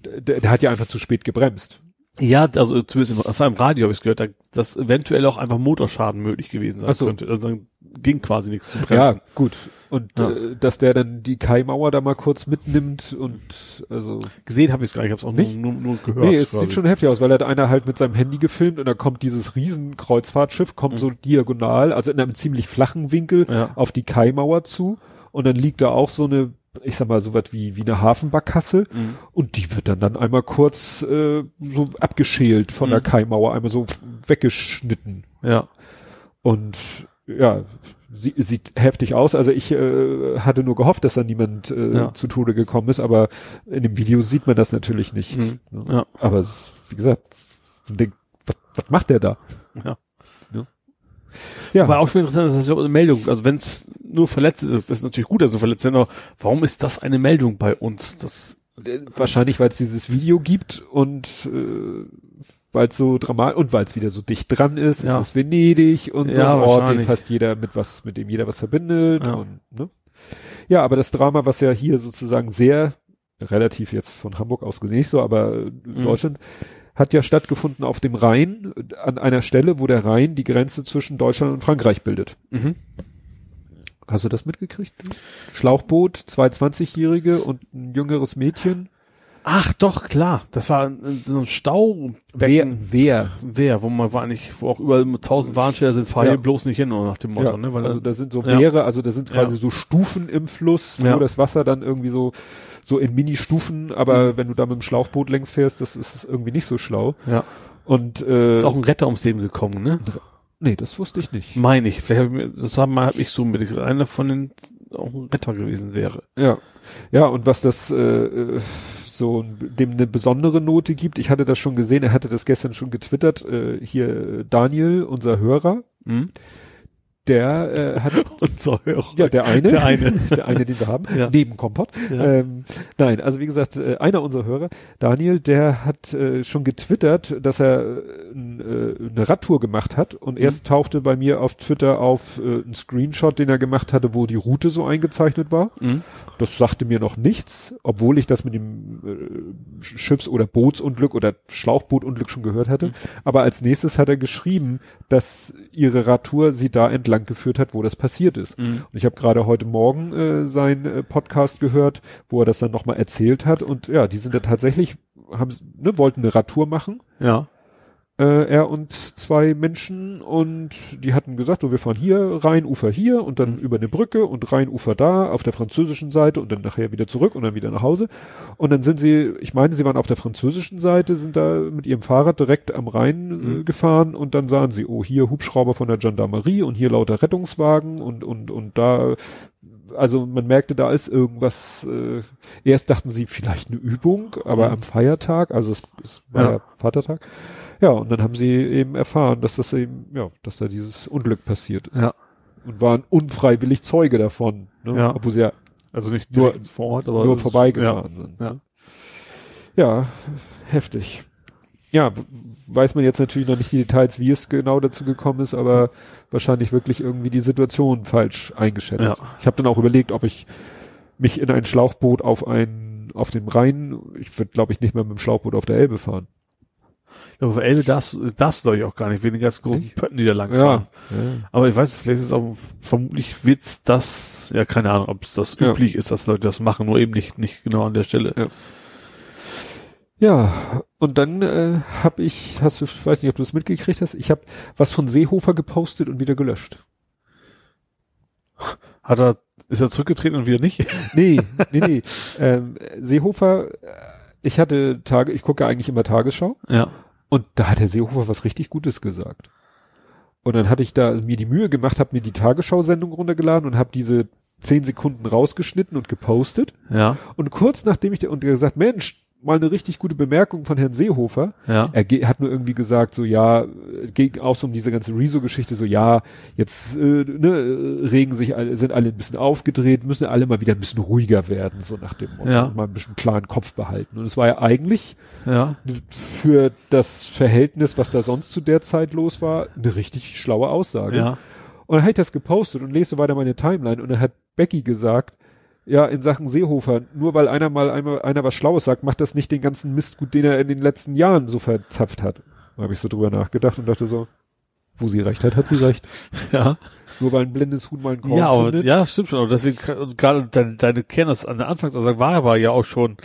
der, der hat ja einfach zu spät gebremst. Ja, also zumindest auf einem Radio habe ich gehört, da, dass eventuell auch einfach Motorschaden möglich gewesen sein so. könnte. Also dann ging quasi nichts zu Ja, bremsen. gut. Und Ja. Äh, dass der dann die Kaimauer da mal kurz mitnimmt und also Gesehen habe ich es gar nicht, ich habe es auch Nicht? nur, nur, nur gehört. nee, es quasi. sieht schon heftig aus, weil da hat einer halt mit seinem Handy gefilmt und da kommt dieses riesen Kreuzfahrtschiff, kommt so diagonal, also in einem ziemlich flachen Winkel Ja. auf die Kaimauer zu und dann liegt da auch so eine, ich sag mal, so was wie, wie eine Hafenbarkasse Mhm. und die wird dann dann einmal kurz äh, so abgeschält von der Mhm. Kaimauer, einmal so weggeschnitten. Ja. Und ja, sie, sieht heftig aus. Also ich äh, hatte nur gehofft, dass da niemand äh, Ja. zu Tode gekommen ist, aber in dem Video sieht man das natürlich nicht. Mhm. ne? Ja. Aber wie gesagt, man denkt, was, was macht der da? Ja. Ja, Aber auch schon interessant, dass das ja auch eine Meldung, also wenn es nur verletzt ist, ist natürlich gut, dass es nur verletzt sind, aber warum ist das eine Meldung bei uns? Das, äh, wahrscheinlich, weil es dieses Video gibt und äh, weil es so dramatisch und weil es wieder so dicht dran ist, Ja. es ist Venedig und so Ja, ein Ort, den fast jeder mit was, mit dem jeder was verbindet Ja. und ne? Ja, aber das Drama, was ja hier sozusagen sehr relativ jetzt von Hamburg aus gesehen nicht so, aber äh, Mhm. Deutschland hat ja stattgefunden auf dem Rhein, an einer Stelle, wo der Rhein die Grenze zwischen Deutschland und Frankreich bildet. mhm. Hast du das mitgekriegt? Schlauchboot, zwei 20-Jährige und ein jüngeres Mädchen. Ach doch, klar, das war so ein Staubecken. wer? Wer, wo man war nicht, wo auch überall tausend Warnschilder sind, fahr Ja. hier bloß nicht hin, nach dem Motto, Ja, ne? Weil also da sind so Ja. Wehre, also da sind quasi Ja. so Stufen im Fluss, wo Ja. das Wasser dann irgendwie so so in Mini-Stufen, aber wenn du da mit dem Schlauchboot längs fährst, das ist irgendwie nicht so schlau. ja. Und äh, Ist auch ein Retter ums Leben gekommen, ne? nee, das wusste ich nicht. Meine ich. Das hab, hab ich so mitgekriegt. Einer von den auch ein Retter gewesen wäre. Ja, ja und was das äh, äh, so dem eine besondere Note gibt, ich hatte das schon gesehen, er hatte das gestern schon getwittert. Äh, hier äh, Daniel, unser Hörer, Mhm. Der äh, hat Unser Hörer. Ja, der eine. Der eine. der eine, den wir haben. Ja. Neben Kompott. Ja. Ähm, nein, also wie gesagt, äh, einer unserer Hörer, Daniel, der hat äh, schon getwittert, dass er äh, äh, eine Radtour gemacht hat und Mhm. erst tauchte bei mir auf Twitter auf äh, ein Screenshot, den er gemacht hatte, wo die Route so eingezeichnet war. Mhm. Das sagte mir noch nichts, obwohl ich das mit dem äh, Schiffs- oder Bootsunglück oder Schlauchbootunglück schon gehört hatte. Aber als nächstes hat er geschrieben, dass ihre Radtour sie da entlang geführt hat, wo das passiert ist. Mhm. Und ich habe gerade heute Morgen äh, seinen äh, Podcast gehört, wo er das dann nochmal erzählt hat. Und ja, die sind da tatsächlich, haben, ne, wollten eine Radtour machen Ja. Äh, er und zwei Menschen und die hatten gesagt, oh, wir fahren hier, Rheinufer hier und dann Mhm. über eine Brücke und Rheinufer da auf der französischen Seite und dann nachher wieder zurück und dann wieder nach Hause. Und dann sind sie, ich meine, sie waren auf der französischen Seite, sind da mit ihrem Fahrrad direkt am Rhein äh, Mhm. gefahren und dann sahen sie, oh, hier Hubschrauber von der Gendarmerie und hier lauter Rettungswagen und, und, und da also man merkte, da ist irgendwas, äh, erst dachten sie vielleicht eine Übung, aber Mhm. am Feiertag, also es, es war ja Vatertag, ja, und dann haben sie eben erfahren, dass das eben, ja, dass da dieses Unglück passiert ist. Ja. Und waren unfreiwillig Zeuge davon, ne? Ja. obwohl sie ja Also nicht Nur- direkt vor Ort, aber nur vorbeigefahren sind. Ja. Ja, heftig. Ja, weiß man jetzt natürlich noch nicht die Details, wie es genau dazu gekommen ist, aber wahrscheinlich wirklich irgendwie die Situation falsch eingeschätzt. Ja. Ich habe dann auch überlegt, ob ich mich in ein Schlauchboot auf ein auf dem Rhein, ich würde glaube ich nicht mehr mit dem Schlauchboot auf der Elbe fahren. Ja. Aber auf Elbe darfst, darfst du doch auch gar nicht, wegen den ganz großen? Pötten, die da lang Ja. fahren. ja. Aber ich weiß, vielleicht ist es auch, vermutlich wird's das, ja, keine Ahnung, ob das Ja. üblich ist, dass Leute das machen, nur eben nicht, nicht genau an der Stelle. Ja. Ja, und dann äh, habe ich, hast du, ich weiß nicht, ob du es mitgekriegt hast, ich habe was von Seehofer gepostet und wieder gelöscht. Hat er, ist er zurückgetreten und wieder nicht? Nee, nee, nee. ähm, Seehofer, äh, ich hatte Tage, ich gucke eigentlich immer Tagesschau Ja. Und da hat der Seehofer was richtig Gutes gesagt. Und dann hatte ich da mir die Mühe gemacht, habe mir die Tagesschau-Sendung runtergeladen und habe diese zehn Sekunden rausgeschnitten und gepostet. Ja. Und kurz nachdem ich der, und der gesagt, Mensch, mal eine richtig gute Bemerkung von Herrn Seehofer. Ja. Er hat nur irgendwie gesagt, so ja, ging auch so um diese ganze Rezo-Geschichte, so ja, jetzt äh, ne, äh, regen sich alle, sind alle ein bisschen aufgedreht, müssen alle mal wieder ein bisschen ruhiger werden, so nach dem Motto, Ja. und mal ein bisschen klaren Kopf behalten. Und es war ja eigentlich Ja. für das Verhältnis, was da sonst zu der Zeit los war, eine richtig schlaue Aussage. Ja. Und dann habe ich das gepostet und lese weiter meine Timeline und dann hat Becky gesagt, ja, in Sachen Seehofer, nur weil einer mal einmal einer was Schlaues sagt, macht das nicht den ganzen Mist gut, den er in den letzten Jahren so verzapft hat. Da habe ich so drüber nachgedacht und dachte so, wo sie recht hat, hat sie recht. Ja. Nur weil ein blindes Huhn mal einen Korn Ja, aber, findet. ja, stimmt schon. Aber deswegen, also gerade deine, deine Kenntnis an der Anfangsaussage war aber ja auch schon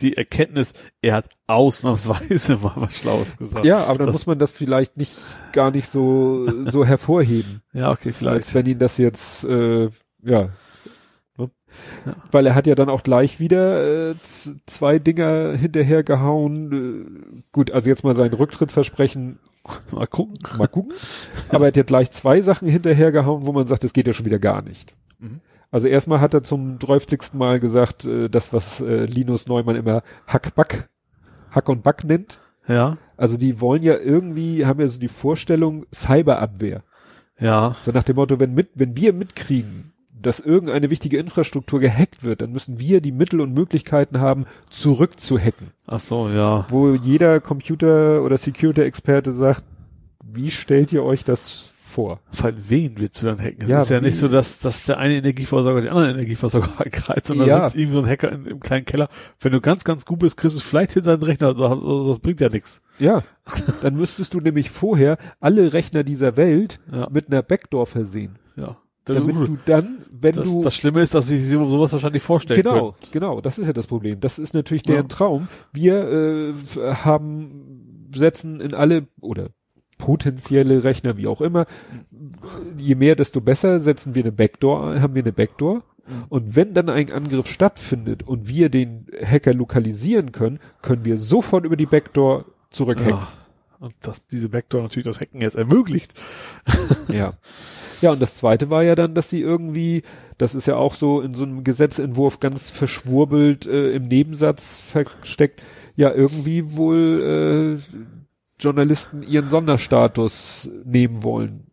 die Erkenntnis, er hat ausnahmsweise mal was Schlaues gesagt. Ja, aber dann Das- muss man das vielleicht nicht gar nicht so so hervorheben, Ja, okay, als vielleicht. wenn ihn das jetzt äh, ja? Ja. weil er hat ja dann auch gleich wieder äh, zwei Dinger hinterhergehauen. Äh, gut, also jetzt mal sein Rücktrittsversprechen Mal gucken. mal gucken, aber er hat ja gleich zwei Sachen hinterhergehauen, wo man sagt, das geht ja schon wieder gar nicht. Mhm. Also erstmal hat er zum 30. Mal gesagt, äh, das was äh, Linus Neumann immer Hack-Back, Hack und Back nennt. Ja, Also die wollen ja irgendwie, haben ja so die Vorstellung Cyberabwehr. ja, So nach dem Motto, wenn mit, wenn wir mitkriegen, dass irgendeine wichtige Infrastruktur gehackt wird, dann müssen wir die Mittel und Möglichkeiten haben, zurückzuhacken. ach so, ja. Wo jeder Computer- oder Security-Experte sagt, wie stellt ihr euch das vor? Vor allem wen willst du dann hacken? Es Ja, ist ja nicht so, dass, dass der eine Energieversorger den anderen Energieversorger angreift, sondern Ja. sitzt irgendwie so ein Hacker in, im kleinen Keller. Wenn du ganz, ganz gut bist, kriegst du es vielleicht hin seinen Rechner, also, also das bringt ja nichts. Ja, dann müsstest du nämlich vorher alle Rechner dieser Welt Ja. mit einer Backdoor versehen. Ja. Damit du dann, wenn das, du das Schlimme ist, dass sie sich sowas wahrscheinlich vorstellen Genau, können. genau, das ist ja das Problem. Das ist natürlich deren Ja. Traum. Wir äh, haben, setzen in alle oder potenzielle Rechner, wie auch immer, je mehr, desto besser, setzen wir eine Backdoor, ein- haben wir eine Backdoor. Mhm. Und wenn dann ein Angriff stattfindet und wir den Hacker lokalisieren können, können wir sofort über die Backdoor zurückhacken. Ja. Und dass diese Backdoor natürlich das Hacken jetzt ermöglicht. Ja. Ja, und das zweite war ja dann, dass sie irgendwie, das ist ja auch so in so einem Gesetzentwurf ganz verschwurbelt äh, im Nebensatz versteckt, ja irgendwie wohl äh, Journalisten ihren Sonderstatus nehmen wollen.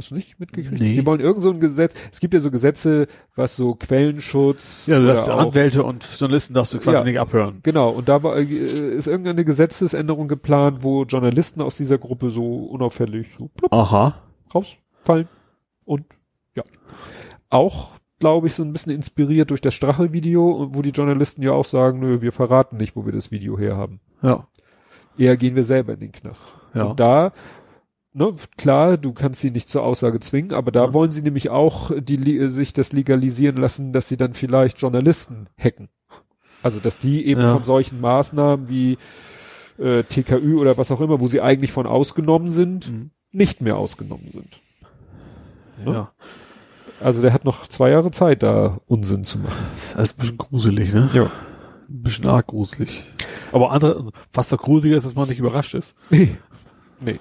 Hast du nicht mitgekriegt? Nee. Die wollen irgend so ein Gesetz, es gibt ja so Gesetze, was so Quellenschutz. Ja, du hast Anwälte und Journalisten darfst du quasi Ja. nicht abhören. Genau, und da war, äh, ist irgendeine Gesetzesänderung geplant, wo Journalisten aus dieser Gruppe so unauffällig so plupp, Aha. rausfallen. Und ja. Auch, glaube ich, so ein bisschen inspiriert durch das Strache-Video, wo die Journalisten ja auch sagen, nö, wir verraten nicht, wo wir das Video herhaben. Ja. Eher gehen wir selber in den Knast. Ja. Und da, ne, klar, du kannst sie nicht zur Aussage zwingen, aber da Ja. wollen sie nämlich auch die, li- sich das legalisieren lassen, dass sie dann vielleicht Journalisten hacken. Also, dass die eben Ja. von solchen Maßnahmen wie äh, TKÜ oder was auch immer, wo sie eigentlich von ausgenommen sind, Mhm. nicht mehr ausgenommen sind. Ne? Ja. Also der hat noch zwei Jahre Zeit, da Unsinn zu machen. Das ist ein bisschen gruselig, ne? Ja. Ein bisschen arg gruselig. Aber andere, was doch gruseliger ist, dass man nicht überrascht ist. Nee. Nee.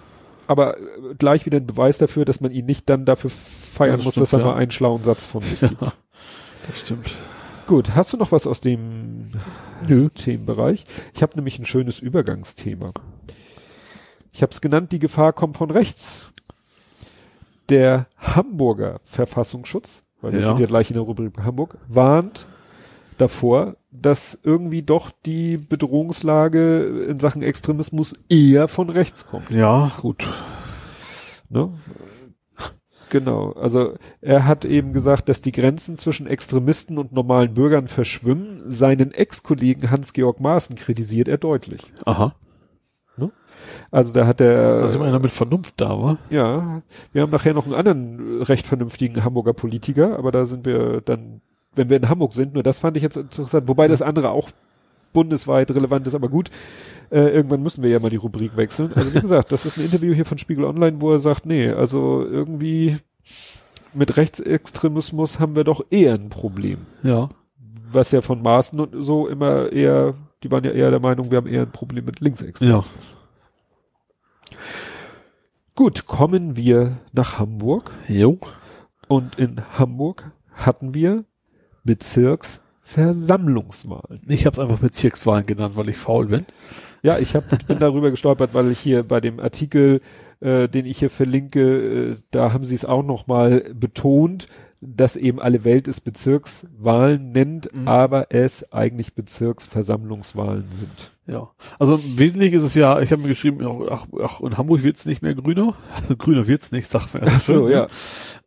Aber äh, gleich wieder ein Beweis dafür, dass man ihn nicht dann dafür feiern Ja, das muss, stimmt, dass er ja. mal einen schlauen Satz von sich gibt. Ja. Das stimmt. Gut, hast du noch was aus dem Nö. Themenbereich? Ich habe nämlich ein schönes Übergangsthema. Ich habe es genannt, die Gefahr kommt von rechts. Der Hamburger Verfassungsschutz, weil wir Ja. sind ja gleich in der Rubrik Hamburg, warnt davor, dass irgendwie doch die Bedrohungslage in Sachen Extremismus eher von rechts kommt. Ja, gut. Ne? Genau, also er hat eben gesagt, dass die Grenzen zwischen Extremisten und normalen Bürgern verschwimmen. Seinen Ex-Kollegen Hans-Georg Maaßen kritisiert er deutlich. Aha. Also da hat er, immer einer mit Vernunft da war. ja, wir haben nachher noch einen anderen recht vernünftigen Hamburger Politiker, aber da sind wir dann, wenn wir in Hamburg sind, nur das fand ich jetzt interessant, wobei das andere auch bundesweit relevant ist, aber gut, äh, irgendwann müssen wir ja mal die Rubrik wechseln. Also wie gesagt, das ist ein Interview hier von Spiegel Online, wo er sagt, nee, also irgendwie mit Rechtsextremismus haben wir doch eher ein Problem. Ja. Was ja von Maßen und so immer eher, die waren ja eher der Meinung, wir haben eher ein Problem mit Linksextremismus. Gut, kommen wir nach Hamburg. Jo. Und in Hamburg hatten wir Bezirksversammlungswahlen. Ich habe es einfach Bezirkswahlen genannt, weil ich faul bin. Ja, ich hab, ich bin darüber gestolpert, weil ich hier bei dem Artikel, äh, den ich hier verlinke, äh, da haben sie es auch nochmal betont, dass eben alle Welt es Bezirkswahlen nennt, Mhm. aber es eigentlich Bezirksversammlungswahlen sind. Ja. Also im Wesentlichen ist es ja, ich habe mir geschrieben, auch, auch in Hamburg wird's nicht mehr grüner. Also grüner wird's nicht, sagt man. Ach so, ja.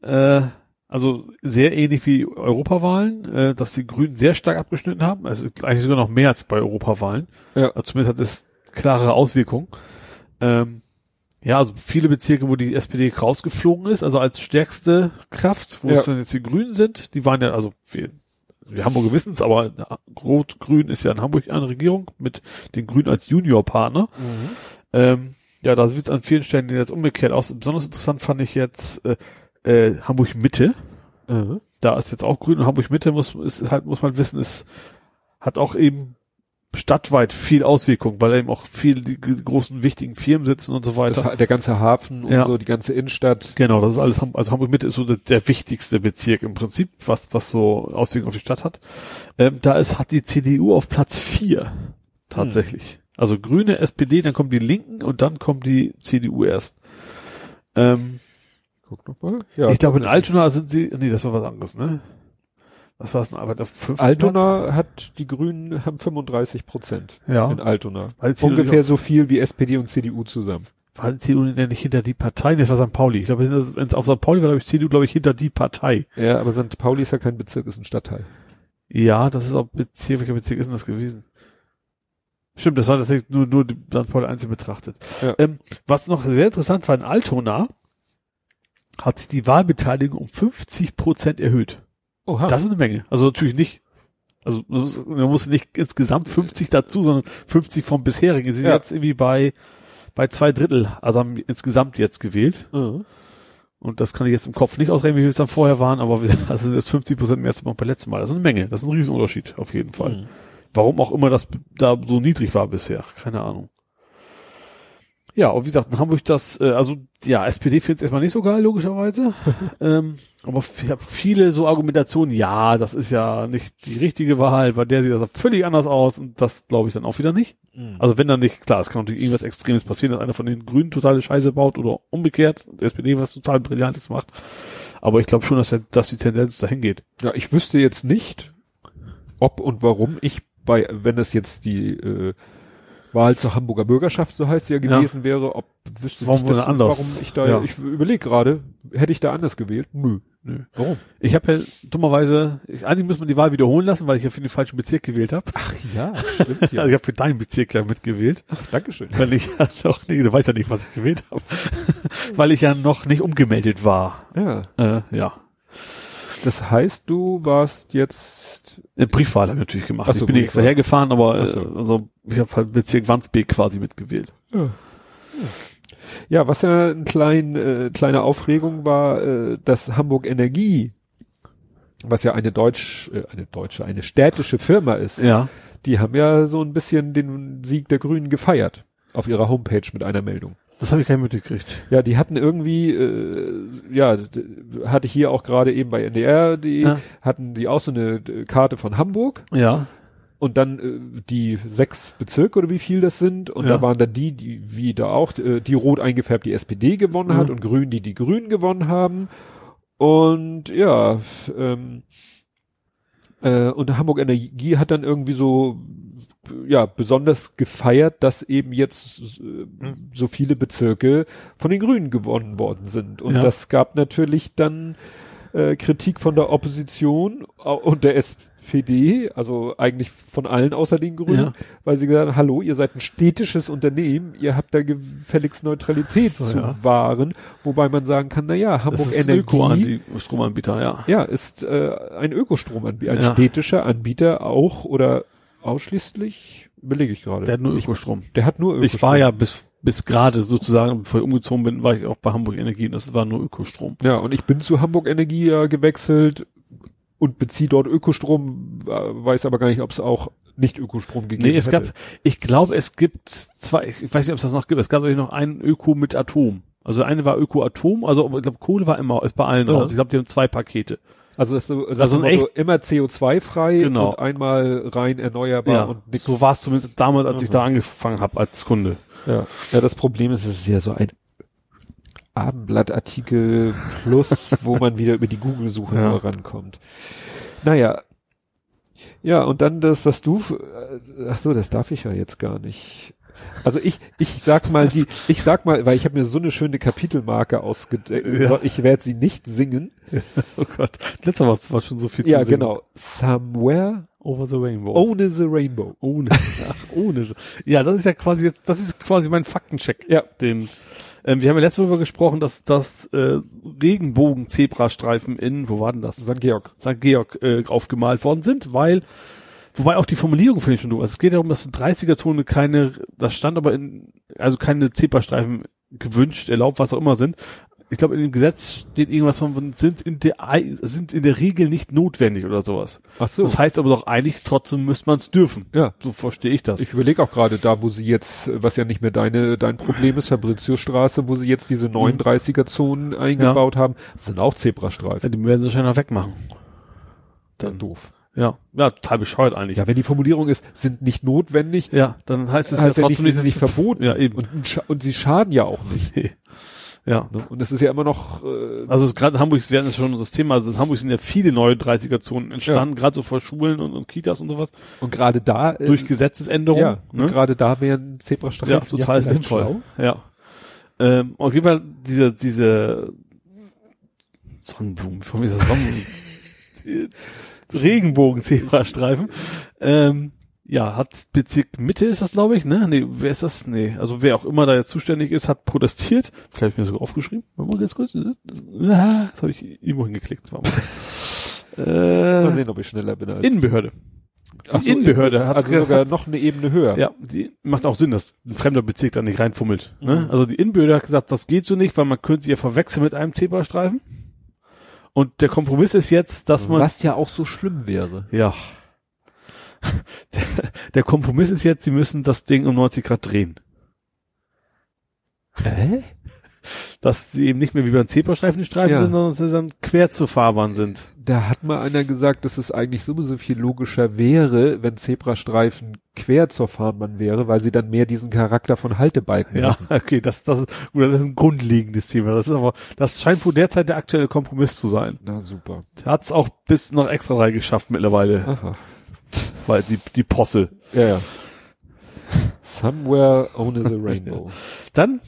Äh, Also sehr ähnlich wie Europawahlen, äh, dass die Grünen sehr stark abgeschnitten haben. Also eigentlich sogar noch mehr als bei Europawahlen. Ja. Also zumindest hat es klarere Auswirkungen. Ähm, ja, also viele Bezirke, wo die SPD rausgeflogen ist, also als stärkste Kraft, wo Ja. es dann jetzt die Grünen sind, die waren ja, also wir, wir Hamburger wissen es, aber Rot-Grün ist ja in Hamburg eine Regierung mit den Grünen als Juniorpartner. Ähm, ja, da sieht es an vielen Stellen jetzt umgekehrt aus. Besonders interessant fand ich jetzt äh, äh, Hamburg Mitte. Mhm. Da ist jetzt auch Grün und Hamburg Mitte muss ist halt muss man wissen, ist hat auch eben stadtweit viel Auswirkung, weil eben auch viel die großen wichtigen Firmen sitzen und so weiter. Das, der ganze Hafen und Ja. so, die ganze Innenstadt. Genau, das ist alles, also Hamburg Mitte ist so der, der wichtigste Bezirk im Prinzip, was, was so Auswirkungen auf die Stadt hat. Ähm, da ist, hat die CDU auf Platz vier tatsächlich. Also Grüne, SPD, dann kommen die Linken und dann kommt die CDU erst. Ähm, Guck noch mal. Ja, ich glaube, in Altona sind sie, nee, das war was anderes, ne? Was war es denn? Aber auf Altona hat, die Grünen haben 35 Prozent Platz? Ja. in Altona. Ungefähr so viel wie SPD und CDU zusammen. War die CDU denn nicht hinter die Partei? Das war St. Pauli. Ich glaube, wenn es auf St. Pauli war, glaube ich, CDU, glaube ich, hinter die Partei. Ja, aber St. Pauli ist ja kein Bezirk, ist ein Stadtteil. Ja, das ist auch Bezirk, welcher Bezirk ist denn das gewesen? Stimmt, das war tatsächlich nur, nur die St. Pauli einzeln betrachtet. Ja. Ähm, was noch sehr interessant war, in Altona hat sich die Wahlbeteiligung um 50 Prozent erhöht. Oha. Das ist eine Menge. Also natürlich nicht, also man muss- nicht insgesamt 50 dazu, sondern 50 vom bisherigen. Sie sind Ja. jetzt irgendwie bei, bei zwei Drittel, also haben insgesamt jetzt gewählt. Mhm. Und das kann ich jetzt im Kopf nicht ausrechnen, wie viel es dann vorher waren, aber wir- das ist jetzt 50 Prozent mehr als beim letzten Mal. Das ist eine Menge. Das ist ein Riesenunterschied, auf jeden Fall. Mhm. Warum auch immer das da so niedrig war bisher. Keine Ahnung. Ja, und wie gesagt, in Hamburg das, äh, also ja, SPD findet es erstmal nicht so geil, logischerweise. ähm, aber ich habe viele so Argumentationen, ja, das ist ja nicht die richtige Wahl, weil der sieht das völlig anders aus und das glaube ich dann auch wieder nicht. Mhm. Also wenn dann nicht, klar, es kann natürlich irgendwas Extremes passieren, dass einer von den Grünen totale Scheiße baut oder umgekehrt, die SPD was total Brillantes macht. Aber ich glaube schon, dass, der, dass die Tendenz dahin geht. Ja, ich wüsste jetzt nicht, ob und warum ich bei, wenn es jetzt die äh, Wahl zur Hamburger Bürgerschaft, so heißt sie ja Ja. gewesen wäre, ob wüsste Warum ich das, anders? warum ich da, Ja. ich überlege gerade, hätte ich da anders gewählt? Nö. Nö. Warum? Ich habe ja dummerweise, ich, eigentlich muss man die Wahl wiederholen lassen, weil ich ja für den falschen Bezirk gewählt habe. Ach ja, stimmt Also ich habe für deinen Bezirk ja mitgewählt, Dankeschön. weil ich ja noch, nee, du weißt ja nicht, was ich gewählt habe, weil ich ja noch nicht umgemeldet war. Ja. Äh, ja. Das heißt, du warst jetzt Eine Briefwahl habe ich natürlich gemacht. Ach so, ich bin nicht extra hergefahren, aber Ach äh, so. also ich habe halt Bezirk Wandsbek quasi mitgewählt. Ja. Ja, was ja ein klein, äh, kleine Aufregung war, äh, dass Hamburg Energie, was ja eine deutsch, äh, eine deutsche, eine städtische Firma ist, Ja. die haben ja so ein bisschen den Sieg der Grünen gefeiert auf ihrer Homepage mit einer Meldung. Das habe ich gar nicht mitgekriegt. Ja, die hatten irgendwie, äh, ja, hatte ich hier auch gerade eben bei NDR, die Ja. hatten die auch so eine äh, Karte von Hamburg Ja. und dann äh, die sechs Bezirke oder wie viel das sind und Ja. da waren dann die, die wie da auch, äh, die rot eingefärbt die SPD gewonnen hat Mhm. und grün, die die Grünen gewonnen haben und ja, ähm, äh, und Hamburg Energie hat dann irgendwie so ja besonders gefeiert, dass eben jetzt äh, so viele Bezirke von den Grünen gewonnen worden sind und Ja. das gab natürlich dann äh, Kritik von der Opposition und der SPD, also eigentlich von allen außer den Grünen, Ja. weil sie gesagt haben, hallo, ihr seid ein städtisches Unternehmen, ihr habt da gefälligst Neutralität So, zu ja. wahren, wobei man sagen kann, na ja, Hamburg Das ist ein Energie Öko-Stromanbieter, ja. ja, ist äh, ein Ökostromanbieter, ein Ja. städtischer Anbieter auch oder ausschließlich, belege ich gerade. Der hat nur Ich- Ökostrom. der hat nur Ökostrom. Ich war ja bis, bis gerade sozusagen, bevor ich umgezogen bin, war ich auch bei Hamburg Energie und das war nur Ökostrom. Ja, und ich bin zu Hamburg Energie ja gewechselt und beziehe dort Ökostrom, äh, weiß aber gar nicht, ob es auch nicht Ökostrom gegeben Nee, es hätte. gab, ich glaube, es gibt zwei, ich weiß nicht, ob es das noch gibt, es gab noch einen Öko mit Atom. Also eine war Öko-Atom, also ich glaube, Kohle war immer, ist bei allen Ja. raus. Ich glaube, die haben zwei Pakete. Also das so, das Also ein Motto, immer CO2-frei Genau. und einmal rein erneuerbar Ja, und nix. so war es zumindest damals, als ich Mhm. da angefangen habe als Kunde. Ja. ja, das Problem ist, es ist ja so ein Abendblattartikel plus, wo man wieder über die Google-Suche Ja. nur rankommt. Naja. Ja, und dann das, was du, äh, ach so, das darf ich ja jetzt gar nicht. Also ich, ich sag mal die, ich sag mal, weil ich habe mir so eine schöne Kapitelmarke ausgedeckt, Ja. ich werde sie nicht singen. Oh Gott. Letzter war, war schon so viel Ja, zu singen. genau. Somewhere Over the Rainbow. over the rainbow. Ohne. Ach, ohne. Ja, das ist ja quasi jetzt, das ist quasi mein Faktencheck. Ja. Den, ähm, wir haben ja letztes Mal darüber gesprochen, dass das äh, Regenbogen-Zebrastreifen in, wo war denn das? St. Georg. St. Georg äh, aufgemalt worden sind, weil, wobei auch die Formulierung finde ich schon doof. Also es geht darum, dass in 30er-Zone keine, das stand aber in, also keine Zebrastreifen gewünscht, erlaubt, was auch immer sind. Ich glaube, in dem Gesetz steht irgendwas von, sind in der, sind in der Regel nicht notwendig oder sowas. Ach so. Das heißt aber doch eigentlich, trotzdem müsste man es dürfen. ja. So verstehe ich das. Ich überlege auch gerade da, wo sie jetzt, was ja nicht mehr deine, dein Problem ist, Fabriciusstraße, wo sie jetzt diese Mhm. 39er-Zonen eingebaut haben, sind auch Zebrastreifen. ja, die werden sie wahrscheinlich noch wegmachen. Dann doof. Ja, ja, total bescheuert eigentlich. Ja, wenn die Formulierung ist, sind nicht notwendig, Ja, dann heißt es heißt ja ja nicht, trotzdem dass nicht es- verboten. Ja, eben. Und, und sie schaden ja auch nicht. Ja. Ne? Und es ist ja immer noch, äh, Also gerade in Hamburg werden es schon das Thema, also in Hamburg sind ja viele neue 30er-Zonen entstanden, gerade so vor Schulen und, und Kitas und sowas, und gerade da, äh, durch Gesetzesänderungen. ja, und ne? gerade da wären Zebrastreifen ja total vielleicht sinnvoll. schlau. Ja. Ähm, auf jeden Fall diese, diese Sonnenblumen, von mir ist das Sonnenblumen, Regenbogen-Zebrastreifen, ähm, ja, hat Bezirk Mitte ist das, glaube ich, ne? Nee, wer ist das? Nee, also wer auch immer da jetzt zuständig ist, hat protestiert. Vielleicht habe ich mir sogar aufgeschrieben. Warte mal ganz kurz. Ah, Das habe ich irgendwo hingeklickt. Mal mal. Äh, sehen, ob ich schneller bin als Innenbehörde. Ach Die Innenbehörde hat also gesagt- sogar noch eine Ebene höher. Ja, die macht auch Sinn, dass ein fremder Bezirk da nicht reinfummelt. Ne? Mhm. Also die Innenbehörde hat gesagt, das geht so nicht, weil man könnte sie ja verwechseln mit einem Zebrastreifen. Und der Kompromiss ist jetzt, dass man Was ja auch so schlimm wäre. ja der, Kompromiss ist jetzt, sie müssen das Ding um 90 Grad drehen, Hä? dass sie eben nicht mehr wie beim Zebrastreifen Streifen Ja. sind, sondern dass sie dann quer zur Fahrbahn sind. Da hat mal einer gesagt, dass es eigentlich sowieso viel logischer wäre, wenn Zebrastreifen quer zur Fahrbahn wäre, weil sie dann mehr diesen Charakter von Haltebalken Ja, hätten. okay, das das ist, gut, das ist ein grundlegendes Thema. Das ist aber das scheint wohl derzeit der aktuelle Kompromiss zu sein. Na super. Hat es auch bis nach Extrareihe geschafft mittlerweile. Aha. Weil die, die Posse. Ja, ja. Somewhere only the rainbow. Dann,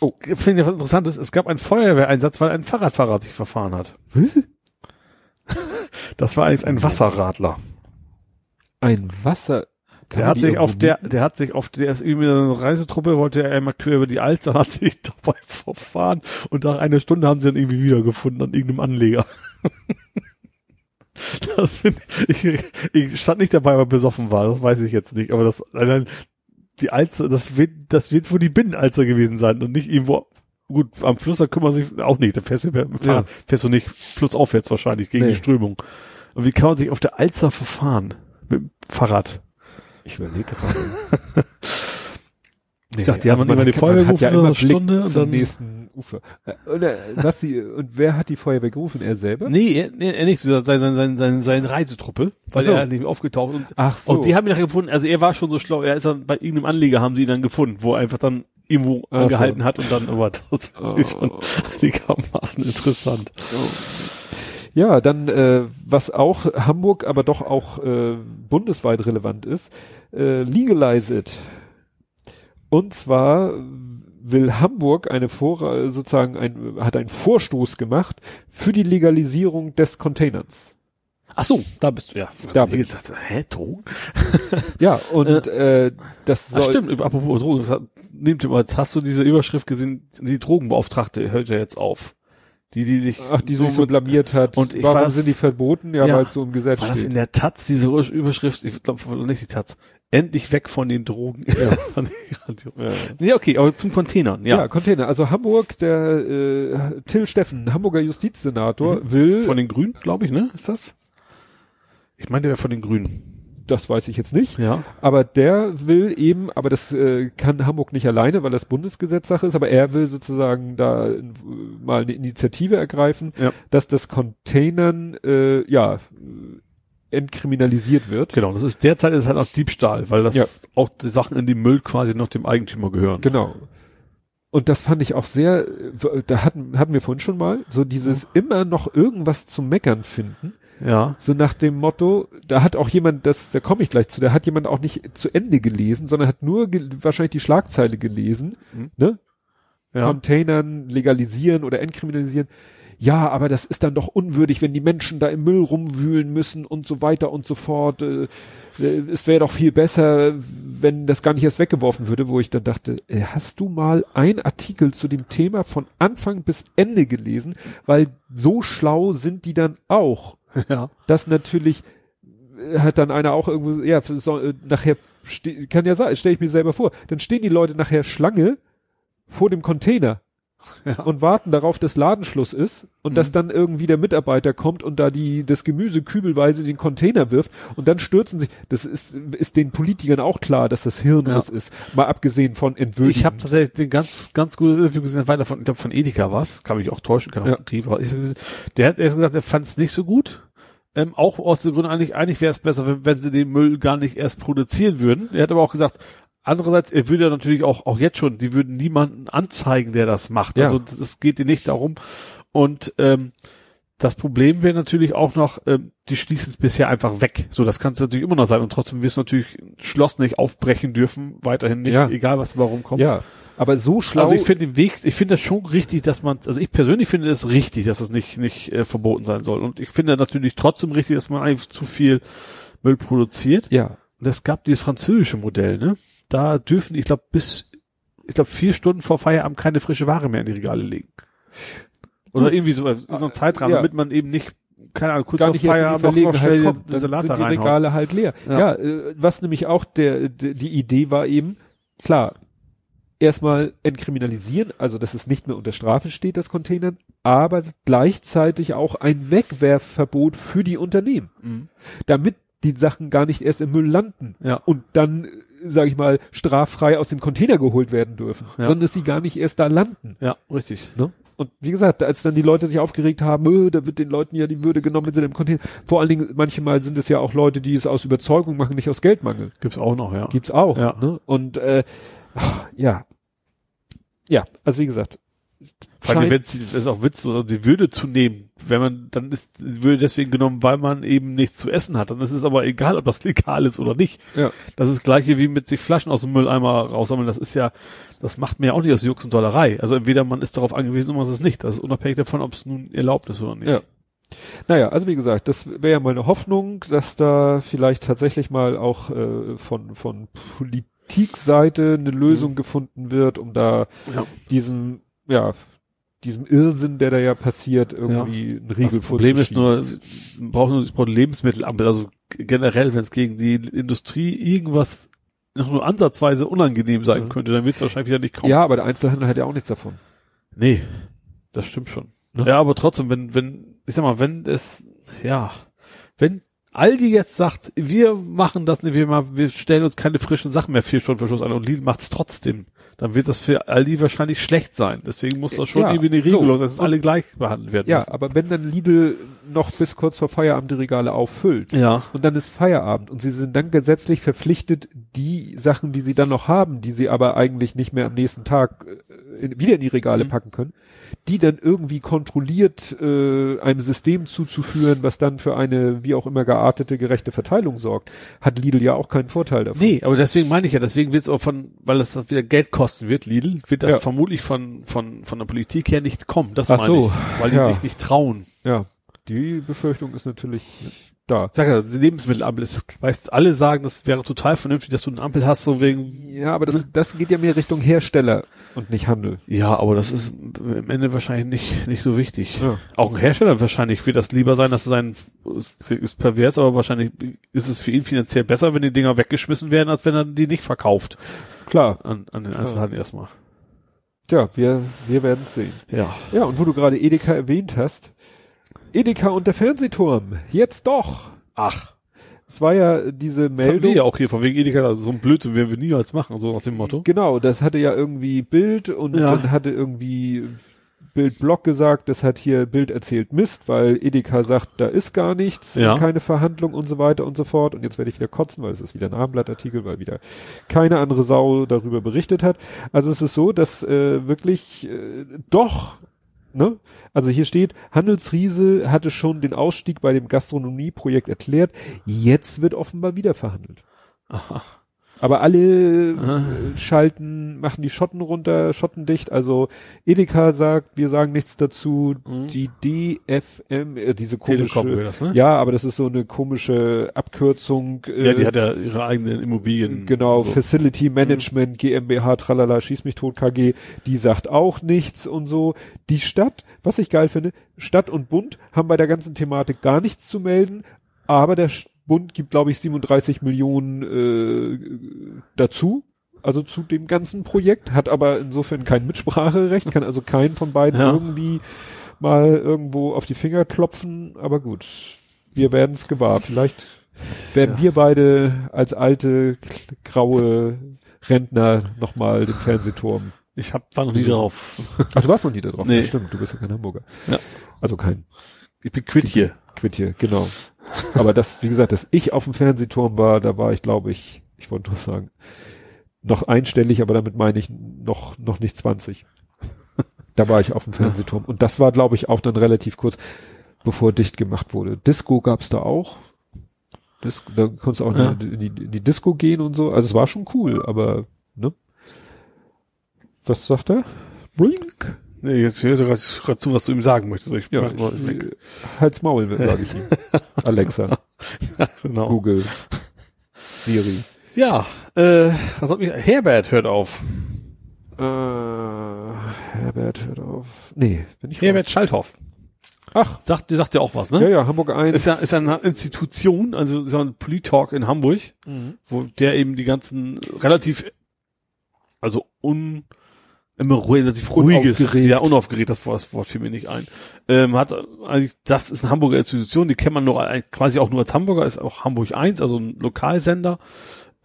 oh, finde ich was Interessantes, es gab einen Feuerwehreinsatz, weil ein Fahrradfahrer sich verfahren hat. Das war eigentlich ein Wasserradler. Ein Wasser. Kann Der hat sich auf der, der hat sich auf der ist irgendwie eine Reisetruppe, wollte er einmal quer über die Alster, hat sich dabei verfahren und nach einer Stunde haben sie dann irgendwie wiedergefunden an irgendeinem Anleger. Das finde ich, ich, stand nicht dabei, weil besoffen war, das weiß ich jetzt nicht, aber das, allein die Alster, das wird, das wird wohl die Binnenalster gewesen sein und nicht irgendwo, gut, am Fluss, da kümmern sich auch nicht, da fährst du, Fahrrad, fährst du nicht flussaufwärts wahrscheinlich gegen Nee. die Strömung. Und wie kann man sich auf der Alster verfahren? Mit dem Fahrrad. Ich überlege gerade. Ich dachte, die haben dann immer die Feuerwehr hat ja gerufen, immer so eine Stunde Blick und zum dann- nächsten Ufer. Äh, Und, äh, was die, und wer hat die Feuerwehr gerufen? Er selber? Nee, er, nee, er nicht, sein, sein, sein, sein, seine Reisetruppe, weil so. er nicht mehr aufgetaucht und Ach so. Und die haben ihn nachher gefunden, also er war schon so schlau, er ist dann bei irgendeinem Anleger, haben sie ihn dann gefunden, wo er einfach dann irgendwo Ach so. angehalten hat und dann, aber das Oh. ist schon einigermaßen interessant. Ja, dann äh, was auch Hamburg, aber doch auch äh, bundesweit relevant ist, äh, legalize it. Und zwar will Hamburg eine Vor sozusagen ein hat einen Vorstoß gemacht für die Legalisierung des Containers. Ach so, da bist du, ja. Da bin ich. Hä, Drogen? Ja, und äh, das Ach soll stimmt, apropos Drogen, das hat, nehmt ihr mal, hast du diese Überschrift gesehen, die Drogenbeauftragte hört ja jetzt auf. Die, die sich, ach, die sich so blamiert hat. Und ich Warum war das- sind die verboten? Ja, Ja. weil es so im Gesetz war das in steht. der Taz, diese Überschrift, ich glaube nicht die Taz, endlich weg von den Drogen. Ja. Ja. nee, okay, aber zum Containern, Ja. ja. Container. Also Hamburg, der äh, Till Steffen, Hamburger Justizsenator, will, Von den Grünen, glaube ich, ne? Ist das? Ich meine, der wäre von den Grünen. das weiß ich jetzt nicht, Ja. aber der will eben, aber das äh, kann Hamburg nicht alleine, weil das Bundesgesetzsache ist, aber er will sozusagen da äh, mal eine Initiative ergreifen, Ja. dass das Containern äh, ja entkriminalisiert wird. Genau, das ist derzeit ist halt auch Diebstahl, weil das Ja. auch die Sachen in den Müll quasi noch dem Eigentümer gehören. Genau. Und das fand ich auch sehr, da hatten, hatten wir vorhin schon mal, so dieses immer noch irgendwas zu meckern finden. Ja. So nach dem Motto, da hat auch jemand, das, da komme ich gleich zu, da hat jemand auch nicht zu Ende gelesen, sondern hat nur wahrscheinlich die Schlagzeile gelesen, Mhm. ne? Ja. Containern legalisieren oder entkriminalisieren. Ja, aber das ist dann doch unwürdig, wenn die Menschen da im Müll rumwühlen müssen und so weiter und so fort. Äh, äh, es wäre doch viel besser, wenn das gar nicht erst weggeworfen würde, wo ich dann dachte, äh, hast du mal ein Artikel zu dem Thema von Anfang bis Ende gelesen? Weil so schlau sind die dann auch Ja. dass natürlich hat dann einer auch irgendwo, ja, so, nachher kann ja sein, stelle ich mir selber vor, dann stehen die Leute nachher Schlange vor dem Container Ja. und warten darauf, dass Ladenschluss ist und dass dann irgendwie der Mitarbeiter kommt und da die das Gemüse kübelweise in den Container wirft und dann stürzen sich. Das ist ist den Politikern auch klar, dass das Hirnriss ist. Mal abgesehen von Entwürdigen. Ich habe tatsächlich den ganz, ganz gutes Interview gesehen, weiter von, ich glaube von Edeka was, kann mich auch täuschen, kann auch Ja. Der hat erst gesagt, er fand es nicht so gut. Ähm, auch aus dem Grund eigentlich, eigentlich wäre es besser, wenn, wenn sie den Müll gar nicht erst produzieren würden. Er hat aber auch gesagt, andererseits, er würde natürlich auch, auch jetzt schon, die würden niemanden anzeigen, der das macht. Ja. Also das ist, geht dir nicht darum. Und ähm, das Problem wäre natürlich auch noch, ähm, die schließen es bisher einfach weg. So, das kann es natürlich immer noch sein. Und trotzdem wirst du natürlich Schloss nicht aufbrechen dürfen, weiterhin nicht, Ja. egal was warum kommt. ja, aber so schlau. Also ich finde den Weg, ich finde das schon richtig, dass man, also ich persönlich finde es richtig, dass es nicht nicht äh, verboten sein soll. Und ich finde natürlich trotzdem richtig, dass man eigentlich zu viel Müll produziert. ja, Und es gab dieses französische Modell, ne? Da dürfen, ich glaube, bis, ich glaube, vier Stunden vor Feierabend keine frische Ware mehr in die Regale legen. Oder irgendwie so, so ein Zeitrahmen, Ja. damit man eben nicht, keine Ahnung, kurz gar vor nicht Feierabend noch, noch schnell kommt, dann Salate sind die reinhauen. Regale halt leer. Ja. Ja, äh, was nämlich auch der, d- die Idee war eben, klar, erstmal entkriminalisieren, also dass es nicht mehr unter Strafe steht, das Containern, aber gleichzeitig auch ein Wegwerfverbot für die Unternehmen, Mhm. damit die Sachen gar nicht erst im Müll landen Ja. und dann, sage ich mal, straffrei aus dem Container geholt werden dürfen, Ja. sondern dass sie gar nicht erst da landen. Ja, richtig. Ne? Und wie gesagt, als dann die Leute sich aufgeregt haben, äh, da wird den Leuten ja die Würde genommen, wenn sie im Container. Vor allen Dingen, manchmal sind es ja auch Leute, die es aus Überzeugung machen, nicht aus Geldmangel. Gibt's auch noch, ja. Gibt's auch. Ja. Ne? Und äh, ja. Ja, also wie gesagt. Vor allem, wenn ist auch Witz, oder die Würde zu nehmen, wenn man, dann ist Würde deswegen genommen, weil man eben nichts zu essen hat. Dann ist es aber egal, ob das legal ist oder nicht. Ja. Das ist das gleiche wie mit sich Flaschen aus dem Mülleimer raussammeln. Das ist ja, das macht mir ja auch nicht aus Jux und Dollerei. Also entweder man ist darauf angewiesen oder man ist es nicht. Das ist unabhängig davon, ob es nun erlaubt ist oder nicht. Ja. Naja, also wie gesagt, das wäre ja mal eine Hoffnung, dass da vielleicht tatsächlich mal auch äh, von, von Politikseite eine Lösung gefunden wird, um da Ja. diesem, ja, diesem Irrsinn, der da ja passiert, irgendwie einen Riegel Das Problem ist nur, man braucht nur, braucht Lebensmittelampel. Also generell, wenn es gegen die Industrie irgendwas noch nur ansatzweise unangenehm sein Ja. könnte, dann wird es wahrscheinlich wieder nicht kommen. Ja, aber der Einzelhandel hat ja auch nichts davon. Nee, das stimmt schon. Ne? Ja, aber trotzdem, wenn, wenn, ich sag mal, wenn es, ja, wenn Aldi jetzt sagt, wir machen das nicht, wir, mal, wir stellen uns keine frischen Sachen mehr vier Stunden vor Schluss an und Lidl macht's trotzdem, dann wird das für Aldi wahrscheinlich schlecht sein. Deswegen muss das schon Ja, irgendwie eine so. Regelung, dass es alle gleich behandelt werden Ja, müssen. aber wenn dann Lidl noch bis kurz vor Feierabend die Regale auffüllt Ja. und dann ist Feierabend und sie sind dann gesetzlich verpflichtet, die Sachen, die sie dann noch haben, die sie aber eigentlich nicht mehr am nächsten Tag äh, in, wieder in die Regale Mhm. packen können, die dann irgendwie kontrolliert äh, einem System zuzuführen, was dann für eine wie auch immer geartete gerechte Verteilung sorgt, hat Lidl ja auch keinen Vorteil davon. Nee, aber deswegen meine ich ja, deswegen wird es auch von, weil es dann wieder Geld kosten wird, Lidl, wird das Ja. vermutlich von, von, von der Politik her nicht kommen. Das Ach meine so, ich. Weil die ja. sich nicht trauen. Ja, die Befürchtung ist natürlich da. Sag ja, Lebensmittelampel ist, weißt, alle sagen, das wäre total vernünftig, dass du eine Ampel hast, so wegen, Ja, aber das, das geht ja mehr Richtung Hersteller und nicht Handel. ja, aber das ist am Ende wahrscheinlich nicht, nicht so wichtig. Ja. Auch ein Hersteller wahrscheinlich wird das lieber sein, dass sein, ist, pervers, aber wahrscheinlich ist es für ihn finanziell besser, wenn die Dinger weggeschmissen werden, als wenn er die nicht verkauft. Klar. An, an den Einzelhandel erstmal. Tja, wir, wir werden es sehen. Ja. Ja, und wo du gerade Edeka erwähnt hast. Edeka und der Fernsehturm. Jetzt doch. Ach. Es war ja diese Das haben wir Meldung. ja auch hier von wegen Edeka, also so ein Blödsinn werden wir niemals machen, so nach dem Motto. Genau, das hatte ja irgendwie Bild und Ja. dann hatte irgendwie Bild Blog gesagt, das hat hier Bild erzählt Mist, weil Edeka sagt, da ist gar nichts, Ja. keine Verhandlung und so weiter und so fort. Und jetzt werde ich wieder kotzen, weil es ist wieder ein Abendblattartikel, weil wieder keine andere Sau darüber berichtet hat. Also es ist so, dass äh, wirklich äh, doch ne? Also hier steht, Handelsriese hatte schon den Ausstieg bei dem Gastronomieprojekt erklärt. Jetzt wird offenbar wieder verhandelt. Aha. Aber alle Ah. äh, schalten, machen die Schotten runter, Schotten dicht. Also Edeka sagt, wir sagen nichts dazu. Mhm. Die DFM, äh, diese Telekom komische, wäre das, ne? ja, aber das ist so eine komische Abkürzung. Äh, Ja, die hat ja ihre eigenen Immobilien. Genau, so. Facility Management, GmbH, tralala, schieß mich tot, KG, die sagt auch nichts und so. Die Stadt, was ich geil finde, Stadt und Bund haben bei der ganzen Thematik gar nichts zu melden, aber der Bund gibt, glaube ich, 37 Millionen äh, dazu, also zu dem ganzen Projekt, hat aber insofern kein Mitspracherecht, kann also keinen von beiden Ja. irgendwie mal irgendwo auf die Finger klopfen, aber gut, wir werden es gewahr. Vielleicht werden Ja. wir beide als alte graue Rentner nochmal den Fernsehturm. Ich hab, war noch nie drauf. Ach, du warst noch nie da drauf. Nee. Ja, stimmt, du bist ja kein Hamburger. Ja. Also kein Ich bin quitt hier. Quit hier, genau. Aber das, wie gesagt, dass ich auf dem Fernsehturm war, da war ich, glaube ich, ich wollte nur sagen, noch einstellig, aber damit meine ich noch, noch nicht 20. Da war ich auf dem Fernsehturm. Und das war, glaube ich, auch dann relativ kurz, bevor dicht gemacht wurde. Disco gab's da auch. Disco, da konntest du auch Ja. in, die, in die Disco gehen und so. Also es war schon cool, aber, ne? Was sagt er? Blink. Nee, jetzt hörst du gerade zu, was du ihm sagen möchtest. Ich Ja, weg. ich, Hals Maul, sage ich ihm. Alexa, genau. Google, Siri. Ja, äh, was hat mich, Herbert hört auf. Äh, Herbert, hört auf. Nee, bin ich Herbert raus. Schalthoff. Ach, Sagt, die sagt ja auch was, ne? ja, ja, Hamburg 1. Ist ja, ist ja eine Institution, also so ein Polit-Talk in Hamburg, Mhm. wo der eben die ganzen relativ, also un, immer ruhig, relativ ruhiges, Unaufgeregt. ja, unaufgeregt, das Wort, das Wort fiel mir nicht ein. Ähm, hat, eigentlich, das ist eine Hamburger Institution, die kennt man nur, eigentlich quasi auch nur als Hamburger, ist auch Hamburg 1, also ein Lokalsender,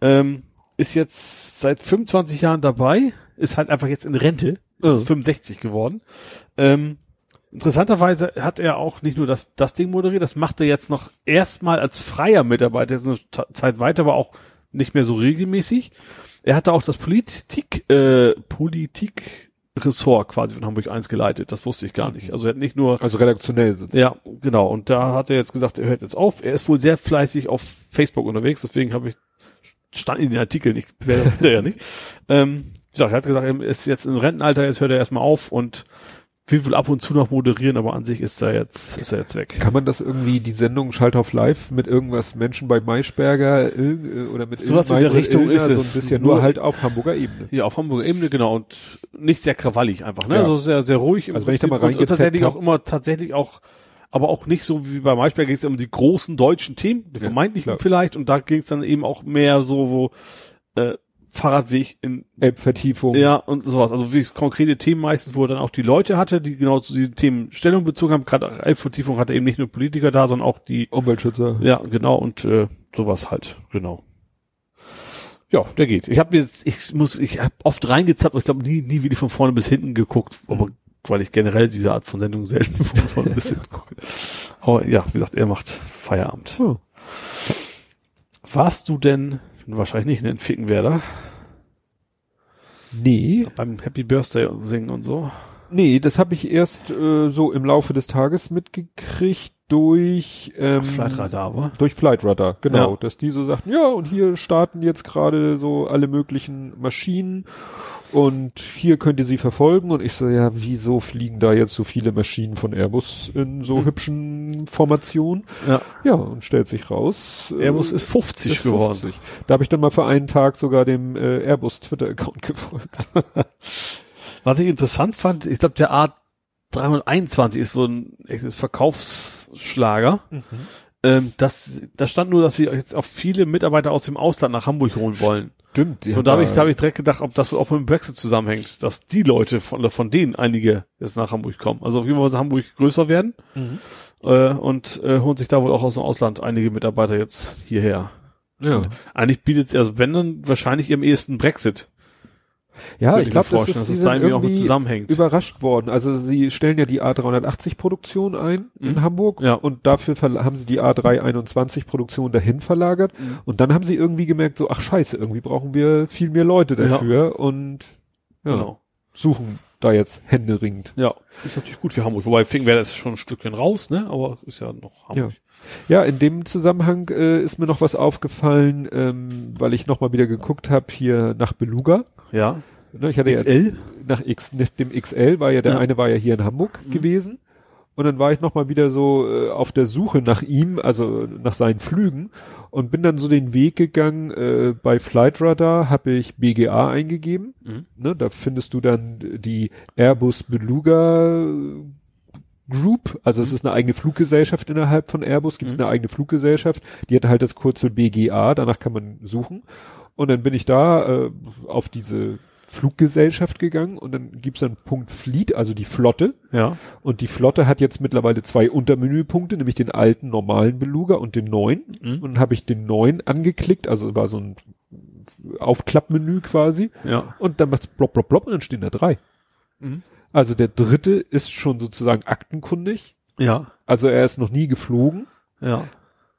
ähm, ist jetzt seit 25 Jahren dabei, ist halt einfach jetzt in Rente, ist Oh. 65 geworden, ähm, Interessanterweise hat er auch nicht nur das, das Ding moderiert, das macht er jetzt noch erstmal als freier Mitarbeiter, jetzt eine Zeit weiter, aber auch nicht mehr so regelmäßig. Er hatte auch das Politik, äh, Politik-Ressort quasi von Hamburg 1 geleitet, das wusste ich gar nicht. Also er hat nicht nur, Also redaktionell sitzt. ja, genau, und da hat er jetzt gesagt, er hört jetzt auf. Er ist wohl sehr fleißig auf Facebook unterwegs, deswegen habe ich, stand in den Artikeln, ich bewerte ja nicht. Ähm, wie gesagt, er hat gesagt, er ist jetzt im Rentenalter, jetzt hört er erstmal auf und will wohl ab und zu noch moderieren, aber an sich ist er jetzt, ist er jetzt weg. Kann man das irgendwie, die Sendung Schalt auf Live mit irgendwas Menschen bei Maischberger äh, oder mit Sowas in der Richtung Ilner ist so es. ein bisschen, Nur- nur halt auf Hamburger Ebene. Ja, auf Hamburger Ebene, genau, und nicht sehr krawallig einfach, ne? Ja. Also sehr, sehr ruhig. im Also wenn ich da mal Prinzip und, und tatsächlich hab- auch immer, tatsächlich auch, aber auch nicht so wie bei Maischberger ging es um die großen deutschen Themen, die Ja, vermeintlichen klar. vielleicht, und da ging es dann eben auch mehr so, wo, äh, Fahrradweg in Elbvertiefung. Ja, und sowas. Also wie konkrete Themen meistens, wo er dann auch die Leute hatte, die genau zu diesen Themen Stellung bezogen haben. Gerade Elbvertiefung hatte eben nicht nur Politiker da, sondern auch die, Umweltschützer. ja, genau, und äh, sowas halt, genau. Ja, der geht. Ich habe jetzt, ich muss, ich habe oft reingezappt, aber ich glaube nie, nie wirklich von vorne bis hinten geguckt, aber weil ich generell diese Art von Sendung selten von vorne bis hinten gucke. Aber ja, wie gesagt, er macht Feierabend. Oh. Warst du denn, wahrscheinlich nicht in den Fickenwerder, Nee, beim Happy Birthday singen und so? nee, das habe ich erst äh, so im Laufe des Tages mitgekriegt durch ähm, Flightradar, aber. Durch Flightradar, genau. Ja. Dass die so sagten, ja, und hier starten jetzt gerade so alle möglichen Maschinen und hier könnt ihr sie verfolgen. Und ich so, ja, wieso fliegen da jetzt so viele Maschinen von Airbus in so Hm. hübschen Formationen? Ja. Ja, und stellt sich raus. äh, Airbus ist 50 ist geworden. 50. Da habe ich dann mal für einen Tag sogar dem äh, Airbus Twitter-Account gefolgt. Was ich interessant fand, ich glaube, der A321 ist wohl ein echtes Verkaufsschlager. Ähm, das, da stand nur, dass sie jetzt auch viele Mitarbeiter aus dem Ausland nach Hamburg holen wollen. Stimmt. So, da habe ich, da- hab ich direkt gedacht, ob das auch mit dem Brexit zusammenhängt, dass die Leute von, oder von denen einige jetzt nach Hamburg kommen. Also auf jeden Fall soll Hamburg größer werden Mhm. äh, und äh, holen sich da wohl auch aus dem Ausland einige Mitarbeiter jetzt hierher. Ja, Eigentlich bietet es, also wenn dann wahrscheinlich im ehesten Brexit. Ja ich glaube, das dass es irgendwie auch mit zusammenhängt. überrascht worden. Also sie stellen ja die A380-Produktion ein in Mhm. Hamburg Ja. und dafür haben sie die A321-Produktion dahin verlagert Mhm. und dann haben sie irgendwie gemerkt, so ach scheiße, irgendwie brauchen wir viel mehr Leute dafür und ja. Genau. suchen da jetzt händeringend. Ja, ist natürlich gut für Hamburg. Wobei Finkenwerder ist schon ein Stückchen raus, ne? Aber ist ja noch Hamburg. Ja, in dem Zusammenhang äh, ist mir noch was aufgefallen, ähm, weil ich nochmal wieder geguckt habe hier nach Beluga. Ja. Ne, ich hatte XL? jetzt nach X, nach dem XL war ja der Ja. eine war ja hier in Hamburg Mhm. gewesen und dann war ich noch mal wieder so äh, auf der Suche nach ihm, also nach seinen Flügen und bin dann so den Weg gegangen. Äh, bei Flightradar habe ich BGA eingegeben. Mhm. Ne, da findest du dann die Airbus Beluga Group, also es ist eine eigene Fluggesellschaft innerhalb von Airbus, gibt es Mhm. eine eigene Fluggesellschaft, die hat halt das Kurzel BGA, danach kann man suchen. Und dann bin ich da äh, auf diese Fluggesellschaft gegangen und dann gibt's dann Punkt Fleet, also die Flotte. Ja. Und die Flotte hat jetzt mittlerweile zwei Untermenüpunkte, nämlich den alten normalen Beluga und den neuen. Mhm. Und dann habe ich den neuen angeklickt, also war so ein Aufklappmenü quasi. Ja. Und dann macht's blop, blop, blop und dann stehen da drei. Mhm. Also der dritte ist schon sozusagen aktenkundig. Ja. Also er ist noch nie geflogen. Ja.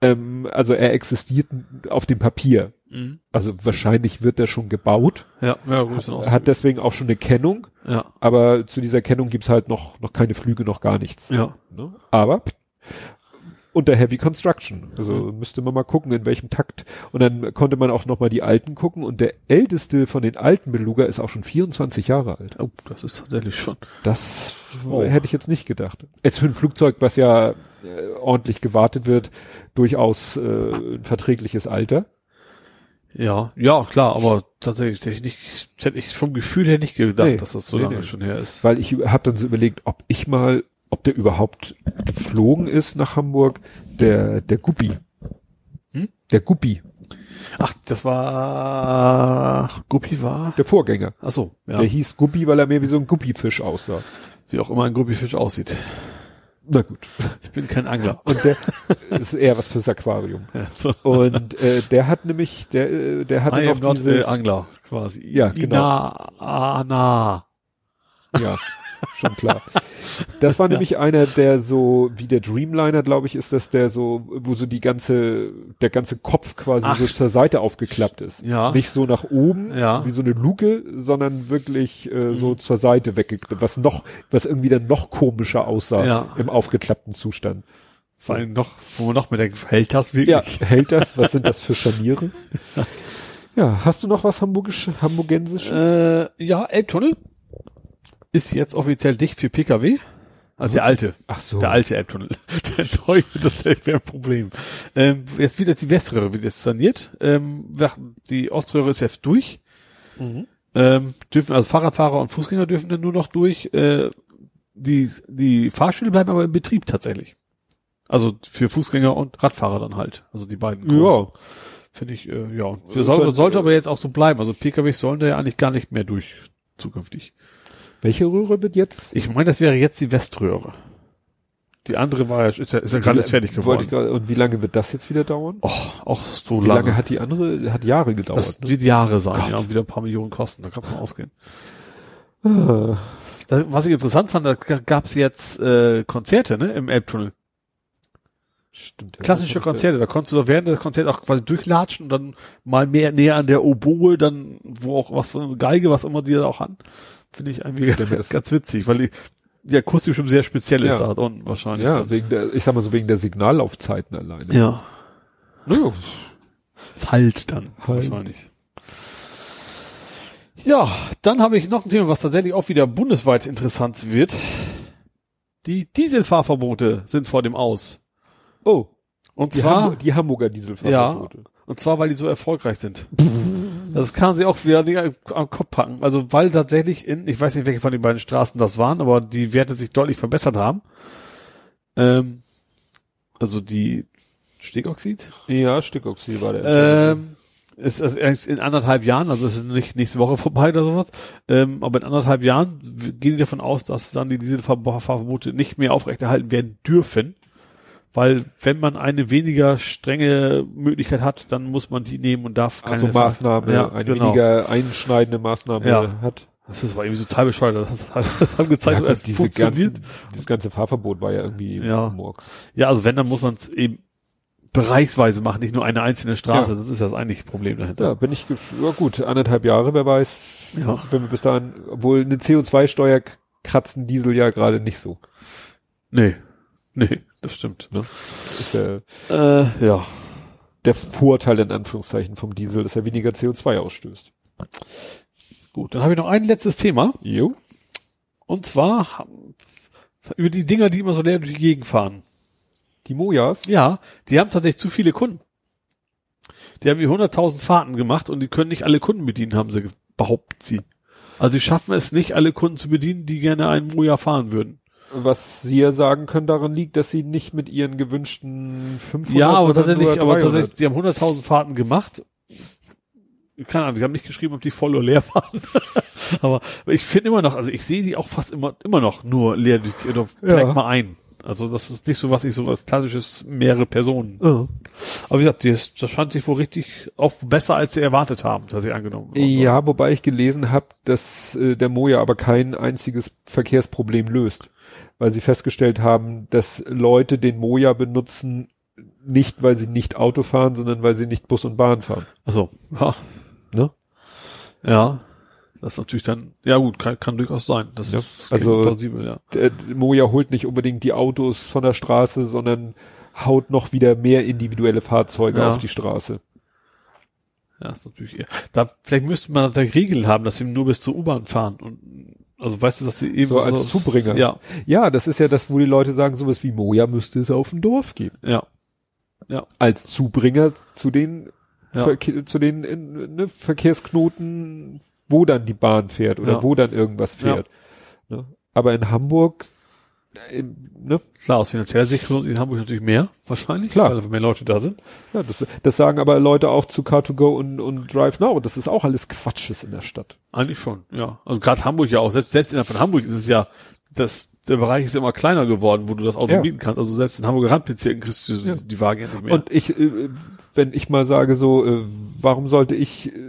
Ähm, also er existiert auf dem Papier. Mhm. Also wahrscheinlich wird er schon gebaut. Ja, ja, gut, Er Ordnung. hat deswegen auch schon eine Kennung. ja. Aber zu dieser Kennung gibt's halt noch, noch keine Flüge, noch gar nichts. Ja. Ne? Aber unter Heavy Construction. Also müsste man mal gucken, in welchem Takt. Und dann konnte man auch noch mal die alten gucken. Und der älteste von den alten Beluga ist auch schon 24 Jahre alt. Oh, das ist tatsächlich schon. Das Oh. hätte ich jetzt nicht gedacht. Jetzt für ein Flugzeug, was ja äh, ordentlich gewartet wird, durchaus äh, ein verträgliches Alter. Ja, ja, klar, aber tatsächlich hätte ich, nicht, hätte ich vom Gefühl her nicht gedacht, Nee. dass das so Nee, lange nee. schon her ist. Weil ich habe dann so überlegt, ob ich mal, ob der überhaupt geflogen ist nach Hamburg, der, der Guppi. Hm? Der Guppi, Ach, das war Guppi war? der Vorgänger. Ach so, ja. Der hieß Guppi, weil er mehr wie so ein Guppifisch aussah. Wie auch immer ein Guppifisch aussieht. Na gut. Ich bin kein Angler. Und der ist eher was fürs Aquarium. Ja, so. Und äh, der hat nämlich, der, äh, der hatte I noch not dieses, a Angler, quasi. Ja, genau. Ina, Ana. Ja, schon klar. Das war nämlich einer, der so, wie der Dreamliner, glaube ich, ist das der so, wo so die ganze, der ganze Kopf quasi Ach. so zur Seite aufgeklappt ist. Ja. Nicht so nach oben, Ja. wie so eine Luke, sondern wirklich äh, so zur Seite weggeklappt, was noch, was irgendwie dann noch komischer aussah Ja. im aufgeklappten Zustand. Vor allem noch, wo man noch mit der hält das Ja, wirklich? hält das? Was sind das für Scharniere? Ja, hast du noch was Hamburgisch, Hamburgensisches? Äh, ja, Elbtunnel ist jetzt offiziell dicht für Pkw. Also der alte. Ach so. Der alte Elbtunnel. Der neue, das wäre ein Problem. Ähm, jetzt wird jetzt die Weströhre wird jetzt saniert. Ähm, die Oströhre ist jetzt durch. Mhm. Ähm, dürfen, also Fahrradfahrer und Fußgänger dürfen dann nur noch durch. Äh, die, die Fahrstühle bleiben aber im Betrieb tatsächlich. Also für Fußgänger und Radfahrer dann halt. Also die beiden Ja. Finde ich, äh, ja. Soll, sollte äh, aber jetzt auch so bleiben. Also PKWs sollen da ja eigentlich gar nicht mehr durch zukünftig. Welche Röhre wird jetzt? Ich meine, das wäre jetzt die Weströhre. Die andere war ja, ist ja, ist ja gerade fertig geworden. grad- und wie lange wird das jetzt wieder dauern? Oh, auch so wie lange. lange hat die andere? Hat Jahre gedauert. das ne? wird Jahre sein, Gott. ja, und wieder ein paar Millionen kosten. Da kannst du mal ausgehen. Ah, Da, was ich interessant fand, da gab es jetzt äh, Konzerte, ne, im Elbtunnel. Stimmt. ja. Klassische Konzerte. Da konntest du doch während des Konzerts auch quasi durchlatschen und dann mal mehr näher an der Oboe, dann wo auch was Geige, was immer die da auch haben. Finde ich irgendwie das- ganz witzig, weil die, die Akustik schon sehr speziell ist Ja. da und wahrscheinlich. Ja, dann. wegen der, ich sag mal so wegen der Signallaufzeiten alleine. ja. Ja. Es halt dann Halt. wahrscheinlich. Ja, dann habe ich noch ein Thema, was tatsächlich auch wieder bundesweit interessant wird. Die Dieselfahrverbote sind vor dem Aus. Oh, Und die, zwar, Hamburg, die Hamburger Dieselfahrverbote. Und zwar, weil die so erfolgreich sind. Das kann sie auch wieder nicht am Kopf packen. Also, weil tatsächlich in, ich weiß nicht, welche von den beiden Straßen das waren, aber die Werte sich deutlich verbessert haben. Ähm, also die Stickoxid, Ja, Stickoxid war der. Ähm, ist, ist, in anderthalb Jahren, also es ist nicht nächste Woche vorbei oder sowas, ähm, aber in anderthalb Jahren gehen die davon aus, dass dann die Dieselfahrverbote nicht mehr aufrechterhalten werden dürfen, weil wenn man eine weniger strenge Möglichkeit hat, dann muss man die nehmen und darf keine also Maßnahme, Ja, eine genau. weniger einschneidende Maßnahme Ja. hat. Das ist aber irgendwie total bescheuert. Das, das haben gezeigt, Ja, dass es diese funktioniert. ganzen, dieses ganze Fahrverbot war ja irgendwie Ja. Murks. Ja, also wenn, dann muss man es eben bereichsweise machen, nicht nur eine einzelne Straße. Ja. Das ist das eigentliche Problem dahinter. Ja, bin ich, ja gut, anderthalb Jahre, wer weiß, Ja. wenn wir bis dahin, obwohl eine CO2-Steuer k- kratzen Diesel ja gerade nicht so. Nee. Nee, das stimmt. Ne? Ist ja Äh, ja. der Vorteil in Anführungszeichen vom Diesel, dass er weniger CO2 ausstößt. Gut, dann habe ich noch ein letztes Thema. Jo. Und zwar über die Dinger, die immer so leer durch die Gegend fahren. Die Mojas. Ja, die haben tatsächlich zu viele Kunden. Die haben hier 100.000 Fahrten gemacht und die können nicht alle Kunden bedienen, haben sie behaupten sie. Also sie schaffen es nicht, alle Kunden zu bedienen, die gerne einen Moja fahren würden. Was Sie ja sagen können, daran liegt, dass Sie nicht mit Ihren gewünschten 500 Ja, aber tatsächlich, aber 300. tatsächlich, sie haben 100.000 Fahrten gemacht. Keine Ahnung, die haben nicht geschrieben, ob die voll oder leer waren. aber ich finde immer noch, also ich sehe die auch fast immer, immer noch nur leer, oder vielleicht Ja. mal ein. Also das ist nicht so, was ich so als klassisches mehrere Personen. Ja. Aber wie gesagt, das, das scheint sich wohl richtig auch besser, als sie erwartet haben, dass sie angenommen worden. Ja, wobei ich gelesen habe, dass äh, der Moja aber kein einziges Verkehrsproblem löst, weil sie festgestellt haben, dass Leute den Moja benutzen, nicht weil sie nicht Auto fahren, sondern weil sie nicht Bus und Bahn fahren. Also, ja. Ne? Ja. Das ist natürlich dann, ja gut, kann, kann durchaus sein. Das Ja, ist also- plausibel, ja. Der, der Moja holt nicht unbedingt die Autos von der Straße, sondern haut noch wieder mehr individuelle Fahrzeuge Ja. auf die Straße. Ja, ist natürlich eher. Da, vielleicht müsste man da Regeln haben, dass sie nur bis zur U-Bahn fahren und, also weißt du, dass sie eben So als Zubringer. Ja, Ja, das ist ja das, wo die Leute sagen, sowas wie Moja müsste es auf dem Dorf geben. ja. Als Zubringer zu den, Ja. Verke zu den in, ne, Verkehrsknoten, wo dann die Bahn fährt oder Ja. wo dann irgendwas fährt. Ne? Aber in Hamburg, äh, ne, Klar, aus finanzieller Sicht lohnt sich in Hamburg natürlich mehr, wahrscheinlich, Klar. weil mehr Leute da sind. ja, das, das sagen aber Leute auch zu Car2Go und, und Drive Now. Das ist auch alles Quatsches in der Stadt. Eigentlich schon, ja. Also gerade Hamburg ja auch, selbst, selbst innerhalb von Hamburg ist es ja, das, der Bereich ist immer kleiner geworden, wo du das Auto Ja. mieten kannst. Also selbst in Hamburger Randbezirken kriegst du Ja. die Wagen nicht mehr. Und ich, äh, wenn ich mal sage so, äh, warum sollte ich äh,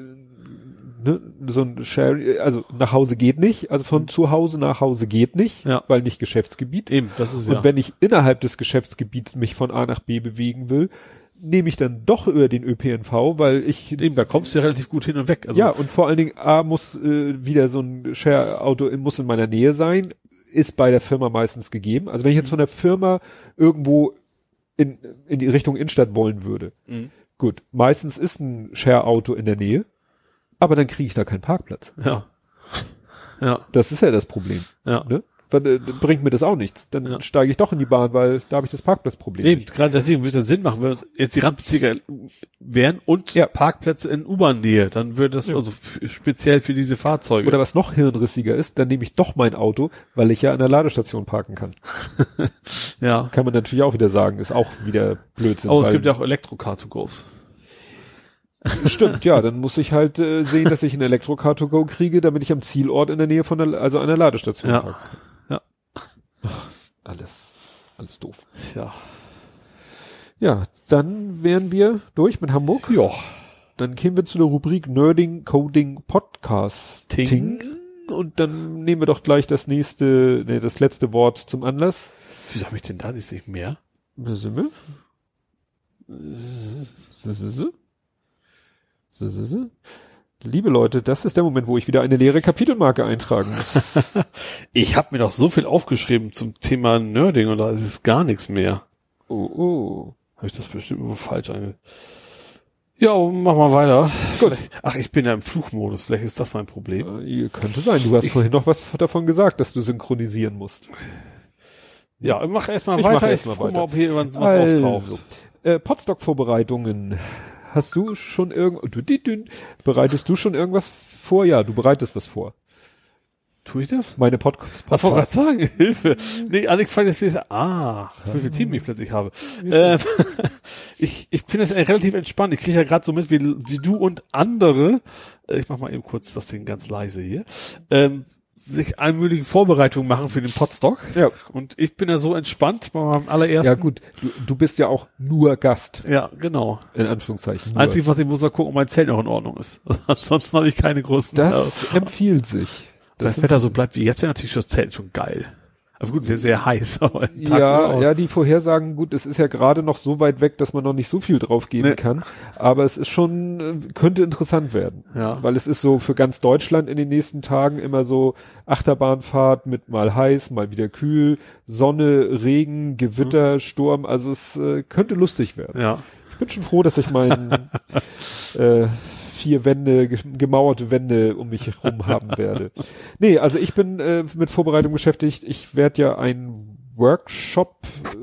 ne, so ein Share, also nach Hause geht nicht, also von zu Hause nach Hause geht nicht, Ja. weil nicht Geschäftsgebiet. eben, das ist Und ja. wenn ich innerhalb des Geschäftsgebiets mich von A nach B bewegen will, nehme ich dann doch über den ÖPNV, weil ich Eben, da kommst du ja relativ gut hin und weg. Also, ja und vor allen Dingen A muss äh, wieder so ein Share-Auto muss in meiner Nähe sein, ist bei der Firma meistens gegeben. Also wenn ich jetzt von der Firma irgendwo in, in die Richtung Innenstadt wollen würde, Mhm. gut, meistens ist ein Share-Auto in der Nähe, aber dann kriege ich da keinen Parkplatz. ja. Ja, Das ist ja das Problem. ja. Ne? Dann, äh, bringt mir das auch nichts. Dann Ja. steige ich doch in die Bahn, weil da habe ich das Parkplatzproblem. Eben, gerade deswegen würde es Sinn machen, wenn jetzt die Randbezirke wären und Ja. Parkplätze in U-Bahn-Nähe, dann würde das Ja. also speziell für diese Fahrzeuge. Oder was noch hirnrissiger ist, dann nehme ich doch mein Auto, weil ich ja an der Ladestation parken kann. ja. Kann man natürlich auch wieder sagen, ist auch wieder Blödsinn. Aber es gibt ja auch Elektro-Car-to-Goes. Stimmt, ja, dann muss ich halt äh, sehen, dass ich ein Elektrocar to go kriege, damit ich am Zielort in der Nähe von der, also einer Ladestation Ja. kann. Ja. Ach, alles, alles doof. Ja. Ja, dann wären wir durch mit Hamburg. Ja. Dann kämen wir zu der Rubrik Nerding Coding Podcasting. Ting. Und dann nehmen wir doch gleich das nächste, nee, das letzte Wort zum Anlass. Wieso habe ich denn da nicht mehr? Sind wir. So, so, so. So, so, so. Liebe Leute, das ist der Moment, wo ich wieder eine leere Kapitelmarke eintragen muss. Ich habe mir doch so viel aufgeschrieben zum Thema Nerding und da ist es gar nichts mehr. oh, oh. Habe ich das bestimmt irgendwo falsch ange... Ja, mach mal weiter. Gut. Vielleicht- Ach, ich bin ja im Flugmodus. Vielleicht ist das mein Problem. Äh, könnte sein. Du hast Ich- vorhin noch was davon gesagt, dass du synchronisieren musst. Ja, mach erstmal Ich weiter. mache ich erst mal guck mal, ob hier was Also, auftaucht. Äh, Podstock-Vorbereitungen. Hast du schon irgend, bereitest du schon irgendwas vor? Ja, du bereitest was vor. Tue ich das? Meine Pod Was wollte ich gerade sagen? Hilfe. Nee, Alex fand jetzt ah, wie viel Team ich plötzlich habe. Ähm, ich, ich bin jetzt relativ entspannt. Ich kriege ja gerade so mit, wie, wie du und andere, äh, ich mach mal eben kurz das Ding ganz leise hier, ähm, sich allmögliche Vorbereitungen machen für den Podstock. Ja. Und ich bin ja so entspannt bei meinem allerersten. Ja gut, du, du bist ja auch nur Gast, Ja, genau. in Anführungszeichen. Nur. Einzig, was ich muss, mal gucken, ob mein Zelt noch in Ordnung ist. Ansonsten habe ich keine großen. das empfiehlt sich. das Das Wetter so bleibt wie jetzt, wäre natürlich das Zelt schon geil. Also gut, wäre sehr heiß, aber ja, ja, die Vorhersagen, gut, es ist ja gerade noch so weit weg, dass man noch nicht so viel drauf geben Nee. kann. Aber es ist schon, äh, könnte interessant werden. Ja. Weil es ist so für ganz Deutschland in den nächsten Tagen immer so Achterbahnfahrt mit mal heiß, mal wieder kühl, Sonne, Regen, Gewitter, Sturm. Also es äh, könnte lustig werden. Ja. Ich bin schon froh, dass ich meinen äh, vier Wände, ge- gemauerte Wände um mich herum haben werde. Nee, also ich bin äh, mit Vorbereitung beschäftigt. Ich werde ja einen Workshop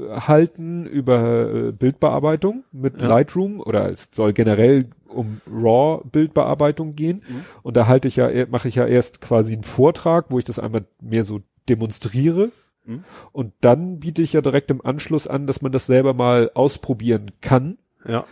äh, halten über äh, Bildbearbeitung mit Ja. Lightroom oder es soll generell um RAW Bildbearbeitung gehen. Und da halte ich ja, eh- mache ich ja erst quasi einen Vortrag, wo ich das einmal mehr so demonstriere. Mhm. Und dann biete ich ja direkt im Anschluss an, dass man das selber mal ausprobieren kann. Ja.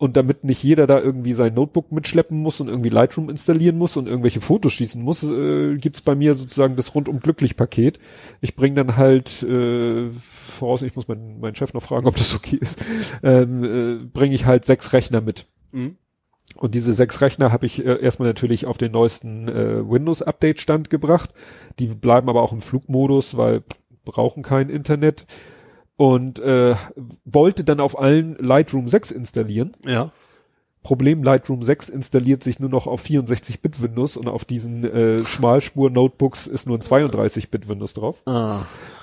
Und damit nicht jeder da irgendwie sein Notebook mitschleppen muss und irgendwie Lightroom installieren muss und irgendwelche Fotos schießen muss, äh, gibt's bei mir sozusagen das rundum glücklich Paket. Ich bringe dann halt äh, voraus, ich muss meinen, meinen Chef noch fragen, ob das okay ist, ähm, äh, bringe ich halt sechs Rechner mit. Mhm. Und diese sechs Rechner habe ich äh, erstmal natürlich auf den neuesten äh, Windows-Update-Stand gebracht. Die bleiben aber auch im Flugmodus, weil brauchen kein Internet. Und äh, wollte dann auf allen Lightroom 6 installieren. Ja. Problem, Lightroom 6 installiert sich nur noch auf 64-Bit Windows und auf diesen äh, Schmalspur-Notebooks ist nur ein 32-Bit Windows drauf. Ah.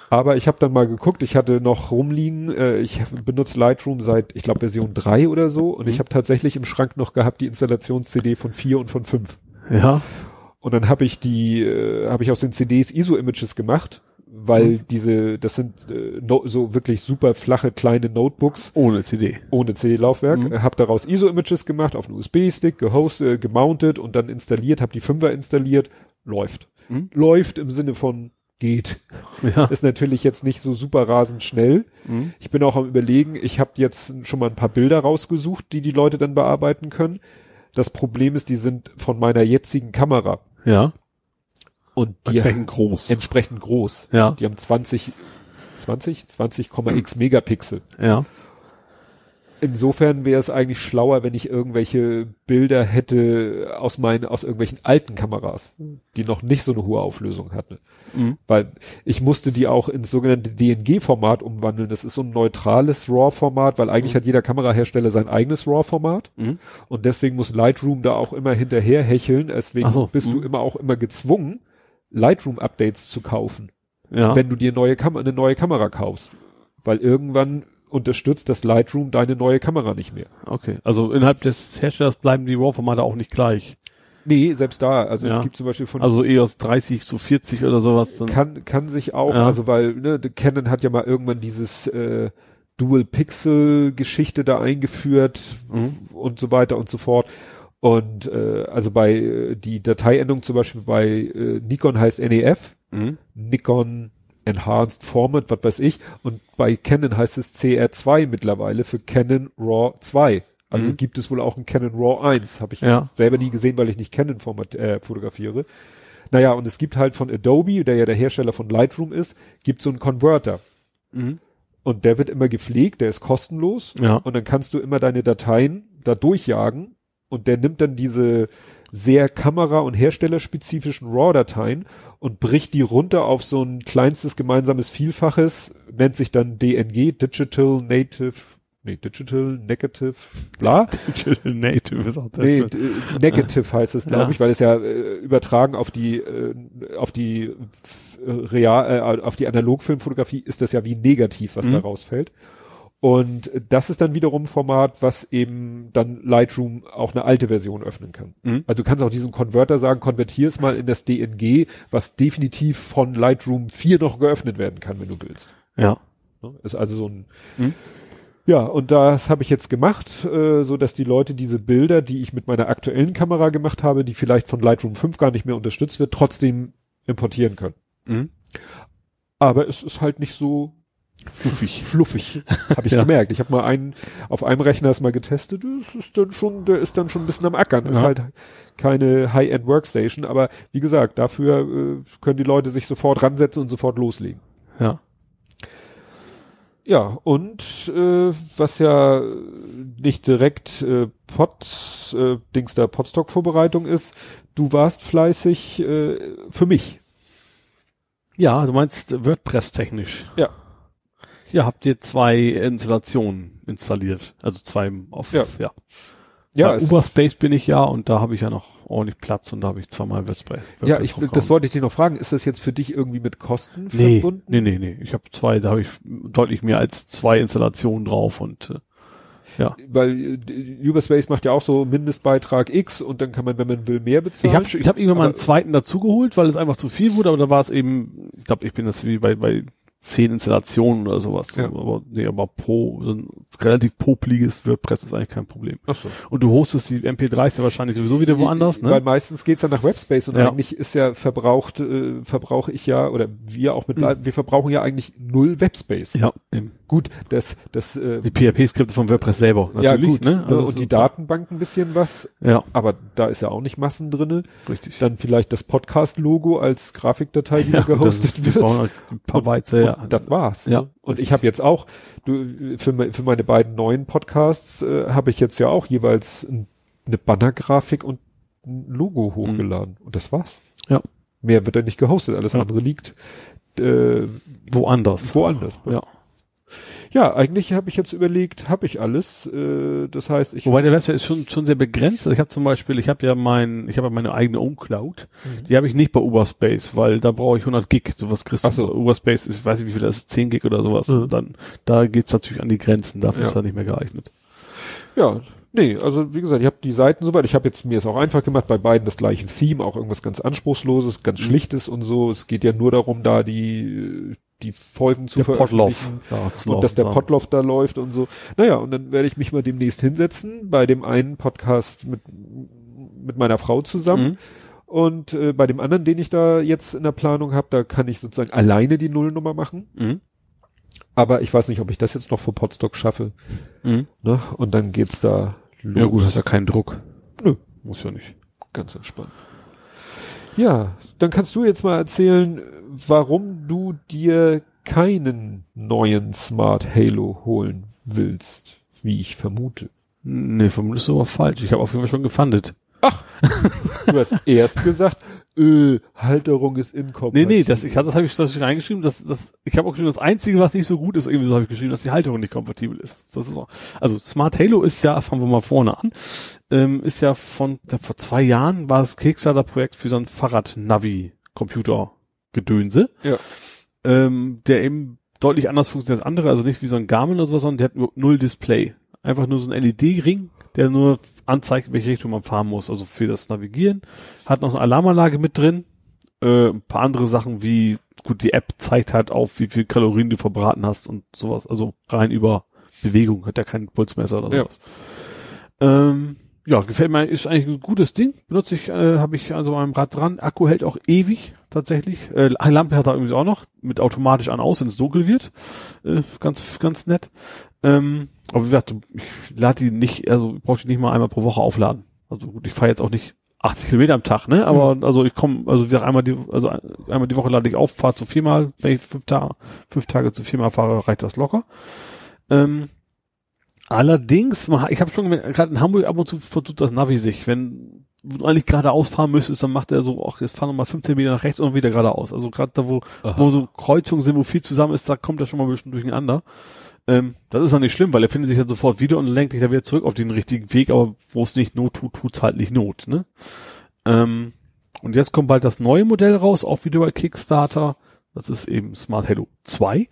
Aber ich habe dann mal geguckt, ich hatte noch rumliegen, äh, ich benutze Lightroom seit, ich glaube, Version 3 oder so und ich habe tatsächlich im Schrank noch gehabt die Installations-CD von 4 und von 5. Ja. Und dann habe ich die, äh, habe ich aus den CDs ISO-Images gemacht, weil diese, das sind äh, no, so wirklich super flache kleine Notebooks Ohne CD. ohne CD-Laufwerk, Mhm. habe daraus ISO-Images gemacht, auf einen USB-Stick, gehostet, äh, gemountet und dann installiert, habe die Fünfer installiert, läuft. Mhm. Läuft im Sinne von geht. Ja. Ist natürlich jetzt nicht so super rasend schnell. Mhm. Ich bin auch am überlegen, ich habe jetzt schon mal ein paar Bilder rausgesucht, die die Leute dann bearbeiten können. Das Problem ist, die sind von meiner jetzigen Kamera Ja. Und die Entsprechend groß. entsprechend groß. Ja. Die haben 20, 20, 20,x Megapixel. Ja. Insofern wäre es eigentlich schlauer, wenn ich irgendwelche Bilder hätte aus meinen, aus irgendwelchen alten Kameras, die noch nicht so eine hohe Auflösung hatten. Mhm. Weil ich musste die auch ins sogenannte DNG-Format umwandeln. Das ist so ein neutrales RAW-Format, weil eigentlich hat jeder Kamerahersteller sein eigenes RAW-Format. Mhm. Und deswegen muss Lightroom da auch immer hinterher hecheln. Deswegen so, bist du mhm. immer auch immer gezwungen, Lightroom-Updates zu kaufen Ja. wenn du dir neue Kam eine neue Kamera kaufst. Weil irgendwann unterstützt das Lightroom deine neue Kamera nicht mehr. okay. Also innerhalb des Herstellers bleiben die RAW-Formate auch nicht gleich. Nee, selbst da. Also Ja. es gibt zum Beispiel von Also EOS 30 zu 40 oder sowas. Dann, kann, kann sich auch, Ja. also weil, ne, Canon hat ja mal irgendwann dieses äh, Dual-Pixel-Geschichte da eingeführt Mhm. und so weiter und so fort. Und äh, also bei äh, die Dateiendung zum Beispiel bei äh, Nikon heißt NEF, Mhm. Nikon Enhanced Format, was weiß ich. Und bei Canon heißt es CR2 mittlerweile für Canon RAW 2. Also Mhm. gibt es wohl auch ein Canon RAW 1. Habe ich Ja. selber nie gesehen, weil ich nicht Canon Format äh, fotografiere. Naja, und es gibt halt von Adobe, der ja der Hersteller von Lightroom ist, gibt so einen Converter. Mhm. Und der wird immer gepflegt, der ist kostenlos. Ja. Und dann kannst du immer deine Dateien da durchjagen. Und der nimmt dann diese sehr kamera- und herstellerspezifischen RAW-Dateien und bricht die runter auf so ein kleinstes gemeinsames Vielfaches, nennt sich dann DNG, Digital Native, nee, Digital Negative, bla. Digital Native ist auch das. Nee, äh, Negative heißt es, glaube Ja. ich, weil es ja äh, übertragen auf die äh, auf die äh, real äh, auf die Analogfilmfotografie ist das ja wie negativ, was Mhm. da rausfällt. Und das ist dann wiederum ein Format, was eben dann Lightroom auch eine alte Version öffnen kann. Mhm. Also du kannst auch diesen Konverter sagen, konvertier es mal in das DNG, was definitiv von Lightroom 4 noch geöffnet werden kann, wenn du willst. Ja. Ist also so ein Mhm. ja, und das habe ich jetzt gemacht, äh, so dass die Leute diese Bilder, die ich mit meiner aktuellen Kamera gemacht habe, die vielleicht von Lightroom 5 gar nicht mehr unterstützt wird, trotzdem importieren können. Mhm. Aber es ist halt nicht so Fluffig. fluffig, habe ich Ja. gemerkt. Ich habe mal einen auf einem Rechner es mal getestet, das ist dann schon, der ist dann schon ein bisschen am Ackern. Ist Ja. halt keine High-End Workstation, aber wie gesagt, dafür äh, können die Leute sich sofort ransetzen und sofort loslegen. Ja. Ja, und äh, was ja nicht direkt äh, Pod, äh, Dings da Podstock-Vorbereitung ist, du warst fleißig äh, für mich. Ja, du meinst WordPress technisch. Ja. Ja, habt ihr zwei Installationen installiert. Also zwei auf, Ja. ja. Ja, Bei Uberspace bin ich ja und da habe ich ja noch ordentlich Platz und da habe ich zweimal WordPress. Ja, WordPress ich, draufgehauen. das wollte ich dich noch fragen. Ist das jetzt für dich irgendwie mit Kosten nee, verbunden? nee, nee, nee. Ich habe zwei, da habe ich deutlich mehr als zwei Installationen drauf und äh, ja. Weil äh, Uberspace macht ja auch so Mindestbeitrag X und dann kann man, wenn man will, mehr bezahlen. Ich habe ich hab irgendwann mal einen zweiten dazugeholt, weil es einfach zu viel wurde, aber da war es eben, ich glaube, ich bin das wie bei, bei zehn Installationen oder sowas. Ja. Aber, nee, aber pro, so ein relativ popliges WordPress ist eigentlich kein Problem. Ach so. Und du hostest die MP3s ja wahrscheinlich sowieso wieder woanders, Weil ne? meistens geht's dann nach Webspace und Ja. eigentlich ist ja verbraucht, äh, verbrauche ich ja, oder wir auch mit, Mhm. wir verbrauchen ja eigentlich null Webspace. Ja, eben. Gut, das, das, äh, Die PHP-Skripte von WordPress selber, ja natürlich, gut, ne? ne? Also und die Datenbank ein bisschen was, Ja, aber da ist ja auch nicht Massen drinne. richtig. Dann vielleicht das Podcast-Logo als Grafikdatei, die da gut, das gehostet wird. halt ein paar Weize, ja. Das war's. Ja. Ne? Und ich habe jetzt auch, du, für, für meine beiden neuen Podcasts äh, habe ich jetzt ja auch jeweils ein, eine Bannergrafik und ein Logo hochgeladen. Und das war's. Mhm. Ja. Mehr wird da nicht gehostet. Alles Ja. andere liegt äh, Woanders. woanders. Ja. Ja, eigentlich habe ich jetzt überlegt, habe ich alles. Äh, das heißt, ich Wobei der Website ist schon, schon sehr begrenzt. Also ich habe zum Beispiel, ich habe ja mein, ich habe ja meine eigene Uncloud. Mhm. Die habe ich nicht bei Uberspace, weil da brauche ich 100 Gig. Sowas kriegst du Ach so. Uberspace ist, ich weiß nicht wie viel das ist, 10 Gig oder sowas. Mhm. Dann, da geht's natürlich an die Grenzen. Dafür Ja. ist er nicht mehr geeignet. Ja, nee, also wie gesagt, ich habe die Seiten soweit. Ich habe jetzt mir es auch einfach gemacht, bei beiden das gleiche Theme, auch irgendwas ganz anspruchsloses, ganz Mhm. schlichtes und so. Es geht ja nur darum, da die die Folgen zu Der Potloff. veröffentlichen Ja, und dass der Potloff da läuft und so. Naja, und dann werde ich mich mal demnächst hinsetzen bei dem einen Podcast mit mit meiner Frau zusammen Mhm. und äh, bei dem anderen, den ich da jetzt in der Planung habe, da kann ich sozusagen alleine die Nullnummer machen. Mhm. Aber ich weiß nicht, ob ich das jetzt noch vor Podstock schaffe. Mhm. Ne? Und dann geht's da los. Ja gut, hast ja keinen Druck. Nö. Muss ja nicht. Ganz entspannt. Ja, dann kannst du jetzt mal erzählen, warum du dir keinen neuen Smart Halo holen willst, wie ich vermute. Nee, vermutlich ist aber falsch. Ich habe auf jeden Fall schon gefundet. Du hast erst gesagt, äh, Halterung ist Nee, inkompatibel. nee, das, ich, das habe ich, das hab ich reingeschrieben. Das, das, ich habe auch geschrieben, das Einzige, was nicht so gut ist, irgendwie so habe ich geschrieben, dass die Halterung nicht kompatibel ist. Das ist auch, also Smart Halo ist ja, fangen wir mal vorne an, ähm, ist ja von, vor zwei Jahren war das Kickstarter-Projekt für so ein Fahrrad-Navi-Computer-Gedönse, Ja. ähm, der eben deutlich anders funktioniert als andere, also nicht wie so ein Garmin oder sowas, sondern der hat nur null Display. Einfach nur so ein LED-Ring, der nur anzeigt, in welche Richtung man fahren muss, also für das Navigieren. Hat noch eine Alarmanlage mit drin, äh, ein paar andere Sachen wie, gut, die App zeigt halt auf, wie viel Kalorien du verbraten hast und sowas, also rein über Bewegung, hat ja kein Pulsmesser oder Ja. sowas. Ähm, ja, gefällt mir, ist eigentlich ein gutes Ding. Benutze ich, äh, habe ich also meinem Rad dran. Akku hält auch ewig, tatsächlich. Äh, eine Lampe hat er irgendwie auch noch, mit automatisch an aus, wenn es dunkel wird. Äh, ganz, ganz nett. Ähm, aber wie gesagt, ich lade die nicht, also ich brauche die nicht mal einmal pro Woche aufladen. Also gut, ich fahre jetzt auch nicht 80 Kilometer am Tag, ne? Aber also ich komme, also wie gesagt, einmal die, also einmal die Woche lade ich auf, fahre zu viermal, wenn ich fünf Tage, fünf Tage zu viermal fahre, reicht das locker. Ähm, allerdings, ich habe schon gerade in Hamburg ab und zu vertut das Navi sich, wenn du eigentlich geradeaus fahren müsstest, dann macht er so, ach, jetzt fahr noch mal 15 Meter nach rechts und wieder geradeaus. Also gerade da, wo, Aha. wo so Kreuzungen sind, wo viel zusammen ist, da kommt er schon mal ein bisschen durcheinander. Ähm, das ist dann nicht schlimm, weil er findet sich dann sofort wieder und lenkt dich dann wieder zurück auf den richtigen Weg, aber wo es nicht Not tut, tut's halt nicht Not, ne? Ähm, und jetzt kommt bald das neue Modell raus, auch wieder bei Kickstarter. Das ist eben Smart Halo 2.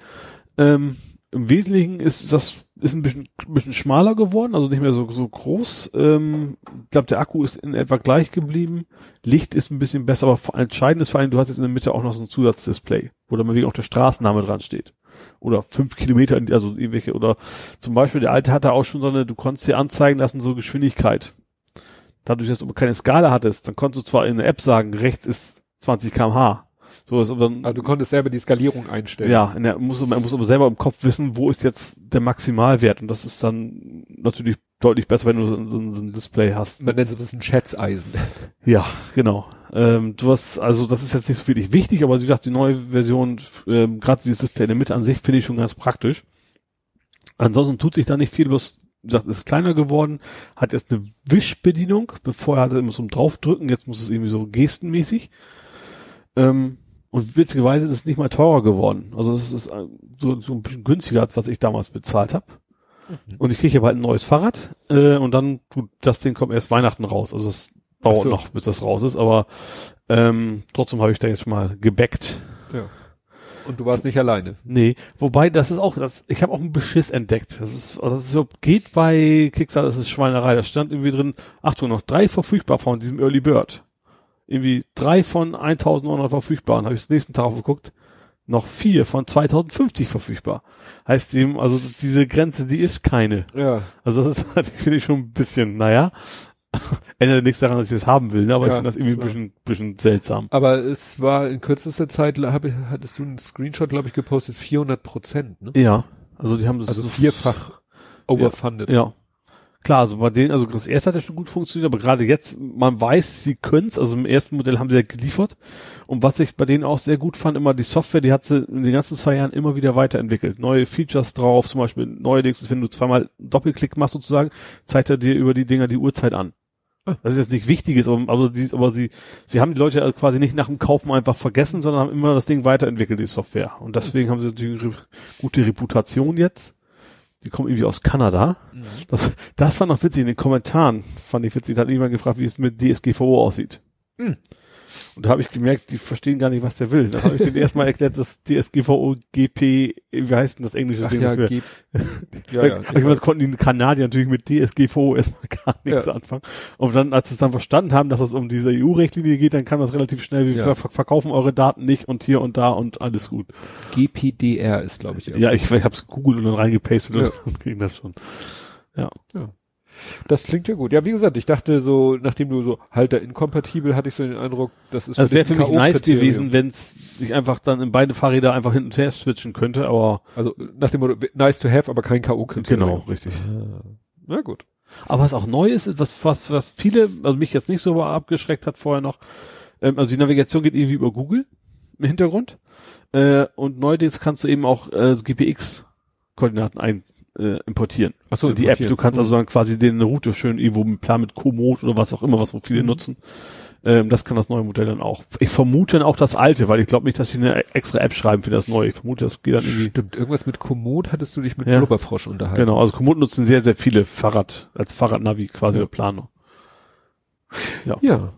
Ähm, Im Wesentlichen ist das ist ein bisschen, bisschen schmaler geworden, also nicht mehr so, so groß. Ähm, ich glaube, der Akku ist in etwa gleich geblieben. Licht ist ein bisschen besser, aber entscheidend ist vor allem, du hast jetzt in der Mitte auch noch so ein Zusatzdisplay, wo dann wegen auch der Straßenname dran steht. Oder fünf Kilometer, also irgendwelche, oder zum Beispiel der alte hatte auch schon so eine, du konntest dir anzeigen lassen, so Geschwindigkeit. Dadurch, dass du keine Skala hattest, dann konntest du zwar in der App sagen, rechts ist 20 kmh. So ist aber dann, Also du konntest selber die Skalierung einstellen. ja, der, muss, man muss aber selber im Kopf wissen, wo ist jetzt der Maximalwert. Und das ist dann natürlich deutlich besser, wenn du so, so, so ein Display hast. Man nennt so das ein Schätzeisen. Ja, genau. Ähm, du hast, also das ist jetzt nicht so wirklich wichtig, aber wie gesagt, die neue Version, ähm, gerade dieses Display in der Mitte an sich finde ich schon ganz praktisch. Ansonsten tut sich da nicht viel, bloß, wie gesagt, ist kleiner geworden, hat jetzt eine Wischbedienung, bevor er hatte immer so ein Draufdrücken, jetzt muss es irgendwie so gestenmäßig. Ähm, Und witzigerweise ist es nicht mal teurer geworden. Also es ist äh, so, so ein bisschen günstiger, als was ich damals bezahlt habe. Mhm. Und ich kriege aber halt ein neues Fahrrad äh, und dann, du, das Ding kommt erst Weihnachten raus. Also es dauert so. noch, bis das raus ist, aber ähm, trotzdem habe ich da jetzt schon mal gebackt. Ja. Und du warst nicht alleine. Nee, wobei das ist auch, das, ich habe auch einen Beschiss entdeckt. Das ist, das ist so, geht bei Kickstarter, das ist Schweinerei. Da stand irgendwie drin, Achtung, noch drei verfügbar von diesem Early Bird. Irgendwie drei von 1900 verfügbar. Und habe ich den nächsten Tag aufgeguckt, noch vier von 2050 verfügbar. Heißt eben, also diese Grenze, die ist keine. Ja. Also das ist, finde ich schon ein bisschen, naja, ändert nichts daran, dass ich es haben will, ne? aber ich Ja, finde das irgendwie ein bisschen, bisschen seltsam. Aber es war in kürzester Zeit, hab, ich- hattest du einen Screenshot, glaube ich, gepostet, 400 Prozent, ne? Ja, also die haben das Also so- vierfach overfunded. Ja. Klar, also bei denen, also das erste hat ja schon gut funktioniert, aber gerade jetzt, man weiß, sie können's. Also im ersten Modell haben sie ja geliefert. Und was ich bei denen auch sehr gut fand, immer die Software, die hat sie in den ganzen zwei Jahren immer wieder weiterentwickelt. Neue Features drauf, zum Beispiel neuerdings, ist, wenn du zweimal Doppelklick machst sozusagen, zeigt er dir über die Dinger die Uhrzeit an. Ah. Das ist jetzt nicht Wichtiges, aber, aber, die, aber sie, sie haben die Leute ja quasi nicht nach dem Kaufen einfach vergessen, sondern haben immer das Ding weiterentwickelt, die Software. Und deswegen haben sie natürlich eine gute Reputation jetzt. Die kommen irgendwie aus Kanada. Mhm. Das, das war noch witzig in den Kommentaren. Fand ich witzig. Da hat jemand gefragt, wie es mit DSGVO aussieht. Mhm. Und da habe ich gemerkt, die verstehen gar nicht, was der will. Dann habe ich denen erstmal erklärt, dass DSGVO GP, wie heißt denn das englische Ach Ding ja, dafür? G ja, ja. ich meine, das konnten die Kanadier natürlich mit DSGVO erstmal gar nichts Ja. anfangen. Und dann, als sie es dann verstanden haben, dass es um diese EU-Richtlinie geht, dann kam das relativ schnell, wir Ja. ver verkaufen eure Daten nicht und hier und da und alles gut. GPDR ist, glaube ich. Ja, ich, ich habe es googelt und dann reingepastet Ja. und ging das schon. Das klingt ja gut. Ja, wie gesagt, ich dachte so, nachdem du so Halter inkompatibel, hatte ich so den Eindruck, das ist Also wäre dich für mich nice gewesen, wenn es ich einfach dann in beide Fahrräder einfach hin und her switchen könnte, aber Also nach dem Motto, nice to have, aber kein K.O.-Kriterium. genau, richtig. Ah. Na gut. Aber was auch neu ist, ist was, was, was viele, also mich jetzt nicht so abgeschreckt hat vorher noch, ähm, also die Navigation geht irgendwie über Google im Hintergrund. Äh, und neuerdings kannst du eben auch äh, GPX-Koordinaten ein, äh, importieren. Ach so, die App, du kannst also dann quasi den Route schön irgendwo mit Plan mit Komoot oder was auch immer, was viele Mhm. nutzen. Ähm, das kann das neue Modell dann auch. Ich vermute dann auch das alte, weil ich glaube nicht, dass sie eine extra App schreiben für das neue. Ich vermute, das geht dann irgendwie. Stimmt, irgendwas mit Komoot hattest du dich mit Ja. Blubberfrosch unterhalten. Genau, also Komoot nutzen sehr, sehr viele Fahrrad, als Fahrradnavi quasi Ja. Planung. Ja.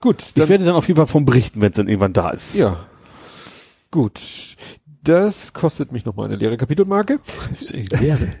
Gut, Ich werde dann auf jeden Fall von berichten, wenn es dann irgendwann da ist. ja. Gut. Das kostet mich noch mal eine leere Kapitelmarke. Leere.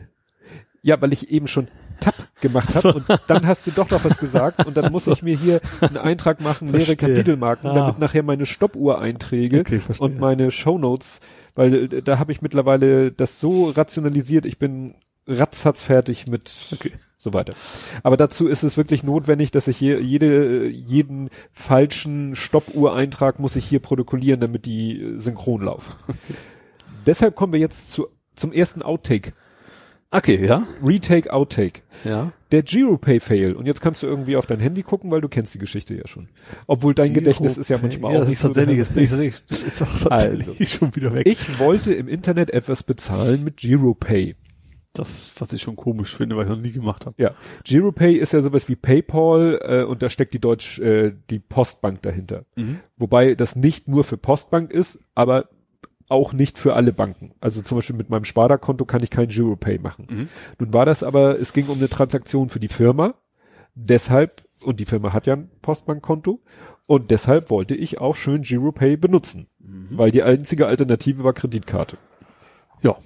Ja, weil ich eben schon Tab gemacht habe und dann hast du doch noch was gesagt und dann muss ich mir hier einen Eintrag machen, leere Verstehe. Kapitelmarken, Ah. damit nachher meine Stoppuhr-Einträge Okay, und meine Shownotes, weil äh, da habe ich mittlerweile das so rationalisiert, ich bin ratzfatz fertig mit Okay. so weiter. Aber dazu ist es wirklich notwendig, dass ich hier jede, jeden falschen Stoppuhr-Eintrag muss ich hier protokollieren, damit die äh, synchron laufen. Deshalb kommen wir jetzt zu, zum ersten Outtake. Okay, ja. Retake, Outtake. Ja. Der GiroPay-Fail. Und jetzt kannst du irgendwie auf dein Handy gucken, weil du kennst die Geschichte ja schon. Obwohl dein Gedächtnis ist ja manchmal ja, auch das nicht ist tatsächlich, so. jetzt bin ich tatsächlich, das ist auch tatsächlich schon wieder weg. Ich wollte im Internet etwas bezahlen mit GiroPay. das, was ich schon komisch finde, weil ich noch nie gemacht habe. Ja, GiroPay ist ja sowas wie PayPal äh, und da steckt die Deutsch äh, die Postbank dahinter. Wobei das nicht nur für Postbank ist, aber auch nicht für alle Banken. Also zum Beispiel mit meinem Sparda-Konto kann ich kein GiroPay machen. Mhm. Nun war das aber, es ging um eine Transaktion für die Firma. Deshalb, und die Firma hat ja ein Postbankkonto, und deshalb wollte ich auch schön GiroPay benutzen. Weil die einzige Alternative war Kreditkarte. Ja.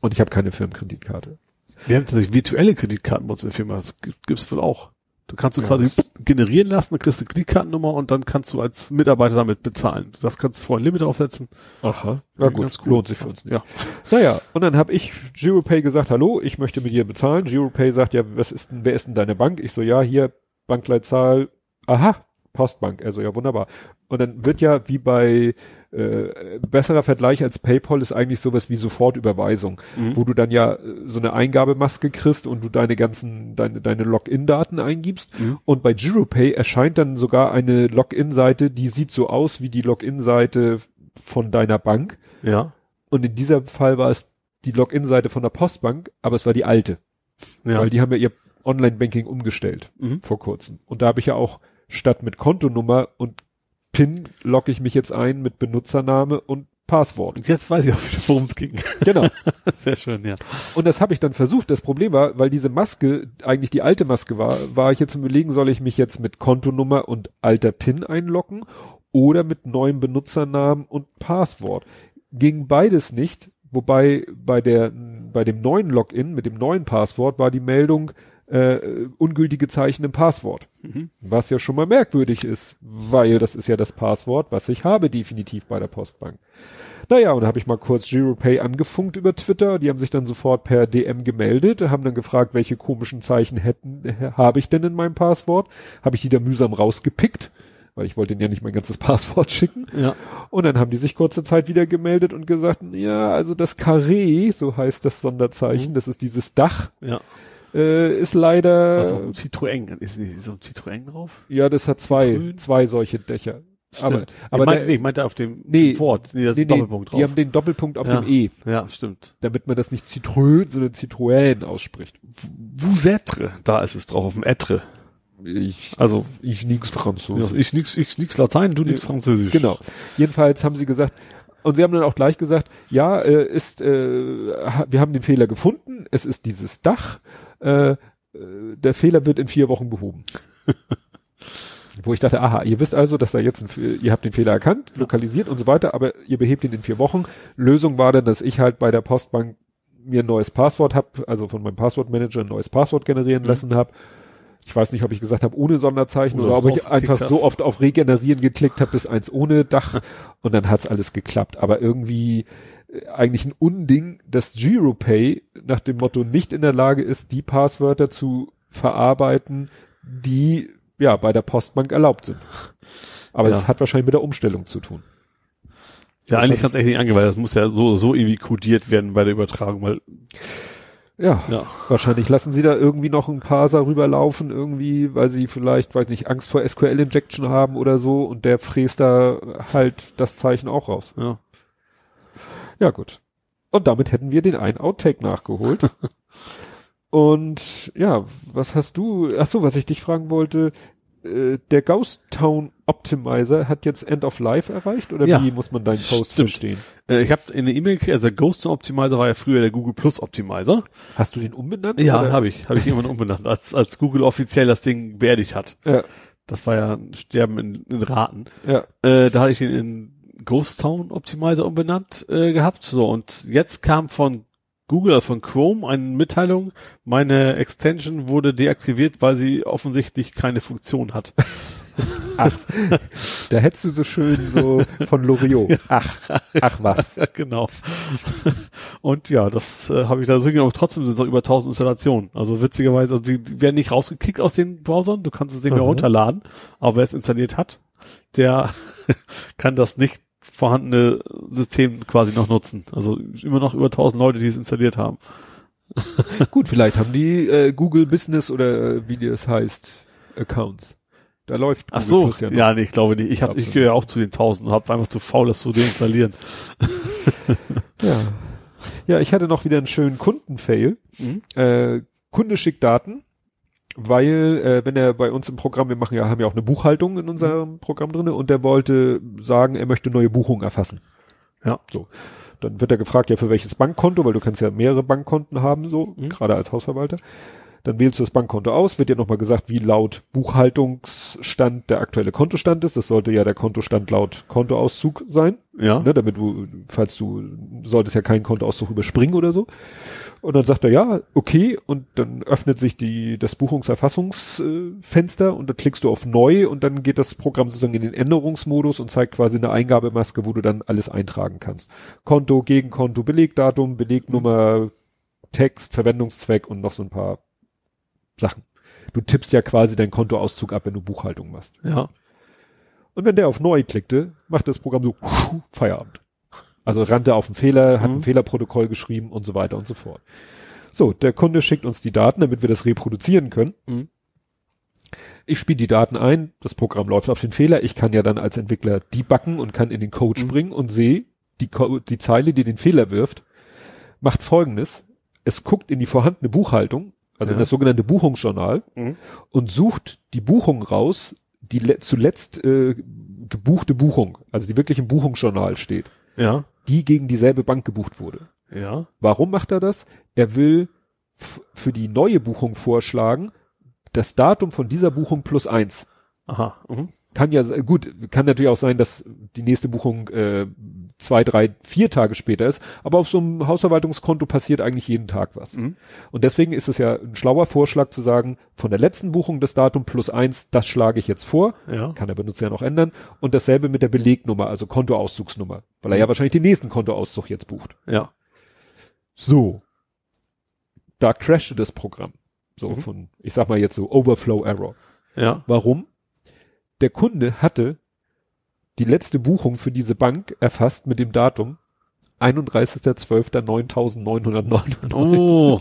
Und ich habe keine Firmenkreditkarte. Wir haben tatsächlich virtuelle Kreditkarten bei uns in der Firma. Das gibt, gibt's wohl auch. Du kannst du Ja, quasi generieren lassen, dann kriegst du Kreditkartennummer und dann kannst du als Mitarbeiter damit bezahlen. Das kannst du vorher ein Limit aufsetzen. Aha. Ja, Ja gut, gut, cool. lohnt sich für uns nicht. Ja. Naja, und dann habe ich GiroPay gesagt, hallo, ich möchte mit dir bezahlen. GiroPay sagt, ja, was ist denn, wer ist denn deine Bank? Ich so, ja, hier, Bankleitzahl, aha, Postbank. Also ja, wunderbar. Und dann wird ja wie bei äh, besserer Vergleich als PayPal ist eigentlich sowas wie Sofortüberweisung, Mhm. wo du dann ja äh, so eine Eingabemaske kriegst und du deine ganzen, deine, deine Login-Daten eingibst. Mhm. Und bei GiroPay erscheint dann sogar eine Login-Seite, die sieht so aus wie die Login-Seite von deiner Bank. Ja. Und in diesem Fall war es die Login-Seite von der Postbank, aber es war die alte, Ja. weil die haben ja ihr Online-Banking umgestellt Mhm. vor kurzem. Und da habe ich ja auch statt mit Kontonummer und PIN logge ich mich jetzt ein mit Benutzername und Passwort. Und jetzt weiß ich auch wieder, worum es ging. Genau. Sehr schön, ja. Und das habe ich dann versucht. Das Problem war, weil diese Maske eigentlich die alte Maske war, war ich jetzt im Überlegen, soll ich mich jetzt mit Kontonummer und alter PIN einloggen oder mit neuem Benutzernamen und Passwort. Ging beides nicht, wobei bei der bei dem neuen Login mit dem neuen Passwort war die Meldung äh, ungültige Zeichen im Passwort. Mhm. Was ja schon mal merkwürdig ist, weil das ist ja das Passwort, was ich habe definitiv bei der Postbank. Naja, und da habe ich mal kurz GiroPay angefunkt über Twitter. Die haben sich dann sofort per DM gemeldet, haben dann gefragt, welche komischen Zeichen hätten, äh, habe ich denn in meinem Passwort? Habe ich die da mühsam rausgepickt, weil ich wollte ihnen ja nicht mein ganzes Passwort schicken. Ja. Und dann haben die sich kurze Zeit wieder gemeldet und gesagt, ja, also das Carré, so heißt das Sonderzeichen, Mhm. das ist dieses Dach, Ja. Äh, ist leider, Also ein Citroën. Ist ist so ein Citroën drauf? ja, das hat zwei, Citroën? zwei solche Dächer. Aber, Stimmt. aber ich meinte, der- nee, ich meinte auf dem Nee. Wort. Nee, ist nee, ein nee, Doppelpunkt die drauf. haben den Doppelpunkt auf Ja. dem E, ja, stimmt. damit man das nicht Citroën, sondern Citroën ausspricht. Vous êtes, da ist es drauf, auf dem Etre. Ich, Also, ich nix Französisch. ich nix, ich nix Latein, du nix Ja. Französisch. Genau. Jedenfalls haben sie gesagt, und sie haben dann auch gleich gesagt, ja, äh, ist, äh, wir haben den Fehler gefunden, es ist dieses Dach, äh, äh, der Fehler wird in vier Wochen behoben. Wo ich dachte, aha, ihr wisst also, dass da jetzt, ein, ihr habt den Fehler erkannt, lokalisiert und so weiter, aber ihr behebt ihn in vier Wochen. Lösung war dann, dass ich halt bei der Postbank mir ein neues Passwort hab, also von meinem Passwortmanager ein neues Passwort generieren Mhm. lassen habe. Ich weiß nicht, ob ich gesagt habe ohne Sonderzeichen Oder oder, ob ich einfach hast. so oft auf Regenerieren geklickt habe, bis eins ohne Dach und dann hat's alles geklappt. Aber irgendwie äh, eigentlich ein Unding, dass GiroPay nach dem Motto nicht in der Lage ist, die Passwörter zu verarbeiten, die ja bei der Postbank erlaubt sind. Aber Ja. es hat wahrscheinlich mit der Umstellung zu tun. Ja, eigentlich kann es echt nicht angehen, weil das muss ja so, so irgendwie kodiert werden bei der Übertragung, weil, Ja, ja. wahrscheinlich lassen sie da irgendwie noch ein Parser rüberlaufen, irgendwie, weil sie vielleicht, weiß nicht, Angst vor SQL-Injection haben oder so und der fräst da halt das Zeichen auch raus. Ja. Ja, gut. Und damit hätten wir den einen Outtake nachgeholt. Und ja, was hast du? Ach so, was ich dich fragen wollte, äh, der Ghost Town Optimizer hat jetzt End of Life erreicht oder Ja, wie muss man deinen Post stimmt. verstehen? Äh, ich habe in der E-Mail gekriegt, also der Ghost Optimizer war ja früher der Google Plus Optimizer. Hast du den umbenannt? Ja, habe ich, habe ich irgendwann umbenannt, als, als Google offiziell das Ding beerdigt hat. Ja, Das war ja ein Sterben in, in Raten. ja. Äh, da hatte ich ihn in Ghost Town Optimizer umbenannt äh, gehabt. So, und jetzt kam von Google, also von Chrome, eine Mitteilung, meine Extension wurde deaktiviert, weil sie offensichtlich keine Funktion hat. Ach, da hättest du so schön so von Loriot. Ach, ach was. Genau. Und ja, das äh, habe ich da so genommen. Trotzdem sind es noch über 1000 Installationen. Also witzigerweise, also die, die werden nicht rausgekickt aus den Browsern. Du kannst es nicht mehr Mhm. runterladen. Aber wer es installiert hat, der kann das nicht vorhandene System quasi noch nutzen. Also immer noch über 1000 Leute, die es installiert haben. Gut, vielleicht haben die äh, Google Business oder äh, wie das heißt, Accounts. Da läuft Ach Google so, Plus ja, noch. nee, ich glaube nicht. Ich hab, ich Absolut. gehöre ja auch zu den 1000 und habe einfach zu faul, das zu deinstallieren. Ja. Ja, ich hatte noch wieder einen schönen Kundenfail. Mhm. Äh, Kunde schickt Daten, weil äh, wenn er bei uns im Programm, wir machen ja, haben ja auch eine Buchhaltung in unserem Programm drinne und der wollte sagen, er möchte neue Buchungen erfassen. Ja. So. Dann wird er gefragt, ja, für welches Bankkonto, weil du kannst ja mehrere Bankkonten haben, so, Mhm. gerade als Hausverwalter. Dann wählst du das Bankkonto aus, wird dir nochmal gesagt, wie laut Buchhaltungsstand der aktuelle Kontostand ist. Das sollte ja der Kontostand laut Kontoauszug sein Ja. ne, damit du, falls du, solltest ja keinen Kontoauszug überspringen oder so. Und dann sagt er, ja, okay, und dann öffnet sich die, das Buchungserfassungsfenster und dann klickst du auf neu und dann geht das Programm sozusagen in den Änderungsmodus und zeigt quasi eine Eingabemaske, wo du dann alles eintragen kannst. Konto, Gegenkonto, Belegdatum, Belegnummer, Text, Verwendungszweck und noch so ein paar Sachen. Du tippst ja quasi deinen Kontoauszug ab, wenn du Buchhaltung machst. Ja. Und wenn der auf neu klickte, macht das Programm so Feierabend. Also rannte auf einen Fehler, hat Mhm. ein Fehlerprotokoll geschrieben und so weiter und so fort. So, der Kunde schickt uns die Daten, damit wir das reproduzieren können. Mhm. Ich spiele die Daten ein, das Programm läuft auf den Fehler. Ich kann ja dann als Entwickler debuggen und kann in den Code Mhm. springen und sehe, die, Co die Zeile, die den Fehler wirft, macht folgendes. Es guckt in die vorhandene Buchhaltung, also in Ja. das sogenannte Buchungsjournal, Mhm. und sucht die Buchung raus, die le zuletzt äh, gebuchte Buchung, also die wirklich im Buchungsjournal steht, Ja. die gegen dieselbe Bank gebucht wurde. Ja. Warum macht er das? Er will für die neue Buchung vorschlagen, das Datum von dieser Buchung plus eins. Aha. Mhm. Kann ja, gut, kann natürlich auch sein, dass die nächste Buchung äh, zwei, drei, vier Tage später ist, aber auf so einem Hausverwaltungskonto passiert eigentlich jeden Tag was. Mhm. Und deswegen ist es ja ein schlauer Vorschlag zu sagen, von der letzten Buchung das Datum plus eins, das schlage ich jetzt vor, Ja. kann der Benutzer ja noch ändern, und dasselbe mit der Belegnummer, also Kontoauszugsnummer, weil er ja wahrscheinlich den nächsten Kontoauszug jetzt bucht. Ja. So. Da crashte das Programm. So Mhm. von, ich sag mal jetzt so Overflow Error. Ja. Warum? Der Kunde hatte die letzte Buchung für diese Bank erfasst mit dem Datum 31.12.9999. Oh.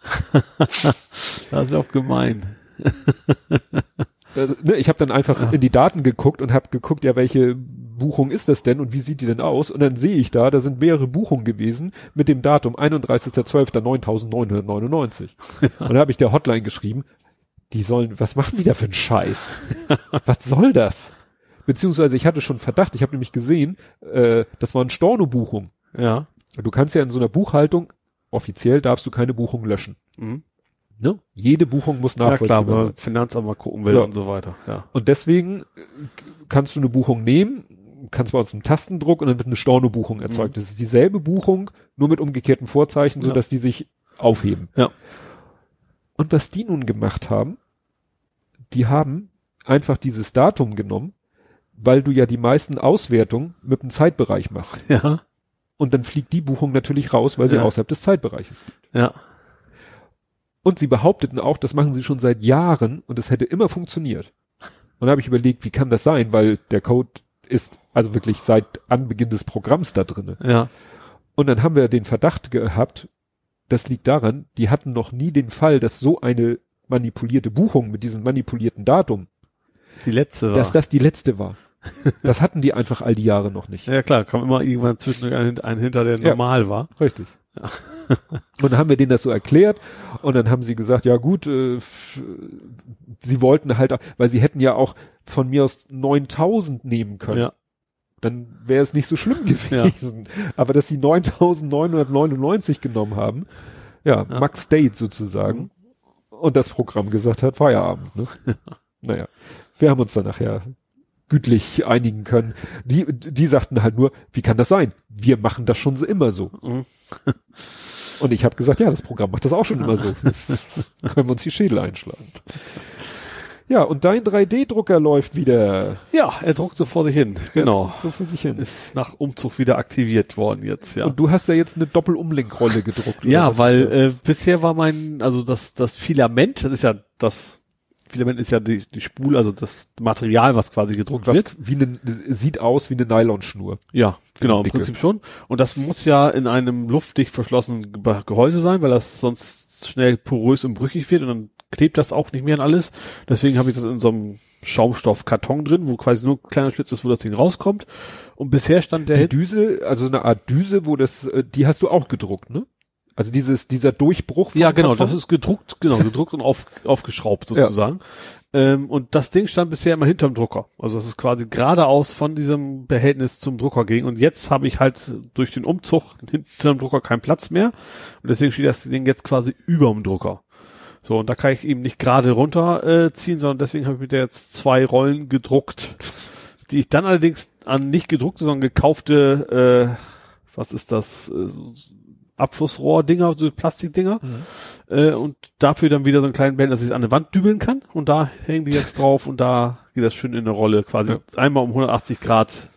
das ist auch gemein. Also, ne, ich habe dann einfach in die Daten geguckt und habe geguckt, ja, welche Buchung ist das denn und wie sieht die denn aus? Und dann sehe ich da, da sind mehrere Buchungen gewesen mit dem Datum 31.12.9999. und dann habe ich der Hotline geschrieben, die sollen, was machen die da für einen Scheiß? was soll das? Beziehungsweise ich hatte schon Verdacht, ich habe nämlich gesehen, äh, das waren Storno-Buchungen. Ja. Du kannst ja in so einer Buchhaltung, offiziell darfst du keine Buchung löschen. Mhm. Ne? Jede Buchung muss Ja nachvollziehbar klar, wenn sein. Finanzamt mal gucken will Ja. und so weiter. Ja. Und deswegen äh, kannst du eine Buchung nehmen, kannst bei uns einen Tastendruck und dann wird eine Storno-Buchung erzeugt. Das ist dieselbe Buchung, nur mit umgekehrten Vorzeichen, Ja. sodass die sich aufheben. Ja. Und was die nun gemacht haben, die haben einfach dieses Datum genommen, weil du ja die meisten Auswertungen mit einem Zeitbereich machst. Ja. Und dann fliegt die Buchung natürlich raus, weil sie Ja. außerhalb des Zeitbereiches liegt. Ja. Und sie behaupteten auch, das machen sie schon seit Jahren und es hätte immer funktioniert. Und da habe ich überlegt, wie kann das sein, weil der Code ist also wirklich seit Anbeginn des Programms da drinne. Ja. Und dann haben wir den Verdacht gehabt, das liegt daran, die hatten noch nie den Fall, dass so eine manipulierte Buchung mit diesem manipulierten Datum, Die letzte war. dass das die letzte war. Das hatten die einfach all die Jahre noch nicht. ja klar, kam immer irgendwann zwischen ein, ein hinter, der Ja. normal war. Richtig. und dann haben wir denen das so erklärt und dann haben sie gesagt, ja gut, äh, sie wollten halt, weil sie hätten ja auch von mir aus 9000 nehmen können. Ja. Dann wäre es nicht so schlimm gewesen. Aber dass sie 9999 genommen haben, ja, Ja. Max Date sozusagen. Und das Programm gesagt hat, Feierabend. Ne? naja, wir haben uns dann nachher gütlich einigen können. Die, die sagten halt nur, wie kann das sein? Wir machen das schon immer so. Mhm. Und ich habe gesagt, ja, das Programm macht das auch schon immer so. Können wir uns die Schädel einschlagen. Ja, und dein 3D-Drucker läuft wieder. Ja, er druckte vor sich hin. Genau. So für sich hin. Ist nach Umzug wieder aktiviert worden jetzt, ja. Und du hast ja jetzt eine Doppelumlenkrolle gedruckt. Ja, weil äh, bisher war mein, also das, das Filament, das ist ja das, Filament ist ja die, die Spule, also das Material, was quasi gedruckt was wird. wie eine, sieht aus wie eine Nylonschnur. Ja, genau, im Dicke. Prinzip schon. Und das muss ja in einem luftdicht verschlossenen Ge- Gehäuse sein, weil das sonst schnell porös und brüchig wird und dann klebt das auch nicht mehr an alles. Deswegen habe ich das in so einem Schaumstoffkarton drin, wo quasi nur ein kleiner Schlitz ist, wo das Ding rauskommt. Und bisher stand der Die. Düse, also eine Art Düse, wo das, äh, die hast du auch gedruckt, ne? Also dieses, dieser Durchbruch. Ja, genau, Karton? das ist gedruckt, genau, gedruckt und auf, aufgeschraubt sozusagen. Ähm, und das Ding stand bisher immer hinterm Drucker. Also das ist quasi geradeaus von diesem Behältnis zum Drucker ging. Und jetzt habe ich halt durch den Umzug hinterm Drucker keinen Platz mehr. Und deswegen steht das Ding jetzt quasi über dem Drucker. So, und da kann ich eben nicht gerade runterziehen, äh, ziehen, sondern deswegen habe ich mir da jetzt zwei Rollen gedruckt, die ich dann allerdings an nicht gedruckte, sondern gekaufte, äh, was ist das, äh, Abflussrohrdinger, so Plastikdinger, äh, und dafür dann wieder so einen kleinen Band, dass ich es an eine Wand dübeln kann. Und da hängen die jetzt drauf und da geht das schön in eine Rolle, quasi einmal um 180 Grad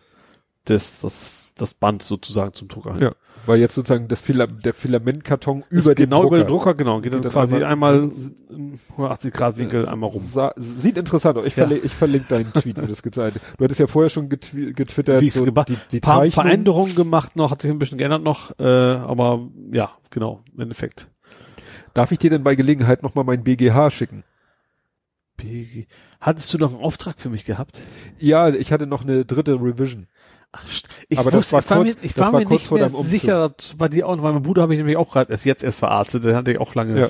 das, das, das Band sozusagen zum Drucker hin. Ja, weil jetzt sozusagen das Fila der Filamentkarton über den genau Drucker. über den Drucker, genau, geht, Geht dann dann quasi einmal- einmal, im 180 Grad Winkel einmal rum. Sieht interessant aus. Ich, Ja. verli ich verlinke deinen Tweet, wie das gezeigt Du hattest ja vorher schon getwi getwittert, Wie so gemacht- die, die paar Zeichnung. Veränderungen gemacht noch, hat sich ein bisschen geändert noch, äh, aber ja, genau, im Endeffekt. Darf ich dir denn bei Gelegenheit nochmal mein BGH schicken? BG. Hattest du noch einen Auftrag für mich gehabt? Ja, ich hatte noch eine dritte Revision. Ach, ich Aber das wusste, war ich war mir, ich das war mir nicht vor mehr sicher, bei dir auch, weil mein Bruder habe ich nämlich auch gerade erst jetzt erst verarztet, den hatte ich auch lange. Ja.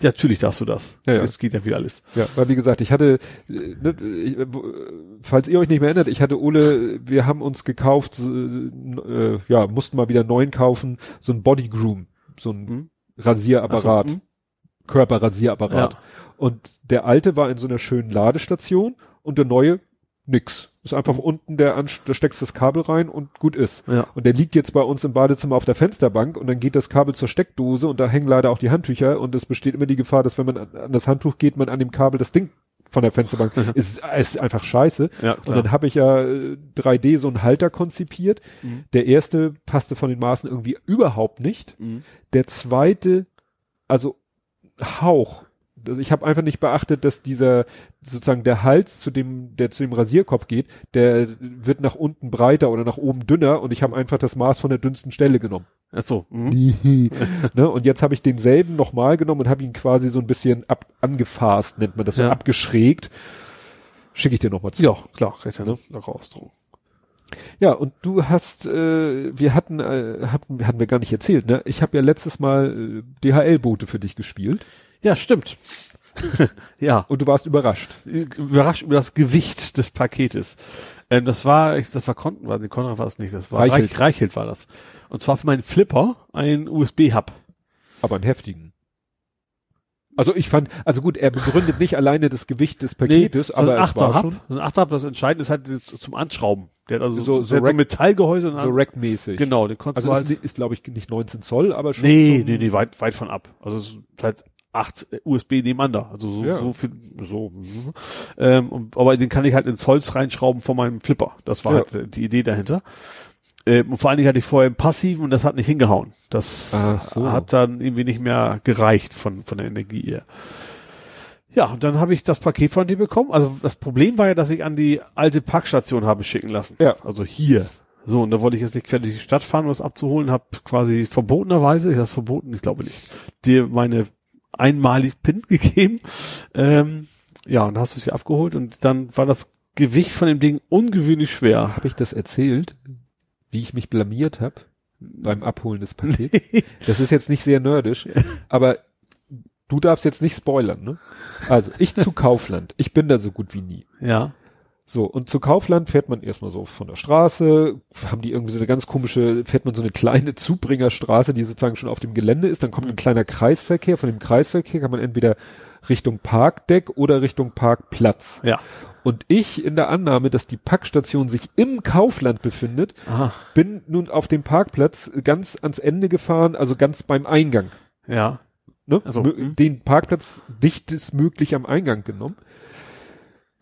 Ja, natürlich darfst du das. Ja, ja. Es geht ja wieder alles. Ja, weil wie gesagt, ich hatte, äh, ne, äh, äh, falls ihr euch nicht mehr erinnert, ich hatte Ole, wir haben uns gekauft, äh, ja, mussten mal wieder neuen kaufen, so ein Body Groom, so ein Mhm. Rasierapparat, so, hm? Körperrasierapparat. Ja. Und der alte war in so einer schönen Ladestation und der neue nix. Ist einfach unten der, Ansch- da steckst das Kabel rein und gut ist. Ja. Und der liegt jetzt bei uns im Badezimmer auf der Fensterbank und dann geht das Kabel zur Steckdose und da hängen leider auch die Handtücher und es besteht immer die Gefahr, dass wenn man an, an das Handtuch geht, man an dem Kabel das Ding von der Fensterbank ist, ist einfach scheiße. Ja, Und dann habe ich ja äh, 3D so einen Halter konzipiert. Mhm. Der erste passte von den Maßen irgendwie überhaupt nicht. Mhm. Der zweite, also Hauch. Also ich habe einfach nicht beachtet, dass dieser sozusagen der Hals zu dem, der zu dem Rasierkopf geht, der wird nach unten breiter oder nach oben dünner und ich habe einfach das Maß von der dünnsten Stelle genommen. Ach so. Mhm. ne? Und jetzt habe ich denselben nochmal genommen und habe ihn quasi so ein bisschen ab, angefasst, nennt man das, so Ja. abgeschrägt. Schicke ich dir nochmal zu. Ja, klar, recht ne? locker Ausdruck. Ja, und du hast, äh, wir hatten, äh, hatten, hatten wir gar nicht erzählt, ne? Ich habe ja letztes Mal äh, DHL-Boote für dich gespielt Ja, stimmt. ja. und du warst überrascht. Überrascht über das Gewicht des Paketes. Ähm, das war, das war Konten, war, nee, Konrad war es nicht, das war Reichelt. Reich, Reichelt war das. Und zwar für meinen Flipper ein USB-Hub. aber einen heftigen. Also ich fand, also gut, er begründet nicht alleine das Gewicht des Paketes, so aber ein es war Achterhub. schon So ein Achterhub, das Entscheidende ist halt zum Anschrauben. Der hat also So- so, hat so Rack- Metallgehäuse so rackmäßig. Genau, den konntest Also du ist, halt. ist glaube ich nicht 19 Zoll, aber schon Nee, nee, nee, weit, weit von ab. Also es ist halt acht USB nebeneinander. Also so, Ja. so viel, so. Ähm, und, aber den kann ich halt ins Holz reinschrauben von meinem Flipper. Das war Ja. halt äh, die Idee dahinter. Ähm, und vor allen Dingen hatte ich vorher einen passiven und das hat nicht hingehauen. Das so. hat dann irgendwie nicht mehr gereicht von, von der Energie her. Ja, und dann habe ich das Paket von dir bekommen. Also das Problem war ja, dass ich an die alte Packstation habe schicken lassen. Ja. Also hier. So, und da wollte ich jetzt nicht quer durch die Stadt fahren, um das abzuholen, habe quasi verbotenerweise, ist das verboten? Ich glaube nicht, dir meine einmalig PIN gegeben. Ähm, ja, und hast du sie abgeholt und dann war das Gewicht von dem Ding ungewöhnlich schwer. Habe ich das erzählt, wie ich mich blamiert habe beim Abholen des Pakets? Das ist jetzt nicht sehr nerdisch, aber du darfst jetzt nicht spoilern, ne? Also, ich zu Kaufland. Ich bin da so gut wie nie. ja. So, und zu Kaufland fährt man erstmal so von der Straße, haben die irgendwie so eine ganz komische, fährt man so eine kleine Zubringerstraße, die sozusagen schon auf dem Gelände ist, dann kommt ein kleiner Kreisverkehr, von dem Kreisverkehr kann man entweder Richtung Parkdeck oder Richtung Parkplatz. Ja. Und ich in der Annahme, dass die Packstation sich im Kaufland befindet, Aha. bin nun auf dem Parkplatz ganz ans Ende gefahren, also ganz beim Eingang. Ja. Ne? Also, Mö- hm. den Parkplatz dichtestmöglich am Eingang genommen.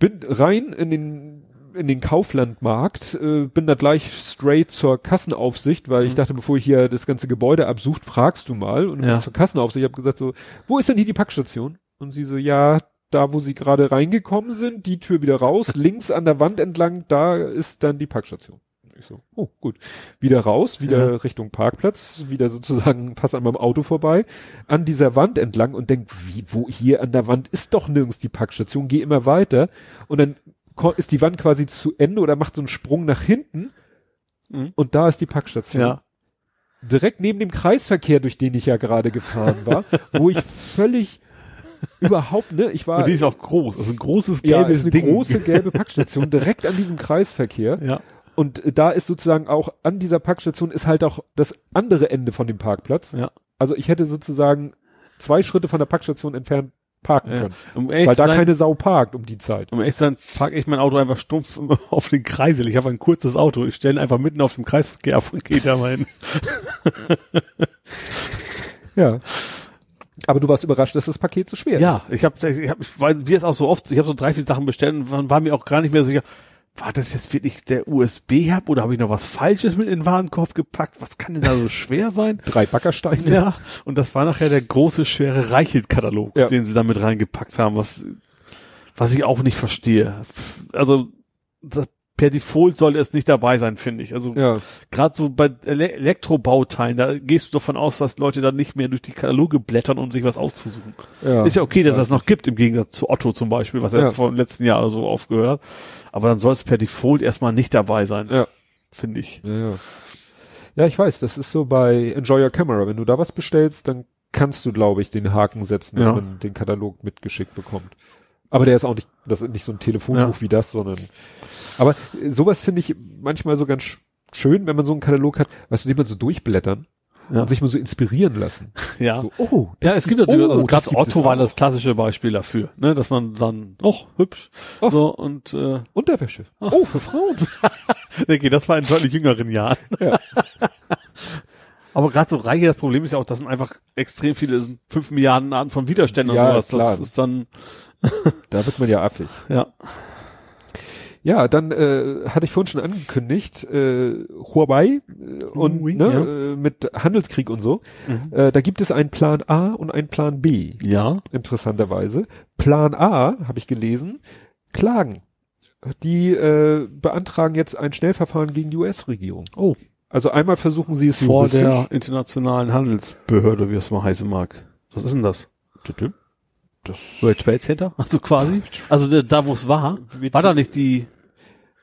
Bin rein in den in den Kauflandmarkt, äh, bin da gleich straight zur Kassenaufsicht, weil ich Mhm. dachte, bevor ich hier das ganze Gebäude absucht, fragst du mal. Und Ja. zur Kassenaufsicht, ich habe gesagt so, wo ist denn hier die Packstation? Und sie so, ja, da wo sie gerade reingekommen sind, die Tür wieder raus, links an der Wand entlang, da ist dann die Packstation. Ich so, oh gut. Wieder raus, wieder Ja. Richtung Parkplatz, wieder sozusagen fast an meinem Auto vorbei, an dieser Wand entlang und denk, wie, wo hier an der Wand ist doch nirgends die Packstation, geh immer weiter und dann ist die Wand quasi zu Ende oder macht so einen Sprung nach hinten Mhm. und da ist die Packstation. Ja. Direkt neben dem Kreisverkehr, durch den ich ja gerade gefahren war, wo ich völlig überhaupt, ne, ich war, Und die ist auch groß. Also ein großes ja, gelbes ist eine Ding. große gelbe Packstation direkt an diesem Kreisverkehr. Ja. Und da ist sozusagen auch an dieser Packstation ist halt auch das andere Ende von dem Parkplatz. Ja. Also ich hätte sozusagen zwei Schritte von der Packstation entfernt parken ja. können. Um Weil da sein, keine Sau parkt um die Zeit. um ehrlich zu sein, parke ich mein Auto einfach stumpf auf den Kreisel. Ich habe ein kurzes Auto. Ich stelle ihn einfach mitten auf dem Kreisverkehr ab und gehe da mal hin. Ja. Aber du warst überrascht, dass das Paket so schwer Ja, ich habe, ich hab, weil wir es auch so oft, ich habe so drei, vier Sachen bestellt und war mir auch gar nicht mehr sicher, war das jetzt wirklich der USB-Hub oder habe ich noch was Falsches mit in den Warenkorb gepackt? Was kann denn da so schwer sein? Drei Backersteine. Ja, und das war nachher der große, schwere Reichelt-Katalog, Ja. den sie da mit reingepackt haben, was, was ich auch nicht verstehe. Also, das, per Default sollte es nicht dabei sein, finde ich. Also, Ja. gerade so bei Ele Elektrobauteilen, da gehst du davon aus, dass Leute dann nicht mehr durch die Kataloge blättern, um sich was auszusuchen. ja. Ist ja okay, dass weiß das noch gibt, im Gegensatz zu Otto zum Beispiel, was ja, Ja. vor dem letzten Jahr so aufgehört hat. Aber dann soll es per Default erstmal nicht dabei sein. Ja. finde ich. Ja, ja. Ja, ich weiß, das ist so bei Enjoy Your Camera. Wenn du da was bestellst, dann kannst du, glaube ich, den Haken setzen, dass Ja. man den Katalog mitgeschickt bekommt. Aber der ist auch nicht, das ist nicht so ein Telefonbuch Ja. wie das, sondern, aber sowas finde ich manchmal so ganz sch- schön, wenn man so einen Katalog hat, weißt du, den man so durchblättern Ja. und sich mal so inspirieren lassen. Ja. So, oh, Ja, das es gibt natürlich, oh, also das gerade Otto war das klassische Beispiel dafür, ne, dass man dann, och, hübsch, Och. so, und, äh, Unterwäsche. Oh, für Frauen. okay, das war in deutlich jüngeren Jahren. Ja. Aber gerade so Reihe, das Problem ist ja auch, das sind einfach extrem viele, es sind fünf Milliarden Arten von Widerständen Ja, und sowas. klar. Das ist dann, Da wird man ja affig. ja. Ja, dann äh, hatte ich vorhin schon angekündigt, äh, Huawei äh, und Huawei, ne, ja. äh, mit Handelskrieg und so. Mhm. Äh, da gibt es einen Plan A und einen Plan B, Ja. interessanterweise. Plan A, habe ich gelesen, Klagen. Die äh, beantragen jetzt ein Schnellverfahren gegen die US-Regierung. Oh. Also einmal versuchen sie es Vor der internationalen Handelsbehörde, wie es mal heißen mag. Was ist denn das? Bitte? Das World Trade Center? Also quasi? Also da- da, wo es war? War da nicht die,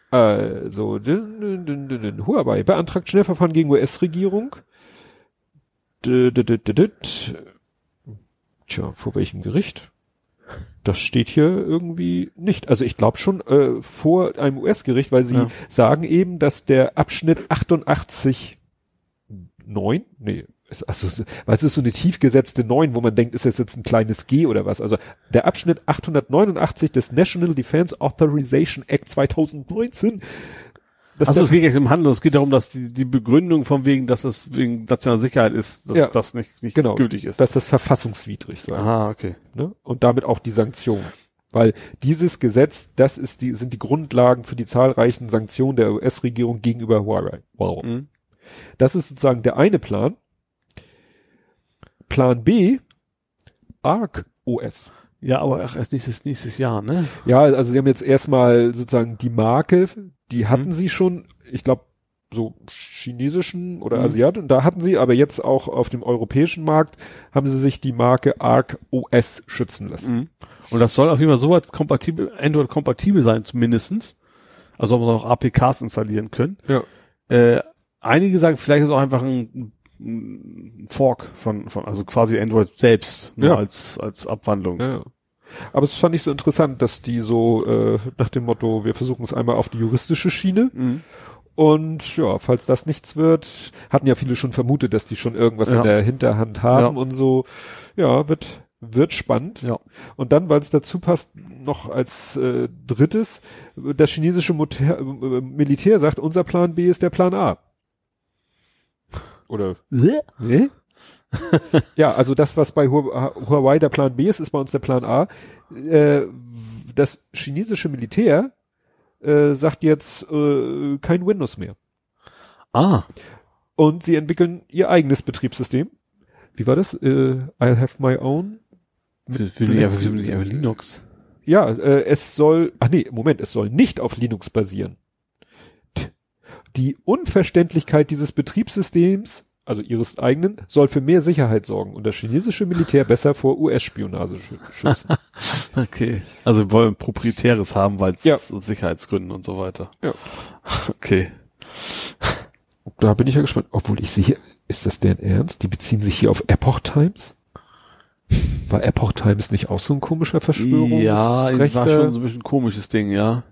Also, dün, dün, dün, dün. Huawei beantragt Schnellverfahren gegen US-Regierung. Tja, vor welchem Gericht? Das steht hier irgendwie nicht. Also ich glaube schon äh, vor einem US-Gericht, weil sie Ja. sagen eben, dass der Abschnitt 88 9, nee, also, du, ist so eine tief gesetzte 9, wo man denkt, ist das jetzt ein kleines G oder was? Also der Abschnitt 889 des National Defense Authorization Act 2019. Das also es geht ja nicht um Handel, es geht darum, dass die, die Begründung von wegen, dass es wegen nationaler Sicherheit ist, dass Ja. das nicht, nicht genau, gültig ist. dass das verfassungswidrig sei. Aha, okay. Ne? Und damit auch die Sanktionen. Weil dieses Gesetz, das ist die, sind die Grundlagen für die zahlreichen Sanktionen der US-Regierung gegenüber Huawei. Wow. Mhm. Das ist sozusagen der eine Plan. Plan B, ARC OS. Ja, aber ach, erst nächstes, nächstes Jahr, ne? Ja, also sie haben jetzt erstmal sozusagen die Marke, die hatten Mhm. sie schon, ich glaube, so chinesischen oder Mhm. Asiaten, da hatten sie, aber jetzt auch auf dem europäischen Markt haben sie sich die Marke ARC OS schützen lassen. Mhm. Und das soll auf jeden Fall so weit kompatibel, Android-kompatibel sein, zumindestens. Also ob man auch APKs installieren können. Ja. Äh, einige sagen, vielleicht ist es auch einfach ein, ein Fork von, von, also quasi Android selbst, nur Ja. als, als Abwandlung. Ja. Aber es fand ich so interessant, dass die so äh, nach dem Motto, wir versuchen es einmal auf die juristische Schiene Mhm. und ja, falls das nichts wird, hatten ja viele schon vermutet, dass die schon irgendwas Ja. in der Hinterhand haben Ja. und so. Ja, wird wird spannend. Ja. Und dann, weil es dazu passt, noch als äh, drittes, das chinesische Motor, äh, Militär sagt, unser Plan B ist der Plan A. Oder ja, also das, was bei Hu- Huawei der Plan B ist, ist bei uns der Plan A. Äh, das chinesische Militär äh, sagt jetzt äh, kein Windows mehr. Ah, Und sie entwickeln ihr eigenes Betriebssystem. Wie war das? I'll have my own. Linux. Ja, es soll, ach nee, Moment, es soll nicht auf Linux basieren. Die Unverständlichkeit dieses Betriebssystems, also ihres eigenen, soll für mehr Sicherheit sorgen und das chinesische Militär besser vor US-Spionage schü- schützen. Okay. Also wir wollen proprietäres haben, weil es Ja. aus Sicherheitsgründen und so weiter. Ja. Okay. Da bin ich ja gespannt. Obwohl ich sehe, ist das deren Ernst? Die beziehen sich hier auf Epoch Times? War Epoch Times nicht auch so ein komischer Verschwörungsrechter? Ja, war schon so ein bisschen komisches Ding, ja.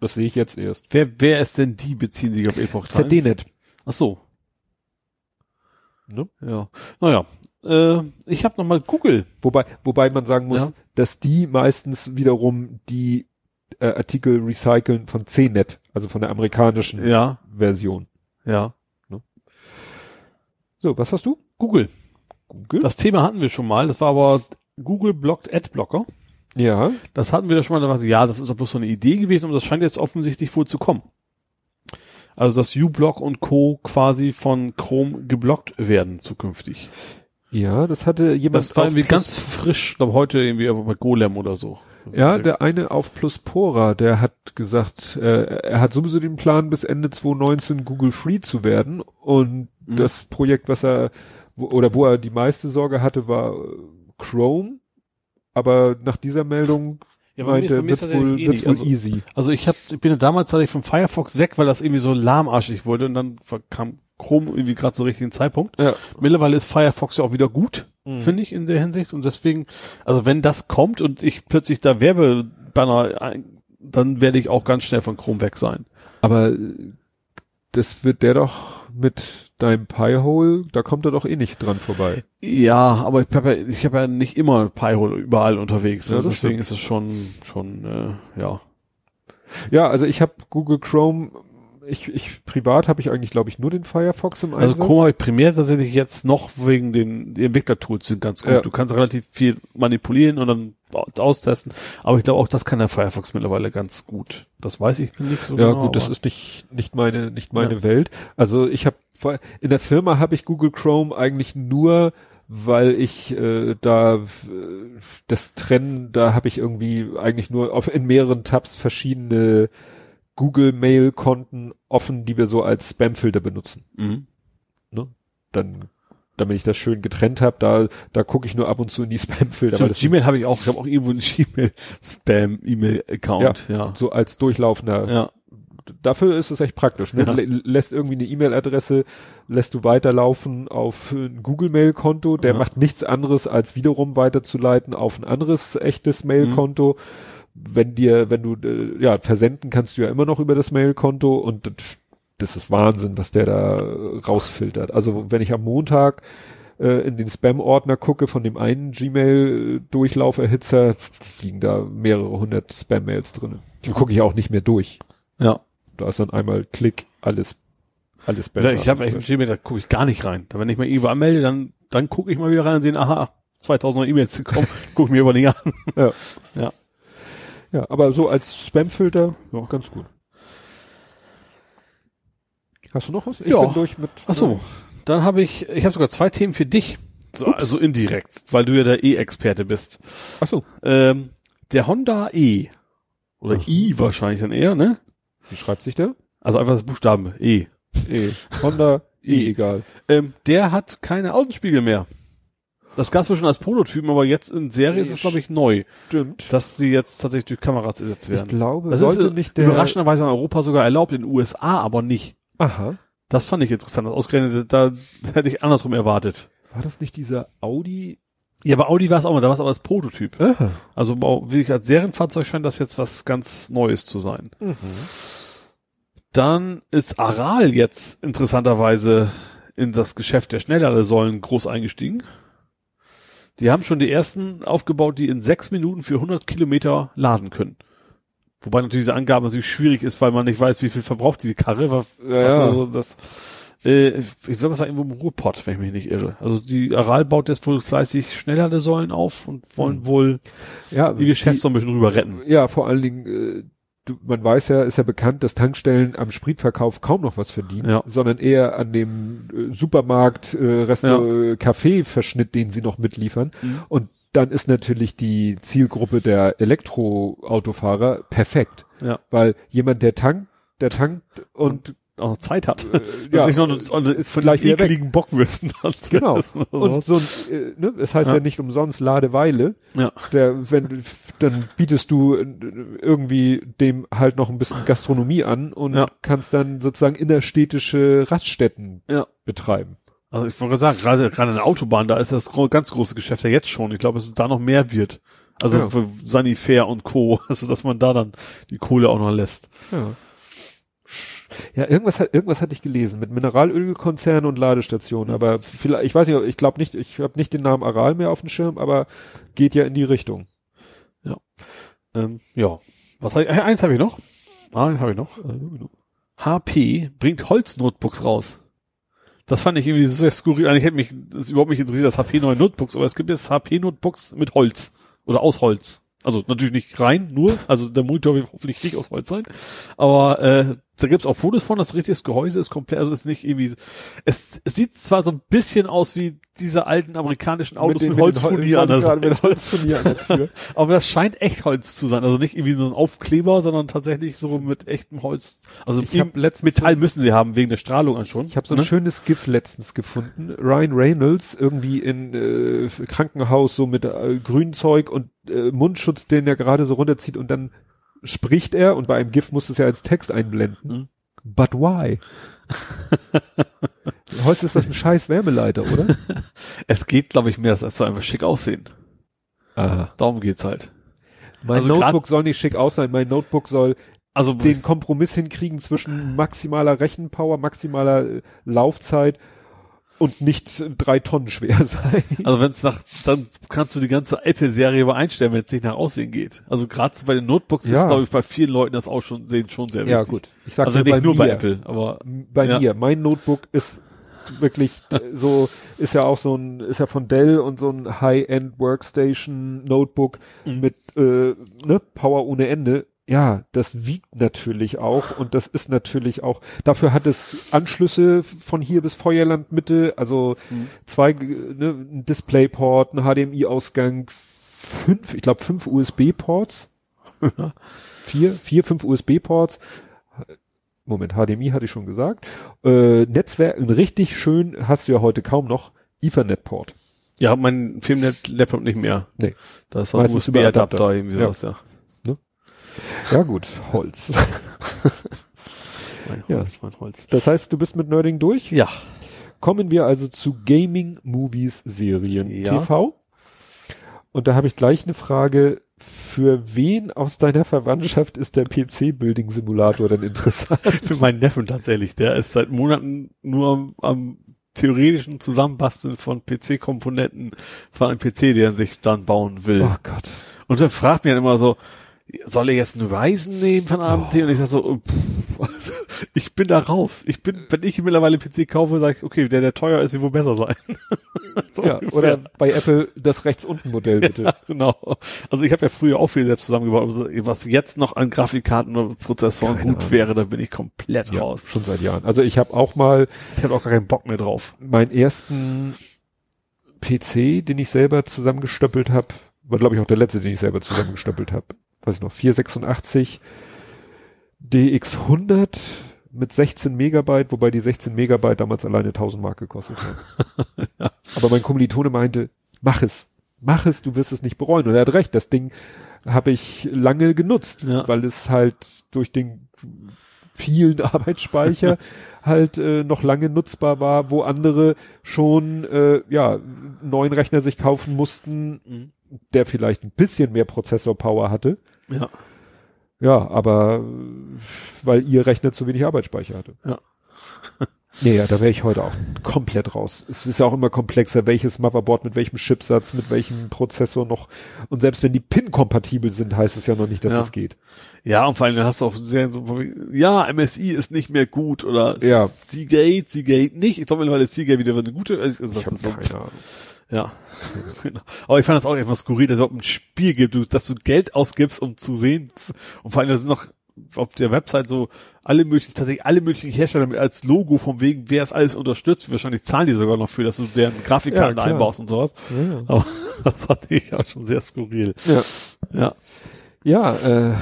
Das sehe ich jetzt erst. Wer, wer ist denn die, beziehen sich auf Epoch Times? ZDNet. Ach so. Ne? Ja. Naja. Äh, ich habe nochmal Google. Wobei, wobei man sagen muss, Ja. dass die meistens wiederum die äh, Artikel recyceln von CNET, also von der amerikanischen Ja. Version. Ja. So, was hast du? Google. Google? Das Thema hatten wir schon mal. Das war aber Google blockt Adblocker. Ja. Das hatten wir da schon mal. Da war so, ja, das ist doch bloß so eine Idee gewesen und das scheint jetzt offensichtlich wohl zu kommen. Also, dass uBlock und Co. quasi von Chrome geblockt werden zukünftig. Ja, das hatte jemand Das war irgendwie Plus- ganz frisch, ich glaube heute irgendwie bei Golem oder so. Ja, der eine auf Pluspora, der hat gesagt, äh, er hat sowieso den Plan, bis Ende 2019 Google Free zu werden. Und Mhm. das Projekt, was er, wo, oder wo er die meiste Sorge hatte, war äh, Chrome. Aber nach dieser Meldung, Ja, meinte, wird's das wohl, eh wird's wohl Also- easy. Also ich hab, ich bin ja damals tatsächlich vom Firefox weg, weil das irgendwie so lahmarschig wurde und dann kam Chrome irgendwie gerade zum richtigen Zeitpunkt. Ja. Mittlerweile ist Firefox ja auch wieder gut, Mhm. finde ich in der Hinsicht und deswegen, also wenn das kommt und ich plötzlich da Werbebanner, ein- dann werde ich auch ganz schnell von Chrome weg sein. Aber das wird der doch mit deinem Piehole, da kommt er doch eh nicht dran vorbei. Ja, aber ich habe ja, ich hab ja nicht immer Pi-Hole überall unterwegs. Also deswegen stimmt. ist es schon, schon, äh, ja. Ja, also ich habe Google Chrome, ich, ich privat habe ich eigentlich, glaube ich, nur den Firefox im Also Einsatz. Chrome habe ich primär tatsächlich jetzt noch wegen den Entwicklertools sind ganz gut. Ja. Du kannst relativ viel manipulieren und dann austesten. Aber ich glaube auch, das kann der Firefox mittlerweile ganz gut. Das weiß ich nicht so ja, genau. gut, das ist nicht nicht meine nicht meine Welt. Also ich habe in der Firma habe ich Google Chrome eigentlich nur weil ich äh, da äh, das Trennen, da habe ich irgendwie eigentlich nur auf in mehreren Tabs verschiedene Google Mail Konten offen, die wir so als Spamfilter benutzen. Mhm. Dann damit ich das schön getrennt habe, da da gucke ich nur ab und zu in die Spamfilter, das Gmail habe ich auch. Ich habe auch irgendwo einen Gmail-Spam-E-Mail-Account. Ja. so als durchlaufender Ja. dafür ist es echt praktisch. Ne? Ja. Lä- Lässt irgendwie eine E-Mail-Adresse, lässt du weiterlaufen auf ein Google-Mail-Konto, der Ja. macht nichts anderes, als wiederum weiterzuleiten auf ein anderes echtes Mail-Konto. Wenn dir, wenn du, äh, ja, versenden kannst du ja immer noch über das Mail-Konto und das, das ist Wahnsinn, was der da äh, rausfiltert. Also wenn ich am Montag äh, in den Spam-Ordner gucke von dem einen Gmail-Durchlauferhitzer, liegen da mehrere hundert Spam-Mails drin. Die gucke ich auch nicht mehr durch. Ja. Da ist dann einmal Klick, alles, alles Ich, sag, ich habe echt ein Gmail, da gucke ich gar nicht rein. Da wenn ich mal irgendwo anmelde, dann, dann gucke ich mal wieder rein und sehe, aha, 2000 neue E-Mails gekommen, gucke ich mir nicht an. Ja. Ja. Ja, aber so als Spamfilter, ja, ganz gut. Hast du noch was? Ich Ja. bin durch mit. Ach so, dann habe ich, ich habe sogar zwei Themen für dich. So, also indirekt, weil du ja der E-Experte bist. Ach so. Ähm, der Honda E. Oder Mhm. I wahrscheinlich dann eher, ne? Wie schreibt sich der? Also einfach das Buchstaben E. E. Honda, E, E. egal. Ähm, der hat keine Außenspiegel mehr. Das gab's wohl schon als Prototypen, aber jetzt in Serie ist es, glaube ich, neu, Stimmt. dass sie jetzt tatsächlich durch Kameras ersetzt Ich werden. glaube, Das sollte ist äh, nicht der. überraschenderweise in Europa sogar erlaubt, in den USA aber nicht. Aha. Das fand ich interessant. Das Ausgerechnet, da hätte ich andersrum erwartet. War das nicht dieser Audi? Ja, bei Audi war es auch mal, da war es aber als Prototyp. Aha. Also wirklich als Serienfahrzeug scheint das jetzt was ganz Neues zu sein. Mhm. Dann ist Aral jetzt interessanterweise in das Geschäft der Schnellladesäulen groß eingestiegen. Die haben schon die ersten aufgebaut, die in sechs Minuten für 100 Kilometer laden können. Wobei natürlich diese Angabe natürlich schwierig ist, weil man nicht weiß, wie viel verbraucht diese Karre. Was, Ja, was. Also das, äh, ich glaube, das war irgendwo im Ruhrpott, wenn ich mich nicht irre. Also die Aral baut jetzt wohl fleißig Schnellladesäulen auf und wollen Hm. wohl Ja, ihr Geschäft so ein bisschen drüber retten. Ja, vor allen Dingen, äh, du, man weiß ja, ist ja bekannt, dass Tankstellen am Spritverkauf kaum noch was verdienen, Ja. sondern eher an dem äh, Supermarkt, äh, Restaurant, äh, Kaffeeverschnitt, den sie noch mitliefern. Mhm. Und dann ist natürlich die Zielgruppe der Elektroautofahrer perfekt, Ja. weil jemand, der tankt, der tankt und auch noch Zeit hat. äh, ja, sich noch ist ist vielleicht weg. ekligen Bockwürsten Genau. essen Und so ein, äh, ne, es heißt ja. Ja. nicht umsonst Ladeweile. ja. Der, wenn, dann bietest du äh, irgendwie dem halt noch ein bisschen Gastronomie an und Ja. kannst dann sozusagen innerstädtische Raststätten Ja. betreiben. Also ich wollte sagen, gerade gerade an der Autobahn, da ist das ganz große Geschäft ja jetzt schon. Ich glaube, dass es da noch mehr wird. Also Ja. für Sanifair und Co. Also dass man da dann die Kohle auch noch lässt. Ja. Ja, irgendwas hat, irgendwas hatte ich gelesen mit Mineralölkonzernen und Ladestationen, aber vielleicht, ich weiß nicht, ich glaube nicht, ich habe nicht den Namen Aral mehr auf dem Schirm, aber geht ja in die Richtung. Ähm, ja. Was hab ich, äh, eins habe ich noch. Ah, habe ich noch. HP bringt Holznotebooks raus. Das fand ich irgendwie sehr skurril. Eigentlich hätte mich das überhaupt nicht interessiert, das HP neue Notebooks, aber es gibt jetzt HP Notebooks mit Holz oder aus Holz. Also natürlich nicht rein, nur, also der Monitor wird hoffentlich nicht aus Holz sein, aber äh, da gibt's auch Fotos von, das richtiges Gehäuse ist komplett, also ist nicht irgendwie, es, es sieht zwar so ein bisschen aus wie diese alten amerikanischen Autos mit, mit Holzfurnier an der Seite. Tür. Aber das scheint echt Holz zu sein, also nicht irgendwie so ein Aufkleber, sondern tatsächlich so mit echtem Holz. Also Ich hab letztens Metall müssen sie haben, wegen der Strahlung an schon. Ich habe so ein ne? schönes GIF letztens gefunden. Ryan Reynolds irgendwie in äh, Krankenhaus so mit äh, Grünzeug und äh, Mundschutz, den er gerade so runterzieht und dann spricht er und bei einem GIF muss es ja als Text einblenden. Mhm. But why? Holz ist das ein scheiß Wärmeleiter, oder? Es geht, glaube ich, mehr, es soll einfach schick aussehen. Aha. Darum geht's halt. Mein Also Notebook soll nicht schick aus sein. Mein Notebook soll Also den Kompromiss hinkriegen zwischen maximaler Rechenpower, maximaler äh, Laufzeit und nicht drei Tonnen schwer sein. Also wenn es nach, dann kannst du die ganze Apple-Serie aber einstellen, wenn es nicht nach Aussehen geht. Also gerade bei den Notebooks ist, Ja. glaube ich, bei vielen Leuten das auch schon sehen schon sehr Ja, wichtig. gut. Ich sag Also nicht bei nur mir, bei Apple, aber Bei Ja. mir. Mein Notebook ist wirklich so, ist ja auch so ein, ist ja von Dell und so ein High-End Workstation Notebook Mhm. mit, äh, ne, Power ohne Ende. Ja, das wiegt natürlich auch und das ist natürlich auch, dafür hat es Anschlüsse von hier bis Feuerland Mitte, also Mhm. zwei, ne, ein Displayport, ein HDMI-Ausgang, fünf, ich glaube fünf USB-Ports. vier, vier, fünf USB-Ports. Moment, HDMI hatte ich schon gesagt. Äh, Netzwerk, richtig schön, hast du ja heute kaum noch, Ethernet-Port. ja, mein Filmnet-Laptop nicht mehr. Nee. Das war ein USB-Adapter, Adapter. irgendwie sowas, ja. Ja gut, Holz. Mein Ja. Holz, mein Holz. Das heißt, du bist mit Nerding durch? Ja. Kommen wir also zu Gaming, Movies, Serien, Ja. TV. Und da habe ich gleich eine Frage. Für wen aus deiner Verwandtschaft ist der PC-Building-Simulator denn interessant? Für meinen Neffen tatsächlich. Der ist seit Monaten nur am, am theoretischen Zusammenbasteln von PC-Komponenten von einem PC, den er sich dann bauen will. Oh Gott. Und dann fragt mir dann immer so, soll er jetzt einen Ryzen nehmen von AMD? Oh. Und ich sag so, äh, pff, also, ich bin da raus. Ich bin, wenn ich mittlerweile PC kaufe, sage ich, okay, der, der teuer ist, wird wohl besser sein. so Ja, ungefähr. oder bei Apple das rechts unten Modell bitte. Ja, genau. Also ich habe ja früher auch viel selbst zusammengebaut. Was jetzt noch an Grafikkarten oder Prozessoren Keine gut Ahnung. wäre, da bin ich komplett Ja, raus. schon seit Jahren. Also ich habe auch mal Ich habe auch gar keinen Bock mehr drauf. meinen ersten PC, den ich selber zusammengestöppelt habe, war glaube ich auch der letzte, den ich selber zusammengestöppelt habe. Weiß ich noch, 486 DX100 mit 16 Megabyte, wobei die 16 Megabyte damals alleine 1000 Mark gekostet haben. Aber mein Kommilitone meinte, mach es, mach es, du wirst es nicht bereuen. Und er hat recht, das Ding habe ich lange genutzt, Ja. weil es halt durch den vielen Arbeitsspeicher halt äh, noch lange nutzbar war, wo andere schon äh, ja neuen Rechner sich kaufen mussten, der vielleicht ein bisschen mehr Prozessorpower hatte. Ja. Ja, aber weil ihr Rechner zu wenig Arbeitsspeicher hatte. Ja. Nee, ja, da wäre ich heute auch komplett raus. Es ist ja auch immer komplexer, welches Motherboard mit welchem Chipsatz, mit welchem Prozessor noch. Und selbst wenn die PIN-kompatibel sind, heißt es ja noch nicht, dass Ja. es geht. Ja, und vor allem hast du auch sehr so, ja, MSI ist nicht mehr gut oder Ja. Seagate, Seagate nicht. Ich glaube mittlerweile ist Seagate wieder eine gute, also das Ich hab ist so, keine Ahnung. Ja. Genau. Aber ich fand das auch etwas skurril, dass es überhaupt ein Spiel gibt, dass du Geld ausgibst, um zu sehen, und vor allem, das sind noch auf der Website so alle möglichen, tatsächlich alle möglichen Hersteller mit als Logo von wegen, wer es alles unterstützt. Wahrscheinlich zahlen die sogar noch für, dass du deren Grafikkarten Ja, einbaust und sowas. Ja. Aber das fand ich auch schon sehr skurril. Ja. Ja. Ja, äh,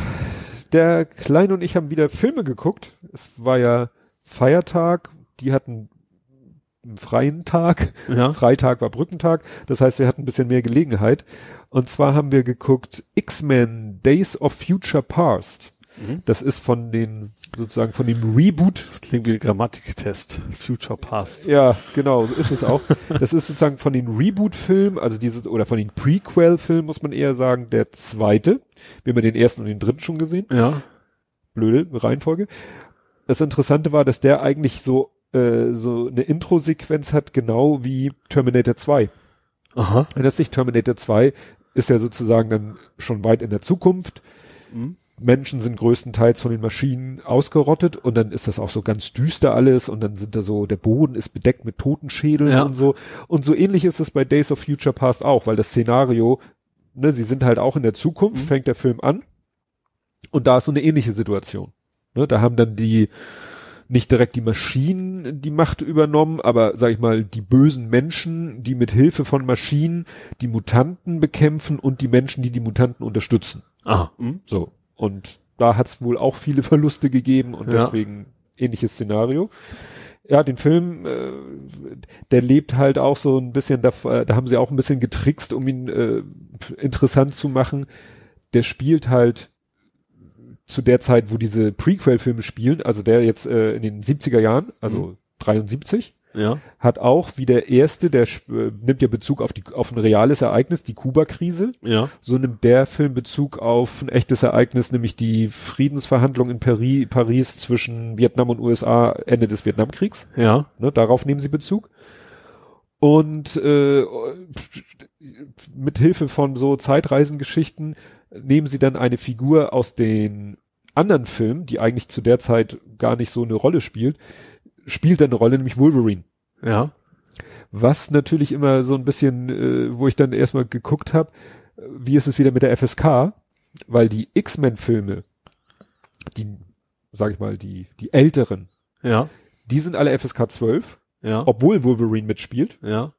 der Kleine und ich haben wieder Filme geguckt. Es war ja Feiertag, die hatten einen freien Tag. Ja. Freitag war Brückentag. Das heißt, wir hatten ein bisschen mehr Gelegenheit. Und zwar haben wir geguckt X-Men Days of Future Past. Mhm. Das ist von den, sozusagen von dem Reboot. Das klingt wie ein Grammatiktest. Future Past. Ja, genau, so ist es auch. Das ist sozusagen von den Reboot-Filmen, also dieses, oder von den Prequel-Filmen, muss man eher sagen, der zweite. Wir haben ja den ersten und den dritten schon gesehen. Ja. blöde Reihenfolge. Das Interessante war, dass der eigentlich so äh, so eine Intro-Sequenz hat, genau wie Terminator 2. Aha. Erinnerst dich, Terminator 2 ist ja sozusagen dann schon weit in der Zukunft. Mhm. Menschen sind größtenteils von den Maschinen ausgerottet und dann ist das auch so ganz düster alles und dann sind da so, der Boden ist bedeckt mit Totenschädeln Ja. und so. Und so ähnlich ist es bei Days of Future Past auch, weil das Szenario, ne, sie sind halt auch in der Zukunft, Mhm. fängt der Film an und da ist so eine ähnliche Situation. Ne, da haben dann die nicht direkt die Maschinen die Macht übernommen, aber sag ich mal, die bösen Menschen, die mit Hilfe von Maschinen die Mutanten bekämpfen und die Menschen, die die Mutanten unterstützen. Aha. Hm? So. Und da hat es wohl auch viele Verluste gegeben und Ja. deswegen ähnliches Szenario. Ja, den Film, äh, der lebt halt auch so ein bisschen, da, da haben sie auch ein bisschen getrickst, um ihn äh, interessant zu machen. Der spielt halt zu der Zeit, wo diese Prequel-Filme spielen, also der jetzt äh, in den 70er Jahren, also Mhm. 73, Ja. hat auch wie der erste, der äh, nimmt ja Bezug auf die auf ein reales Ereignis, die Kuba-Krise. Ja. So nimmt der Film Bezug auf ein echtes Ereignis, nämlich die Friedensverhandlungen in Paris, Paris zwischen Vietnam und USA Ende des Vietnamkriegs. Ja. Ne, darauf nehmen sie Bezug. Und äh, mit Hilfe von so Zeitreisengeschichten nehmen sie dann eine Figur aus den anderen Filmen, die eigentlich zu der Zeit gar nicht so eine Rolle spielt, spielt dann eine Rolle, nämlich Wolverine. Ja. Was natürlich immer so ein bisschen, äh, wo ich dann erstmal geguckt habe, wie ist es wieder mit der FSK, weil die X-Men-Filme, die, sag ich mal, die, die älteren, Ja. die sind alle FSK 12, Ja. obwohl Wolverine mitspielt. Ja.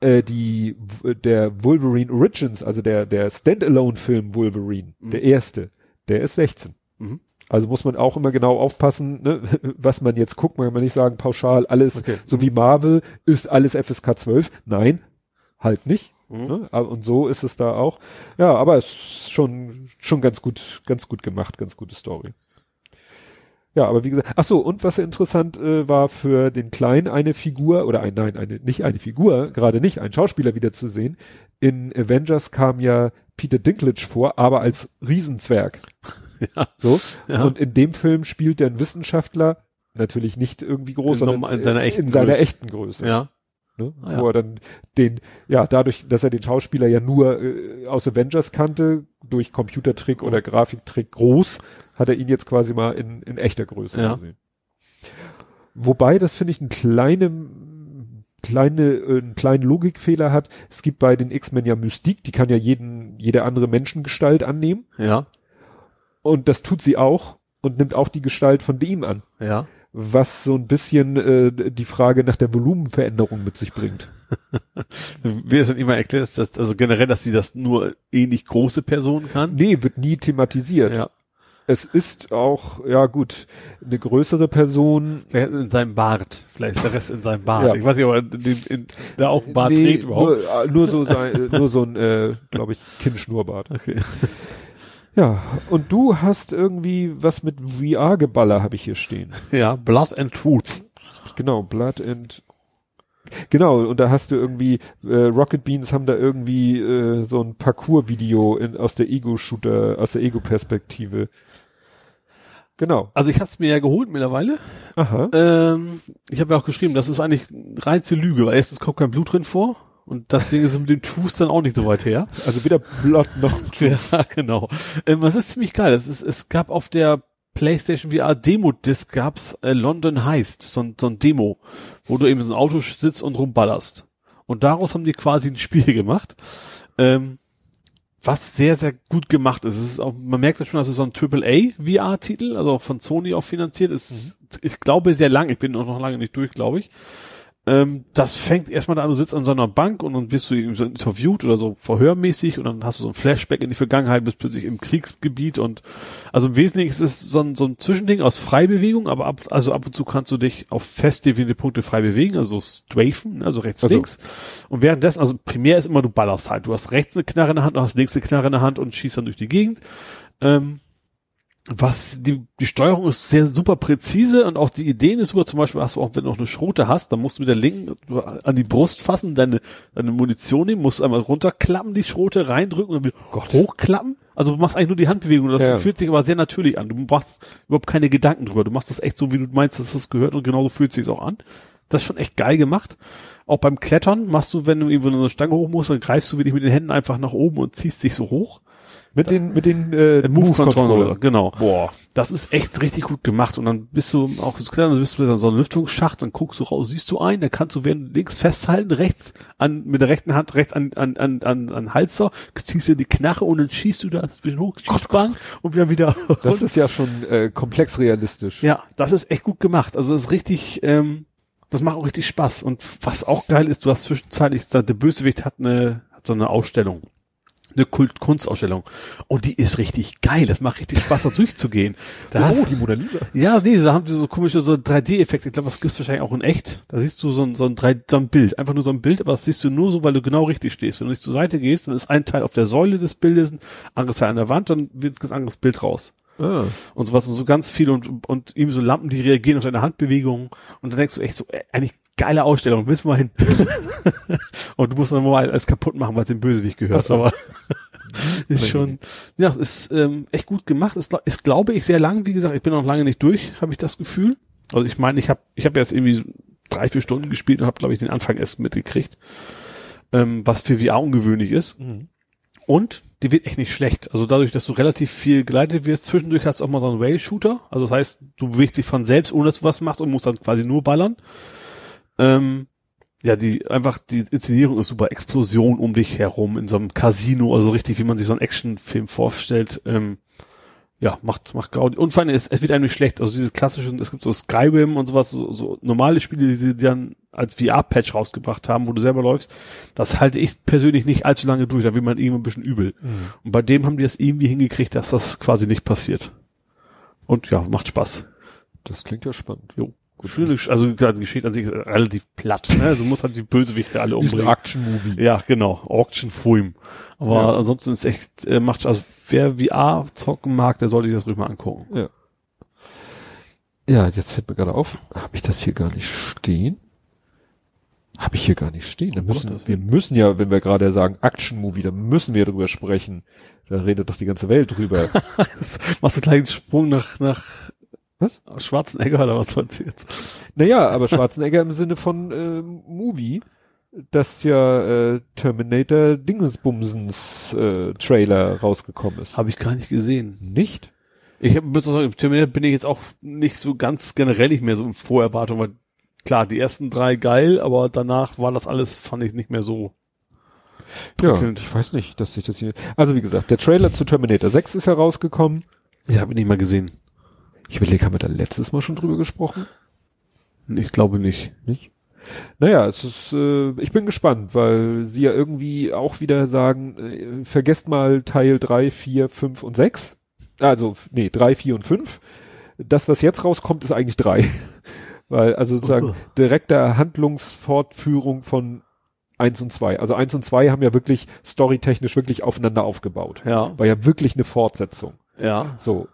Äh, die, der Wolverine Origins, also der, der Standalone-Film Wolverine, Mhm. der erste, der ist 16. Mhm. Also muss man auch immer genau aufpassen, ne, was man jetzt guckt. Man kann man nicht sagen, pauschal alles, Okay. so wie Marvel, ist alles FSK 12. Nein, halt nicht. Mhm. Ne? Aber- Und so ist es da auch. Ja, aber es ist schon, schon ganz gut, ganz gut gemacht, ganz gute Story. Ja, aber wie gesagt, ach so, und was interessant äh, war für den Kleinen eine Figur, oder ein, nein, eine, nicht eine Figur, gerade nicht, ein Schauspieler wieder zu sehen. In Avengers kam ja Peter Dinklage vor, aber als Riesenzwerg. Ja. So. Ja. Und in dem Film spielt er einen Wissenschaftler, natürlich nicht irgendwie groß, In sondern in seiner echten in seiner Größe. echten Größe. Ja. Ne? Ah, ja. Wo er dann den, ja, dadurch, dass er den Schauspieler ja nur äh, aus Avengers kannte, durch Computertrick Oh. oder Grafiktrick groß, hat er ihn jetzt quasi mal in, in echter Größe Ja. gesehen. Wobei, das finde ich einen kleinen, kleine, äh, einen kleinen Logikfehler hat. Es gibt bei den X-Men ja Mystik, die kann ja jeden, jede andere Menschengestalt annehmen. Ja. Und das tut sie auch und nimmt auch die Gestalt von ihm an. Ja. Was so ein bisschen äh, die Frage nach der Volumenveränderung mit sich bringt. Wie es dann immer erklärt, dass, also generell, dass sie das nur ähnlich große Personen kann. Nee, wird nie thematisiert. Ja. Es ist auch, ja gut, eine größere Person. In seinem Bart. Vielleicht ist der Rest in seinem Bart. Ja. Ich weiß nicht, ob er in, in, der auch einen Bart nee, trägt überhaupt. Nur, äh, nur so sein, äh, nur so ein, äh, glaube ich, Kinnschnurrbart. Okay. Ja, und du hast irgendwie was mit VR-Geballer, habe ich hier stehen. Ja, Blood and Truth. Genau, Blood and Genau, und da hast du irgendwie, äh, Rocket Beans haben da irgendwie äh, so ein Parcours-Video in- aus der Ego-Shooter, aus der Ego-Perspektive. Genau. Also ich habe es mir ja geholt mittlerweile. Aha. Ähm, ich habe ja auch geschrieben, das ist eigentlich reinste Lüge, weil erstens kommt kein Blut drin vor und deswegen ist es mit dem Truth dann auch nicht so weit her. Also weder Blood noch Truth. Ja, genau. Ähm, was ist ziemlich geil? Es, ist, es gab auf der PlayStation VR Demo Disc gab's äh, London Heist, so, ein- so ein Demo, wo du eben so einem Auto sitzt und rumballerst. Und daraus haben die quasi ein Spiel gemacht, ähm, was sehr, sehr gut gemacht ist. Es ist auch, man merkt ja schon, dass es so ein AAA VR-Titel, also auch von Sony auch finanziert ist. Ich glaube sehr lang, ich bin auch noch lange nicht durch, glaube ich. Ähm, das fängt erstmal da an, du sitzt an so einer Bank und dann wirst du so interviewt oder so verhörmäßig und dann hast du so ein Flashback in die Vergangenheit, bist plötzlich im Kriegsgebiet und also im Wesentlichen ist es so ein, so ein Zwischending aus Freibewegung, aber ab, also ab und zu kannst du dich auf fest definierte Punkte frei bewegen, also strafen, also rechts, Also- links. Und währenddessen, also primär ist immer, du ballerst halt. Du hast rechts eine Knarre in der Hand, du hast links eine Knarre in der Hand und schießt dann durch die Gegend. Ähm, was die, die Steuerung ist sehr super präzise und auch die Ideen ist super. Zum Beispiel hast du auch, wenn du noch eine Schrote hast, dann musst du mit der linken an die Brust fassen, deine, deine Munition nehmen, musst einmal runterklappen, die Schrote reindrücken und wieder hochklappen. Also du machst eigentlich nur die Handbewegung. Das Ja. fühlt sich aber sehr natürlich an. Du machst überhaupt keine Gedanken drüber. Du machst das echt so, wie du meinst, dass das gehört und genauso fühlt sich auch an. Das ist schon echt geil gemacht. Auch beim Klettern machst du, wenn du irgendwo eine Stange hoch musst, dann greifst du wirklich mit den Händen einfach nach oben und ziehst dich so hoch. Mit den, mit den äh, Move Controller, genau. Boah. Das ist echt richtig gut gemacht und dann bist du auch dann bist du in so einem Lüftungsschacht, dann guckst du raus, siehst du einen, dann kannst du während links festhalten, rechts an mit der rechten Hand rechts an an an an, an Halser, ziehst dir die Knarre und dann schießt du da ein bisschen hoch, schießt bang, und wieder wieder. Das ist ja schon äh, komplex realistisch. Ja, das ist echt gut gemacht. Also das ist richtig, ähm, das macht auch richtig Spaß. Und was auch geil ist, du hast zwischenzeitlich, der Bösewicht hat eine, hat so eine Ausstellung. Eine Kult Kunstausstellung. Und die ist richtig geil. Das macht richtig Spaß, da durchzugehen. Da oh, die Mona Lisa. ja, nee, da haben die so komische so 3D-Effekte. Ich glaube, das gibt's wahrscheinlich auch in echt. Da siehst du so ein, so ein 3 so ein Bild. Einfach nur so ein Bild, aber das siehst du nur so, weil du genau richtig stehst. Wenn du nicht zur Seite gehst, dann ist ein Teil auf der Säule des Bildes, ein anderes Teil an der Wand, dann wird ein anderes Bild raus Ah. und sowas und so ganz viel und, und ihm so Lampen, die reagieren auf deine Handbewegungen und dann denkst du echt so, äh, eigentlich geile Ausstellung, willst du mal hin? und du musst dann mal alles kaputt machen, weil es dem Bösewicht gehört, so. aber ist schon, ja, ist ähm, echt gut gemacht, ist, ist glaube ich sehr lang, wie gesagt, ich bin noch lange nicht durch, habe ich das Gefühl. Also ich meine, ich habe ich hab jetzt irgendwie drei, vier Stunden gespielt und habe glaube ich den Anfang erst mitgekriegt, ähm, was für VR ungewöhnlich ist. Mhm. Und die wird echt nicht schlecht. Also dadurch, dass du relativ viel geleitet wirst, zwischendurch hast du auch mal so einen Rail-Shooter. Also das heißt, du bewegst dich von selbst, ohne dass du was machst und musst dann quasi nur ballern. Ähm, ja, die, einfach, die Inszenierung ist super. Explosion um dich herum in so einem Casino, also richtig, wie man sich so einen Actionfilm vorstellt. Ähm, ja, macht, macht Gaudi. Und vor allem, es, es wird einem nicht schlecht. Also diese klassischen, es gibt so Skyrim und sowas, so, so normale Spiele, die sie dann als VR-Patch rausgebracht haben, wo du selber läufst, das halte ich persönlich nicht allzu lange durch, da wird man irgendwann ein bisschen übel. Und bei dem haben die es irgendwie hingekriegt, dass das quasi nicht passiert. Und ja, macht Spaß. Das klingt ja spannend. Jo. Schöne, also gerade die Geschichte an sich relativ platt. Ne? Also muss halt die Bösewichte alle Ist ein umbringen. Action-Movie. Ja, genau. Auction-Film. Aber Ja. ansonsten ist echt, äh, macht, also wer VR zocken mag, der sollte sich das ruhig mal angucken. Ja, jetzt fällt mir gerade auf, habe ich das hier gar nicht stehen? Habe ich hier gar nicht stehen. Da müssen, wir müssen ja, wenn wir gerade sagen Action-Movie, da müssen wir drüber sprechen. Da redet doch die ganze Welt drüber. Machst du gleich einen Sprung nach, nach Was? Schwarzenegger oder was meinst du jetzt? naja, aber Schwarzenegger im Sinne von äh, Movie, dass ja äh, Terminator Dingensbumsens äh, Trailer rausgekommen ist. Habe ich gar nicht gesehen. Nicht? Ich hab- muss sagen, Terminator bin ich jetzt auch nicht so ganz generell nicht mehr so in Vorerwartung, weil klar, die ersten drei geil, aber danach war das alles, fand ich nicht mehr so. Ja, prickelnd. ich weiß nicht, dass ich das hier. Also wie gesagt, der Trailer zu Terminator 6 ist herausgekommen. Ich habe ihn nicht mal gesehen. Ich überlege, haben wir da letztes Mal schon drüber gesprochen? Ich glaube nicht. Nicht? Naja, es ist, äh, ich bin gespannt, weil sie ja irgendwie auch wieder sagen, äh, vergesst mal Teil 3, 4, 5 und 6. Also, nee, 3, 4 und 5. Das, was jetzt rauskommt, ist eigentlich 3. weil, also sozusagen, Oh. direkter Handlungsfortführung von 1 und 2. Also 1 und 2 haben ja wirklich storytechnisch wirklich aufeinander aufgebaut. Ja. War ja wirklich eine Fortsetzung. Ja. So.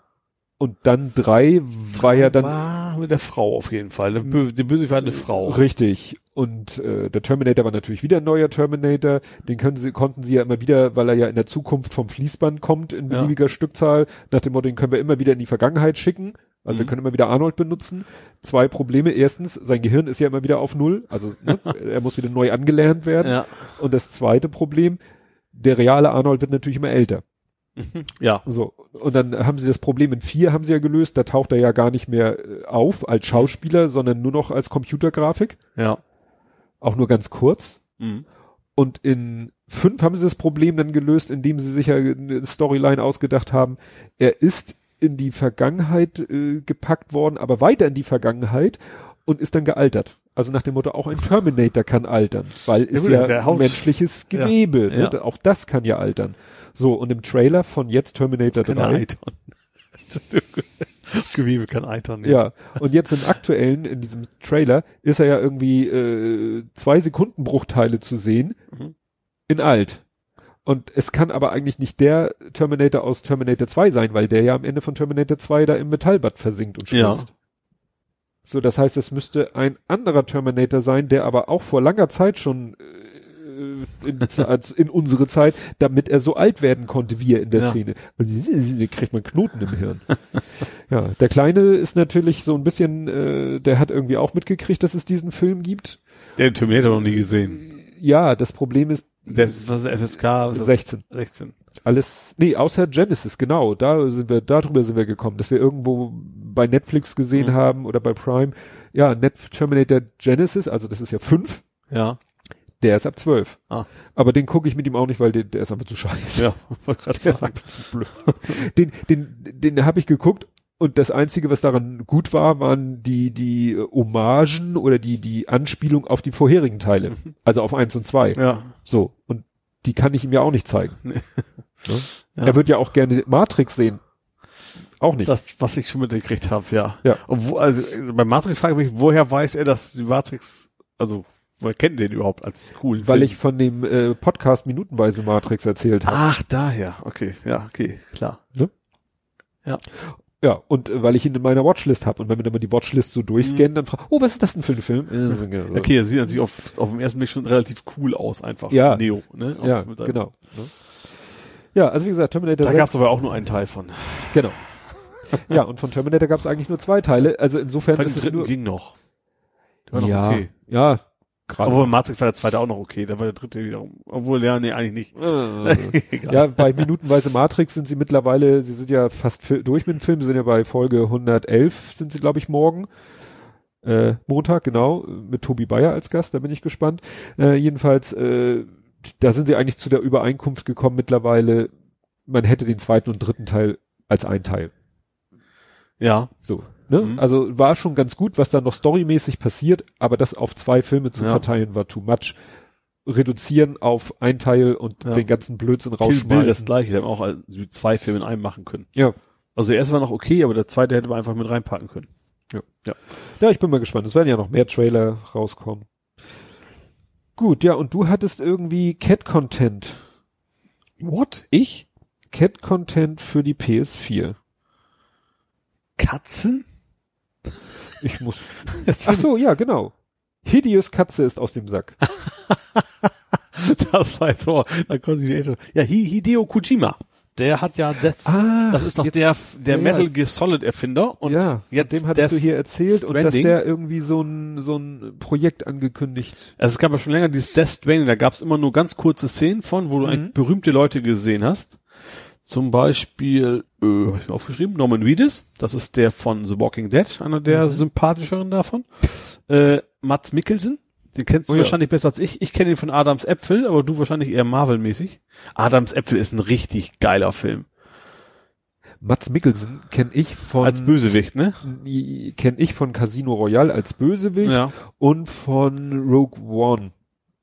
Und dann 3 war ja dann War mit der Frau auf jeden Fall. Der, Bö der Bösewicht war eine Frau. Richtig. Und äh, der Terminator war natürlich wieder ein neuer Terminator. Den können sie, konnten sie ja immer wieder, weil er ja in der Zukunft vom Fließband kommt in Ja. beliebiger Stückzahl, nach dem Motto, den können wir immer wieder in die Vergangenheit schicken. Also wir Mhm. können immer wieder Arnold benutzen. Zwei Probleme. Erstens, sein Gehirn ist ja immer wieder auf Null. Also ne, er muss wieder neu angelernt werden. Ja. Und das zweite Problem, der reale Arnold wird natürlich immer älter. Ja. So, und dann haben sie das Problem in vier haben sie ja gelöst, da taucht er ja gar nicht mehr äh, auf als Schauspieler, sondern nur noch als Computergrafik, Ja. auch nur ganz kurz. Mhm. Und in fünf haben sie das Problem dann gelöst, indem sie sich ja eine Storyline ausgedacht haben. Er ist in die Vergangenheit äh, gepackt worden, aber weiter in die Vergangenheit und ist dann gealtert. Also nach dem Motto, auch ein Terminator kann altern, weil ist gut, ja menschliches Gewebe. Ja, Ne? ja. Auch das kann ja altern. So, und im Trailer von jetzt Terminator Das kann 3. eitern. Gewebe kann eitern. Ja, und jetzt im aktuellen, in diesem Trailer, ist er ja irgendwie äh, zwei Sekunden Bruchteile zu sehen Mhm. in alt. Und es kann aber eigentlich nicht der Terminator aus Terminator 2 sein, weil der ja am Ende von Terminator 2 da im Metallbad versinkt und Ja. schmilzt. So, das heißt, es müsste ein anderer Terminator sein, der aber auch vor langer Zeit schon äh, in, die Zeit- in unsere Zeit, damit er so alt werden konnte, wie er in der Ja. Szene. Und da kriegt man Knoten im Hirn. ja, der Kleine ist natürlich so ein bisschen, äh, der hat irgendwie auch mitgekriegt, dass es diesen Film gibt. Der hat den Terminator noch nie gesehen. Ja, das Problem ist, Das ist was FSK was ist das? 16. 16. Alles, nee, außer Genesis, genau. Da sind wir, darüber sind wir gekommen, dass wir irgendwo bei Netflix gesehen Mhm. haben oder bei Prime. Ja, Net Terminator Genesis, also das ist ja fünf, Ja. Der ist ab zwölf. Ah. Aber den gucke ich mit ihm auch nicht, weil der, der ist einfach zu scheiße. Ja, wollte gerade sagen. zu blöd. den, den, den habe ich geguckt und das einzige, was daran gut war, waren die, die Hommagen oder die, die Anspielung auf die vorherigen Teile. Also auf eins und zwei. Ja. So. Und die kann ich ihm ja auch nicht zeigen. Nee. Ne? Ja. Er wird ja auch gerne Matrix sehen. Auch nicht. Das, was ich schon mitgekriegt habe, ja. Ja. Obwohl, also bei Matrix frage ich mich, woher weiß er, dass die Matrix, also woher kennt ihr den überhaupt als coolen weil Film? ich von dem äh, Podcast Minutenweise Matrix erzählt habe. Ach, daher. Okay, ja, okay, klar. Ja, und äh, weil ich ihn in meiner Watchlist habe. Und wenn man dann mal die Watchlist so durchscannt, dann fragt, oh, was ist das denn für ein Film? So. Okay, er sieht natürlich auf, auf dem ersten Blick schon relativ cool aus, einfach. Ja. Neo, ne? Auf, Ja, genau. Ne? Ja, also wie gesagt, Terminator Da 6, gab es aber auch nur einen Teil von. genau. ja, und von Terminator gab es eigentlich nur zwei Teile. Also insofern dem ist es dritten nur, ging noch ja, okay. ja, gerade. Obwohl Matrix war der zweite auch noch okay, da war der dritte wiederum. Obwohl, ja, nee, eigentlich nicht. Äh, Egal. ja, bei Minutenweise Matrix sind sie mittlerweile, sie sind ja fast durch mit dem Film, sie sind ja bei Folge 111 sind sie, glaube ich, morgen. Äh, Montag, genau, mit Tobi Bayer als Gast, da bin ich gespannt. Äh, jedenfalls, äh, da sind sie eigentlich zu der Übereinkunft gekommen mittlerweile, man hätte den zweiten und dritten Teil als ein Teil. Ja, So. Ne? Mhm. Also war schon ganz gut, was da noch storymäßig passiert, aber das auf zwei Filme zu Ja. verteilen war too much. Reduzieren auf ein Teil und Ja. den ganzen Blödsinn Kill Bill rausschmeißen. das gleiche, die haben auch äh, zwei Filme in einem machen können. Ja. Also der erste war noch okay, aber der zweite hätte man einfach mit reinpacken können. Ja, ich bin mal gespannt. Es werden ja noch mehr Trailer rauskommen. Gut, ja, und du hattest irgendwie Cat-Content. What? Ich? Cat-Content für die PS4. Katzen? Ich muss. Ach so, ja, genau. Hideous Katze ist aus dem Sack. das war jetzt so, da konnte ich echt, ja, Hi- Hideo Kojima. Der hat ja das, Ah, das ist doch jetzt- der, der ja, Metal. Gear Solid Erfinder und ja, jetzt dem hattest du hier erzählt und dass Stranding. der irgendwie so ein, so ein Projekt angekündigt. Also es gab ja schon länger dieses Death Stranding, da gab es immer nur ganz kurze Szenen von, wo du Mhm. berühmte Leute gesehen hast. Zum Beispiel, äh, hab ich mir aufgeschrieben, Norman Reedus, das ist der von The Walking Dead, einer der Mhm. sympathischeren davon. Äh, Mats Mikkelsen, den kennst du Oh ja. wahrscheinlich besser als ich. Ich kenne ihn von Adams Äpfel, aber du wahrscheinlich eher Marvel-mäßig. Adams Äpfel ist ein richtig geiler Film. Mats Mikkelsen kenne ich von Als Bösewicht, ne? kenne ich von Casino Royale als Bösewicht Ja, und von Rogue One.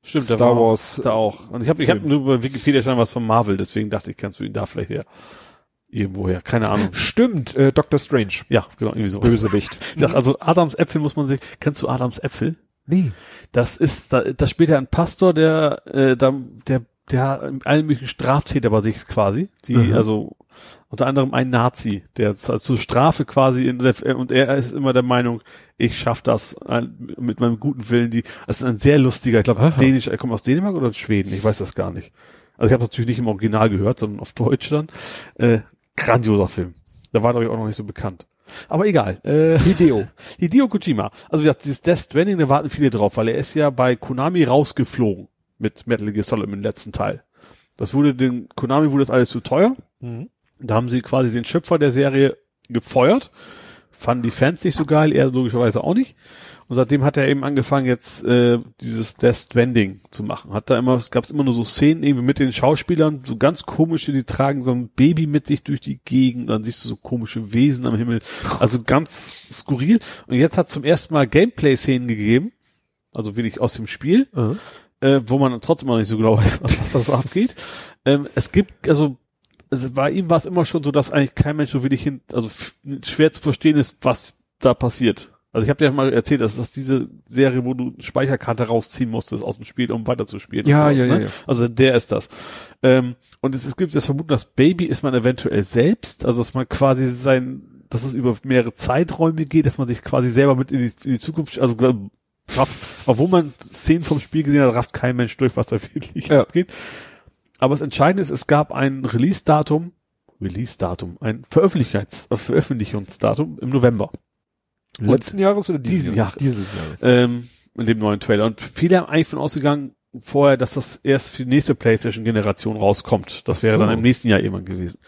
Stimmt. Star der war Wars, Da auch. Und ich habe ich hab nur bei Wikipedia schon was von Marvel, deswegen dachte ich, kannst du ihn da vielleicht her. Irgendwoher, keine Ahnung. Stimmt, äh, Doctor Strange. Ja, genau, irgendwie so. Bösewicht. Ich sag, also Adams Äpfel muss man sich, kennst du Adams Äpfel? Nee. Das ist, da, da spielt ja ein Pastor, der, äh, da, der, der allen möglichen Straftäter bei sich quasi, die, Mhm. also unter anderem ein Nazi, der z- zur Strafe quasi in der, und er ist immer der Meinung, ich schaff das mit meinem guten Willen. Die, das ist ein sehr lustiger, ich glaube, dänisch, er kommt aus Dänemark oder aus Schweden, ich weiß das gar nicht. Also ich habe natürlich nicht im Original gehört, sondern auf Deutsch dann. Äh, grandioser Film. Da war glaube ich auch noch nicht so bekannt. Aber egal. Äh, Hideo. Hideo Kojima. Also wie gesagt, dieses Death Stranding, da warten viele drauf, weil er ist ja bei Konami rausgeflogen mit Metal Gear Solid im letzten Teil. Das wurde den, Konami wurde das alles zu teuer. Mhm. Da haben sie quasi den Schöpfer der Serie gefeuert. Fanden die Fans nicht so geil, er logischerweise auch nicht. Und seitdem hat er eben angefangen, jetzt äh, dieses Death Stranding zu machen. Hat da immer, es gab immer nur so Szenen irgendwie mit den Schauspielern, so ganz komische, die tragen so ein Baby mit sich durch die Gegend, dann siehst du so komische Wesen am Himmel. Also ganz skurril. Und jetzt hat zum ersten Mal Gameplay-Szenen gegeben, also wirklich aus dem Spiel Mhm. Äh, wo man trotzdem noch nicht so genau weiß, was da so abgeht. Ähm, es gibt, also es, bei ihm war es immer schon so, dass eigentlich kein Mensch so wirklich hin, also schwer zu verstehen ist, was da passiert. Also ich habe dir mal erzählt, dass das diese Serie, wo du eine Speicherkarte rausziehen musstest aus dem Spiel, um weiterzuspielen. Ja, und ja, sowas, ja, ne? ja. Also der ist das. Ähm, und es, es gibt das Vermuten, das Baby ist man eventuell selbst, also dass man quasi sein, dass es über mehrere Zeiträume geht, dass man sich quasi selber mit in die, in die Zukunft, also rafft, obwohl man Szenen vom Spiel gesehen hat, rafft kein Mensch durch, was da wirklich Ja. abgeht. Aber das Entscheidende ist, es gab ein Release-Datum, Release-Datum, ein Veröffentlichungs Veröffentlichungsdatum im November. Letzten Jahres oder diesen, Diesen Jahres. Dieses Jahres. Ähm, in dem neuen Trailer. Und viele haben eigentlich von ausgegangen, vorher, dass das erst für die nächste PlayStation-Generation rauskommt. Das wäre so. dann im nächsten Jahr irgendwann gewesen.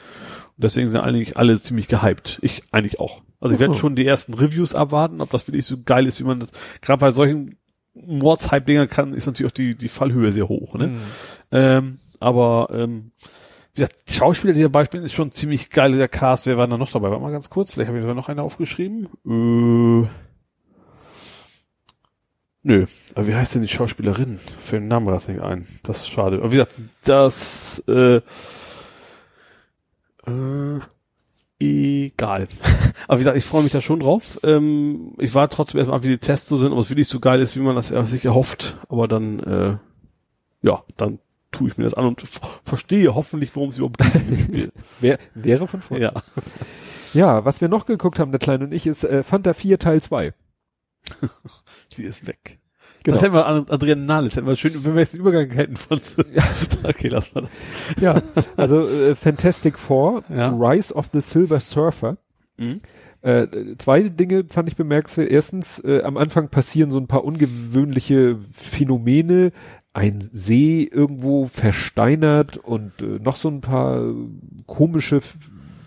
Und deswegen sind eigentlich alle ziemlich gehypt. Ich eigentlich auch. Also ich werde Aha. schon die ersten Reviews abwarten, ob das wirklich so geil ist, wie man das, gerade bei solchen Mordshype-Dinger kann, ist natürlich auch die, die Fallhöhe sehr hoch, ne? Mhm. Ähm, aber ähm, wie gesagt, die Schauspieler dieser Beispiel ist schon ziemlich geil, der Cast. Wer war da noch dabei? Warte mal ganz kurz, vielleicht habe ich da noch eine aufgeschrieben. Äh, nö, aber wie heißt denn die Schauspielerin? Für den Namen gerade nicht ein. Das ist schade. Aber wie gesagt, das äh, äh, egal. Aber wie gesagt, ich freue mich da schon drauf. Ähm, ich war trotzdem erstmal, wie die Tests so sind, ob es wirklich so geil ist, wie man das sich erhofft. Aber dann, äh, ja, dann tue ich mir das an und verstehe hoffentlich, worum es überhaupt geht. Wär, wäre von Vorteil. ja. Ja, was wir noch geguckt haben, der Kleine und ich, ist äh, Fanta 4 Teil 2. Sie ist weg. Genau. Das hätten wir an Adrian Nahles, hätten wir schön, wenn wir jetzt einen Übergang hätten von, okay, lass mal das. Ja, also äh, Fantastic Four, Ja. Rise of the Silver Surfer. Mhm. Äh, zwei Dinge fand ich bemerkenswert. Erstens, äh, am Anfang passieren so ein paar ungewöhnliche Phänomene. Ein See irgendwo versteinert und äh, noch so ein paar komische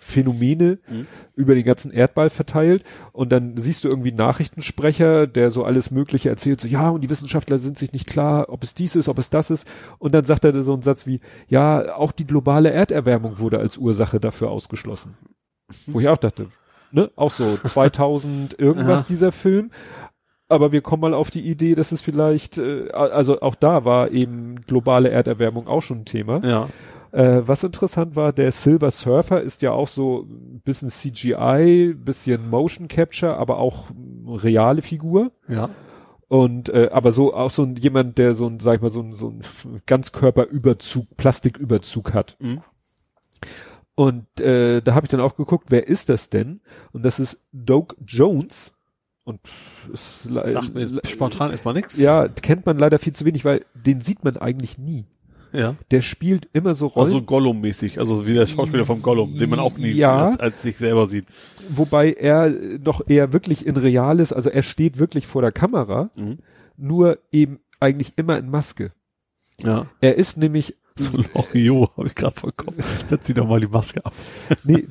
Phänomene Mhm. über den ganzen Erdball verteilt. Und dann siehst du irgendwie einen Nachrichtensprecher, der so alles Mögliche erzählt, so ja, und die Wissenschaftler sind sich nicht klar, ob es dies ist, ob es das ist. Und dann sagt er so einen Satz wie, ja, auch die globale Erderwärmung wurde als Ursache dafür ausgeschlossen. Wo ich auch dachte, ne, auch so 2000 irgendwas dieser Film. Aber wir kommen mal auf die Idee, dass es vielleicht, äh, also auch da war eben globale Erderwärmung auch schon ein Thema. Ja. Äh, was interessant war, der Silver Surfer ist ja auch so ein bisschen CGI, bisschen Motion Capture, aber auch reale Figur. Ja. Und äh, aber so auch so ein, jemand, der so ein, sag ich mal, so ein, so ein Ganzkörperüberzug, Plastiküberzug hat. Mhm. Und äh, da habe ich dann auch geguckt, wer ist das denn? Und das ist Doug Jones. Und ist Sagt mir spontan erstmal nichts. ja, kennt man leider viel zu wenig, weil den sieht man eigentlich nie. Ja. Der spielt immer so Rollen. Also Gollum-mäßig, also wie der Schauspieler vom Gollum, den man auch nie Ja. als, als sich selber sieht. wobei er doch eher wirklich in real ist, also er steht wirklich vor der Kamera, Mhm. nur eben eigentlich immer in Maske. Ja. Er ist nämlich, So Loriot, habe ich gerade vollkommen. Setz sie doch mal die Maske ab. nee,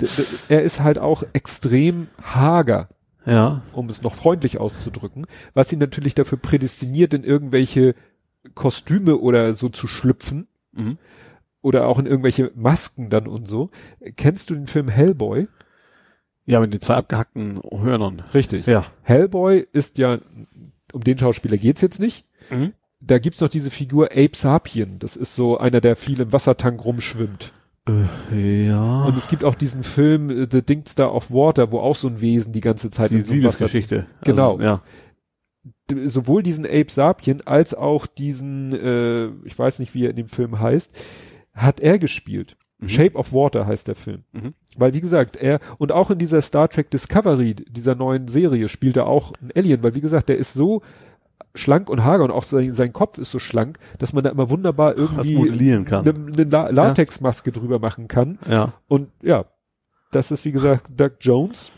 er ist halt auch extrem hager, Ja. um es noch freundlich auszudrücken, was ihn natürlich dafür prädestiniert, in irgendwelche Kostüme oder so zu schlüpfen Mhm. oder auch in irgendwelche Masken dann und so. Kennst du den Film Hellboy? Ja, mit den zwei abgehackten Hörnern. Richtig. Ja. Hellboy ist ja, um den Schauspieler geht's jetzt nicht. Mhm. Da gibt's noch diese Figur Ape Sapien. Das ist so einer, der viel im Wassertank rumschwimmt. Äh, ja. Und es gibt auch diesen Film äh, The Dingstar of Water, wo auch so ein Wesen die ganze Zeit die in so einem Wasser- Liebesgeschichte. Genau. Also, ja. Sowohl diesen Ape Sapien als auch diesen, äh, ich weiß nicht, wie er in dem Film heißt, hat er gespielt. Mhm. Shape of Water heißt der Film. Mhm. Weil, wie gesagt, er, und auch in dieser Star Trek Discovery, dieser neuen Serie, spielt er auch ein Alien, weil, wie gesagt, der ist so schlank und hager und auch sein, sein Kopf ist so schlank, dass man da immer wunderbar irgendwie eine, eine La Latexmaske drüber machen kann. Ja. Und ja, das ist, wie gesagt, Doug Jones.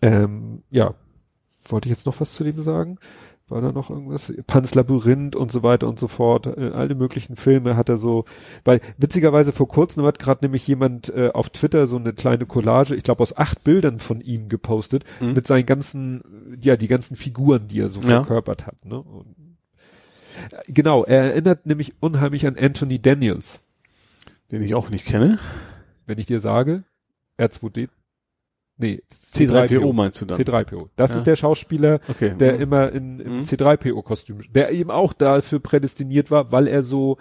Ähm, ja, wollte ich jetzt noch was zu dem sagen? War da noch irgendwas? Pans Labyrinth und so weiter und so fort. Äh, alle möglichen Filme hat er so, weil witzigerweise vor kurzem hat gerade nämlich jemand äh, auf Twitter so eine kleine Collage, ich glaube aus acht Bildern von ihm gepostet, Mhm. mit seinen ganzen, ja, die ganzen Figuren, die er so Ja. verkörpert hat. Ne? Und, äh, genau, er erinnert nämlich unheimlich an Anthony Daniels. Den ich auch nicht kenne. Wenn ich dir sage, R2D, nee, C3PO meinst du dann? C3PO. Das Ja. ist der Schauspieler, Okay. der Mhm. immer in, im Mhm. C3PO-Kostüm, der eben auch dafür prädestiniert war, weil er so,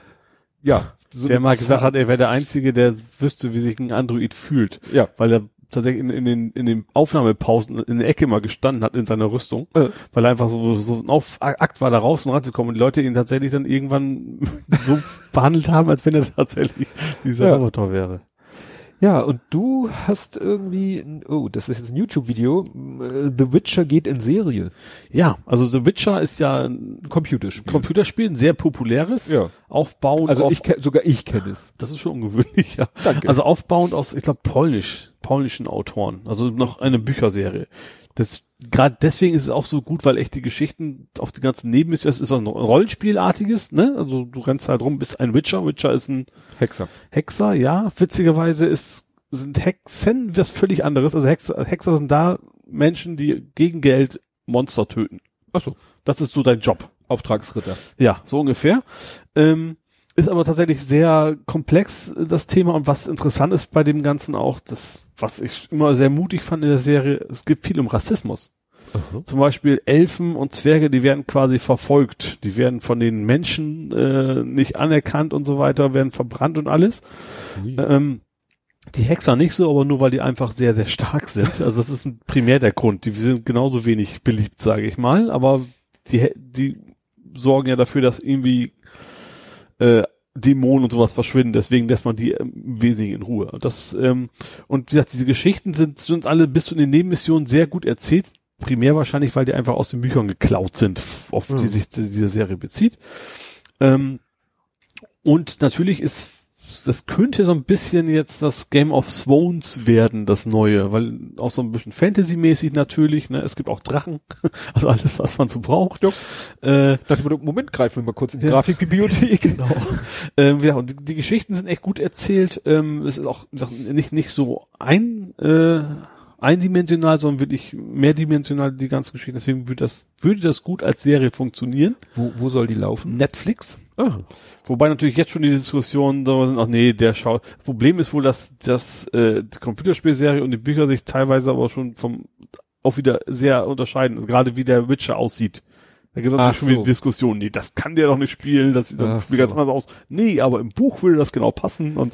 ja, so der mal gesagt hat, er wäre der Einzige, der wüsste, wie sich ein Android fühlt. ja, Weil er tatsächlich in, in den, in den Aufnahmepausen in der Ecke mal gestanden hat in seiner Rüstung. Äh. Weil er einfach so, so ein Auf Akt war, da raus und ranzukommen und die Leute ihn tatsächlich dann irgendwann so behandelt haben, als wenn er tatsächlich dieser Ja. Roboter wäre. Ja, und du hast irgendwie, oh, das ist jetzt ein YouTube-Video, äh, The Witcher geht in Serie, Ja, also The Witcher ist ja ein Computerspiel. Computerspiel, ein sehr populäres. Ja. Aufbauend also auf, ich sogar ich kenne es. das ist schon ungewöhnlich, ja. Danke. Also aufbauend aus, ich glaube, polnisch, polnischen Autoren. Also noch eine Bücherserie. Das gerade deswegen ist es auch so gut, weil echt die Geschichten, auch die ganzen Nebenmissionen, es ist auch ein Rollenspielartiges, ne? Also du rennst halt rum, bist ein Witcher. Witcher ist ein Hexer. Hexer, ja. Witzigerweise ist, sind Hexen was völlig anderes. Also Hexer, Hexer sind da Menschen, die gegen Geld Monster töten. Ach so. Das ist so dein Job. Auftragsritter. Ja, so ungefähr. Ähm, ist aber tatsächlich sehr komplex, äh, das Thema. Und was interessant ist bei dem Ganzen auch, das, was ich immer sehr mutig fand in der Serie, es gibt viel um Rassismus. Zum Beispiel Elfen und Zwerge, die werden quasi verfolgt. Die werden von den Menschen äh, nicht anerkannt und so weiter, werden verbrannt und alles. Ui. Ähm, die Hexer nicht so, aber nur weil die einfach sehr, sehr stark sind. Also das ist primär der Grund. Die sind genauso wenig beliebt, sage ich mal. Aber die, die sorgen ja dafür, dass irgendwie äh, Dämonen und sowas verschwinden. Deswegen lässt man die ähm, im Wesentlichen in Ruhe. Das, ähm, und wie gesagt, diese Geschichten sind, sind alle bis zu den Nebenmissionen sehr gut erzählt. Primär wahrscheinlich, weil die einfach aus den Büchern geklaut sind, auf die Mhm. sich die- diese Serie bezieht. Ähm, und natürlich ist, das könnte so ein bisschen jetzt das Game of Thrones werden, das neue, weil auch so ein bisschen Fantasy-mäßig natürlich, ne, es gibt auch Drachen, also alles, was man so braucht. Äh, Dachte ich mir, Moment, greifen wir mal kurz in die Ja. Grafikbibliothek. genau. ähm, ja, und die, die Geschichten sind echt gut erzählt. Ähm, es ist auch gesagt, nicht nicht so ein äh, eindimensional, sondern wirklich mehrdimensional die ganze Geschichte. Deswegen würde das würde das gut als Serie funktionieren. Wo, wo soll die laufen? Netflix. Ah, Wobei natürlich jetzt schon die Diskussionen da sind, ach nee, der schaut. Problem ist wohl, dass das äh, die Computerspielserie und die Bücher sich teilweise aber schon vom auch wieder sehr unterscheiden. Also gerade wie der Witcher aussieht. Da gibt es natürlich schon wieder so. Diskussionen. Nee, das kann der doch nicht spielen. Das sieht dann spielt ganz so. anders aus. Nee, aber im Buch würde das genau passen. Und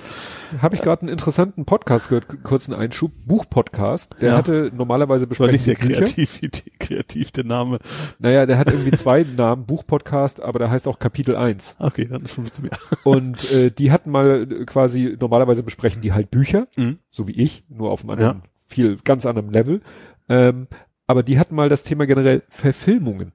habe ich gerade einen interessanten Podcast gehört, kurzen Einschub, Buchpodcast. Der Ja. hatte normalerweise das war nicht sehr kreativ, kreativ der Name. Naja, der hat irgendwie zwei Namen, Buchpodcast, aber der heißt auch Kapitel 1. Okay, dann ist schon bisschen mehr. Und äh, die hatten mal äh, quasi, normalerweise besprechen die halt Bücher, Mhm. so wie ich, nur auf einem anderen, viel, ganz anderem Level. Ähm, aber die hatten mal das Thema generell Verfilmungen.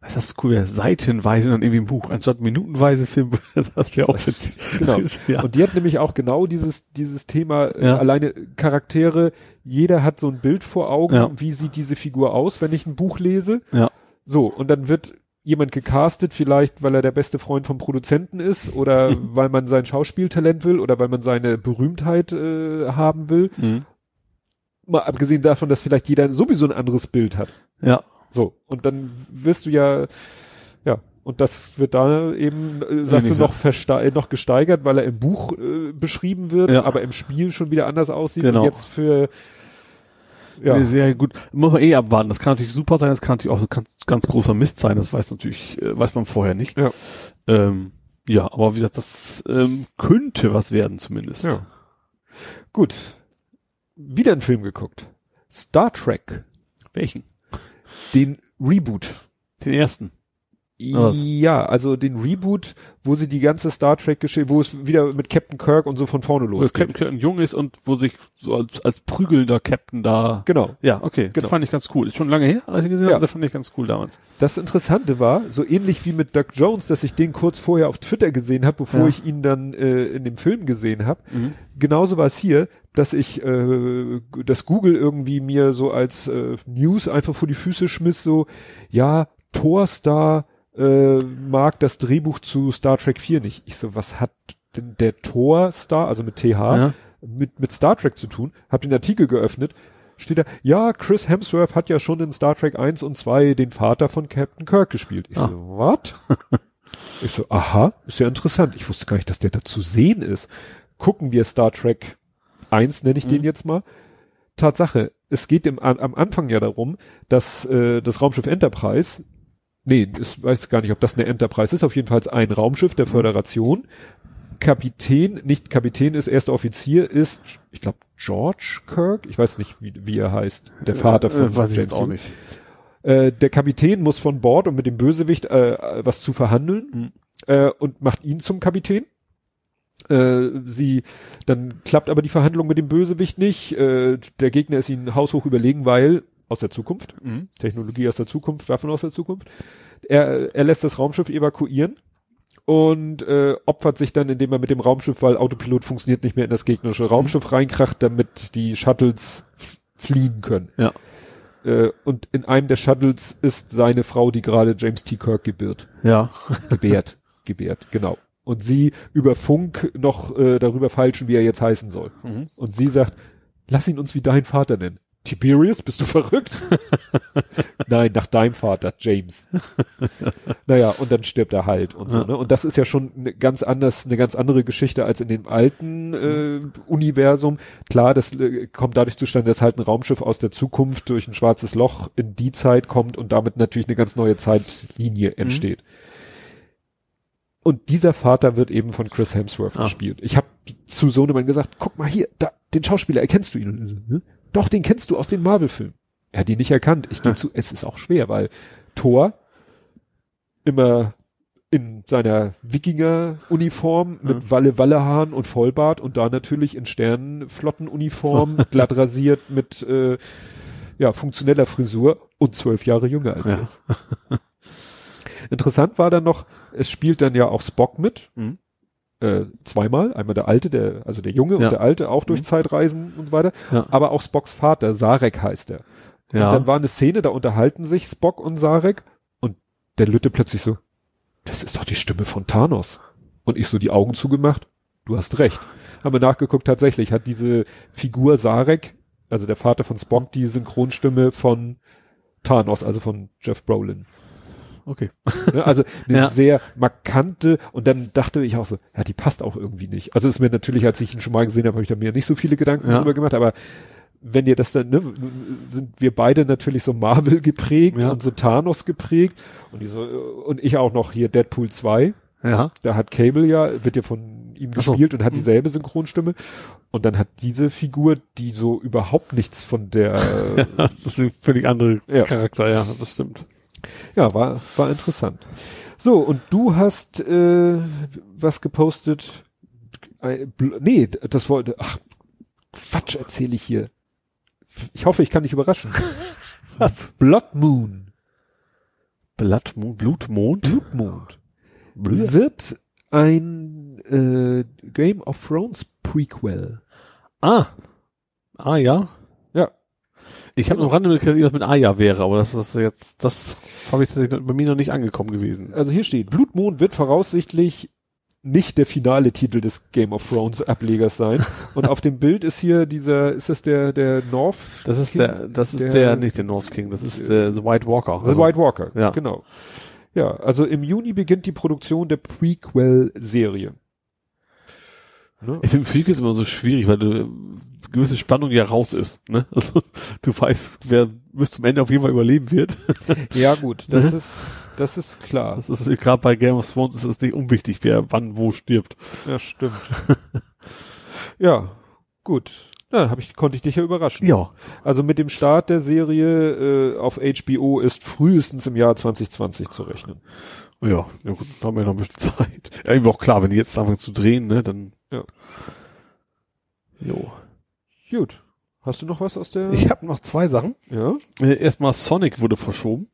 Das ist cool, ja, seitenweise und dann irgendwie ein Buch, anstatt minutenweise Film, das wäre auch witzig. Genau. ja. Und die hat nämlich auch genau dieses, dieses Thema, äh, Ja. alleine Charaktere, jeder hat so ein Bild vor Augen, Ja. wie sieht diese Figur aus, wenn ich ein Buch lese. Ja. So, und dann wird jemand gecastet, vielleicht weil er der beste Freund vom Produzenten ist oder weil man sein Schauspieltalent will oder weil man seine Berühmtheit äh, haben will. Mhm. Mal abgesehen davon, dass vielleicht jeder sowieso ein anderes Bild hat. Ja. So, und dann wirst du ja, ja, und das wird da eben, äh, sagst du, noch, verste äh, noch gesteigert, weil er im Buch äh, beschrieben wird, Ja. aber im Spiel schon wieder anders aussieht. Genau. Und jetzt für, ja, Eine Serie gut. Muss man eh abwarten. Das kann natürlich super sein, das kann natürlich auch ein ganz, ganz großer Mist sein. Das weiß natürlich, äh, weiß man vorher nicht. Ja. Ähm, ja, aber wie gesagt, das ähm, könnte was werden zumindest. ja. Gut. Wieder einen Film geguckt. Star Trek. Welchen? Den Reboot. Den ersten. Was? Ja, also den Reboot, wo sie die ganze Star Trek Geschichte, wo es wieder mit Captain Kirk und so von vorne Wo losgeht. Captain Kirk jung ist und wo sich so als, als prügelnder Captain da. Genau. Ja, okay. Genau. Das fand ich ganz cool. Ist schon lange her, als ich gesehen Ja. habe. Das fand ich ganz cool damals. Das Interessante war, so ähnlich wie mit Doug Jones, dass ich den kurz vorher auf Twitter gesehen habe, bevor Ja. ich ihn dann äh, in dem Film gesehen habe. Genauso war es hier, dass ich äh, das Google irgendwie mir so als äh, News einfach vor die Füße schmiss, so ja, Thor-Star äh, mag das Drehbuch zu Star Trek 4 nicht. Ich so, was hat denn der Thor-Star, also mit TH, Ja. mit, mit Star Trek zu tun? Hab den Artikel geöffnet, steht da, ja, Chris Hemsworth hat ja schon in Star Trek 1 und 2 den Vater von Captain Kirk gespielt. Ich Ah. so, what? ich so, aha, ist ja interessant. Ich wusste gar nicht, dass der da zu sehen ist. Gucken wir Star Trek 1, nenne ich den Mhm. jetzt mal. Tatsache, es geht im, am am Anfang ja darum, dass äh, das Raumschiff Enterprise, nee, ich weiß gar nicht, ob das eine Enterprise ist, auf jeden Fall ein Raumschiff der Föderation. Kapitän, nicht Kapitän ist, erster Offizier ist, ich glaube, George Kirk, ich weiß nicht, wie, wie er heißt, der Vater von äh, weiß ich James auch nicht. Äh, der Kapitän muss von Bord, um mit dem Bösewicht äh, was zu verhandeln Mhm. äh, und macht ihn zum Kapitän. Äh, sie, dann klappt aber die Verhandlung mit dem Bösewicht nicht. Äh, der Gegner ist ihnen haushoch überlegen, weil aus der Zukunft, Mhm. Technologie aus der Zukunft, Waffen aus der Zukunft. Er, er lässt das Raumschiff evakuieren und äh, opfert sich dann, indem er mit dem Raumschiff, weil Autopilot funktioniert nicht mehr, in das gegnerische Raumschiff reinkracht, damit die Shuttles fliegen können. Ja. Äh, und in einem der Shuttles ist seine Frau, die gerade James T. Kirk gebiert. Ja. Gebärt. gebärt, genau. Und sie über Funk noch äh, darüber feilschen, wie er jetzt heißen soll. Mhm. Und sie sagt, lass ihn uns wie dein Vater nennen. Tiberius, bist du verrückt? Nein, nach deinem Vater, James. naja, und dann stirbt er halt und so, ne? Und das ist ja schon eine ganz anders, eine ganz andere Geschichte als in dem alten äh, Universum. Klar, das äh, kommt dadurch zustande, dass halt ein Raumschiff aus der Zukunft durch ein schwarzes Loch in die Zeit kommt und damit natürlich eine ganz neue Zeitlinie entsteht. Und dieser Vater wird eben von Chris Hemsworth Ah. gespielt. Ich habe zu Sohnemann gesagt, guck mal hier, da, den Schauspieler, erkennst du ihn? Doch, den kennst du aus den Marvel-Filmen. Er hat ihn nicht erkannt. Ich gebe zu, es ist auch schwer, weil Thor immer in seiner Wikinger-Uniform mit Ja. Walle-Walle-Haaren und Vollbart und da natürlich in Sternenflottenuniform, glatt rasiert mit äh, ja, funktioneller Frisur und zwölf Jahre jünger als Ja. jetzt. Interessant war dann noch, es spielt dann ja auch Spock mit. Mhm. Äh, zweimal, einmal der alte, der, also der Junge Ja. und der alte auch durch Mhm. Zeitreisen und so weiter, Ja. aber auch Spocks Vater, Sarek heißt er. Und Ja. dann war eine Szene, da unterhalten sich Spock und Sarek und der Lütte plötzlich so, das ist doch die Stimme von Thanos. Und ich so die Augen zugemacht, du hast recht. Haben wir nachgeguckt, tatsächlich hat diese Figur Sarek, also der Vater von Spock, die Synchronstimme von Thanos, also von Jeff Brolin. Okay. Ne? Also eine Ja. sehr markante und dann dachte ich auch so, ja, die passt auch irgendwie nicht. Also ist mir natürlich, als ich ihn schon mal gesehen habe, habe ich da mir nicht so viele Gedanken Ja. darüber gemacht, aber wenn ihr das dann, ne, sind wir beide natürlich so Marvel geprägt Ja. und so Thanos geprägt und, die so, und ich auch noch hier Deadpool 2, Ja. da hat Cable ja, wird ja von ihm so. gespielt und hat Hm. dieselbe Synchronstimme und dann hat diese Figur, die so überhaupt nichts von der, Das ist ein völlig anderer Ja. Charakter, ja, das stimmt. Ja, war, war interessant. So, und du hast äh, was gepostet. Nee, das wollte. Ach, Quatsch erzähle ich hier. Ich hoffe, ich kann dich überraschen. Was? Blood Moon. Blattmond, Blutmond? Blutmond. Blut. Wird ein äh, Game of Thrones Prequel. Ah. Ah. Ja. Ich habe noch Rande mitgekriegt, was mit Aya wäre, aber das ist jetzt, das habe ich tatsächlich bei mir noch nicht angekommen gewesen. Also hier steht, Blutmond wird voraussichtlich nicht der finale Titel des Game of Thrones Ablegers sein. Und auf dem Bild ist hier dieser, ist das der, der North? Das ist King? der, das ist Der- der, nicht der North King, das ist der The White Walker. The White Walker, ja. genau. Ja, also im Juni beginnt die Produktion der Prequel-Serie. Ne? Ich finde Freak ist immer so schwierig, weil du äh, gewisse Spannung ja raus ist. Ne? Also, du weißt, wer bis zum Ende auf jeden Fall überleben wird. Ja gut, das Ne? ist, das ist klar. Das ist gerade bei Game of Thrones ist es nicht unwichtig, wer wann wo stirbt. Ja, stimmt. ja, gut. Ja, hab ich, konnte ich dich ja überraschen. Ja. Also mit dem Start der Serie äh, auf HBO ist frühestens im Jahr 2020 zu rechnen. Ja, ja gut, dann haben wir noch ein bisschen Zeit. Ja, irgendwie auch klar, wenn die jetzt anfangen zu drehen, ne, dann. Ja. Jo. Gut. Hast du noch was aus der? Ich habe noch zwei Sachen. ja. Äh, Erstmal Sonic wurde verschoben.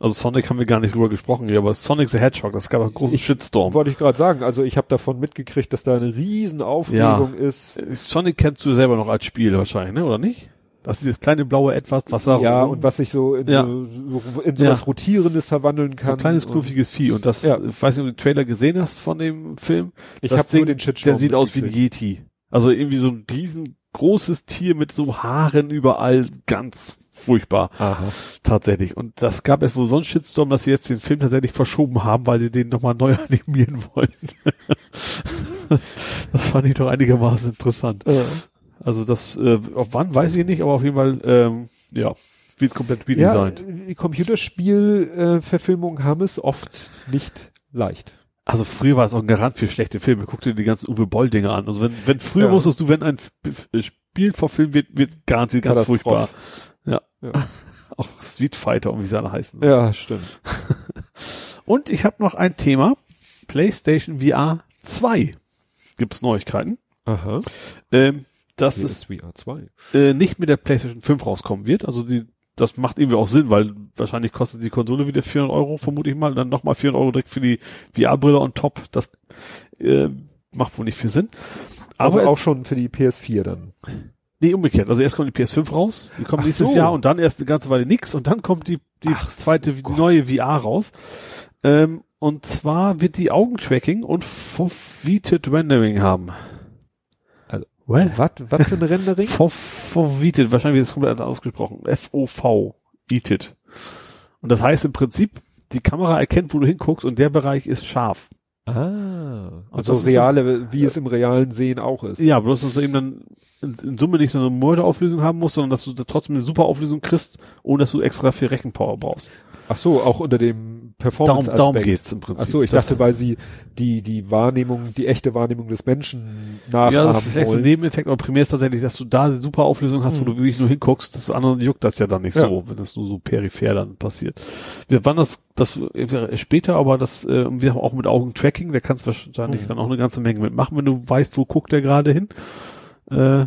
Also Sonic haben wir gar nicht drüber gesprochen aber Sonic the Hedgehog, das gab einen großen Ich- Shitstorm. Wollte ich gerade sagen. Also ich habe davon mitgekriegt, dass da eine riesen Aufregung ist. Äh, Sonic kennst du selber noch als Spiel wahrscheinlich, ne, oder nicht? Das ist dieses kleine blaue Etwas, was da Ja, und was sich so in, Ja. so, so in sowas Ja. Rotierendes verwandeln so kann. ein kleines knuffiges Vieh. Und das, Ja. ich weiß nicht, ob du den Trailer gesehen hast von dem Film. Ich das habe nur den Shitstorm. Der sieht aus wie ein. Yeti. Also irgendwie so ein riesengroßes Tier mit so Haaren überall. Ganz furchtbar. Aha. Tatsächlich. Und das gab es wohl so einen Shitstorm, dass sie jetzt den Film tatsächlich verschoben haben, weil sie den nochmal neu animieren wollen. das fand ich doch einigermaßen interessant. Also das, äh, auf wann weiß ich nicht, aber auf jeden Fall, ähm, ja, wird komplett Ja, redesigned. die Computerspiel-Verfilmungen haben es oft nicht leicht. Also früher war es auch ein Garant für schlechte Filme. Guck dir die ganzen Uwe Boll Dinger an. Also wenn, wenn früher Ja. wusstest du, wenn ein F- Spiel verfilmt wird, wird garantiert ganz furchtbar. Ja. Ja. Auch Street Fighter und wie sie alle heißen. Ja, stimmt. Und ich habe noch ein Thema. PlayStation VR 2. Gibt's Neuigkeiten. Aha. Ähm, dass Hier es ist VR 2. äh, nicht mit der PlayStation 5 rauskommen wird. Also die, das macht irgendwie auch Sinn, weil wahrscheinlich kostet die Konsole wieder 400 Euro, vermute ich mal. Dann nochmal 400 Euro direkt für die VR-Brille on top. Das äh, macht wohl nicht viel Sinn. Also Aber auch es- schon für die PS4 dann. Nee, umgekehrt. Also erst kommt die PS5 raus, die kommt Ach nächstes so. Jahr und dann erst eine ganze Weile nix und dann kommt die, die Ach, zweite, die neue VR raus. Ähm, und zwar wird die Augentracking und Foveated Rendering haben. Well? Was, was für ein Rendering? Foveated, wahrscheinlich wird es komplett anders ausgesprochen. F-O-V. Eated. Und das heißt im Prinzip, die Kamera erkennt, wo du hinguckst und der Bereich ist scharf. Ah, Also also das reale, wie es im realen Sehen auch ist. Ja, bloß, dass du eben dann in, in Summe nicht so eine Morderauflösung haben musst, sondern dass du da trotzdem eine super Auflösung kriegst, ohne dass du extra viel Rechenpower brauchst. Ach so, auch unter dem Darum, Performance-Aspekt. darum geht's im Prinzip. Ach so, ich Das- dachte, weil sie die, die Wahrnehmung, die echte Wahrnehmung des Menschen ja, nachahmen das ist vielleicht ein. Nebeneffekt, aber primär ist tatsächlich, dass du da eine super Auflösung hast, wo du wirklich nur hinguckst, das anderen juckt das ja dann nicht Ja. so, wenn das nur so peripher dann passiert. Wir wann das, das wäre später, aber das, äh, wir haben auch mit Augentracking, da kannst du wahrscheinlich Mhm. dann auch eine ganze Menge mitmachen, wenn du weißt, wo guckt der gerade hin. Äh,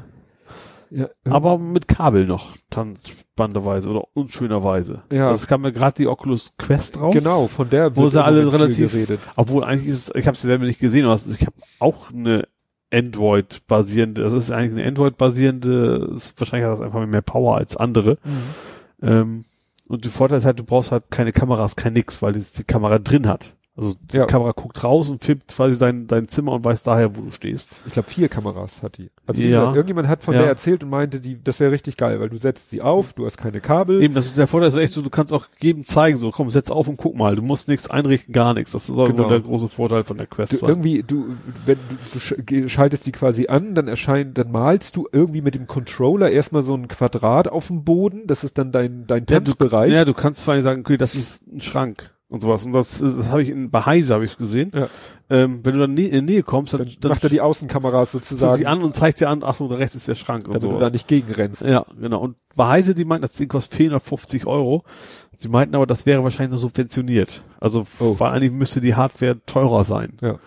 Ja, aber mit Kabel noch, transbanderweise oder unschönerweise. Ja. Also es kam mir gerade die Oculus Quest raus. genau, von der Wo sie alle relativ, geredet. obwohl eigentlich ist es, ich habe sie selber nicht gesehen, aber ich habe auch eine Android-basierende, das ist eigentlich eine Android-basierende, ist, wahrscheinlich hat das einfach mehr Power als andere. Mhm. Ähm, und der Vorteil ist halt, du brauchst halt keine Kameras, kein nix, weil es die Kamera drin hat. Also die Ja. Kamera guckt raus und filmt quasi dein, dein Zimmer und weiß daher, wo du stehst. Ich glaube, vier Kameras hat die. Also Ja. gesagt, irgendjemand hat von Ja. der erzählt und meinte, die, das wäre richtig geil, weil du setzt sie auf, du hast keine Kabel. Eben, das ist der Vorteil ist echt so, du kannst auch jedem zeigen, so komm, setz auf und guck mal, du musst nichts einrichten, gar nichts. Das soll Genau. wohl der große Vorteil von der Quest Du, sein. irgendwie, du, wenn du, du schaltest die quasi an, dann erscheint, dann malst du irgendwie mit dem Controller erstmal so ein Quadrat auf dem Boden. Das ist dann dein, dein Ja, du, Tanzbereich. ja, du kannst vor allem sagen, okay, das ist ein Schrank und sowas. Und das, das habe ich in bei Heise habe ich es gesehen. Ja. Ähm, wenn du dann in die Nähe kommst, dann, dann, dann macht er die Außenkameras sozusagen, sie an und zeigt dir an, ach so, da rechts ist der Schrank und damit du da nicht gegenrennst. Ja, genau. Und bei Heise, die meinten, das Ding kostet 450 Euro. Sie meinten aber, das wäre wahrscheinlich nur subventioniert. Also, Oh. weil eigentlich müsste die Hardware teurer sein. Ja.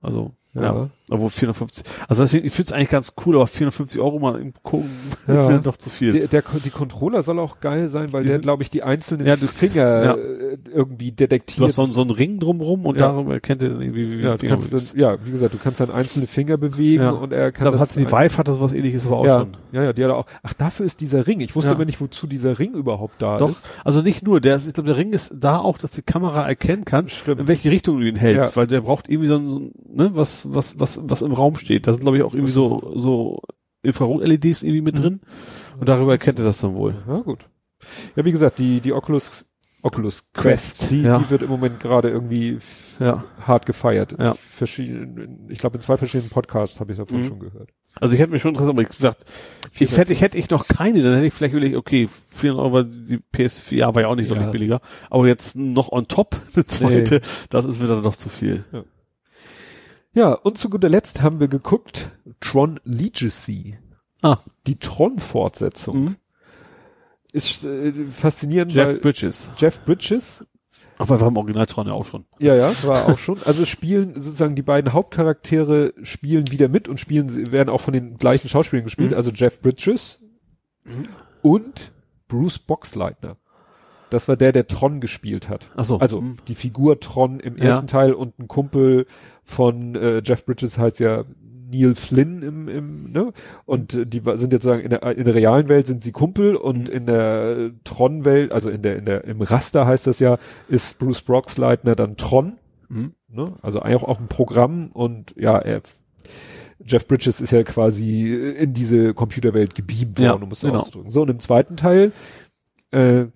Also, Ja. ja. Obwohl 450, also deswegen, ich finde es eigentlich ganz cool, aber 450 Euro mal im gucken, Ja. ist mir doch zu viel. Der, der, die Controller soll auch geil sein, weil Die der, sind- glaube ich, die einzelnen Ja, du- Finger ja. äh, irgendwie detektiert. du hast so, einen- so einen Ring drumrum und Ja. darüber erkennt er dann irgendwie, wie ja, du kannst dann, ja, wie gesagt, du kannst dann einzelne Finger bewegen und er Ich kann glaube, das hat die Vive hat das was ähnliches aber auch schon. ja, ja, die hat auch. Ach, dafür ist dieser Ring. Ich wusste aber nicht, wozu dieser Ring überhaupt da Doch, ist. also nicht nur, der ist, ich glaube, der Ring ist da auch, dass die Kamera erkennen kann, Stimmt. in welche Richtung du ihn hältst, weil der braucht irgendwie so ein, so ein ne, was, was, was, was im Raum steht. Da sind, glaube ich, auch irgendwie so, so Infrarot-LEDs irgendwie mit Mhm. drin. Und darüber erkennt er das dann wohl. Ja, gut. Ja, wie gesagt, die, die Oculus, Oculus Quest, die, ja. die wird im Moment gerade irgendwie Ja. hart gefeiert. Ja. Verschiedenen, ich glaube, in zwei verschiedenen Podcasts habe ich davon Mhm. schon gehört. Also ich hätte mich schon interessiert, aber ich gesagt, ich hätte, ich hätte ich noch keine, dann hätte ich vielleicht überlegt, okay, 400 Euro, die PS4 war ja auch nicht Ja. deutlich billiger, aber jetzt noch on top eine zweite, das ist wieder doch zu viel. Ja, und zu guter Letzt haben wir geguckt, Tron Legacy. Ah. Die Tron-Fortsetzung. Mhm. Ist äh, faszinierend, Jeff Bridges. Jeff Bridges, Aber wir haben Originaltron ja auch schon. ja, ja, war auch schon. Also spielen sozusagen die beiden Hauptcharaktere spielen wieder mit und spielen, werden auch von den gleichen Schauspielern gespielt. Mhm. Also Jeff Bridges und Bruce Boxleitner. Das war der, der Tron gespielt hat. Ach so. Also Mhm. die Figur Tron im Ja. ersten Teil und ein Kumpel von äh, Jeff Bridges heißt ja Neil Flynn im, im ne? Und äh, die sind jetzt sagen in der, in der realen Welt sind sie Kumpel und Mhm. in der Tron-Welt, also in der in der im Raster heißt das ja, ist Bruce Boxleitner dann Tron, Mhm. ne? Also auch auch ein Programm und ja, er Jeff Bridges ist ja quasi in diese Computerwelt gebeamt worden, Ja, um es so genau. auszudrücken. So, und im zweiten Teil, äh,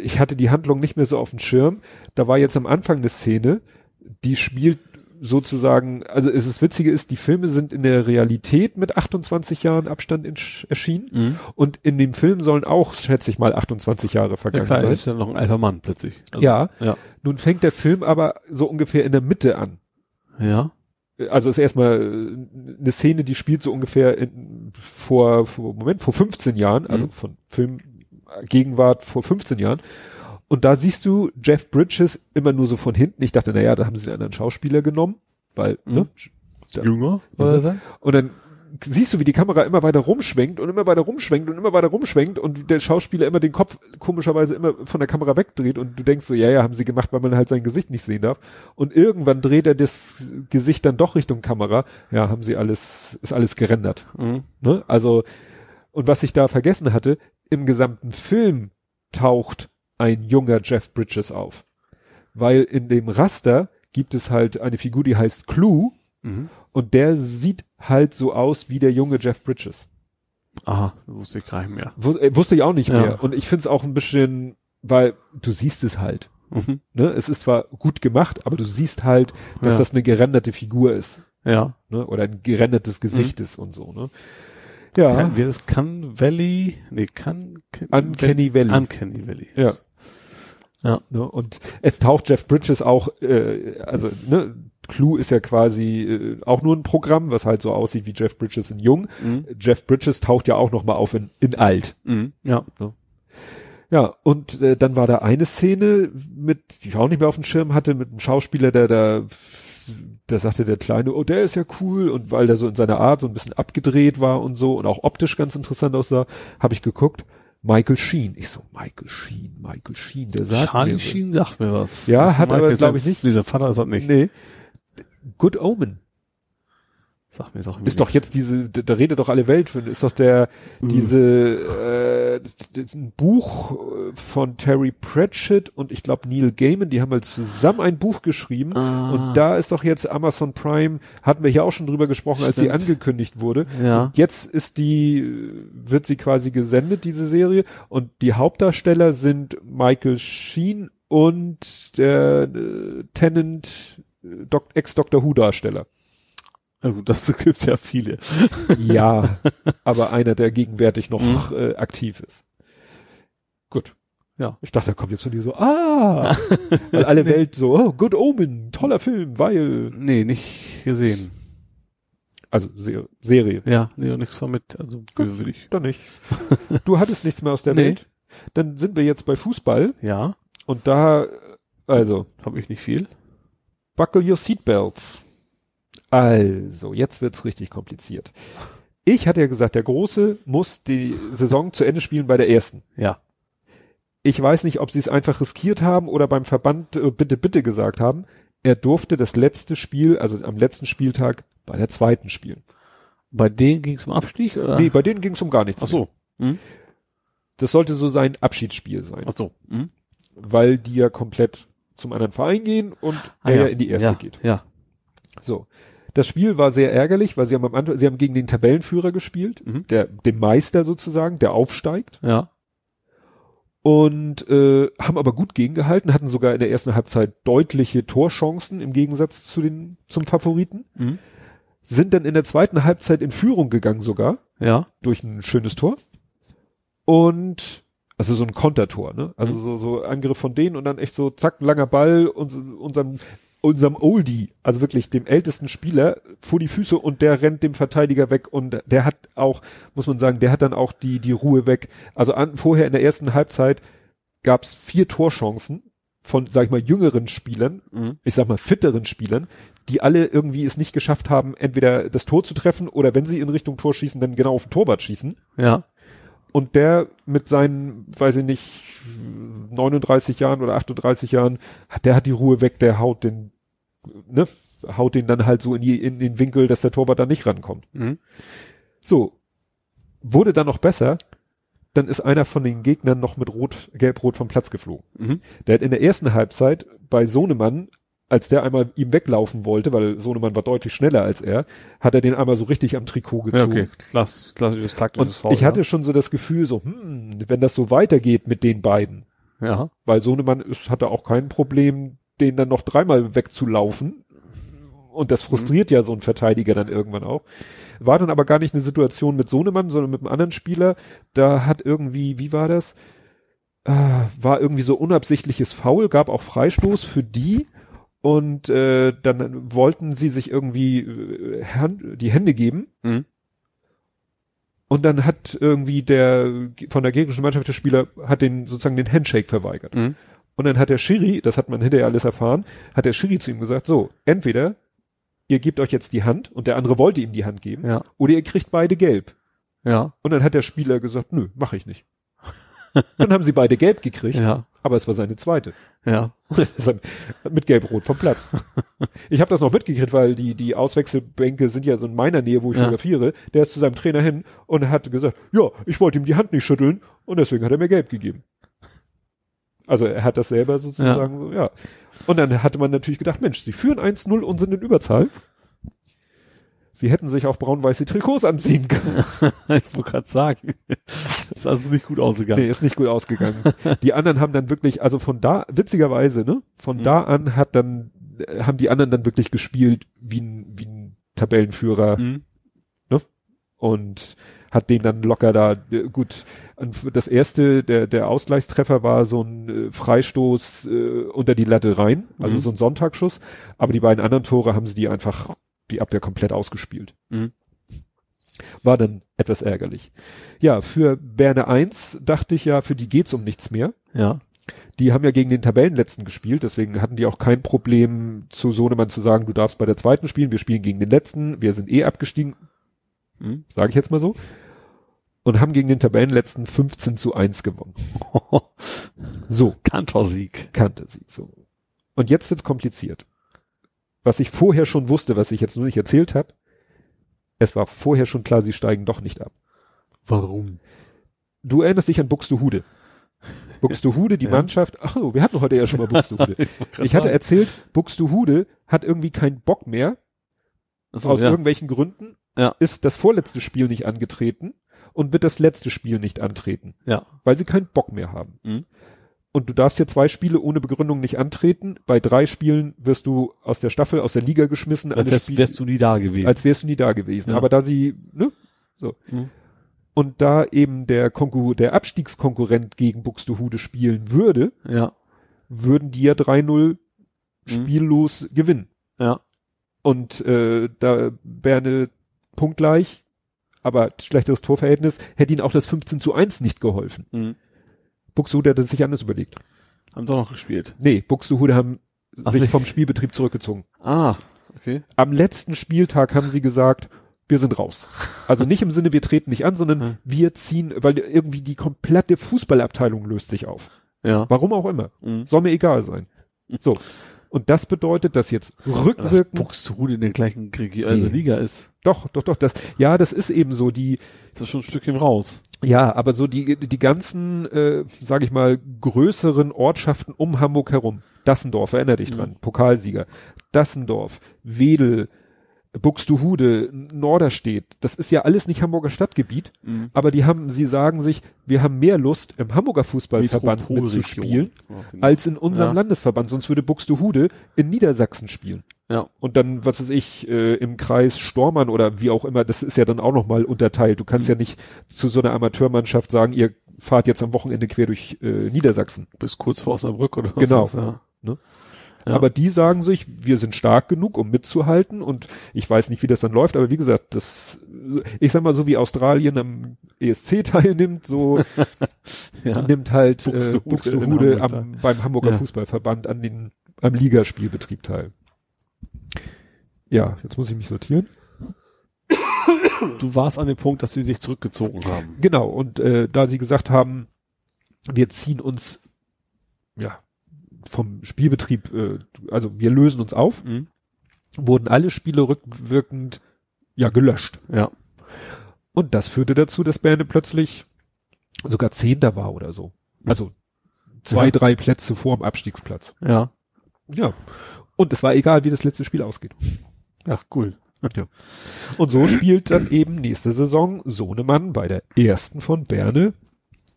ich hatte die Handlung nicht mehr so auf dem Schirm. Da war jetzt am Anfang eine Szene, die spielt sozusagen, also es ist Witzige ist, die Filme sind in der Realität mit 28 Jahren Abstand erschienen Mhm. und in dem Film sollen auch, schätze ich mal, 28 Jahre Ja vergangen klar, er sein. ist ja noch ein alter Mann plötzlich. Also, ja, Ja. nun fängt der Film aber so ungefähr in der Mitte an. Ja. also ist erstmal äh, eine Szene, die spielt so ungefähr in, vor, vor, Moment, vor 15 Jahren, also Mhm. von Film Gegenwart vor 15 Jahren. Und da siehst du Jeff Bridges immer nur so von hinten. Ich dachte, naja, da haben sie einen anderen Schauspieler genommen, weil, Mhm. ne? Ja. Jünger, Ja. soll er sein? Und dann siehst du, wie die Kamera immer weiter rumschwenkt und immer weiter rumschwenkt und immer weiter rumschwenkt und der Schauspieler immer den Kopf komischerweise immer von der Kamera wegdreht und du denkst so, ja, ja, haben sie gemacht, weil man halt sein Gesicht nicht sehen darf. Und irgendwann dreht er das Gesicht dann doch Richtung Kamera. Ja, haben sie alles, ist alles gerendert. Mhm. Ne? Also, Und was ich da vergessen hatte, im gesamten Film taucht ein junger Jeff Bridges auf. Weil in dem Raster gibt es halt eine Figur, die heißt Clue Mhm. und der sieht halt so aus wie der junge Jeff Bridges. Aha, wusste ich gar nicht mehr. Äh, wusste ich auch nicht Ja. mehr. Und ich finde es auch ein bisschen, weil du siehst es halt. Mhm. Ne? Es ist zwar gut gemacht, aber du siehst halt, dass Ja. das eine gerenderte Figur ist. Ja. Ne? Oder ein gerendertes Gesicht Mhm. ist und so. Ne? Ja, Kann, wer das kann Valley, nee, kann, kann Uncanny Valley. Uncanny Valley. Ja. Ja. Ne? Und es taucht Jeff Bridges auch, äh, also ne, Clue ist ja quasi äh, auch nur ein Programm, was halt so aussieht wie Jeff Bridges in Jung. Mhm. Jeff Bridges taucht ja auch noch mal auf in, in alt. Mhm. Ja. Ja, und äh, dann war da eine Szene mit, die ich auch nicht mehr auf dem Schirm hatte, mit einem Schauspieler, der da, da sagte der Kleine, oh, der ist ja cool, und weil der so in seiner Art so ein bisschen abgedreht war und so und auch optisch ganz interessant aussah, habe ich geguckt, Michael Sheen. Ich so, Michael Sheen, Michael Sheen, der sagt Charlie mir was. Sheen sagt mir was. Ja, Das hat Michael aber, ist glaub der- ich, nicht. Dieser Vater ist das nicht. Nee. Good Omen. Sagt mir, mir Ist doch jetzt diese, da, redet doch alle Welt von, ist doch der, Mhm. diese, äh, ein Buch äh, von Terry Pratchett und ich glaube Neil Gaiman, die haben halt zusammen ein Buch geschrieben Ah. und da ist doch jetzt Amazon Prime, hatten wir hier auch schon drüber gesprochen, als sie Stimmt. angekündigt wurde. Ja. Und jetzt ist die, wird sie quasi gesendet, diese Serie und die Hauptdarsteller sind Michael Sheen und der äh, Tennant, äh, Ex-Doctor Who-Darsteller. Ja gut, das gibt's ja viele. Ja, aber einer, der gegenwärtig noch Mhm. äh, aktiv ist. Gut. Ja. Ich dachte, da kommt jetzt von dir so, ah, weil alle Welt so, oh, Good Omen, toller Film, weil, Nee, nicht gesehen. also Se Serie, Ja, nee, auch nichts von mit. Also würde ich. dann nicht. Du hattest nichts mehr aus der Nee. Welt. Dann sind wir jetzt bei Fußball Ja, und da, also, habe ich nicht viel. buckle your seatbelts. Also, jetzt wird's richtig kompliziert. Ich hatte ja gesagt, der Große muss die Saison zu Ende spielen bei der ersten. Ja. Ich weiß nicht, ob sie es einfach riskiert haben oder beim Verband äh, bitte, bitte gesagt haben. Er durfte das letzte Spiel, also am letzten Spieltag, bei der zweiten spielen. Bei denen ging es um Abstieg oder? Nee, bei denen ging es um gar nichts. Ach so. Hm? Das sollte so sein Abschiedsspiel sein, Ach so. Hm? weil die ja komplett zum anderen Verein gehen und Ah, er ja in die erste ja, geht. Ja. So. Das Spiel war sehr ärgerlich, weil sie haben am Anfang, sie haben gegen den Tabellenführer gespielt, Mhm. der, den Meister sozusagen, der aufsteigt. Ja. und äh, haben aber gut gegengehalten, hatten sogar in der ersten Halbzeit deutliche Torchancen im Gegensatz zu den zum Favoriten, Mhm. sind dann in der zweiten Halbzeit in Führung gegangen sogar Ja. durch ein schönes Tor und also so ein Kontertor, ne? Also so so Angriff von denen und dann echt so zack langer Ball uns, unserem unserem Oldie, also wirklich dem ältesten Spieler vor die Füße und der rennt dem Verteidiger weg und der hat auch, muss man sagen, der hat dann auch die die Ruhe weg. Also an, vorher in der ersten Halbzeit gab es vier Torchancen von, sag ich mal, jüngeren Spielern, Mhm. ich sag mal fitteren Spielern, die alle irgendwie es nicht geschafft haben, entweder das Tor zu treffen oder wenn sie in Richtung Tor schießen, dann genau auf den Torwart schießen. Ja. Und der mit seinen, weiß ich nicht, 39 Jahren oder 38 Jahren, hat- der hat die Ruhe weg, der haut den, ne, haut den dann halt so in, die, in den Winkel, dass der Torwart da nicht rankommt. Mhm. So, wurde dann noch besser, dann ist einer von den Gegnern noch mit Rot, Gelb-Rot vom Platz geflogen. Mhm. Der hat in der ersten Halbzeit bei Sohnemann, als der einmal ihm weglaufen wollte, weil Sohnemann war deutlich schneller als er, hat er den einmal so richtig am Trikot Ja, gezogen. okay. Klass, klassisches taktisches Foul, ich hatte schon so das Gefühl, so, hm, wenn das so weitergeht mit den beiden, ja. ja. weil Sohnemann ist, hatte auch kein Problem, den dann noch dreimal wegzulaufen. Und das frustriert ja so ein Verteidiger dann irgendwann auch. War dann aber gar nicht eine Situation mit Sohnemann, sondern mit einem anderen Spieler. Da hat irgendwie, wie war das? Äh, war irgendwie so unabsichtliches Foul, gab auch Freistoß für die. Und äh, dann wollten sie sich irgendwie äh, die Hände geben. Mhm. Und dann hat irgendwie der von der gegnerischen Mannschaft der Spieler hat den sozusagen den Handshake verweigert. Mhm. Und dann hat der Schiri, das hat man hinterher alles erfahren, hat der Schiri zu ihm gesagt, so, entweder ihr gebt euch jetzt die Hand und der andere wollte ihm die Hand geben, Ja. oder ihr kriegt beide gelb. Ja. Und dann hat der Spieler gesagt, nö, mache ich nicht. Dann haben sie beide gelb gekriegt, Ja. aber es war seine zweite. Ja. mit gelb-rot vom Platz. Ich habe das noch mitgekriegt, weil die, die Auswechselbänke sind ja so in meiner Nähe, wo ich Ja. fotografiere. Der ist zu seinem Trainer hin und hat gesagt, ja, ich wollte ihm die Hand nicht schütteln und deswegen hat er mir gelb gegeben. Also er hat das selber sozusagen, so, ja. Und dann hatte man natürlich gedacht, Mensch, sie führen 1-0 und sind in Überzahl. Sie hätten sich auch braun-weiße Trikots anziehen können. ich wollte gerade sagen. Das ist also nicht gut ausgegangen. Nee, ist nicht gut ausgegangen. Die anderen haben dann wirklich, also von da, witzigerweise, ne, von Mhm. da an hat dann, äh, haben die anderen dann wirklich gespielt wie ein, wie ein Tabellenführer Mhm. und hat den dann locker da, äh, gut, das erste, der, der Ausgleichstreffer war so ein äh, Freistoß äh, unter die Latte rein, also Mhm. so ein Sonntagsschuss, aber die beiden anderen Tore haben sie die einfach, die Abwehr komplett ausgespielt. Mhm. War dann etwas ärgerlich. Ja, für Berne 1 dachte ich ja, für die geht's um nichts mehr. Ja. Die haben ja gegen den Tabellenletzten gespielt, deswegen hatten die auch kein Problem, zu Sohnemann zu sagen, du darfst bei der zweiten spielen, wir spielen gegen den letzten, wir sind eh abgestiegen, Mhm. sage ich jetzt mal so. Und haben gegen den Tabellenletzten 15 zu 1 gewonnen. So, Kantorsieg. kannte sie so. Und jetzt wird's kompliziert. Was ich vorher schon wusste, was ich jetzt nur nicht erzählt habe, es war vorher schon klar, sie steigen doch nicht ab. Warum? Du erinnerst dich an Buxtehude. Buxtehude, die Ja. Mannschaft, ach so, wir hatten heute ja schon mal Buxtehude. Ich hatte erzählt, Buxtehude hat irgendwie keinen Bock mehr, Achso, aus ja. irgendwelchen Gründen, Ja. ist das vorletzte Spiel nicht angetreten und wird das letzte Spiel nicht antreten, ja. weil sie keinen Bock mehr haben. Mhm. Und du darfst hier zwei Spiele ohne Begründung nicht antreten. Bei drei Spielen wirst du aus der Staffel, aus der Liga geschmissen. Als wärst, wärst du nie da gewesen. als wärst du nie da gewesen. Ja. Aber da sie, ne? So. Mhm. Und da eben der Konkur der Abstiegskonkurrent gegen Buxtehude spielen würde, ja. würden die ja 3-0 Mhm. spiellos gewinnen. Ja. Und äh, da Berne punktgleich, aber schlechteres Torverhältnis, hätte ihnen auch das 15 zu 1 nicht geholfen. Mhm. Buxtehude hat es sich anders überlegt. Haben doch noch gespielt. Nee, Buxtehude haben Ach, sich vom Spielbetrieb zurückgezogen. Ah, okay. Am letzten Spieltag haben sie gesagt, wir sind raus. Also nicht im Sinne, wir treten nicht an, sondern Hm. wir ziehen, weil irgendwie die komplette Fußballabteilung löst sich auf. Ja. Warum auch immer. Mhm. Soll mir egal sein. So. Und das bedeutet, dass jetzt Dass rückwirkend, Buxtehude in der gleichen Krieg also Nee. Liga ist. doch, doch, doch, das, ja, das ist eben so, die, Ist das schon ein Stückchen raus. ja, aber so die, die ganzen, äh, sage ich mal, größeren Ortschaften um Hamburg herum, Dassendorf, erinner dich dran, Mhm. Pokalsieger, Dassendorf, Wedel, Buxtehude, Norderstedt, das ist ja alles nicht Hamburger Stadtgebiet, Mhm. aber die haben, sie sagen sich, wir haben mehr Lust, im Hamburger Fußballverband mitzuspielen, als in unserem Ja. Landesverband, sonst würde Buxtehude in Niedersachsen spielen. Ja. Und dann, was weiß ich, äh, im Kreis Stormann oder wie auch immer, das ist ja dann auch nochmal unterteilt. Du kannst Mhm. ja nicht zu so einer Amateurmannschaft sagen, ihr fahrt jetzt am Wochenende quer durch äh, Niedersachsen. Bis kurz vor Osnabrück oder was Genau. das, ja. Ne? Ja. Aber die sagen sich, wir sind stark genug, um mitzuhalten und ich weiß nicht, wie das dann läuft, aber wie gesagt, das, ich sag mal, so wie Australien am ESC teilnimmt, so ja. nimmt halt Buxtehude äh, Buxtehude Hamburg am, beim Hamburger Ja. Fußballverband an den, am Ligaspielbetrieb teil. Ja, jetzt muss ich mich sortieren. Du warst an dem Punkt, dass sie sich zurückgezogen haben. Genau, und äh, da sie gesagt haben, wir ziehen uns ja vom Spielbetrieb, äh, also wir lösen uns auf, Mhm. wurden alle Spiele rückwirkend ja gelöscht. Ja. Und das führte dazu, dass Berne plötzlich sogar Zehnter war oder so. Also zwei, Ja. drei Plätze vor dem Abstiegsplatz. Ja. Ja. Und es war egal, wie das letzte Spiel ausgeht. Ach, cool. Und so spielt dann eben nächste Saison Sohnemann bei der ersten von Berne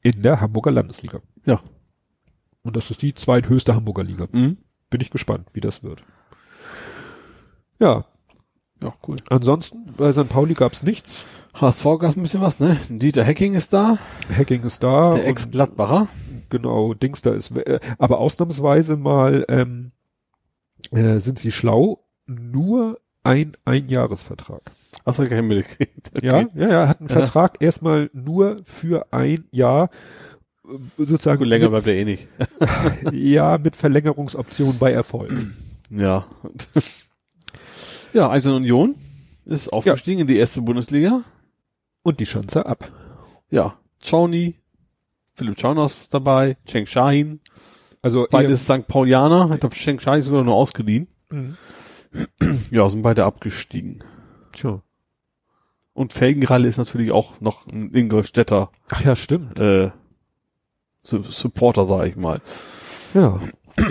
in der Hamburger Landesliga. Ja. Und das ist die zweithöchste Hamburger Liga. Mhm. Bin ich gespannt, wie das wird. Ja, Ja, cool. ansonsten bei St. Pauli gab's nichts. HSV gab ein bisschen was, ne? Dieter Hecking ist da, Hacking ist da. der Ex-Gladbacher. Genau, Dings da ist, äh, aber ausnahmsweise mal ähm, äh, sind sie schlau, nur ein Einjahresvertrag. Hast du nicht mitgekriegt. Okay. Ja, ja, ja, hat einen Ja. Vertrag erstmal nur für ein Jahr, sozusagen Gut, länger mit, bleibt er eh nicht. ja, mit Verlängerungsoption bei Erfolg. Ja. ja, Eisern Union ist aufgestiegen in die erste Bundesliga. Und die Schanze ab. Ja. Czauny, Philipp Jonas dabei, Cheng Shahin, Also beides St. Paulianer. Ich glaube, Cheng Shahin ist sogar nur ausgeliehen. Mhm. Ja, sind beide abgestiegen. Tja. Und Felgenralle ist natürlich auch noch ein Ingolstädter Ach ja, stimmt. äh, Supporter, sag ich mal. Ja.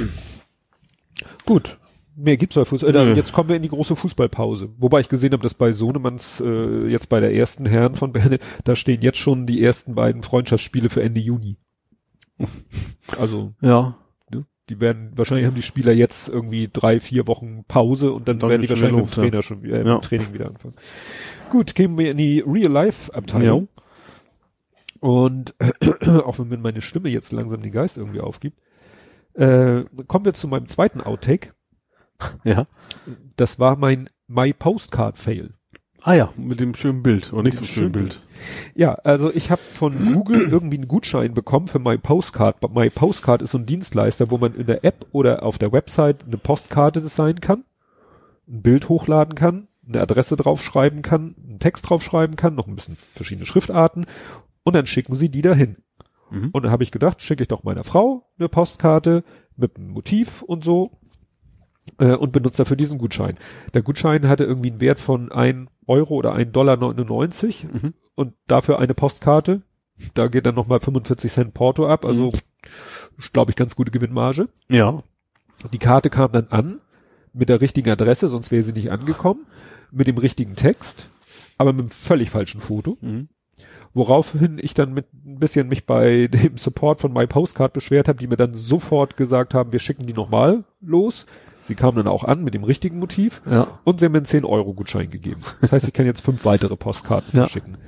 Gut. Mehr gibt's bei Fußball. Äh, jetzt kommen wir in die große Fußballpause. Wobei ich gesehen habe, dass bei Sohnemanns, äh, jetzt bei der ersten Herren von Berne, da stehen jetzt schon die ersten beiden Freundschaftsspiele für Ende Juni. Also, Ja. ne, die werden, wahrscheinlich haben die Spieler jetzt irgendwie drei, vier Wochen Pause und dann, Dann werden die wahrscheinlich wieder mit dem los, Trainer schon wieder, äh, Ja. Training wieder anfangen. Gut, gehen wir in die Real-Life-Abteilung. Und auch wenn mir meine Stimme jetzt langsam den Geist irgendwie aufgibt, äh, kommen wir zu meinem zweiten Outtake. Ja. Das war mein My Postcard Fail. Ah ja, mit dem schönen Bild. Oder nicht so schönen schönen Bild. Ja, also ich habe von Google irgendwie einen Gutschein bekommen für My Postcard. My Postcard ist so ein Dienstleister, wo man in der App oder auf der Website eine Postkarte designen kann, ein Bild hochladen kann, eine Adresse draufschreiben kann, einen Text draufschreiben kann, noch ein bisschen verschiedene Schriftarten und dann schicken sie die dahin. Mhm. Und dann habe ich gedacht, schicke ich doch meiner Frau eine Postkarte mit einem Motiv und so äh, und benutze dafür diesen Gutschein. Der Gutschein hatte irgendwie einen Wert von ein Euro oder ein Dollar 99 Mhm. und dafür eine Postkarte. Da geht dann nochmal 45 Cent Porto ab, also glaube ich ganz gute Gewinnmarge. Ja. Die Karte kam dann an mit der richtigen Adresse, sonst wäre sie nicht angekommen, mit dem richtigen Text, aber mit einem völlig falschen Foto. Mhm. Woraufhin ich dann mit ein bisschen mich bei dem Support von My Postcard beschwert habe, die mir dann sofort gesagt haben, wir schicken die nochmal los. Sie kamen dann auch an mit dem richtigen Motiv Ja. und sie haben mir einen 10-Euro-Gutschein gegeben. Das heißt, ich kann jetzt fünf weitere Postkarten Ja. verschicken.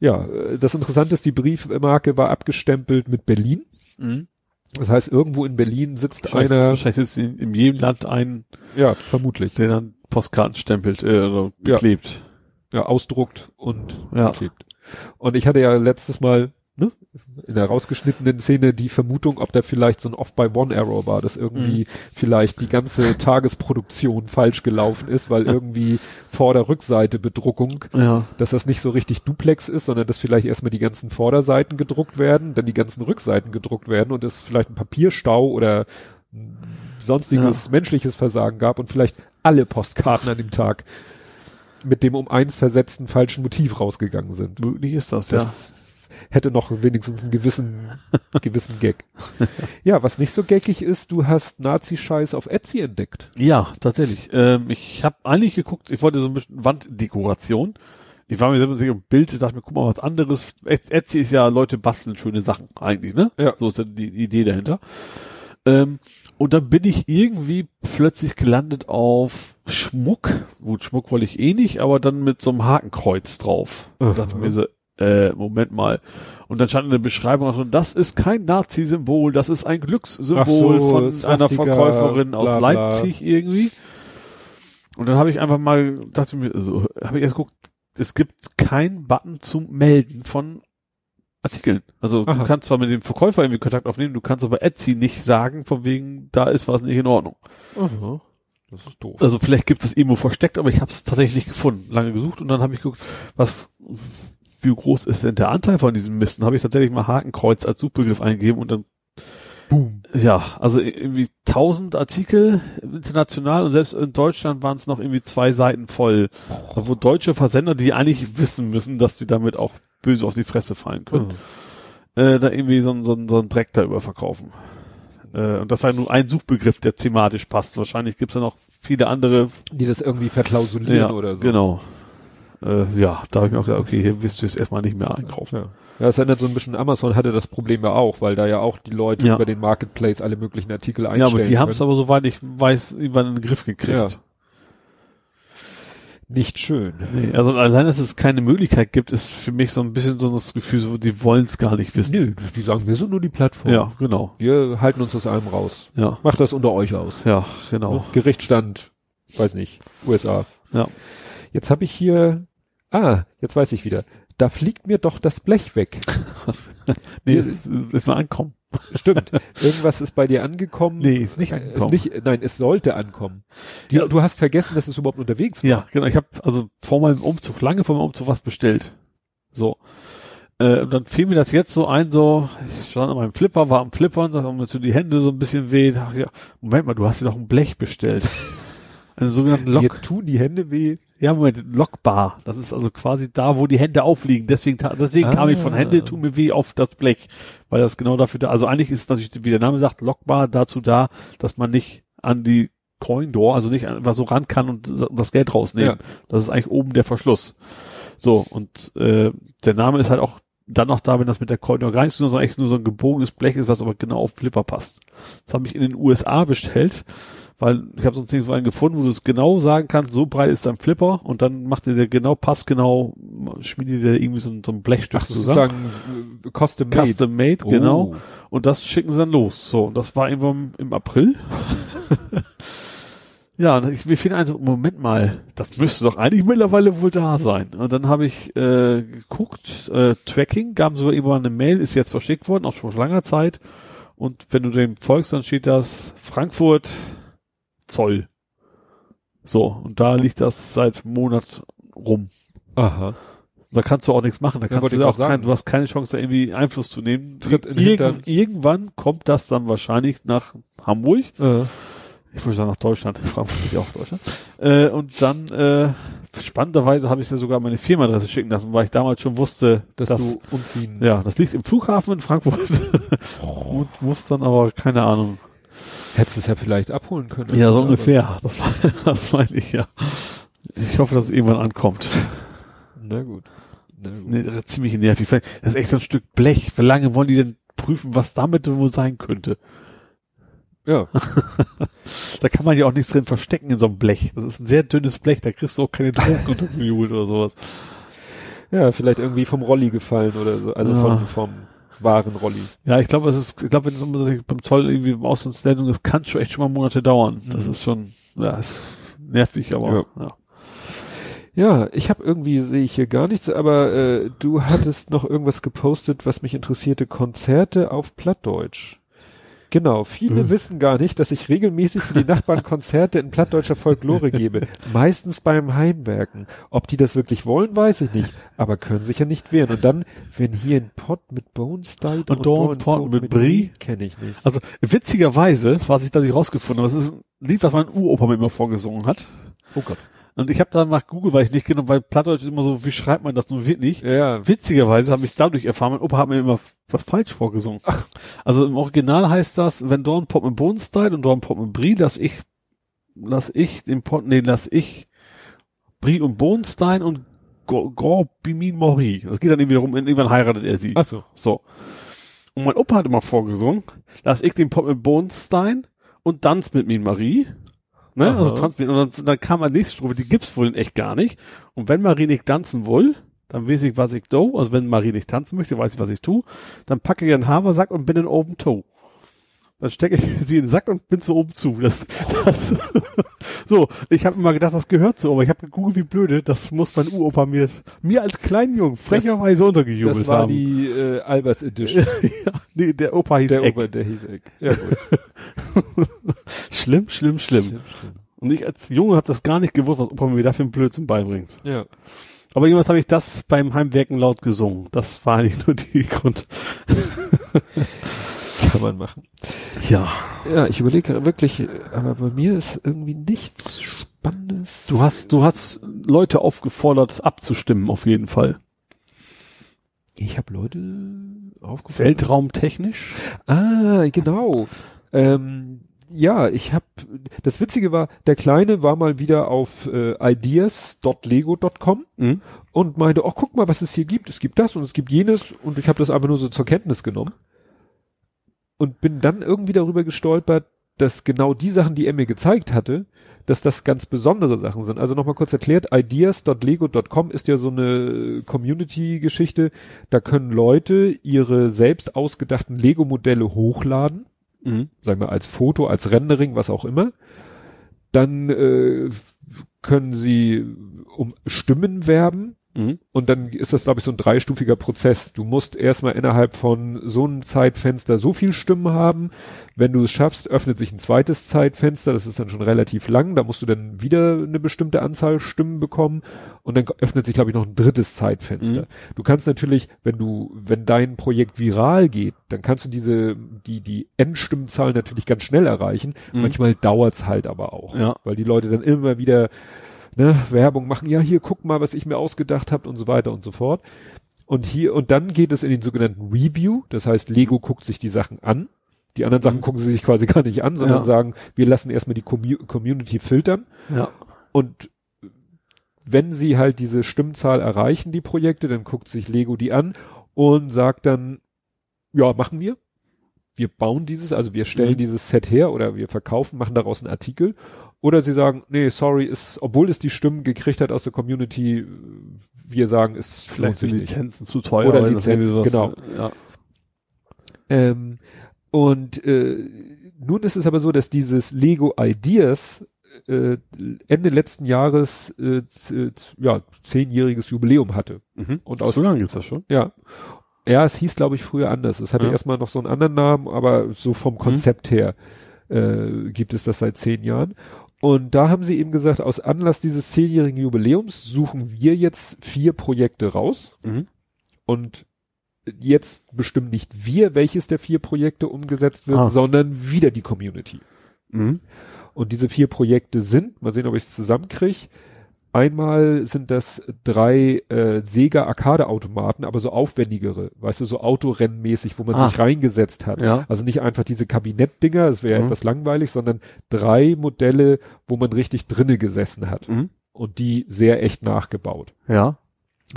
Ja, äh, das Interessante ist, die Briefmarke war abgestempelt mit Berlin. Mhm. Das heißt, irgendwo in Berlin sitzt Wahrscheinlich, einer, wahrscheinlich ist in, in jedem Land ein, ja, vermutlich, der dann Postkarten stempelt, äh, oder Ja. beklebt. ja, ausdruckt und Ja. klebt. Und ich hatte ja letztes Mal, ne, in der rausgeschnittenen Szene die Vermutung, ob da vielleicht so ein Off-by-One-Error war, dass irgendwie vielleicht die ganze Tagesproduktion falsch gelaufen ist, weil irgendwie Vorder-, Rückseite Bedruckung, Ja. dass das nicht so richtig Duplex ist, sondern dass vielleicht erstmal die ganzen Vorderseiten gedruckt werden, dann die ganzen Rückseiten gedruckt werden und es vielleicht ein Papierstau oder sonstiges menschliches Versagen gab und vielleicht alle Postkarten an dem Tag mit dem um eins versetzten falschen Motiv rausgegangen sind. Möglich ist das, Das hätte noch wenigstens einen gewissen, gewissen Gag. Ja, was nicht so gaggig ist, du hast Nazi-Scheiß auf Etsy entdeckt. ja. Ja, tatsächlich. Ähm, ich habe eigentlich geguckt, ich wollte so ein bisschen Wanddekoration. Ich war mir selber sicher, ein Bild, dachte mir, guck mal, was anderes. Etsy ist ja, Leute basteln schöne Sachen eigentlich, ne? Ja. So ist ja die Idee dahinter. Ähm, und dann bin ich irgendwie plötzlich gelandet auf Schmuck. Gut, Schmuck wollte ich eh nicht, aber dann mit so einem Hakenkreuz drauf. Und dachte mir so, äh, Moment mal. Und dann stand in der Beschreibung auch so, das ist kein Nazi-Symbol, das ist ein Glückssymbol so, von einer Verkäuferin aus bla, bla. Leipzig irgendwie. Und dann habe ich einfach mal, dachte mir, so, habe ich erst geguckt, es gibt keinen Button zum Melden von Artikeln. Also Aha. du kannst zwar mit dem Verkäufer irgendwie Kontakt aufnehmen, du kannst aber Etsy nicht sagen, von wegen, da ist was nicht in Ordnung. Aha. Das ist doof. Also vielleicht gibt es irgendwo versteckt, aber ich habe es tatsächlich nicht gefunden. Lange gesucht und dann habe ich geguckt, was, wie groß ist denn der Anteil von diesem Mist? Dann habe ich tatsächlich mal Hakenkreuz als Suchbegriff eingegeben und dann Boom. ja, also irgendwie tausend Artikel international und selbst in Deutschland waren es noch irgendwie zwei Seiten voll, wo deutsche Versender, die eigentlich wissen müssen, dass sie damit auch böse auf die Fresse fallen können, äh, da irgendwie so, so, so einen Dreck da überverkaufen. Äh, und das war nur ein Suchbegriff, der thematisch passt. Wahrscheinlich gibt's ja noch viele andere. Die das irgendwie verklausulieren oder so. Genau. Äh, ja, da habe ich mir auch gedacht, okay, hier wirst du jetzt erstmal nicht mehr einkaufen. Ja. ja, das erinnert so ein bisschen, Amazon hatte das Problem ja auch, weil da ja auch die Leute Ja. über den Marketplace alle möglichen Artikel Ja, einstellen aber die haben es aber, soweit ich weiß, irgendwann in den Griff gekriegt. Ja. Nicht schön. Nee, also allein, dass es keine Möglichkeit gibt, ist für mich so ein bisschen so das Gefühl, so, die wollen es gar nicht wissen. Nö, die sagen, wir sind nur die Plattform. Ja, genau. Wir halten uns aus allem raus. Ja, Macht das unter euch aus. ja, genau. Gerichtsstand, weiß nicht, USA. Ja. Jetzt habe ich hier, ah, jetzt weiß ich wieder. Da fliegt mir doch das Blech weg. nee, ist, ist mal ankommen. Stimmt. Irgendwas ist bei dir angekommen. Nee, ist nicht Äh, angekommen. Ist nicht, nein, es sollte ankommen. Die, Ja. Du hast vergessen, dass es überhaupt unterwegs war. Ja, genau. Ich habe also vor meinem Umzug, lange vor meinem Umzug was bestellt. So. Äh, und dann fiel mir das jetzt so ein, so, ich stand an meinem Flipper, war am Flippern, da haben mir so die Hände so ein bisschen weh. Da dachte ja, Moment mal, du hast dir doch ein Blech bestellt. Eine sogenannte Mir Lock. tun die Hände weh. Ja, Moment, Lockbar. Das ist also quasi da, wo die Hände aufliegen. Deswegen, deswegen Ah. kam ich von Hände, tun mir weh auf das Blech. Weil das genau dafür da, also eigentlich ist es natürlich, wie der Name sagt, Lockbar dazu da, dass man nicht an die Coin Door, also nicht einfach so ran kann und das Geld rausnehmen. Ja. Das ist eigentlich oben der Verschluss. So, und äh, der Name ist halt auch dann noch da, wenn das mit der Coin Door gar nicht so, sondern echt nur so ein gebogenes Blech ist, was aber genau auf Flipper passt. Das habe ich in den USA bestellt, weil ich habe sonst nirgendwo einen gefunden, wo du es genau sagen kannst, so breit ist dein Flipper und dann macht dir der genau, passgenau, schmiedet dir irgendwie so, ein- so ein Blechstück Ach, zusammen. sozusagen äh, custom made. Custom made, Oh. genau. Und das schicken sie dann los. So, und das war irgendwann im April. ja, und ich, mir fiel ein, so, Moment mal, das müsste doch eigentlich mittlerweile wohl da sein. Und dann habe ich äh, geguckt, äh, Tracking, gab sogar irgendwann eine Mail, ist jetzt verschickt worden, auch schon vor langer Zeit. Und wenn du dem folgst, dann steht das Frankfurt Zoll. So, und da liegt das seit Monat rum. Aha. Da kannst du auch nichts machen. Da Ja, kannst du auch kein, du hast keine Chance, da irgendwie Einfluss zu nehmen. Irgend, irgendwann kommt das dann wahrscheinlich nach Hamburg. Äh, Ich würde sagen nach Deutschland. Frankfurt ist ja auch Deutschland. Äh, und dann, äh, spannenderweise habe ich ja sogar meine Firmenadresse schicken lassen, weil ich damals schon wusste, dass dass, du umziehen. ja, das liegt im Flughafen in Frankfurt. und muss dann aber, keine Ahnung. Hättest du es ja vielleicht abholen können. Ja, so ungefähr. Das, das meine ich, ja. Ich hoffe, dass es irgendwann ankommt. Na gut. Na gut. Nee, das ist ziemlich nervig. Das ist echt so ein Stück Blech. Wie lange wollen die denn prüfen, was damit wohl sein könnte? Ja. Da kann man ja auch nichts drin verstecken in so einem Blech. Das ist ein sehr dünnes Blech, da kriegst du auch keine Drogen untergejubelt oder sowas. ja, vielleicht irgendwie vom Rolli gefallen oder so. Also Ja. vom, vom wahren Rolli. Ja, ich glaube, es ist, ich glaube, wenn es um- beim Zoll irgendwie im Auslandsländung, das kann schon echt schon mal Monate dauern. Das Mhm. ist schon, ja, ist nervig, aber ja. Ja, ich habe irgendwie, sehe ich hier gar nichts, aber äh, du hattest noch irgendwas gepostet, was mich interessierte. Konzerte auf Plattdeutsch. Genau, viele Mhm. wissen gar nicht, dass ich regelmäßig für die Nachbarn Konzerte in plattdeutscher Folklore gebe. Meistens beim Heimwerken. Ob die das wirklich wollen, weiß ich nicht, aber können sich ja nicht wehren. Und dann, wenn hier ein Pot mit Bones died Und da ein Pot mit Brie? kenne ich nicht. Also witzigerweise, was ich da nicht rausgefunden habe, es ist ein Lied, was mein Uropa mir immer vorgesungen hat. Oh Gott. Und ich habe dann nach Google, weil ich nicht genau, weil Plattdeutsch ist immer so, wie schreibt man das nun wirklich? Ja, Witzigerweise habe ich dadurch erfahren, mein Opa hat mir immer was falsch vorgesungen. Ach. Also im Original heißt das, wenn Dorn Pop mit died und Dorn Pop mit Brie, lass ich, lass ich den Pot, nee, lass ich Brie und Bohnstein und Grand Bimin Mori. Das geht dann irgendwie darum, irgendwann heiratet er sie. ach so. So. Und mein Opa hat immer vorgesungen, lass ich den Pop mit Bohnstein und Tanz mit Min Marie. Ne? Aha. Also mit, und dann, dann kam eine nächste Strophe, die gibt's wohl in echt gar nicht. Und wenn Marie nicht tanzen will, dann weiß ich, was ich do. Also wenn Marie nicht tanzen möchte, weiß ich, was ich tu. Dann packe ich einen Haversack und bin in oben toe. Dann stecke ich sie in den Sack und bin zu oben zu. Das, das so, ich habe immer gedacht, das gehört so, aber ich habe gegoogelt, wie blöde, das muss mein Uropa mir, mir als kleinen Jungen frecherweise untergejubelt Das war haben. die äh, Albers Edition. ja, nee, der Opa hieß der Eck. Ober, der hieß Eck. Ja, gut. Schlimm, schlimm, schlimm. Schlimm, schlimm. Und ich als Junge habe das gar nicht gewusst, was Opa mir da für einen Blödsinn beibringt. Ja. Aber irgendwas habe ich das beim Heimwerken laut gesungen. Das war eigentlich nur die Grund. Kann man machen. Ja. Ja, ich überlege wirklich, aber bei mir ist irgendwie nichts Spannendes. Du hast, du hast Leute aufgefordert, abzustimmen, auf jeden Fall. Ich habe Leute aufgefallen. Weltraumtechnisch. Ah, genau. Ähm, ja, ich habe. Das Witzige war, der Kleine war mal wieder auf äh, ideas.lego.com Mhm. und meinte, ach guck mal, was es hier gibt. Es gibt das und es gibt jenes und ich habe das einfach nur so zur Kenntnis genommen und bin dann irgendwie darüber gestolpert, dass genau die Sachen, die er mir gezeigt hatte, dass das ganz besondere Sachen sind. Also nochmal kurz erklärt, ideas.lego.com ist ja so eine Community-Geschichte. Da können Leute ihre selbst ausgedachten Lego-Modelle hochladen Mhm. sagen wir als Foto, als Rendering, was auch immer. Dann äh, können sie um Stimmen werben. Mhm. Und dann ist das, glaube ich, so ein dreistufiger Prozess. Du musst erstmal innerhalb von so einem Zeitfenster so viel Stimmen haben. Wenn du es schaffst, öffnet sich ein zweites Zeitfenster. Das ist dann schon relativ lang. Da musst du dann wieder eine bestimmte Anzahl Stimmen bekommen. Und dann öffnet sich, glaube ich, noch ein drittes Zeitfenster. Mhm. Du kannst natürlich, wenn du, wenn dein Projekt viral geht, dann kannst du diese, die, die Endstimmenzahl natürlich ganz schnell erreichen. Mhm. Manchmal dauert's halt aber auch. Ja. Weil die Leute dann immer wieder ne, Werbung machen, ja, hier guck mal, was ich mir ausgedacht habe und so weiter und so fort. Und hier, und dann geht es in den sogenannten Review, das heißt, Lego guckt sich die Sachen an. Die anderen Sachen Mhm. gucken sie sich quasi gar nicht an, sondern Ja. sagen, wir lassen erstmal die Commu Community filtern. Ja. Und wenn sie halt diese Stimmzahl erreichen, die Projekte, dann guckt sich Lego die an und sagt dann, ja, machen wir. Wir bauen dieses, also wir stellen Mhm. dieses Set her oder wir verkaufen, machen daraus einen Artikel. Oder sie sagen, nee, sorry, ist, obwohl es die Stimmen gekriegt hat aus der Community, wir sagen, es lohnt Vielleicht sich sind nicht. Lizenzen zu teuer. Oder Lizenzen, genau. Ja. Ähm, und äh, nun ist es aber so, dass dieses Lego Ideas äh, Ende letzten Jahres äh, z- ja zehnjähriges Jubiläum hatte. Mhm. Und aus so lange gibt's das schon? ja ja es hieß glaube ich früher anders. Es hatte Ja. erstmal noch so einen anderen Namen, aber so vom Konzept her äh, gibt es das seit zehn Jahren. Und da haben sie eben gesagt, aus Anlass dieses zehnjährigen Jubiläums suchen wir jetzt vier Projekte raus Mhm. und jetzt bestimmen nicht wir, welches der vier Projekte umgesetzt wird, Ah. sondern wieder die Community. Mhm. Und diese vier Projekte sind, mal sehen, ob ich es zusammenkriege. Einmal sind das drei äh, Sega Arcade-Automaten, aber so aufwendigere, weißt du, so Autorennmäßig, wo man Ah. sich reingesetzt hat. Ja. Also nicht einfach diese Kabinettdinger, das wäre Mhm. etwas langweilig, sondern drei Modelle, wo man richtig drinne gesessen hat. Mhm. Und die sehr echt nachgebaut. Ja.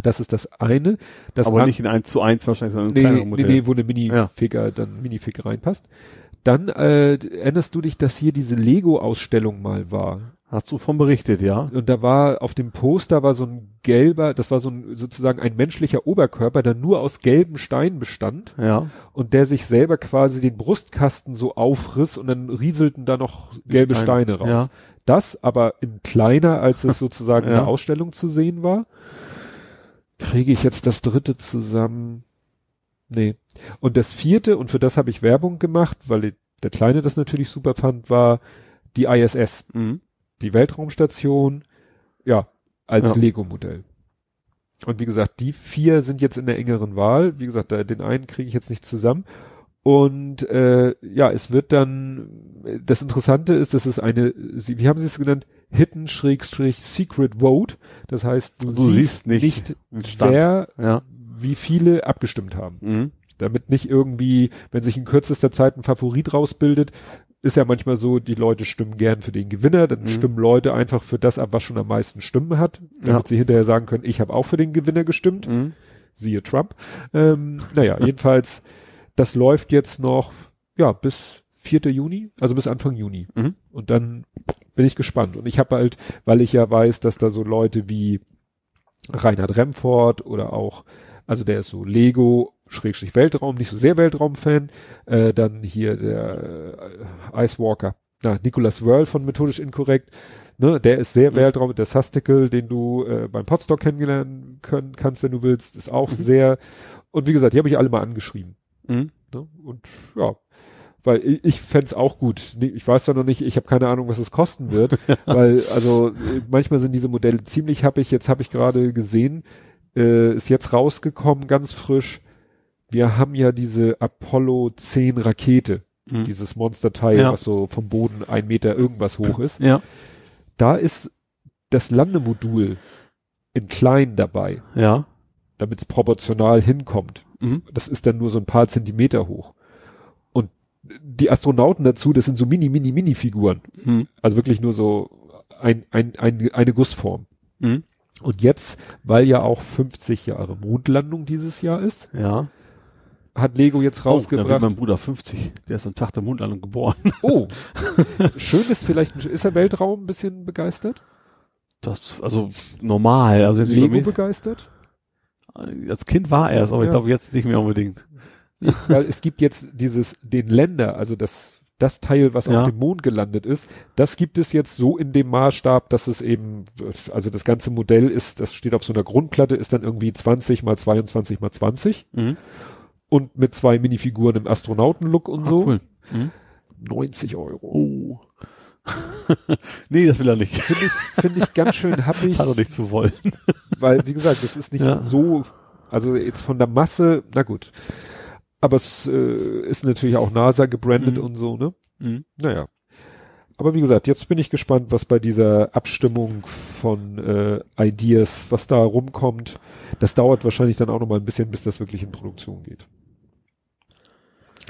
Das ist das eine. Das aber nicht in 1 zu 1 wahrscheinlich, sondern in nee, kleinere nee, Modelle. nee, wo eine Minifigure, dann Minifig reinpasst. Dann äh, erinnerst du dich, dass hier diese Lego-Ausstellung mal war? Hast du von berichtet, ja? Und da war auf dem Poster war so ein gelber, das war so ein sozusagen ein menschlicher Oberkörper, der nur aus gelben Steinen bestand Ja. und der sich selber quasi den Brustkasten so aufriss und dann rieselten da noch gelbe Steine, Steine raus. ja. Das aber in kleiner, als es sozusagen in Ja. der Ausstellung zu sehen war. Kriege ich jetzt das dritte zusammen? Nee. Und das vierte, und für das habe ich Werbung gemacht, weil der Kleine das natürlich super fand, war die ISS Mhm. die Weltraumstation, ja, als Ja. Lego-Modell. Und wie gesagt, die vier sind jetzt in der engeren Wahl. Wie gesagt, da, den einen kriege ich jetzt nicht zusammen. Und äh, ja, es wird dann, das Interessante ist, dass es eine, sie, wie haben sie es genannt? Hidden Schrägstrich Secret Vote. Das heißt, du, Du siehst nicht den Stand. wer, Ja. Wie viele abgestimmt haben. Mhm. Damit nicht irgendwie, wenn sich in kürzester Zeit ein Favorit rausbildet, ist ja manchmal so, die Leute stimmen gern für den Gewinner, dann Mhm. stimmen Leute einfach für das ab, was schon am meisten Stimmen hat, damit Ja. sie hinterher sagen können, ich habe auch für den Gewinner gestimmt, Mhm. siehe Trump. Ähm, naja, jedenfalls, das läuft jetzt noch, ja, bis 4. Juni, also bis Anfang Juni. Mhm. Und dann bin ich gespannt. Und ich habe halt, weil ich ja weiß, dass da so Leute wie Reinhard Remford oder auch, also der ist so Lego, Schrägstrich Weltraum, nicht so sehr Weltraum-Fan. Äh, dann hier der äh, Ice Walker, na, Nicholas Whirl von Methodisch Inkorrekt. Ne, der ist sehr Mhm. Weltraum. Der Sastikel, den du äh, beim Podstock kennenlernen können, kannst, wenn du willst, ist auch Mhm. sehr. Und wie gesagt, die habe ich alle mal angeschrieben. Mhm. Ne? Und ja, weil ich, ich fände auch gut. Ich weiß zwar noch nicht, ich habe keine Ahnung, was es kosten wird, weil also äh, manchmal sind diese Modelle ziemlich happig. Jetzt habe ich gerade gesehen, äh, ist jetzt rausgekommen, ganz frisch. Wir haben ja diese Apollo 10 Rakete, Mhm. dieses Monsterteil, Ja. was so vom Boden ein Meter irgendwas hoch ist. Ja. Da ist das Landemodul in klein dabei, Ja. damit es proportional hinkommt Mhm. das ist dann nur so ein paar Zentimeter hoch. Und die Astronauten dazu, das sind so mini, mini, mini Figuren. Mhm. Also wirklich nur so ein, ein, ein, eine Gussform. Mhm. Und jetzt, weil ja auch 50 Jahre Mondlandung dieses Jahr ist, Ja. hat Lego jetzt Oh, da wird rausgebracht. mein Bruder 50. Der ist am Tag der Mondlandung geboren. Oh, schön ist vielleicht, ist er Weltraum ein bisschen begeistert? Das, also normal. Also jetzt Lego begeistert? als Kind war er es, aber ich Ja. glaube jetzt nicht mehr unbedingt. Weil es gibt jetzt dieses, den Länder, also das das Teil, was Ja. auf dem Mond gelandet ist, das gibt es jetzt so in dem Maßstab, dass es eben, also das ganze Modell ist, das steht auf so einer Grundplatte, ist dann irgendwie 20 mal 22 mal 20 Mhm. und mit zwei Minifiguren im Astronautenlook und Ah, so. cool. Mhm. 90 Euro. Oh. nee, das will er nicht. Finde ich, finde ich ganz schön happig, Das hat er nicht zu wollen. weil, wie gesagt, das ist nicht Ja. so, also jetzt von der Masse, na gut. Aber es äh, ist natürlich auch NASA gebrandet Mhm. und so, ne? Mhm. Naja. Aber wie gesagt, jetzt bin ich gespannt, was bei dieser Abstimmung von äh, Ideas, was da rumkommt. Das dauert wahrscheinlich dann auch noch mal ein bisschen, bis das wirklich in Produktion geht.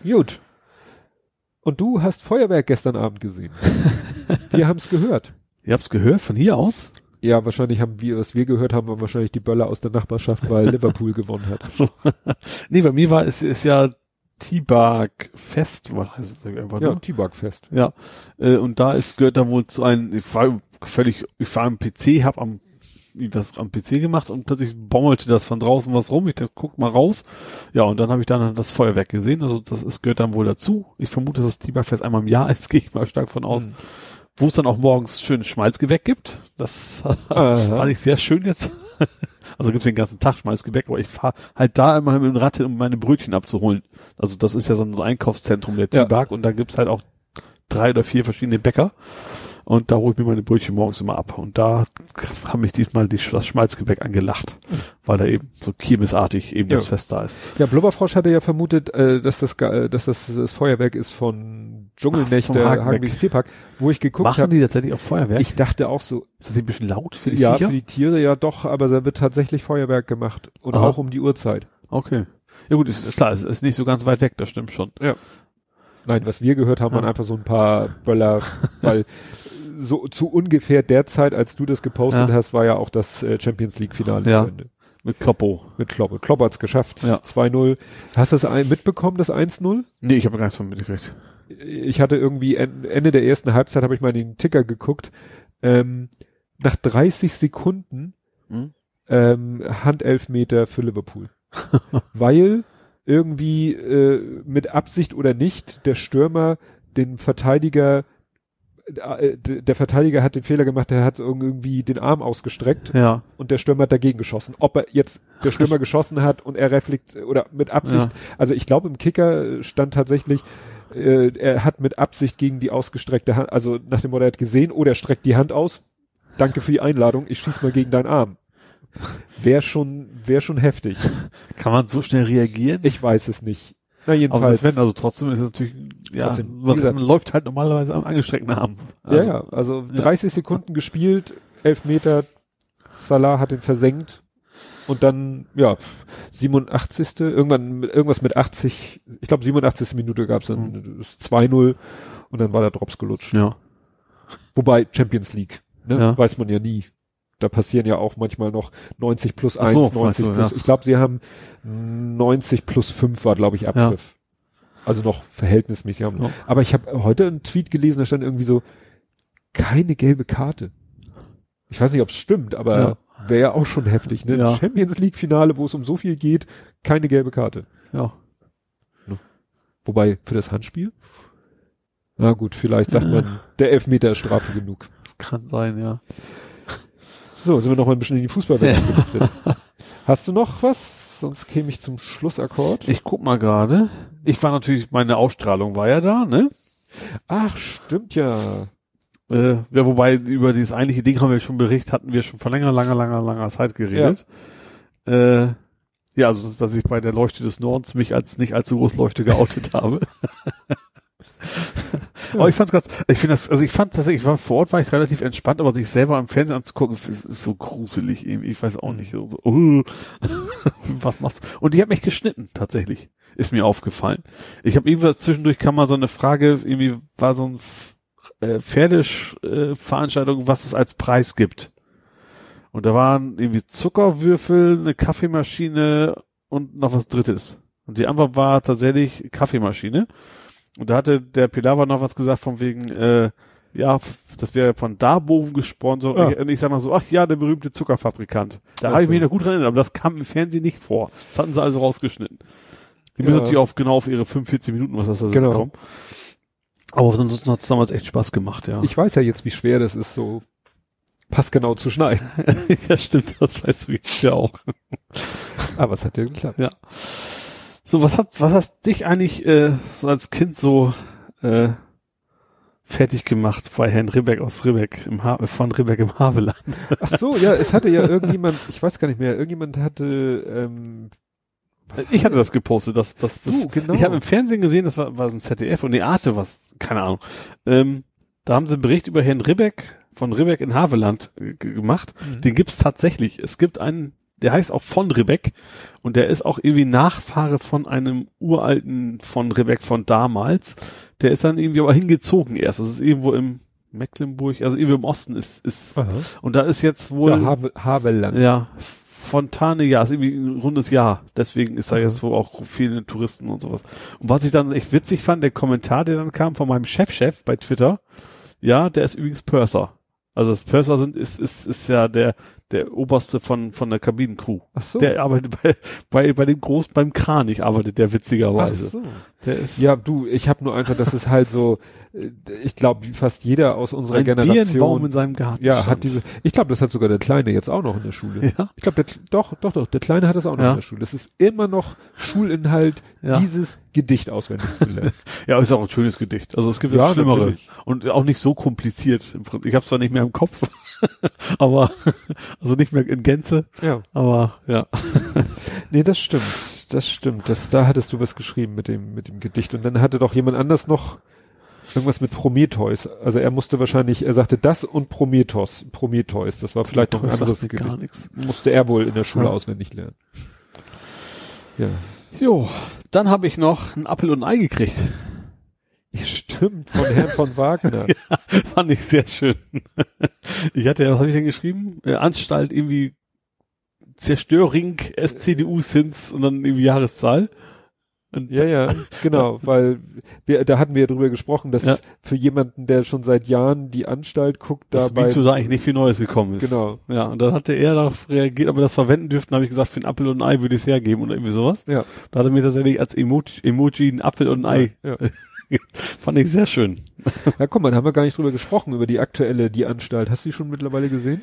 Gut. Und du hast Feuerwerk gestern Abend gesehen. wir haben es gehört. Ihr habt's gehört von hier aus? Ja, wahrscheinlich haben wir, was wir gehört haben, waren wahrscheinlich die Böller aus der Nachbarschaft, weil Liverpool gewonnen hat. So. nee, bei mir war es ist ja T-Bag Fest, was heißt das einfach, Ja, ne? T-Bag-Fest. Ja. Äh, und da ist gehört dann wohl zu einem, ich war völlig, ich war am PC, hab am was am PC gemacht und plötzlich bommelte das von draußen was rum. Ich dachte, guck mal raus. Ja, und dann habe ich dann das Feuerwerk gesehen. Also das ist, gehört dann wohl dazu. Ich vermute, dass das T-Bag-Fest einmal im Jahr ist, gehe ich mal stark von aus. Mhm. Wo es dann auch morgens schönes Schmalzgebäck gibt. Das fand ich sehr schön jetzt. Also gibt's den ganzen Tag Schmalzgebäck, aber ich fahre halt da immer mit dem Rad hin, um meine Brötchen abzuholen. Also das ist ja so ein Einkaufszentrum der Ja. T-Bag und da gibt's halt auch drei oder vier verschiedene Bäcker. Und da hole ich mir meine Brötchen morgens immer ab. Und da haben mich diesmal die, das Schmalzgebäck angelacht, weil da eben so kirmesartig eben Ja. das Fest da ist. Ja, Blubberfrosch hatte ja vermutet, äh, dass das äh, dass das, das Feuerwerk ist von Dschungelnächte. Hagenbecks Tierpark, wo ich geguckt Machen habe. die tatsächlich auch Feuerwerk? Ich dachte auch so, ist das ein bisschen laut für die ja, Viecher? für die Tiere ja doch, aber da wird tatsächlich Feuerwerk gemacht und Aha. auch um die Uhrzeit. okay. Ja gut, ist, ist klar, es ist nicht so ganz weit weg, das stimmt schon. Nein, was wir gehört haben, waren Ja. einfach so ein paar Böller, weil so zu ungefähr der Zeit, als du das gepostet Ja. hast, war ja auch das äh, Champions League Finale Ja. zu Ende. Mit Kloppo. Mit Kloppe. Kloppe hat's geschafft. Ja. 2-0. Hast du das mitbekommen, das 1-0? Nee, ich habe gar nichts von mitgekriegt. ich hatte irgendwie en- Ende der ersten Halbzeit habe ich mal den Ticker geguckt. Ähm, nach 30 Sekunden Hm? ähm, Handelfmeter für Liverpool, weil irgendwie äh, mit Absicht oder nicht der Stürmer den Verteidiger der Verteidiger hat den Fehler gemacht, der hat irgendwie den Arm ausgestreckt Ja. und der Stürmer hat dagegen geschossen. Ob er jetzt der Stürmer geschossen hat und er reflekt oder mit Absicht. Ja. Also ich glaube im Kicker stand tatsächlich, äh, er hat mit Absicht gegen die ausgestreckte Hand, also nach dem Motto, er hat gesehen, oh, der streckt die Hand aus. Danke für die Einladung, ich schieß mal gegen deinen Arm. Wäre schon, wäre schon heftig. Kann man so schnell reagieren? Ich weiß es nicht. Na Aber jedenfalls. das wenn, also trotzdem ist es natürlich, ja, Trotzdem, man, gesagt- man läuft halt normalerweise am angestreckten Arm. ja, ja, also 30 Sekunden gespielt, 11 Meter, Salah hat den versenkt und dann, ja, 87. irgendwann, irgendwas mit 80, ich glaube 87. Minute gab's dann das 2-0 und dann war der Drops gelutscht. Ja. Wobei Champions League, ne, Ja. weiß man ja nie. Da passieren ja auch manchmal noch 90 plus Ach 1, so, 90 meinst du, plus, ja. ich glaube, sie haben 90 plus 5 war, glaube ich, Abpfiff. Also noch verhältnismäßig. haben. Ja. Aber ich habe heute einen Tweet gelesen, da stand irgendwie so, keine gelbe Karte. Ich weiß nicht, ob es stimmt, aber Ja. wäre ja auch schon heftig, ne? Ja. Champions League Finale, wo es um so viel geht, keine gelbe Karte. Ja. Wobei für das Handspiel? Na gut, vielleicht sagt Ja. man, der Elfmeter ist Strafe genug. Das kann sein, ja. So, sind wir noch mal ein bisschen in die Fußballwelt gedriftet. Hast du noch was? Sonst käme ich zum Schlussakkord. Ich guck mal gerade. Ich war natürlich, meine Ausstrahlung war ja da, ne? Ach, stimmt ja. Äh, ja, wobei über dieses eigentliche Ding haben wir schon berichtet, hatten wir schon vor langer, langer, langer, langer Zeit geredet. Ja, äh, ja also dass ich bei der Leuchte des Nordens mich als nicht allzu groß Leuchte geoutet habe. aber ich fand's ganz, ich finde das, also ich fand tatsächlich, ich war vor Ort, war ich relativ entspannt, aber sich selber am Fernsehen anzugucken, es ist so gruselig irgendwie, ich weiß auch nicht, so, so uh, was machst du? Und die hat mich geschnitten, tatsächlich, ist mir aufgefallen. Ich habe irgendwas zwischendurch kam mal so eine Frage, irgendwie war so ein äh, Pferdeveranstaltung, was es als Preis gibt. Und da waren irgendwie Zuckerwürfel, eine Kaffeemaschine und noch was Drittes. Und die Antwort war tatsächlich Kaffeemaschine. Und da hatte der Pilawa noch was gesagt von wegen, äh, ja, das wäre von Darboven gesponsert. Ah. Und ich, und ich sag noch so, ach ja, der berühmte Zuckerfabrikant. Da habe ich mich noch gut dran erinnert, aber das kam im Fernsehen nicht vor. Das hatten sie also rausgeschnitten. Die müssen Ja. natürlich auf genau auf ihre 45 Minuten, was das da Genau. kommen. Aber sonst hat es damals echt Spaß gemacht, ja. Ich weiß ja jetzt, wie schwer das ist, so passgenau zu schneiden. ja, stimmt, das weißt du jetzt ja auch. Aber es hat ja geklappt. Ja. So, was hat, was hast dich eigentlich äh, so als Kind so äh, fertig gemacht bei Herrn Ribbeck aus Ribbeck im ha von Ribbeck im Haveland? Ach so, ja, es hatte ja irgendjemand, ich weiß gar nicht mehr, irgendjemand hatte ähm, ich hatte das gepostet, dass das, das Du, genau. ich habe im Fernsehen gesehen, das war, war es im ZDF und die Arte was, keine Ahnung. Ähm, da haben sie einen Bericht über Herrn Ribbeck von Ribbeck in Haveland äh, gemacht. Mhm. Den gibt's tatsächlich. Es gibt einen, der heißt auch von Ribbeck und der ist auch irgendwie Nachfahre von einem uralten von Ribbeck von damals. Der ist dann irgendwie aber hingezogen erst. Das ist irgendwo im Mecklenburg, also irgendwie im Osten ist, ist, Aha. und da ist jetzt wohl, ja, Have Havelland. ja, Fontane, ja, ist irgendwie ein rundes Jahr. Deswegen ist da jetzt wohl auch viele Touristen und sowas. Und was ich dann echt witzig fand, der Kommentar, der dann kam von meinem Chefchef bei Twitter, ja, der ist übrigens Purser. Also das Purser sind, ist, ist, ist ja der, der oberste von, von der Kabinencrew. Ach so. Der arbeitet bei, bei, bei dem Großen, beim Kranich arbeitet der Ach witzigerweise. so. Der ist Ja, du, ich habe nur einfach, das ist halt so, äh, ich glaube, fast jeder aus unserer ein Birnbaum Generation in seinem Garten. ja, stand. hat diese, ich glaube, das hat sogar der Kleine jetzt auch noch in der Schule. Ja. Ich glaube, der, doch, doch, doch, der Kleine hat das auch noch Ja. in der Schule. Es ist immer noch Schulinhalt, Ja. dieses Gedicht auswendig zu lernen. Ja, ist auch ein schönes Gedicht. Also es gibt Ja, Schlimmere. natürlich. Und auch nicht so kompliziert. Ich habe zwar nicht mehr im Kopf, aber also nicht mehr in Gänze, ja. aber ja. Nee, das stimmt. Das stimmt. Das, da hattest du was geschrieben mit dem, mit dem Gedicht. Und dann hatte doch jemand anders noch irgendwas mit Prometheus. Also er musste wahrscheinlich, er sagte das und Prometheus. Prometheus. Das war vielleicht noch ein anderes Gedicht. gar nichts. Musste er wohl in der Schule Ja. auswendig lernen. Ja. Jo, dann habe ich noch einen Apfel und ein Ei gekriegt. Stimmt, von Herrn von Wagner. Fand ich sehr schön. Ich hatte ja, was habe ich denn geschrieben? Äh, Anstalt irgendwie Zerstörring SCDU Sins und dann irgendwie Jahreszahl. Und Ja, ja, genau, weil wir, da hatten wir ja drüber gesprochen, dass Ja. für jemanden, der schon seit Jahren die Anstalt guckt, da eigentlich nicht viel Neues gekommen ist. genau, Ja, und dann hatte er darauf reagiert, ob wir das verwenden dürften, habe ich gesagt, für ein Apfel und ein Ei würde ich es hergeben oder irgendwie sowas. ja, Da hat er mir tatsächlich als Emoji, Emoji ein Apfel und ein Ei. ja. Fand ich sehr schön. Ja, guck mal, da haben wir gar nicht drüber gesprochen, über die aktuelle, die Anstalt. Hast du die schon mittlerweile gesehen?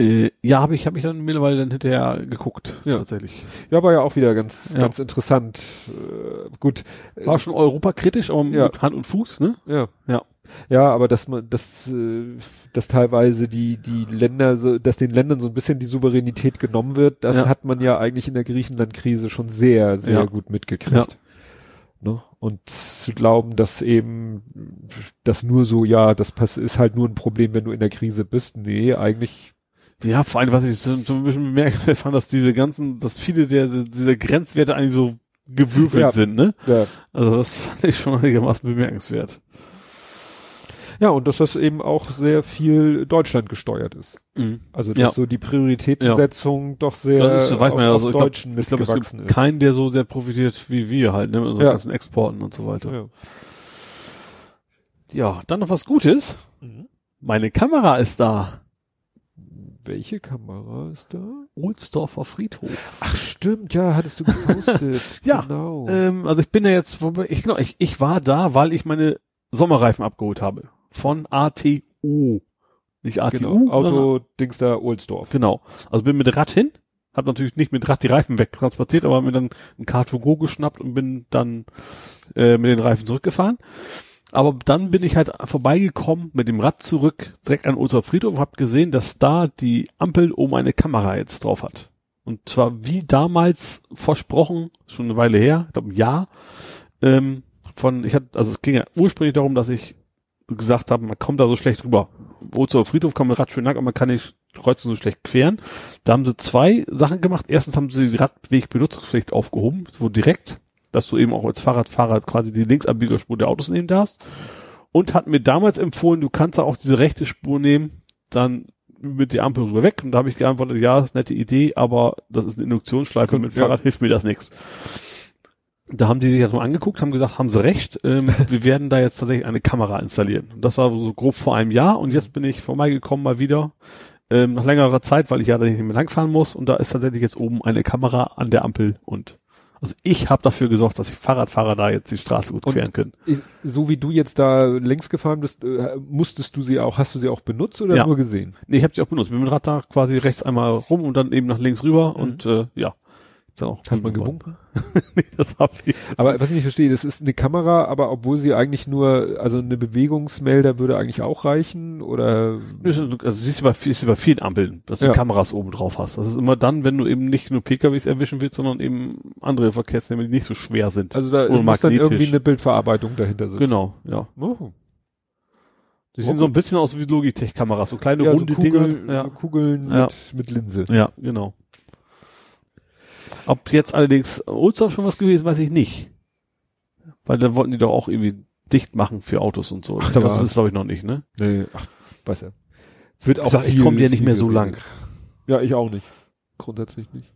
Äh, ja, habe ich, habe ich dann mittlerweile dann hinterher geguckt. Ja. Tatsächlich. Ja, war ja auch wieder ganz, Ja. ganz interessant. Äh, gut. War schon europakritisch, aber Ja. mit Hand und Fuß, ne? Ja. Ja. Ja, aber dass man, dass, äh, dass teilweise die, die Länder so, dass den Ländern so ein bisschen die Souveränität genommen wird, das Ja. hat man ja eigentlich in der Griechenland-Krise schon sehr, sehr Ja. gut mitgekriegt. Ne? Und zu glauben, dass eben, das nur so, ja, das ist halt nur ein Problem, wenn du in der Krise bist. Nee, eigentlich, Ja, vor allem, was ich so, so ein bisschen bemerkt fand, dass diese ganzen, dass viele der, dieser Grenzwerte eigentlich so gewürfelt Ja. sind, ne? ja. Also das fand ich schon einigermaßen bemerkenswert. Ja, und dass das eben auch sehr viel Deutschland gesteuert ist. Also, dass Ja. so die Prioritätensetzung doch sehr Ja, das weiß man ja, auf, also auf ich glaub- Deutschen Ich glaube, es gibt ist. keinen, der so sehr profitiert wie wir halt, ne? Mit unseren Ja. ganzen Exporten und so weiter. Ja. Ja, dann noch was Gutes. Mhm. Meine Kamera ist da. Welche Kamera ist da? Ohlsdorfer Friedhof. Ach stimmt, ja, hattest du gepostet. Ja, genau. Ähm, also ich bin ja jetzt, ich genau, ich, ich war da, weil ich meine Sommerreifen abgeholt habe. Von ATU. Nicht ATU, genau. sondern- Auto Dings da Ohlsdorf. Genau. Also bin mit Rad hin, hab natürlich nicht mit Rad die Reifen wegtransportiert, aber hab mir dann ein Car2Go geschnappt und bin dann äh, mit den Reifen zurückgefahren. Aber dann bin ich halt vorbeigekommen mit dem Rad zurück, direkt an unser Friedhof, hab gesehen, dass da die Ampel oben eine Kamera jetzt drauf hat. Und zwar wie damals versprochen, schon eine Weile her, ich glaube ein Jahr, ähm, von, ich hatte, also es ging ja ursprünglich darum, dass ich gesagt habe, man kommt da so schlecht rüber. Ozer Friedhof kann man Rad schön lang, aber man kann nicht kreuzen so schlecht queren. Da haben sie zwei Sachen gemacht. Erstens haben sie die Radwegbenutzungspflicht aufgehoben, so direkt, dass du eben auch als Fahrradfahrer quasi die Linksabbiegerspur der Autos nehmen darfst. Und hat mir damals empfohlen, du kannst da auch diese rechte Spur nehmen, dann mit der Ampel rüber weg. Und da habe ich geantwortet, ja, ist eine nette Idee, aber das ist eine Induktionsschleife, mit Ja. Fahrrad hilft mir das nichts. Da haben die sich das mal angeguckt, haben gesagt, haben sie recht, ähm, wir werden da jetzt tatsächlich eine Kamera installieren. Und das war so grob vor einem Jahr und jetzt bin ich vorbeigekommen mal wieder, ähm, nach längerer Zeit, weil ich ja da nicht mehr langfahren muss und da ist tatsächlich jetzt oben eine Kamera an der Ampel und Also ich habe dafür gesorgt, dass die Fahrradfahrer da jetzt die Straße gut Und- queren können. So wie du jetzt da längs gefahren bist, äh, musstest du sie auch, hast du sie auch benutzt oder Ja. nur gesehen? Nee, ich habe sie auch benutzt. Mit dem Rad da quasi rechts einmal rum und dann eben nach links rüber Mhm. und äh, ja. Ist Dann auch Hat man gewunken? nee, das hab ich. Aber was ich nicht verstehe, das ist eine Kamera, aber obwohl sie eigentlich nur, also eine Bewegungsmelder würde eigentlich auch reichen oder Also siehst du bei, siehst du bei vielen Ampeln, dass du Ja. Kameras oben drauf hast. Das ist immer dann, wenn du eben nicht nur PKWs erwischen willst, sondern eben andere Verkehrsnehmer, die nicht so schwer sind. also da muss dann irgendwie eine Bildverarbeitung dahinter sitzen. Genau, ja. Oh. Die sehen so ein bisschen aus wie Logitech-Kameras, so kleine Ja, so runde Kugeln, Dinger. Ja. Kugeln. Mit, mit Linse. ja, genau. Ob jetzt allerdings Oldsoft schon was gewesen, weiß ich nicht. Weil da wollten die doch auch irgendwie dicht machen für Autos und so. Ich glaube, Ja. das ist glaube ich noch nicht, ne? Nee, ach, weiß ja. Wird auch Ich, sag, ich komme ja nicht mehr so lang. Ja, ich auch nicht. Grundsätzlich nicht.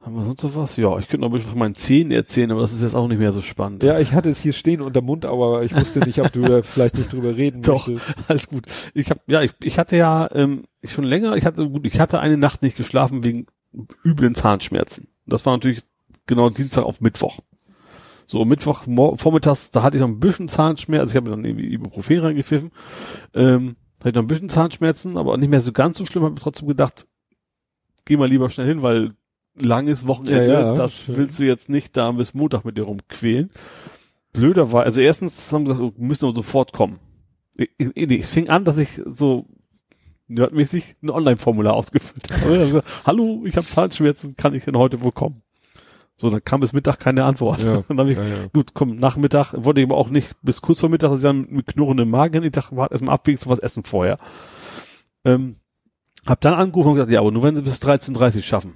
Haben wir sonst noch was? Ja, ich könnte noch ein bisschen von meinen Zähnen erzählen, aber das ist jetzt auch nicht mehr so spannend. Ja, ich hatte es hier stehen unter Mund, aber ich wusste nicht, ob du da vielleicht nicht drüber reden Doch. möchtest. Alles gut. Ich habe ja, ich, ich hatte ja ähm, schon länger, ich hatte gut, ich hatte eine Nacht nicht geschlafen wegen üblen Zahnschmerzen. Das war natürlich genau Dienstag auf Mittwoch. So Mittwoch vormittags, da hatte ich noch ein bisschen Zahnschmerzen, also ich habe dann irgendwie Ibuprofen reingepfiffen. Ähm, hatte ich noch ein bisschen Zahnschmerzen, aber nicht mehr so ganz so schlimm, habe ich trotzdem gedacht, geh mal lieber schnell hin, weil langes Wochenende, Ja, ja, das schön. willst du jetzt nicht da bis Montag mit dir rumquälen. Blöder war, also erstens haben sie gesagt, wir müssen aber sofort kommen. Ich, ich, ich fing an, dass ich so nerdmäßig ein Online-Formular ausgefüllt. Also, Hallo, ich habe Zahnschmerzen, kann ich denn heute wohl kommen? So, dann kam bis Mittag keine Antwort. Ja, dann habe ich, ja, ja. gut, komm, Nachmittag, wollte ich aber auch nicht bis kurz vor Mittag, ich dann mit knurrendem Magen, ich dachte, warte erstmal ab, wenigstens was essen vorher. Ähm, hab dann angerufen und gesagt, ja, aber nur wenn sie bis 13.30 Uhr schaffen.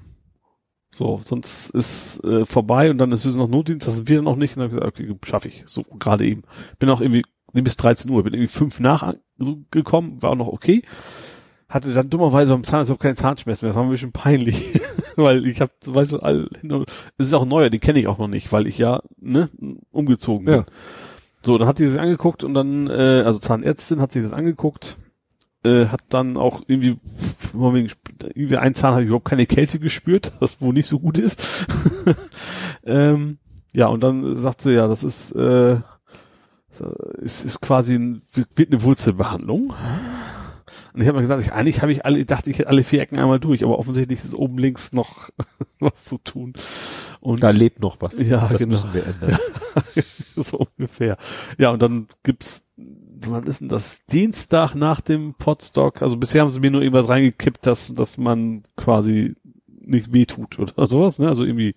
So, sonst ist äh, vorbei und dann ist es noch Notdienst, das sind wir noch nicht. Und dann hab ich gesagt, okay, schaffe ich. So, gerade eben. Bin auch irgendwie, nee, bis 13 Uhr, bin irgendwie fünf nach so gekommen, war auch noch okay. Hatte dann dummerweise beim Zahnarzt überhaupt keine Zahnschmerzen mehr. Das war ein bisschen peinlich. weil ich habe, weißt du, all, das ist auch neuer, den kenne ich auch noch nicht, weil ich ja, ne, umgezogen bin. Ja. So, dann hat die sich angeguckt und dann, äh, also Zahnärztin hat sich das angeguckt, äh, hat dann auch irgendwie, irgendwie ein Zahn habe ich überhaupt keine Kälte gespürt, was wohl nicht so gut ist. ähm, ja, und dann sagt sie, ja, das ist, äh, ist, ist quasi ein, wird eine Wurzelbehandlung. Und ich habe mir gesagt, ich, eigentlich habe ich alle, ich dachte, ich hätte alle vier Ecken einmal durch, aber offensichtlich ist oben links noch was zu tun. Und Da lebt noch was. Ja, das genau. müssen wir ändern. so ungefähr. Ja, und dann gibt's, wann ist denn das? Dienstag nach dem Podstock. Also bisher haben sie mir nur irgendwas reingekippt, dass, dass man quasi nicht wehtut oder sowas, ne? Also irgendwie,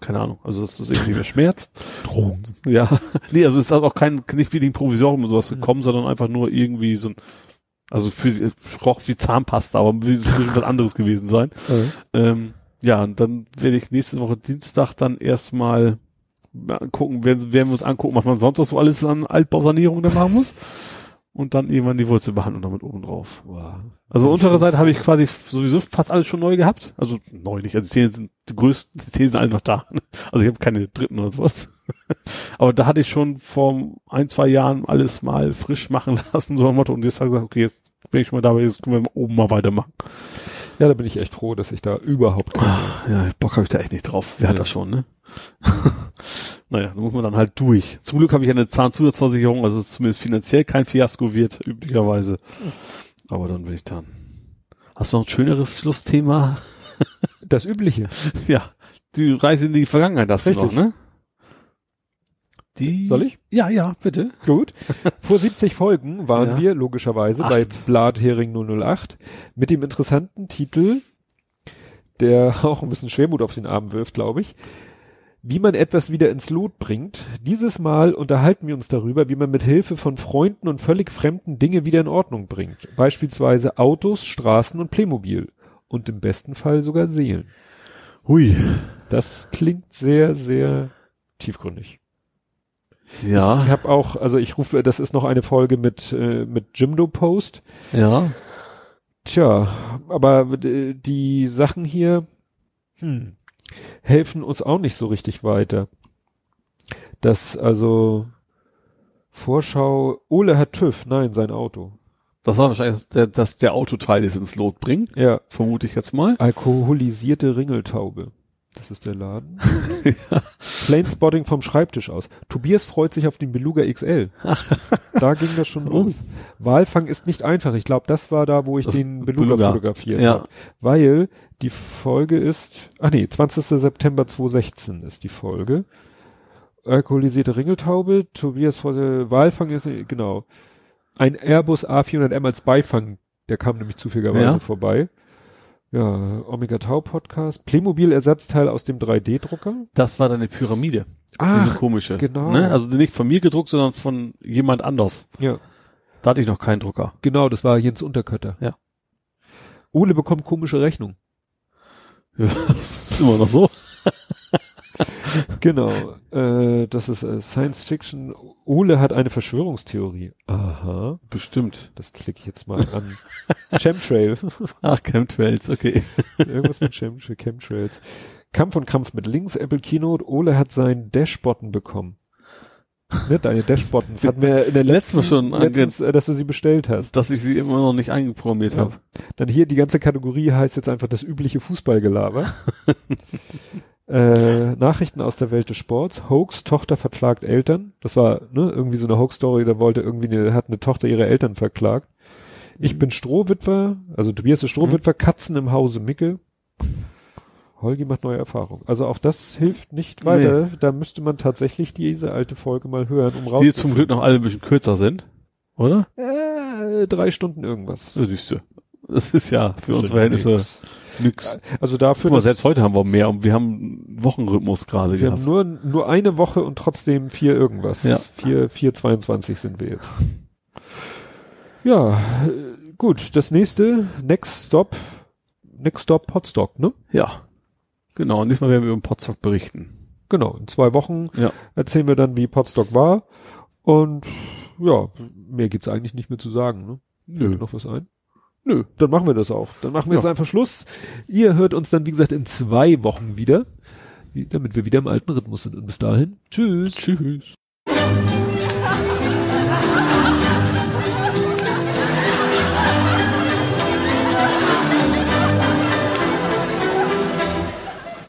keine Ahnung, also dass das irgendwie mehr schmerzt. Drogen. Ja. Nee, also es ist auch kein, nicht wie ein Provisorium oder sowas gekommen, sondern einfach nur irgendwie so ein, also für, roch wie Zahnpasta, aber bestimmt was anderes gewesen sein. Ähm, ja, und dann werde ich nächste Woche Dienstag dann erstmal mal gucken, werden, werden wir uns angucken, was man sonst noch so alles an Altbausanierung da machen muss. Und dann irgendwann die Wurzelbehandlung damit oben drauf. Wow. Also untere Seite habe ich quasi sowieso fast alles schon neu gehabt. Also neu nicht. Also die Zähne sind die größten, die Zähne sind alle noch da. Also ich habe keine dritten oder sowas. Aber da hatte ich schon vor ein, zwei Jahren alles mal frisch machen lassen, so ein Motto. Und jetzt habe ich gesagt, okay, jetzt bin ich mal dabei, jetzt können wir mal oben mal weitermachen. Ja, da bin ich echt froh, dass ich da überhaupt keine Ja, Bock habe ich da echt nicht drauf. Wer hat Ja. das schon, ne? Naja, da muss man dann halt durch. Zum Glück habe ich eine Zahnzusatzversicherung, also es zumindest finanziell kein Fiasko wird, üblicherweise. Aber dann will ich dann. Hast du noch ein schöneres Schlussthema? Das Übliche. ja, die Reise in die Vergangenheit hast Richtig. du noch, ne? Die. Soll ich? Ja, ja, bitte. Gut. Vor 70 Folgen waren Ja. wir logischerweise bei Acht. Blathering 008 mit dem interessanten Titel, der auch ein bisschen Schwermut auf den Arm wirft, glaube ich. Wie man etwas wieder ins Lot bringt. Dieses Mal unterhalten wir uns darüber, wie man mit Hilfe von Freunden und völlig fremden Dinge wieder in Ordnung bringt. Beispielsweise Autos, Straßen und Playmobil. Und im besten Fall sogar Seelen. Hui. Das klingt sehr, sehr tiefgründig. Ich Ja. habe auch, also ich rufe, das ist noch eine Folge mit äh, mit Jimdo Post. Ja. Tja, aber äh, die Sachen hier hm, helfen uns auch nicht so richtig weiter. Das also Vorschau, Ole hat TÜV, nein, sein Auto. Das war wahrscheinlich, der, dass der Autoteil es ins Lot bringt, Ja, vermute ich jetzt mal. alkoholisierte Ringeltaube. Das ist der Laden. ja. Planespotting vom Schreibtisch aus. Tobias freut sich auf den Beluga XL. da ging das schon los. Walfang ist nicht einfach. Ich glaube, das war da, wo ich das den Beluga, Beluga. fotografiert ja. habe. Weil die Folge ist, ach nee, 20. September 2016 ist die Folge. Alkoholisierte Ringeltaube, Tobias vor der Walfang ist, genau. Ein Airbus A400M als Beifang, der kam nämlich zufälligerweise ja. vorbei. Ja, Omega Tau Podcast, Playmobil Ersatzteil aus dem 3D-Drucker. Das war deine Pyramide. Ah, diese komische. Genau. Ne? Also nicht von mir gedruckt, sondern von jemand anders. Ja. Da hatte ich noch keinen Drucker. Genau, das war Jens Unterkötter. Ja. Ole bekommt komische Rechnung. Ja, das ist immer noch so. genau. Äh, das ist äh, Science Fiction. Ole hat eine Verschwörungstheorie. Aha. Bestimmt. Das klicke ich jetzt mal an. Chemtrail. Ach, Chemtrails, okay. Irgendwas mit Chemtrail, Chemtrails. Kampf und Kampf mit links, Apple Keynote. Ole hat seinen Dashbotten bekommen. Ne, deine Dashbottens hatten wir in der letzten schon letztens, äh, dass du sie bestellt hast. Dass ich sie immer noch nicht eingeprogrammiert ja. habe. Dann hier die ganze Kategorie heißt jetzt einfach das übliche Fußballgelaber. Äh, Nachrichten aus der Welt des Sports. Hoax, Tochter verklagt Eltern. Das war ne, irgendwie so eine Hoax-Story, da wollte irgendwie eine, hat eine Tochter ihre Eltern verklagt. Ich mhm. bin Strohwitwer, also Tobias ist Strohwitwer, mhm. Katzen im Hause Micke. Holgi macht neue Erfahrungen. Also auch das hilft nicht weiter. Nee. Da müsste man tatsächlich diese alte Folge mal hören, um raus. Die zum Glück noch alle ein bisschen kürzer sind, oder? Äh, drei Stunden irgendwas. Das du. Das ist ja für uns Verhältnisse nix. Also dafür. Mal, selbst heute haben wir mehr und wir haben Wochenrhythmus gerade Wir gehabt. haben nur, nur eine Woche und trotzdem vier irgendwas. Ja. Vier, vier 22 sind wir jetzt. Ja, gut. Das nächste, Next Stop, Next Stop Podstock, ne? Ja. Genau. Und diesmal werden wir über Podstock berichten. Genau. In zwei Wochen ja. erzählen wir dann, wie Podstock war. Und ja, mehr gibt's eigentlich nicht mehr zu sagen, ne? Nö. noch was ein? Nö, dann machen wir das auch. Dann machen wir ja. jetzt einfach Schluss. Ihr hört uns dann, wie gesagt, in zwei Wochen wieder, damit wir wieder im alten Rhythmus sind. Und bis dahin, tschüss. Tschüss.